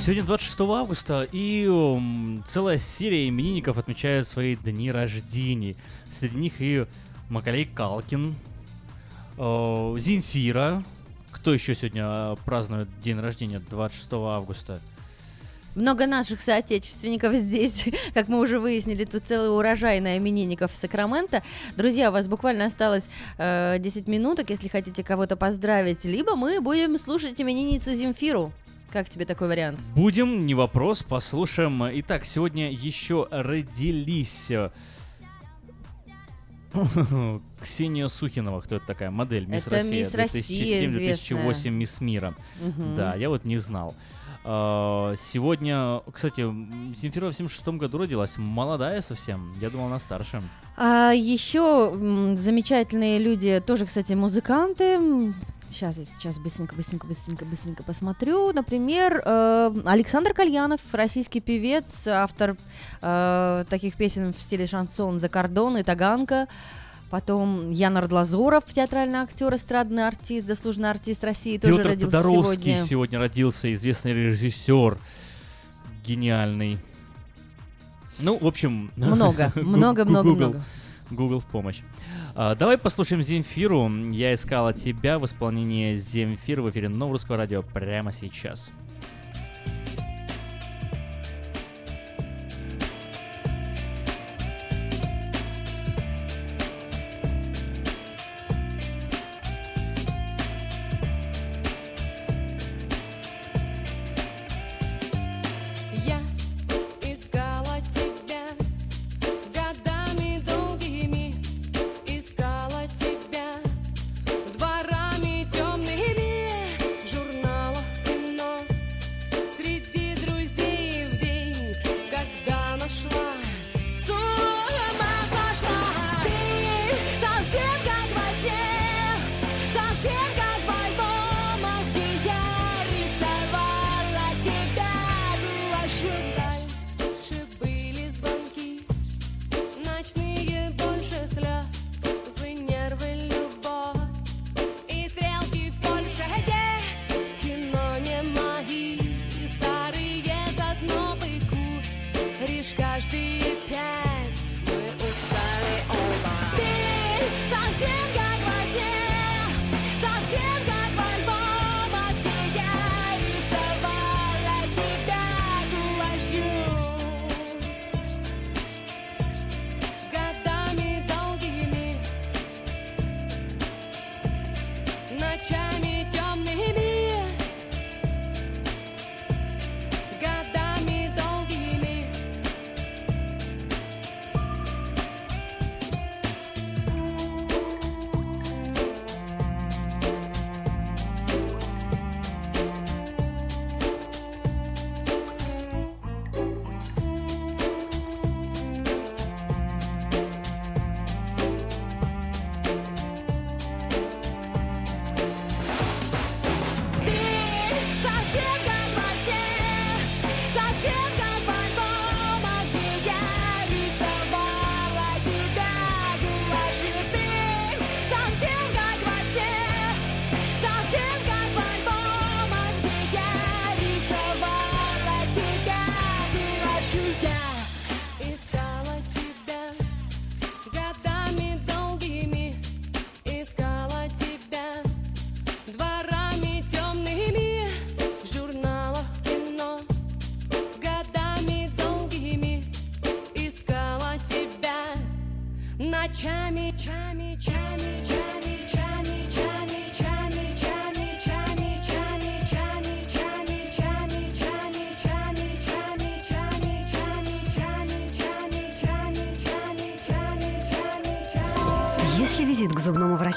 Сегодня 26 августа, и целая серия именинников отмечают свои дни рождения. Среди них и Макалей Калкин, э. Кто еще сегодня э, празднует день рождения 26 августа? Много наших соотечественников здесь, как мы уже выяснили, тут целый урожай на именинников Сакрамента. Друзья, у вас буквально осталось э, 10 минуток, если хотите кого-то поздравить, либо мы будем слушать именинницу Земфиру. Как тебе такой вариант? Будем, не вопрос, послушаем. Итак, сегодня еще родились... э, Ксения Сухинова, кто это такая? Модель Мисс Это Россия Мисс Россия 2007-2008 известная. Мисс Мира. Мгм. Да, я вот не знал. А, Сегодня, кстати, Земфира в 76 году родилась, молодая совсем. Я думал, она старше. А еще замечательные люди, тоже, кстати, музыканты. Сейчас, я сейчас быстренько, быстренько, быстренько, быстренько посмотрю. Например, э, Александр Кальянов, российский певец, автор э, таких песен в стиле шансон «За кордон» и «Таганка». Потом Ян Ардлазоров, театральный актер, эстрадный артист, заслуженный артист России, тоже Петр родился Тодоровский сегодня. сегодня родился, известный режиссер, гениальный. Ну, в общем... Много, Гу- много, много, Google- в помощь. А, давай послушаем Земфиру. Я искала тебя в исполнении Земфиры в эфире Нового Русского Радио прямо сейчас.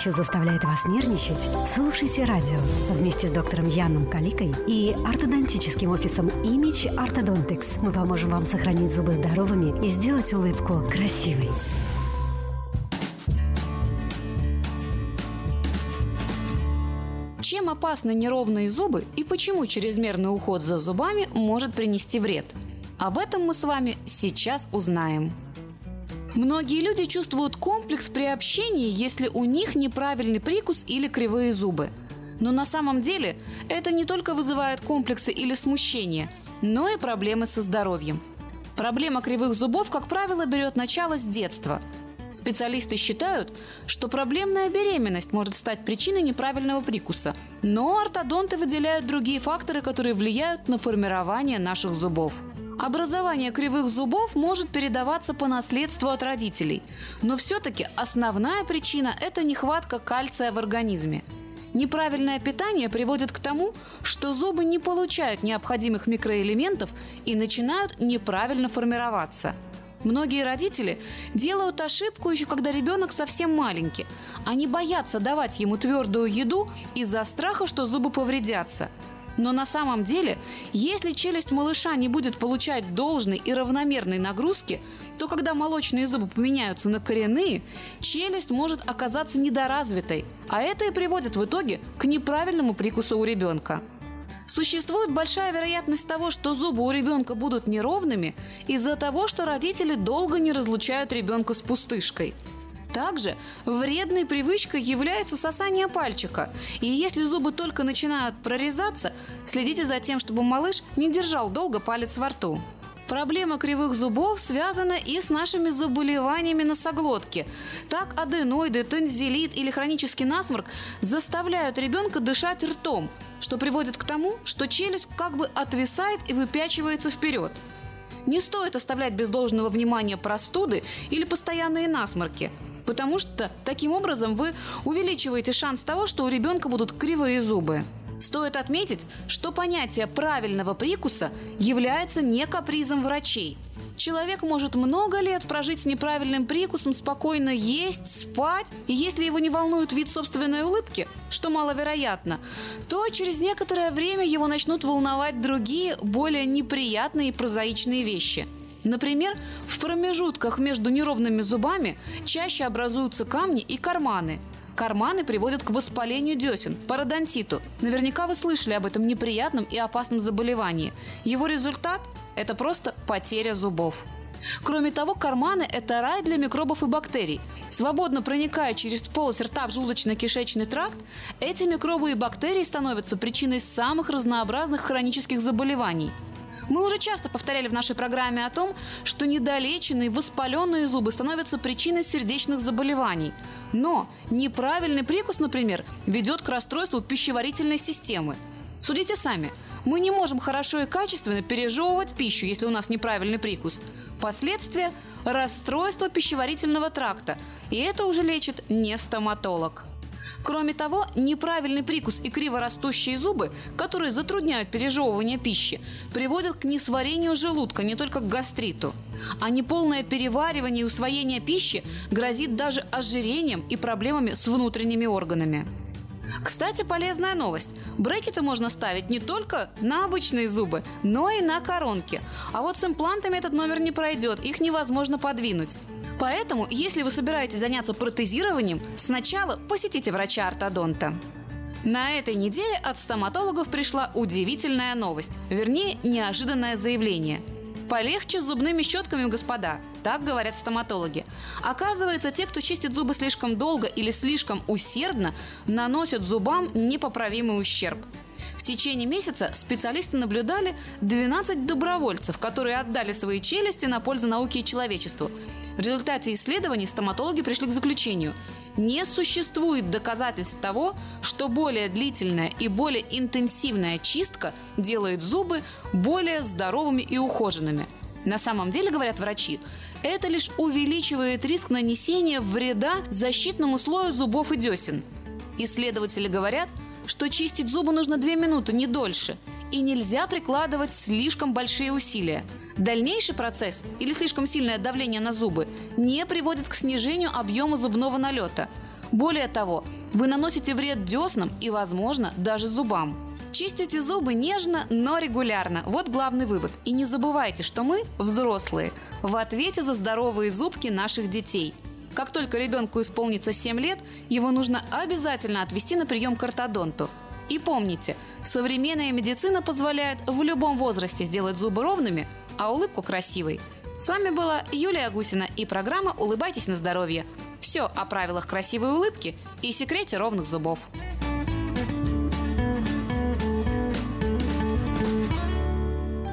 Врачу заставляет вас нервничать, слушайте радио вместе с доктором Яном Каликой и ортодонтическим офисом Image Orthodontics. Мы поможем вам сохранить зубы здоровыми и сделать улыбку красивой. Чем опасны неровные зубы и почему чрезмерный уход за зубами может принести вред? Об этом мы с вами сейчас узнаем. Многие люди чувствуют комплекс при общении, если у них неправильный прикус или кривые зубы. Но на самом деле это не только вызывает комплексы или смущение, но и проблемы со здоровьем. Проблема кривых зубов, как правило, берет начало с детства. Специалисты считают, что проблемная беременность может стать причиной неправильного прикуса, но ортодонты выделяют другие факторы, которые влияют на формирование наших зубов. Образование кривых зубов может передаваться по наследству от родителей, но все-таки основная причина – это нехватка кальция в организме. Неправильное питание приводит к тому, что зубы не получают необходимых микроэлементов и начинают неправильно формироваться. Многие родители делают ошибку еще когда ребенок совсем маленький. Они боятся давать ему твердую еду из-за страха, что зубы повредятся – но на самом деле, если челюсть малыша не будет получать должной и равномерной нагрузки, то когда молочные зубы поменяются на коренные, челюсть может оказаться недоразвитой, а это и приводит в итоге к неправильному прикусу у ребенка. Существует большая вероятность того, что зубы у ребенка будут неровными из-за того, что родители долго не разлучают ребенка с пустышкой – также вредной привычкой является сосание пальчика. И если зубы только начинают прорезаться, следите за тем, чтобы малыш не держал долго палец во рту. Проблема кривых зубов связана и с нашими заболеваниями носоглотки. Так аденоиды, тонзиллит или хронический насморк заставляют ребенка дышать ртом, что приводит к тому, что челюсть как бы отвисает и выпячивается вперед. Не стоит оставлять без должного внимания простуды или постоянные насморки – потому что таким образом вы увеличиваете шанс того, что у ребенка будут кривые зубы. Стоит отметить, что понятие правильного прикуса является не капризом врачей. Человек может много лет прожить с неправильным прикусом, спокойно есть, спать, и если его не волнует вид собственной улыбки, что маловероятно, то через некоторое время его начнут волновать другие, более неприятные и прозаичные вещи – Например, в промежутках между неровными зубами чаще образуются камни и карманы. Карманы приводят к воспалению десен, пародонтиту. Наверняка вы слышали об этом неприятном и опасном заболевании. Его результат – это просто потеря зубов. Кроме того, карманы – это рай для микробов и бактерий. Свободно проникая через полость рта в желудочно-кишечный тракт, эти микробы и бактерии становятся причиной самых разнообразных хронических заболеваний – мы уже часто повторяли в нашей программе о том, что недолеченные воспаленные зубы становятся причиной сердечных заболеваний. Но неправильный прикус, например, ведет к расстройству пищеварительной системы. Судите сами, мы не можем хорошо и качественно пережевывать пищу, если у нас неправильный прикус. Последствия – расстройство пищеварительного тракта. И это уже лечит не стоматолог. Кроме того, неправильный прикус и криворастущие зубы, которые затрудняют пережевывание пищи, приводят к несварению желудка, не только к гастриту. А неполное переваривание и усвоение пищи грозит даже ожирением и проблемами с внутренними органами. Кстати, полезная новость. Брекеты можно ставить не только на обычные зубы, но и на коронки. А вот с имплантами этот номер не пройдет, их невозможно подвинуть. Поэтому, если вы собираетесь заняться протезированием, сначала посетите врача-ортодонта. На этой неделе от стоматологов пришла удивительная новость, вернее, неожиданное заявление. Полегче с зубными щетками, господа, так говорят стоматологи. Оказывается, те, кто чистит зубы слишком долго или слишком усердно, наносят зубам непоправимый ущерб. В течение месяца специалисты наблюдали 12 добровольцев, которые отдали свои челюсти на пользу науке и человечеству. В результате исследований стоматологи пришли к заключению – не существует доказательств того, что более длительная и более интенсивная чистка делает зубы более здоровыми и ухоженными. На самом деле, говорят врачи, это лишь увеличивает риск нанесения вреда защитному слою зубов и десен. Исследователи говорят, что чистить зубы нужно 2 минуты, не дольше, и нельзя прикладывать слишком большие усилия. Дальнейший процесс или слишком сильное давление на зубы не приводит к снижению объема зубного налета. Более того, вы наносите вред деснам и, возможно, даже зубам. Чистите зубы нежно, но регулярно. Вот главный вывод. И не забывайте, что мы, взрослые, в ответе за здоровые зубки наших детей. Как только ребенку исполнится 7 лет, его нужно обязательно отвести на прием к ортодонту. И помните, современная медицина позволяет в любом возрасте сделать зубы ровными, а улыбку красивой. С вами была Юлия Гусина и программа «Улыбайтесь на здоровье». Все о правилах красивой улыбки и секрете ровных зубов.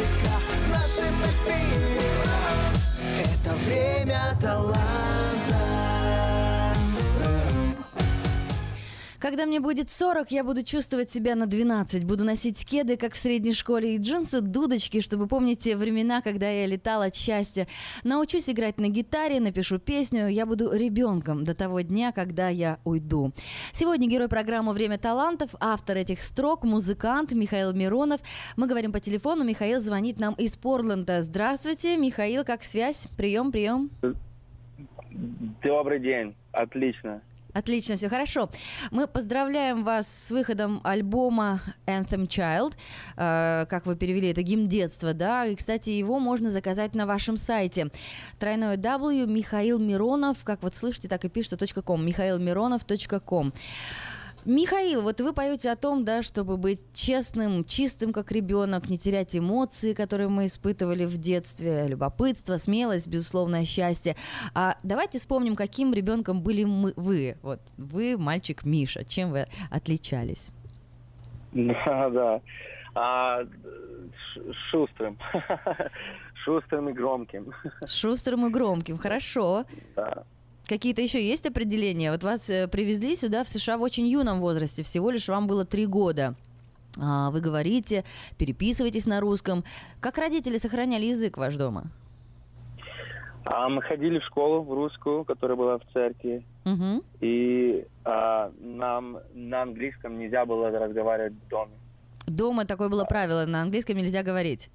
музыка в нашем Это время таланта Когда мне будет 40, я буду чувствовать себя на 12. Буду носить кеды, как в средней школе, и джинсы, дудочки, чтобы помнить те времена, когда я летала от счастья. Научусь играть на гитаре, напишу песню. Я буду ребенком до того дня, когда я уйду. Сегодня герой программы «Время талантов», автор этих строк, музыкант Михаил Миронов. Мы говорим по телефону. Михаил звонит нам из Портленда. Здравствуйте, Михаил, как связь? Прием, прием. Добрый день, отлично. Отлично, все хорошо. Мы поздравляем вас с выходом альбома Anthem Child. Э, как вы перевели, это гимн детства, да? И, кстати, его можно заказать на вашем сайте. Тройное W Михаил Миронов, как вот слышите, так и пишется .com. Михаилмиронов.ком. Михаил, вот вы поете о том, да, чтобы быть честным, чистым, как ребенок, не терять эмоции, которые мы испытывали в детстве, любопытство, смелость, безусловное счастье. А давайте вспомним, каким ребенком были мы, вы. Вот вы, мальчик Миша, чем вы отличались? Да, да. А, шустрым. Шустрым и громким. Шустрым и громким, хорошо. Да. Какие-то еще есть определения? Вот вас э, привезли сюда в США в очень юном возрасте, всего лишь вам было три года. А, Вы говорите, переписываетесь на русском. Как родители сохраняли язык ваш дома? А мы ходили в школу в русскую, которая была в церкви. Мгм. И а, нам на английском нельзя было разговаривать в доме. Дома такое было правило, на английском нельзя говорить.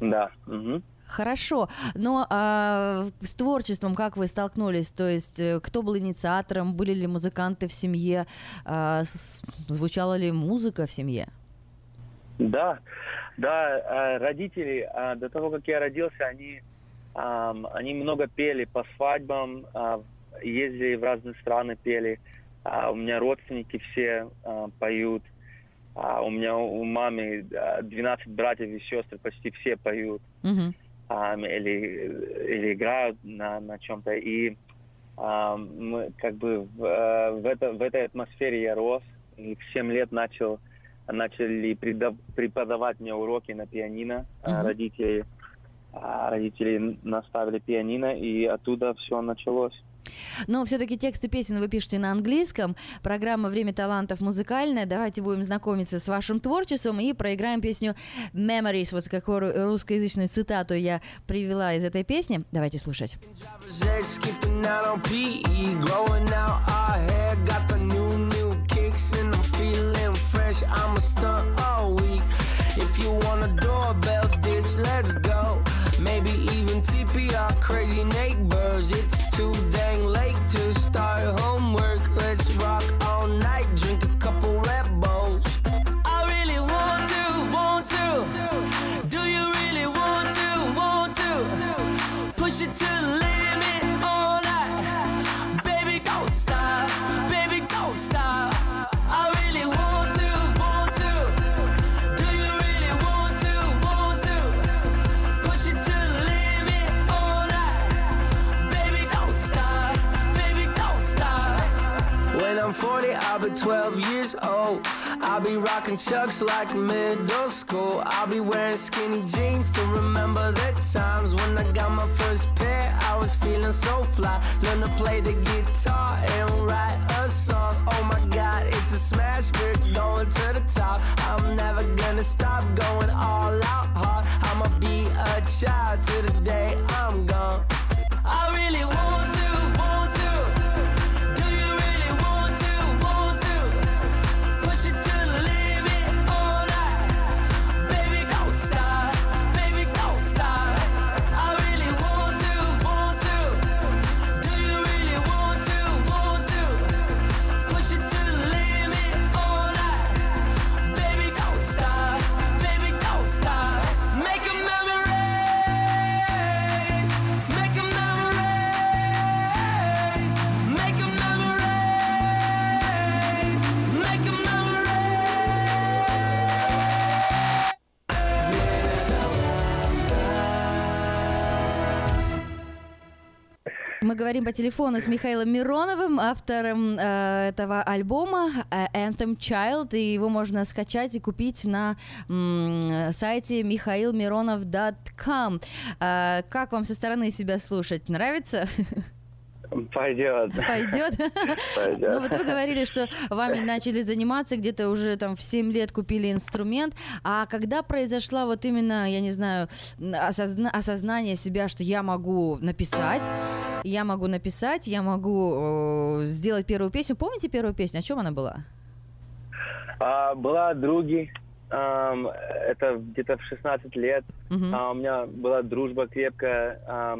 Да. мгм. Хорошо, но а, с творчеством как вы столкнулись? То есть э, кто был инициатором? Были ли музыканты в семье? А, с- звучала ли музыка в семье? Да, да, а, родители, а, до того, как я родился, они они много пели по свадьбам, а, ездили в разные страны, пели. У меня родственники все поют. У меня у мамы а, 12 братьев и сестр, почти все поют. Мгм. Ам, или, или играют на, на чем-то. И ам, мы как бы в, э, в, это, в этой атмосфере я рос. И в 7 лет начал, начали преподавать мне уроки на пианино. Мгм. Родители, а, родители наставили пианино, и оттуда все началось. Но все-таки тексты песен вы пишете на английском. Программа «Время талантов» музыкальная. Давайте будем знакомиться с вашим творчеством и проиграем песню «Memories». Вот какую русскоязычную цитату я привела из этой песни. Давайте слушать. If you want a doorbell ditch, let's go. Maybe even TP our crazy neighbors. It's too dang late to start homework. Let's rock all night, drink a couple Red Bulls. I really want to, want to. Do you really want to, want to? Push it to the limit 40, I'll be 12 years old. I'll be rocking chucks like middle school. I'll be wearing skinny jeans to remember the times when I got my first pair. I was feeling so fly. Learn to play the guitar and write a song. Oh my god, it's a smash. We're going to the top. I'm never gonna stop going all out hard. I'ma be a child to the day I'm gone. I really want to, want to. Мы говорим по телефону с Михаилом Мироновым, автором э, этого альбома э, Anthem Child, и его можно скачать и купить на м, сайте mihailmironov.com. Э, как вам со стороны себя слушать? Нравится? Пойдет. Пойдет? Пойдет. Ну вот вы говорили, что вами начали заниматься где-то уже там в 7 лет купили инструмент. А когда произошла вот именно, я не знаю, осозна- осознание себя, что я могу написать, я могу написать, я могу э, сделать первую песню. Помните первую песню? О чем она была? А, была други. ам, это где-то в 16 лет. Мгм. А, у меня была дружба крепкая а,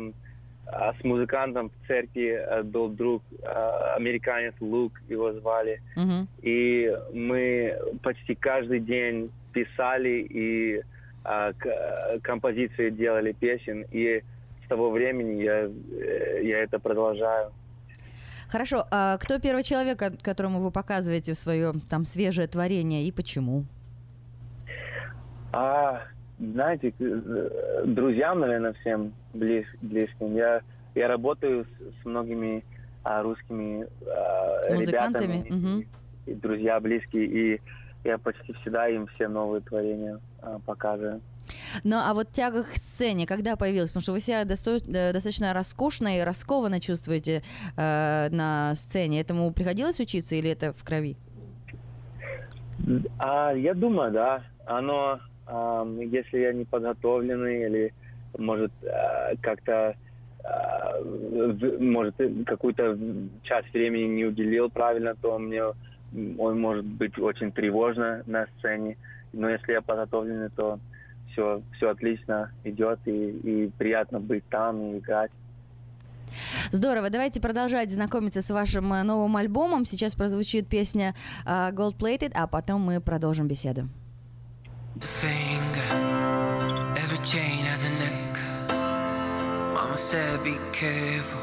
с музыкантом в церкви. э, Был друг, а, американец Лук, его звали. Мгм. И мы почти каждый день писали и а, к- композиции делали песен. И с того времени я, э, я это продолжаю. Хорошо, а кто первый человек, ко- которому вы показываете свое там свежее творение и почему? А, знаете, к- э, друзьям, наверное, всем близ, близким. Я, я работаю с, с многими а, русскими а, Музыкантами? ребятами, Мгм. и друзья близкие, и я почти всегда им все новые творения а, показываю. Ну, а вот тяга к сцене, когда появилась? Потому что вы себя досто- э, достаточно роскошно и раскованно чувствуете э, на сцене. Этому приходилось учиться или это в крови? А, я думаю, да. Оно, если я не подготовленный или, может, а, как-то, в- может, э, какую-то часть времени не уделил правильно, то мне он может быть очень тревожно на сцене. Но если я подготовленный, то все, все отлично идет и, и приятно быть там и играть. Здорово, давайте продолжать знакомиться с вашим э, новым альбомом. Сейчас прозвучит песня э, Gold Plated, а потом мы продолжим беседу. Every chain has a neck. Mama said be careful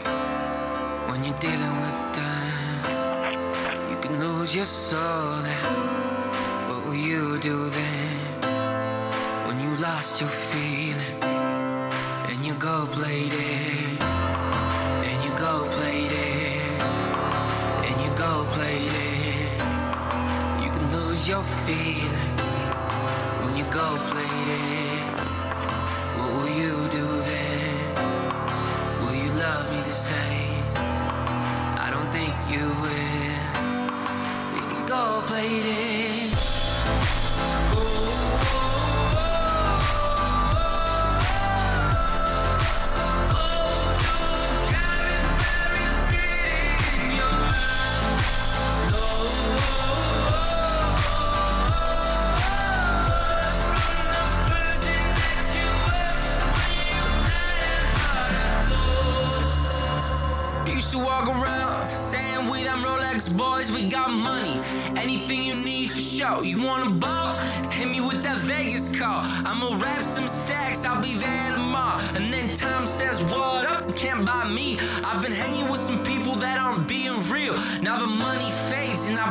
when you're dealing with them. You can lose your soul. And what will you do then when you lost your feelings and you go play there and you go play and you go play? You can lose your feelings go play there. What will you do then? Will you love me the same? I don't think you will. We can go play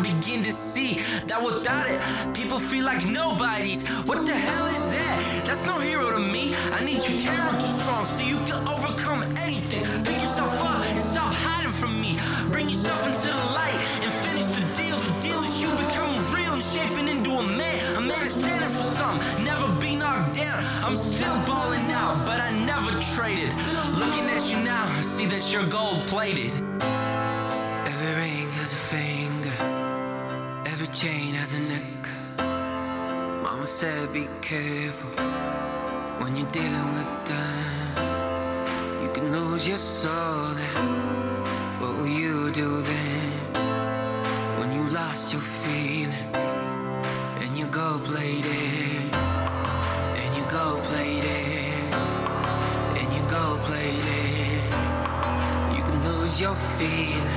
Begin to see that without it, people feel like nobodies. What the hell is that? That's no hero to me. I need your character strong so you can overcome anything. Pick yourself up and stop hiding from me. Bring yourself into the light and finish the deal. The deal is you becoming real and shaping into a man. A man is standing for something, never be knocked down. I'm still balling out, but I never traded. Looking at you now, I see that you're gold plated. Said, be careful when you're dealing with them. You can lose your soul. Then. What will you do then when you lost your feelings and you go play there and you go play and you go play? You can lose your feelings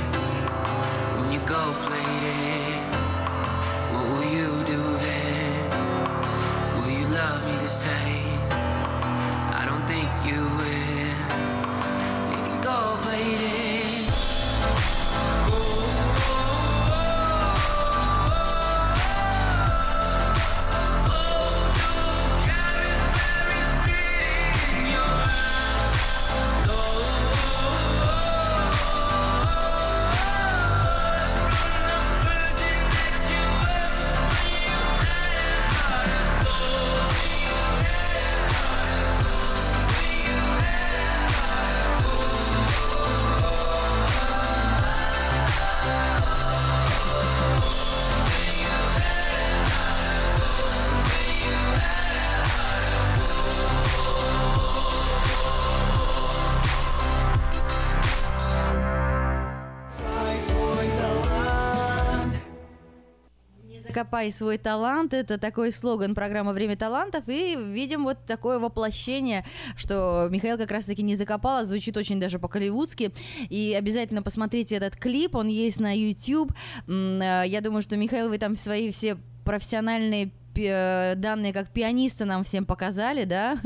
Копай свой талант. Это такой слоган программы «Время талантов». И видим вот такое воплощение, что Михаил как раз-таки не закопал, а звучит очень даже по-голливудски. И обязательно посмотрите этот клип, он есть на YouTube. Э, Я думаю, что, Михаил, вы там свои все профессиональные э, данные как пианиста нам всем показали, да?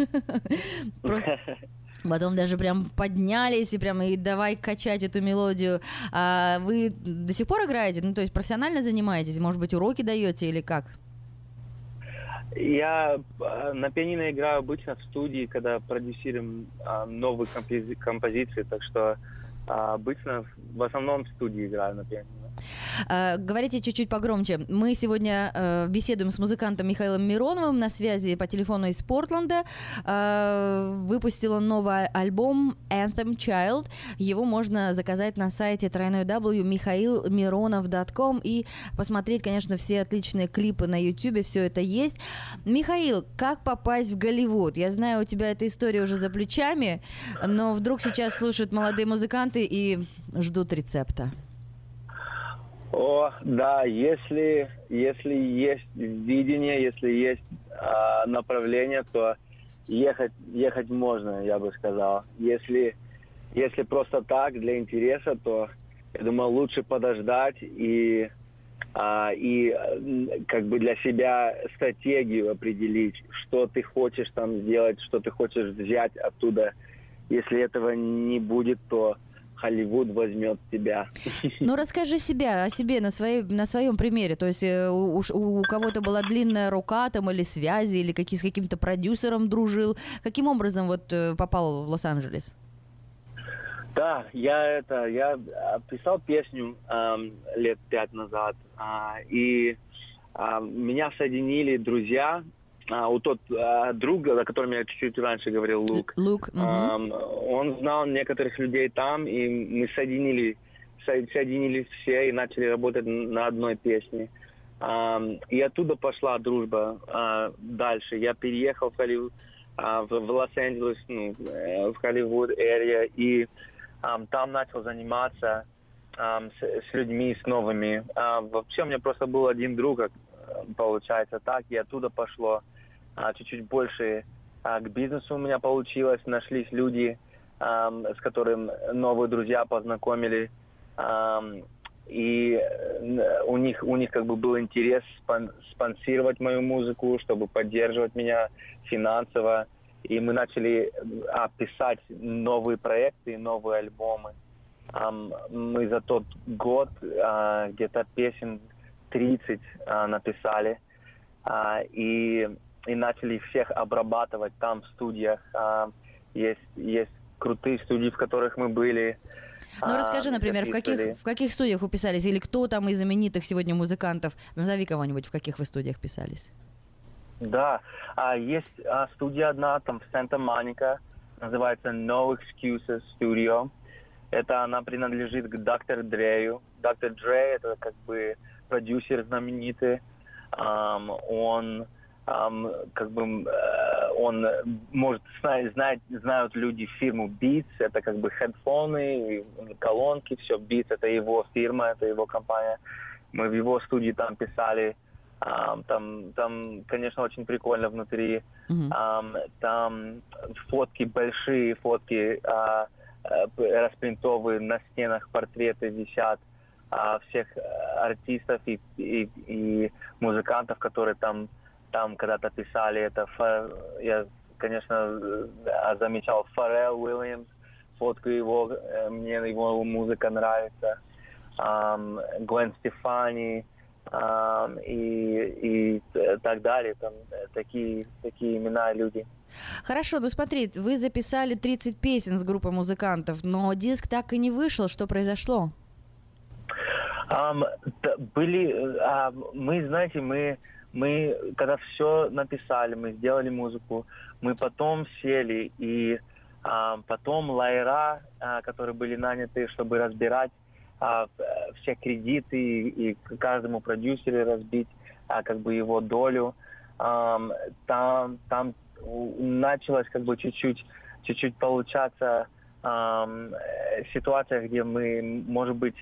Просто Потом даже прям поднялись и прям и давай качать эту мелодию. А вы до сих пор играете? Ну, то есть профессионально занимаетесь? Может быть, уроки даете или как? Я э, на пианино играю обычно в студии, когда продюсируем а, новые компози- композиции, так что а, обычно в основном в студии играю на пианино. А, Говорите чуть-чуть погромче. Мы сегодня э, беседуем с музыкантом Михаилом Мироновым на связи по телефону из Портленда. А, Выпустил он новый альбом Anthem Child. Его можно заказать на сайте www.mihailmironov.com и посмотреть, конечно, все отличные клипы на YouTube. Все это есть. Михаил, как попасть в Голливуд? Я знаю, у тебя эта история уже за плечами, но вдруг сейчас слушают молодые музыканты и ждут рецепта. О, да, если, если есть видение, если есть а, направление, то ехать, ехать можно, я бы сказал. Если, если просто так, для интереса, то, я думаю, лучше подождать и, а, и как бы для себя стратегию определить, что ты хочешь там сделать, что ты хочешь взять оттуда если этого не будет, то Холливуд возьмет тебя. Ну, расскажи себя, о себе на, своей, на своем примере. То есть э, у, у кого-то была длинная рука там или связи, или какие, с каким-то продюсером дружил. Каким образом вот э, попал в Лос-Анджелес? Да, я это, я а, писал песню ам, лет пять назад, а, и а, меня соединили друзья, а, у тот а, друг, о котором я чуть-чуть раньше говорил, Лук. Лук. ам, он знал некоторых людей там, и мы соединили, со- соединились все и начали работать на одной песне. Ам, и оттуда пошла дружба а, дальше. Я переехал в Холливуд, а, в, в Лос-Анджелес, ну, э, в Холливуд area, и ам, там начал заниматься ам, с, с людьми, с новыми. А, вообще у меня просто был один друг, как, э, получается так, и оттуда пошло а, чуть-чуть больше а, к бизнесу у меня получилось. Нашлись люди, ам, с которым новые друзья познакомили. Ам, и э, у них, у них как бы был интерес спон- спонсировать мою музыку, чтобы поддерживать меня финансово. И мы начали а, писать новые проекты, новые альбомы. Ам, мы за тот год а, где-то песен 30 а, написали. А, и, и начали всех обрабатывать там в студиях. А, есть, есть крутые студии, в которых мы были. Ну, А, расскажи, например, в каких, в каких студиях вы писались? Или кто там из знаменитых сегодня музыкантов? Назови кого-нибудь, в каких вы студиях писались. Да, а, есть а, студия одна там в Санта-Моника, называется No Excuses Studio. Это она принадлежит к Dr. Дрею. Доктор Дре это как бы продюсер знаменитый. Ам, он как бы э, он может знать, знают люди фирму Beats, это как бы хедфоны, колонки, все Beats, это его фирма, это его компания. Мы в его студии там писали Ам, там, там, конечно, очень прикольно внутри. Ам, там фотки, большие фотки, а, п- распринтовые на стенах, портреты висят а, всех э, артистов и, и, и музыкантов, которые там, там когда-то писали. Это я, конечно, э, замечал Фаррелл Уильямс, фотку его, э, мне его музыка нравится. Ам, Гвен Стефани, и, и т- так далее. Там э, такие, такие имена люди. Хорошо, ну смотри, вы записали 30 песен с группой музыкантов, но диск так и не вышел. Что произошло? Т- были, э, а, мы, знаете, мы, мы, когда все написали, мы сделали музыку, мы потом сели и а, потом лайера, а, которые были наняты, чтобы разбирать а, все кредиты и, и каждому продюсеру разбить а, как бы его долю. Ам, там, там началось как бы чуть-чуть, чуть-чуть получаться э, ситуация, где мы, может быть,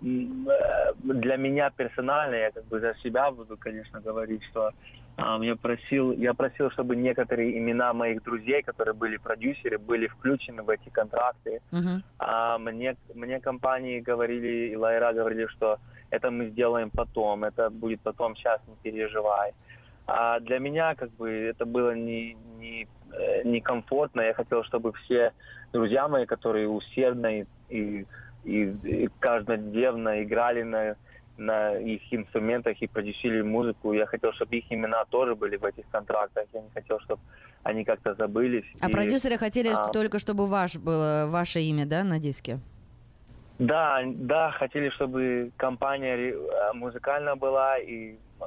для меня персонально, я как бы за себя буду, конечно, говорить, что ам, я просил, я просил, чтобы некоторые имена моих друзей, которые были продюсеры, были включены в эти контракты. А мне, мне компании говорили, и Лайра говорили, что это мы сделаем потом, это будет потом, сейчас не переживай. А для меня как бы это было не, не, э, некомфортно. Я хотел, чтобы все друзья мои, которые усердно и, и, и- и каждодневно играли на, на их инструментах и продюсировали музыку, я хотел, чтобы их имена тоже были в этих контрактах. Я не хотел, чтобы они как-то забылись. А И, продюсеры хотели а, только, чтобы ваш было ваше имя, да, на диске? Да, да, хотели, чтобы компания э, музыкальная была, и, э,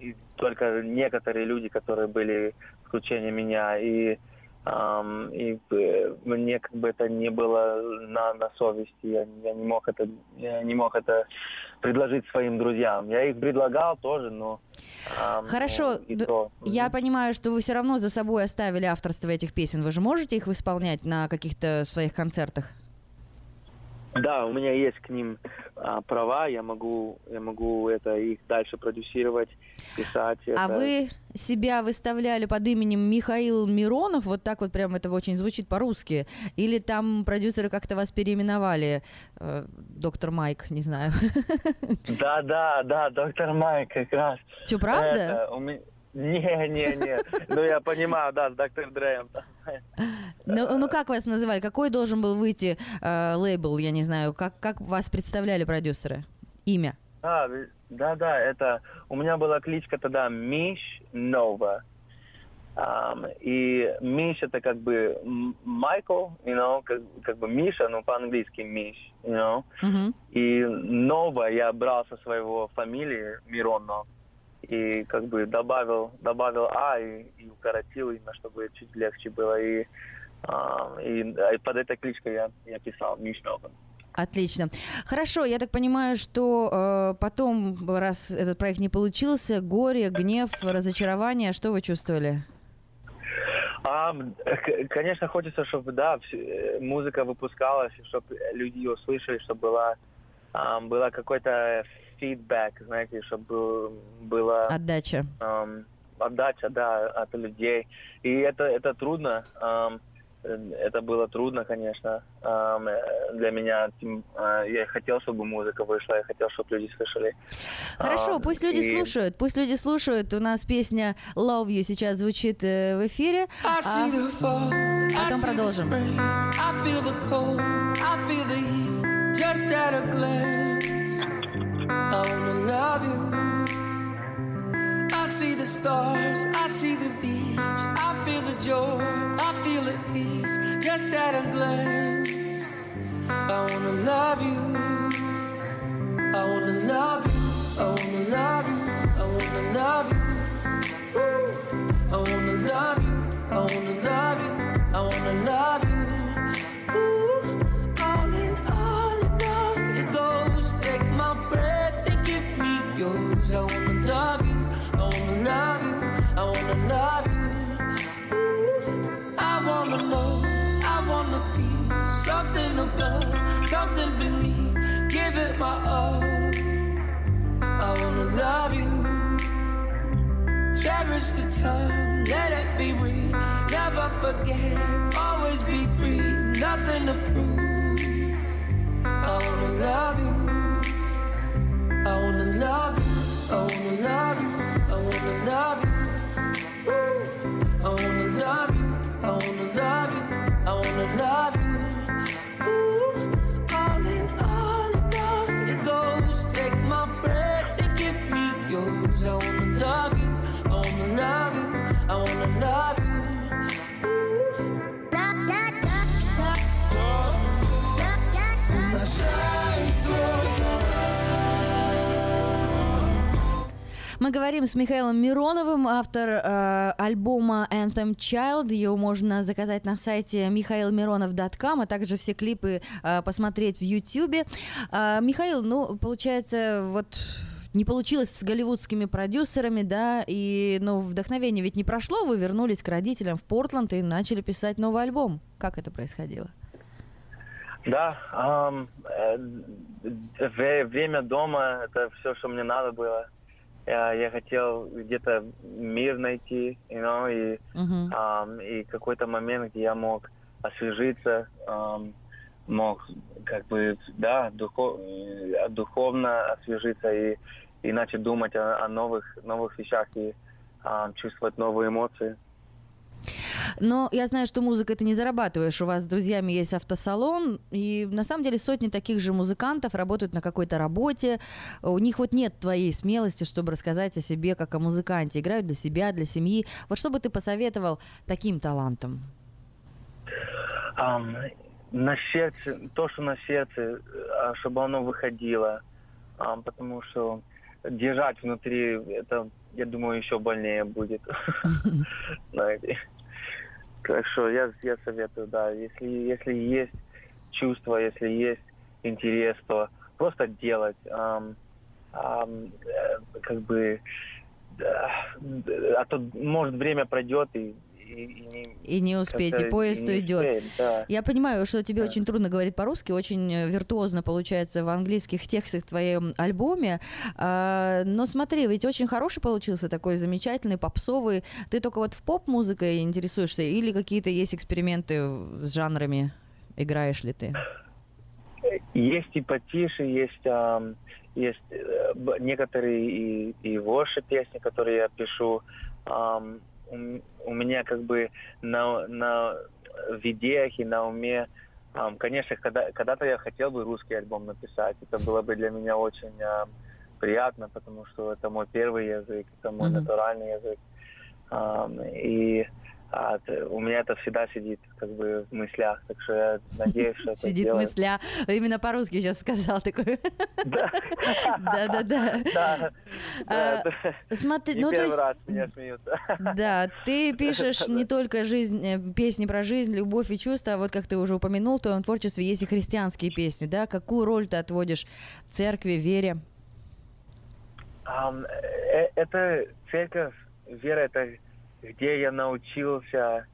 и только некоторые люди, которые были включение меня, и, и э, мне как бы это не было на, на совести, я, я не мог это, я не мог это предложить своим друзьям. Я их предлагал тоже, но Хорошо, ну, и то. я понимаю, что вы все равно за собой оставили авторство этих песен. Вы же можете их исполнять на каких-то своих концертах? Да, у меня есть к ним а, права, я могу, я могу это их дальше продюсировать, писать. А это. вы себя выставляли под именем Михаил Миронов, вот так вот прям это очень звучит по-русски, или там продюсеры как-то вас переименовали, э, доктор Майк, не знаю. Да, да, да, доктор Майк как раз. Чё, правда? Это, у, ме- Не, не, не. Ну, я понимаю, да, с Доктор Дреем. Ну, ну как вас называли? Какой должен был выйти э, лейбл, я не знаю, как, как вас представляли продюсеры? Имя? А, да, да, это... У меня была кличка тогда Миш Нова. Ам, и Миш это как бы Майкл, you know, как, как бы Миша, ну по-английски Миш, you know. Мгм. И Нова я брал со своего фамилии Миронов. И как бы добавил, добавил А и, и укоротил именно, чтобы чуть легче было. И, ам, и, и под этой кличкой я, я писал Миш Нова. Отлично. Хорошо, я так понимаю, что э, потом, раз этот проект не получился, горе, гнев, разочарование, что вы чувствовали? А, конечно, хочется, чтобы, да, э, музыка выпускалась, чтобы люди ее слышали, чтобы была, ам, была какой-то фидбэк, знаете, чтобы была Отдача. ам, отдача, да, от людей. И это, это трудно. ам, э, это было трудно, конечно, для меня. Тем, а, Я хотел, чтобы музыка вышла, я хотел, чтобы люди слышали. Хорошо, пусть люди и- слушают, пусть люди слушают. У нас песня Love You сейчас звучит э, в эфире, I а потом продолжим. I feel the cold, I feel the heat, just at a glance. I wanna love you. I see the stars, I see the beach. I feel the joy, I feel at peace, just at a glance. I wanna love you. I wanna love you. I wanna love you. I wanna love you. I wanna love you. I wanna love you. I wanna love you. Yours. I wanna love you. I wanna love you. I wanna love you. Ooh, I wanna know. I wanna feel something above, something beneath. Give it my all. I wanna love you. Cherish the time, let it be real. Never forget, always be free. Nothing to prove. I wanna love you. I wanna love you. I wanna love you. I wanna love you. Мы говорим с Михаилом Мироновым, автор э, альбома Anthem Child. Его можно заказать на сайте mihailmironov.com, а также все клипы э, посмотреть в YouTube. Э, Михаил, ну, получается, вот не получилось с голливудскими продюсерами, да, и, ну, вдохновение ведь не прошло, вы вернулись к родителям в Портленд и начали писать новый альбом. Как это происходило? Да, ам, э, вре- время дома это все, что мне надо было. Я, я хотел где-то мир найти, you know, и, Мгм. ам, и какой-то момент, где я мог освежиться, ам, мог как бы, да, духов- э, духовно освежиться и, и начать думать о, о новых, новых вещах и ам, чувствовать новые эмоции. Но я знаю, что музыкой ты не зарабатываешь. У вас с друзьями есть автосалон, и на самом деле сотни таких же музыкантов работают на какой-то работе. У них вот нет твоей смелости, чтобы рассказать о себе как о музыканте. Играют для себя, для семьи. Вот что бы ты посоветовал таким талантам? Ам, на сердце, то, что на сердце, а, чтобы оно выходило. Ам, потому что держать внутри, это, я думаю, еще больнее будет. Знаете. Так я, я советую, да, если, если есть чувство, если есть интерес, то просто делать. Ам, ам, э, как бы, да, а то, может, время пройдет и, и, и не, И не успеть, и поезд не уйдет. успеем, да. Я понимаю, что тебе очень трудно говорить по-русски, очень э, виртуозно получается в английских текстах в твоем альбоме. А, Но смотри, ведь очень хороший получился такой замечательный, попсовый. Ты только вот в поп-музыкой интересуешься или какие-то есть эксперименты с жанрами? Играешь ли ты? Есть и потише, есть, ам, есть э, некоторые и, и ворши песни, которые я пишу. ам, у, меня как бы на, на в идеях и на уме, ам, конечно, когда, когда-то я хотел бы русский альбом написать. Это было бы для меня очень ам, приятно, потому что это мой первый язык, это мой Мгм. натуральный язык. Ам, и а, у меня это всегда сидит как бы в мыслях, так что я надеюсь, что это Сидит сделаю. мысля. Именно по-русски сейчас сказал такой. Да-да-да. Да, А, да, да. Смотри, ну то есть раз меня смеют. Да, ты пишешь не только жизнь, э, песни про жизнь, любовь и чувства, а вот как ты уже упомянул, в твоем творчестве есть и христианские песни, да? Какую роль ты отводишь церкви, вере? Ам, э, это церковь, вера, это где я научился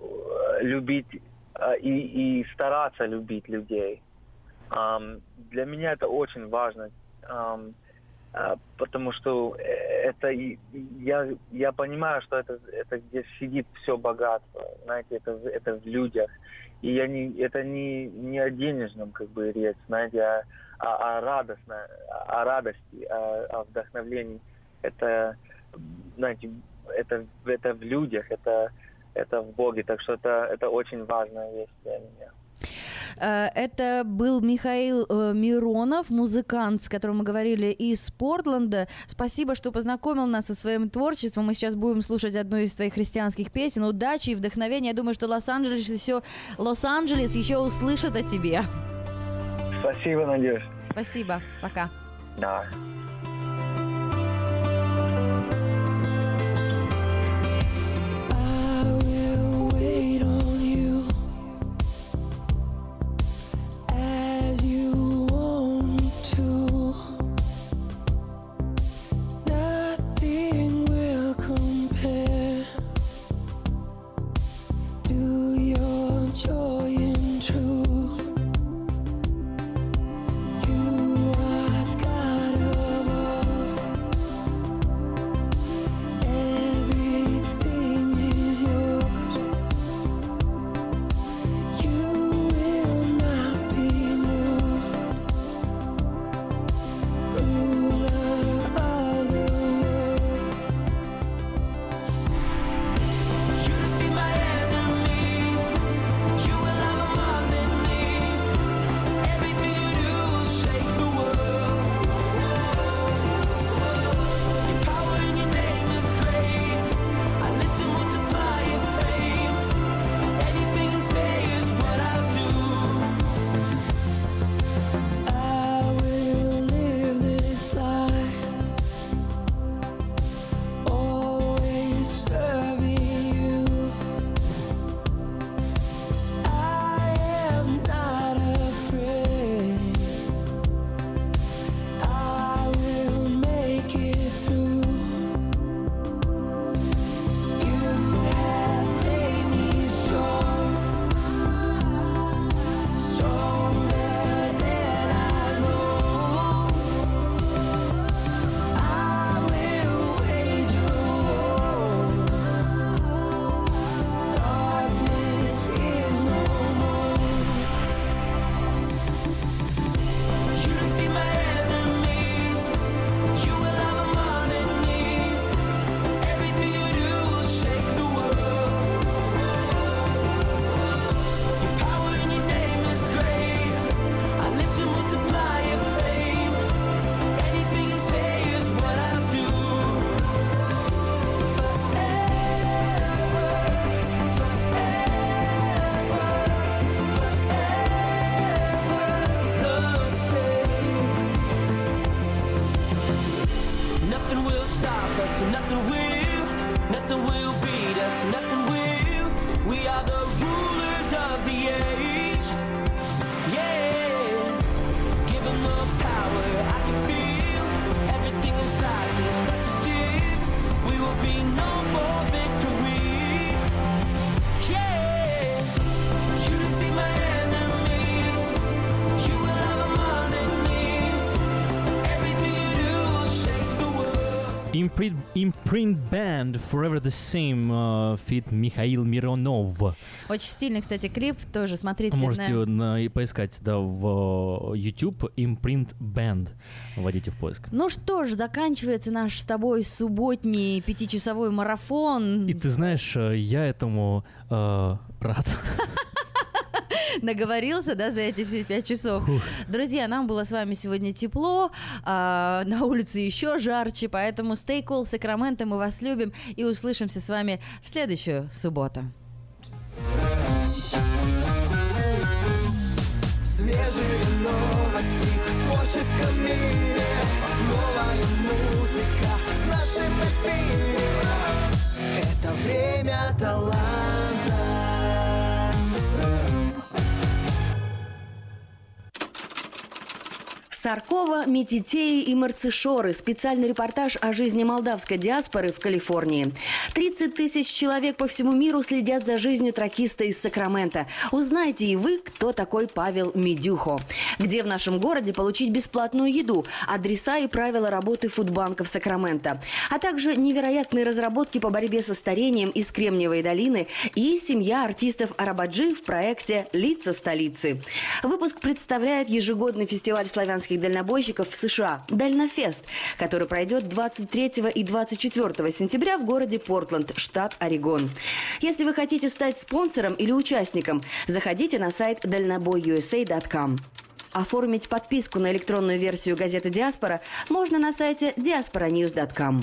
э, любить э, и, и стараться любить людей. Ам, Для меня это очень важно, ам, а, потому что это я, я понимаю, что это, это где сидит все богатство, знаете, это, это в людях. И я не, это не, не о денежном как бы речь, знаете, а, а, о радостно, о радости, о, о вдохновлении. Это, знаете, это, это в людях, это, это в Боге. Так что это, это очень важная вещь для меня. Э, Это был Михаил э, Миронов, музыкант, с которым мы говорили из Портленда. Спасибо, что познакомил нас со своим творчеством. Мы сейчас будем слушать одну из твоих христианских песен. Удачи и вдохновения. Я думаю, что Лос-Анджелес еще, Лос-Анджелес еще услышит о тебе. Спасибо, Надежда. Спасибо. Пока. Да. Imprint Band Forever the Same э, фит Михаил Миронов. Очень стильный, кстати, клип. Тоже смотрите Можете на... на- поискать да, в э, YouTube Imprint Band. Вводите в поиск. Ну что ж, заканчивается наш с тобой субботний пятичасовой марафон. И ты знаешь, э, я этому э, рад. Наговорился, да, за эти все пять часов. Друзья, нам было с вами сегодня тепло, а, на улице еще жарче, поэтому stay cool, Сакраменто, мы вас любим и услышимся с вами в следующую субботу. Свежие новости в творческом мире Новая музыка в нашем эфире Это время таланта Саркова, Метитеи и Марцишоры. Специальный репортаж о жизни молдавской диаспоры в Калифорнии. 30 тысяч человек по всему миру следят за жизнью тракиста из Сакрамента. Узнайте и вы, кто такой Павел Медюхо. Где в нашем городе получить бесплатную еду, адреса и правила работы фудбанков Сакрамента. А также невероятные разработки по борьбе со старением из Кремниевой долины и семья артистов Арабаджи в проекте «Лица столицы». Выпуск представляет ежегодный фестиваль славянских дальнобойщиков в США «Дальнофест», который пройдет 23 и 24 сентября в городе Портленд, штат Орегон. Если вы хотите стать спонсором или участником, заходите на сайт дальнобойusa.com. Оформить подписку на электронную версию газеты «Диаспора» можно на сайте diasporanews.com.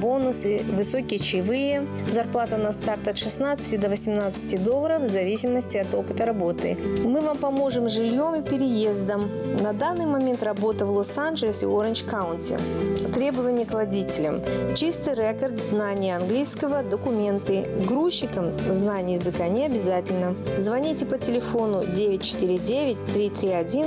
бонусы, высокие чаевые. Зарплата на старт от 16 до 18 долларов в зависимости от опыта работы. Мы вам поможем жильем и переездом. На данный момент работа в Лос-Анджелес и Оранж Каунти. Требования к водителям. Чистый рекорд, знание английского, документы. Грузчикам знание языка не обязательно. Звоните по телефону 949 331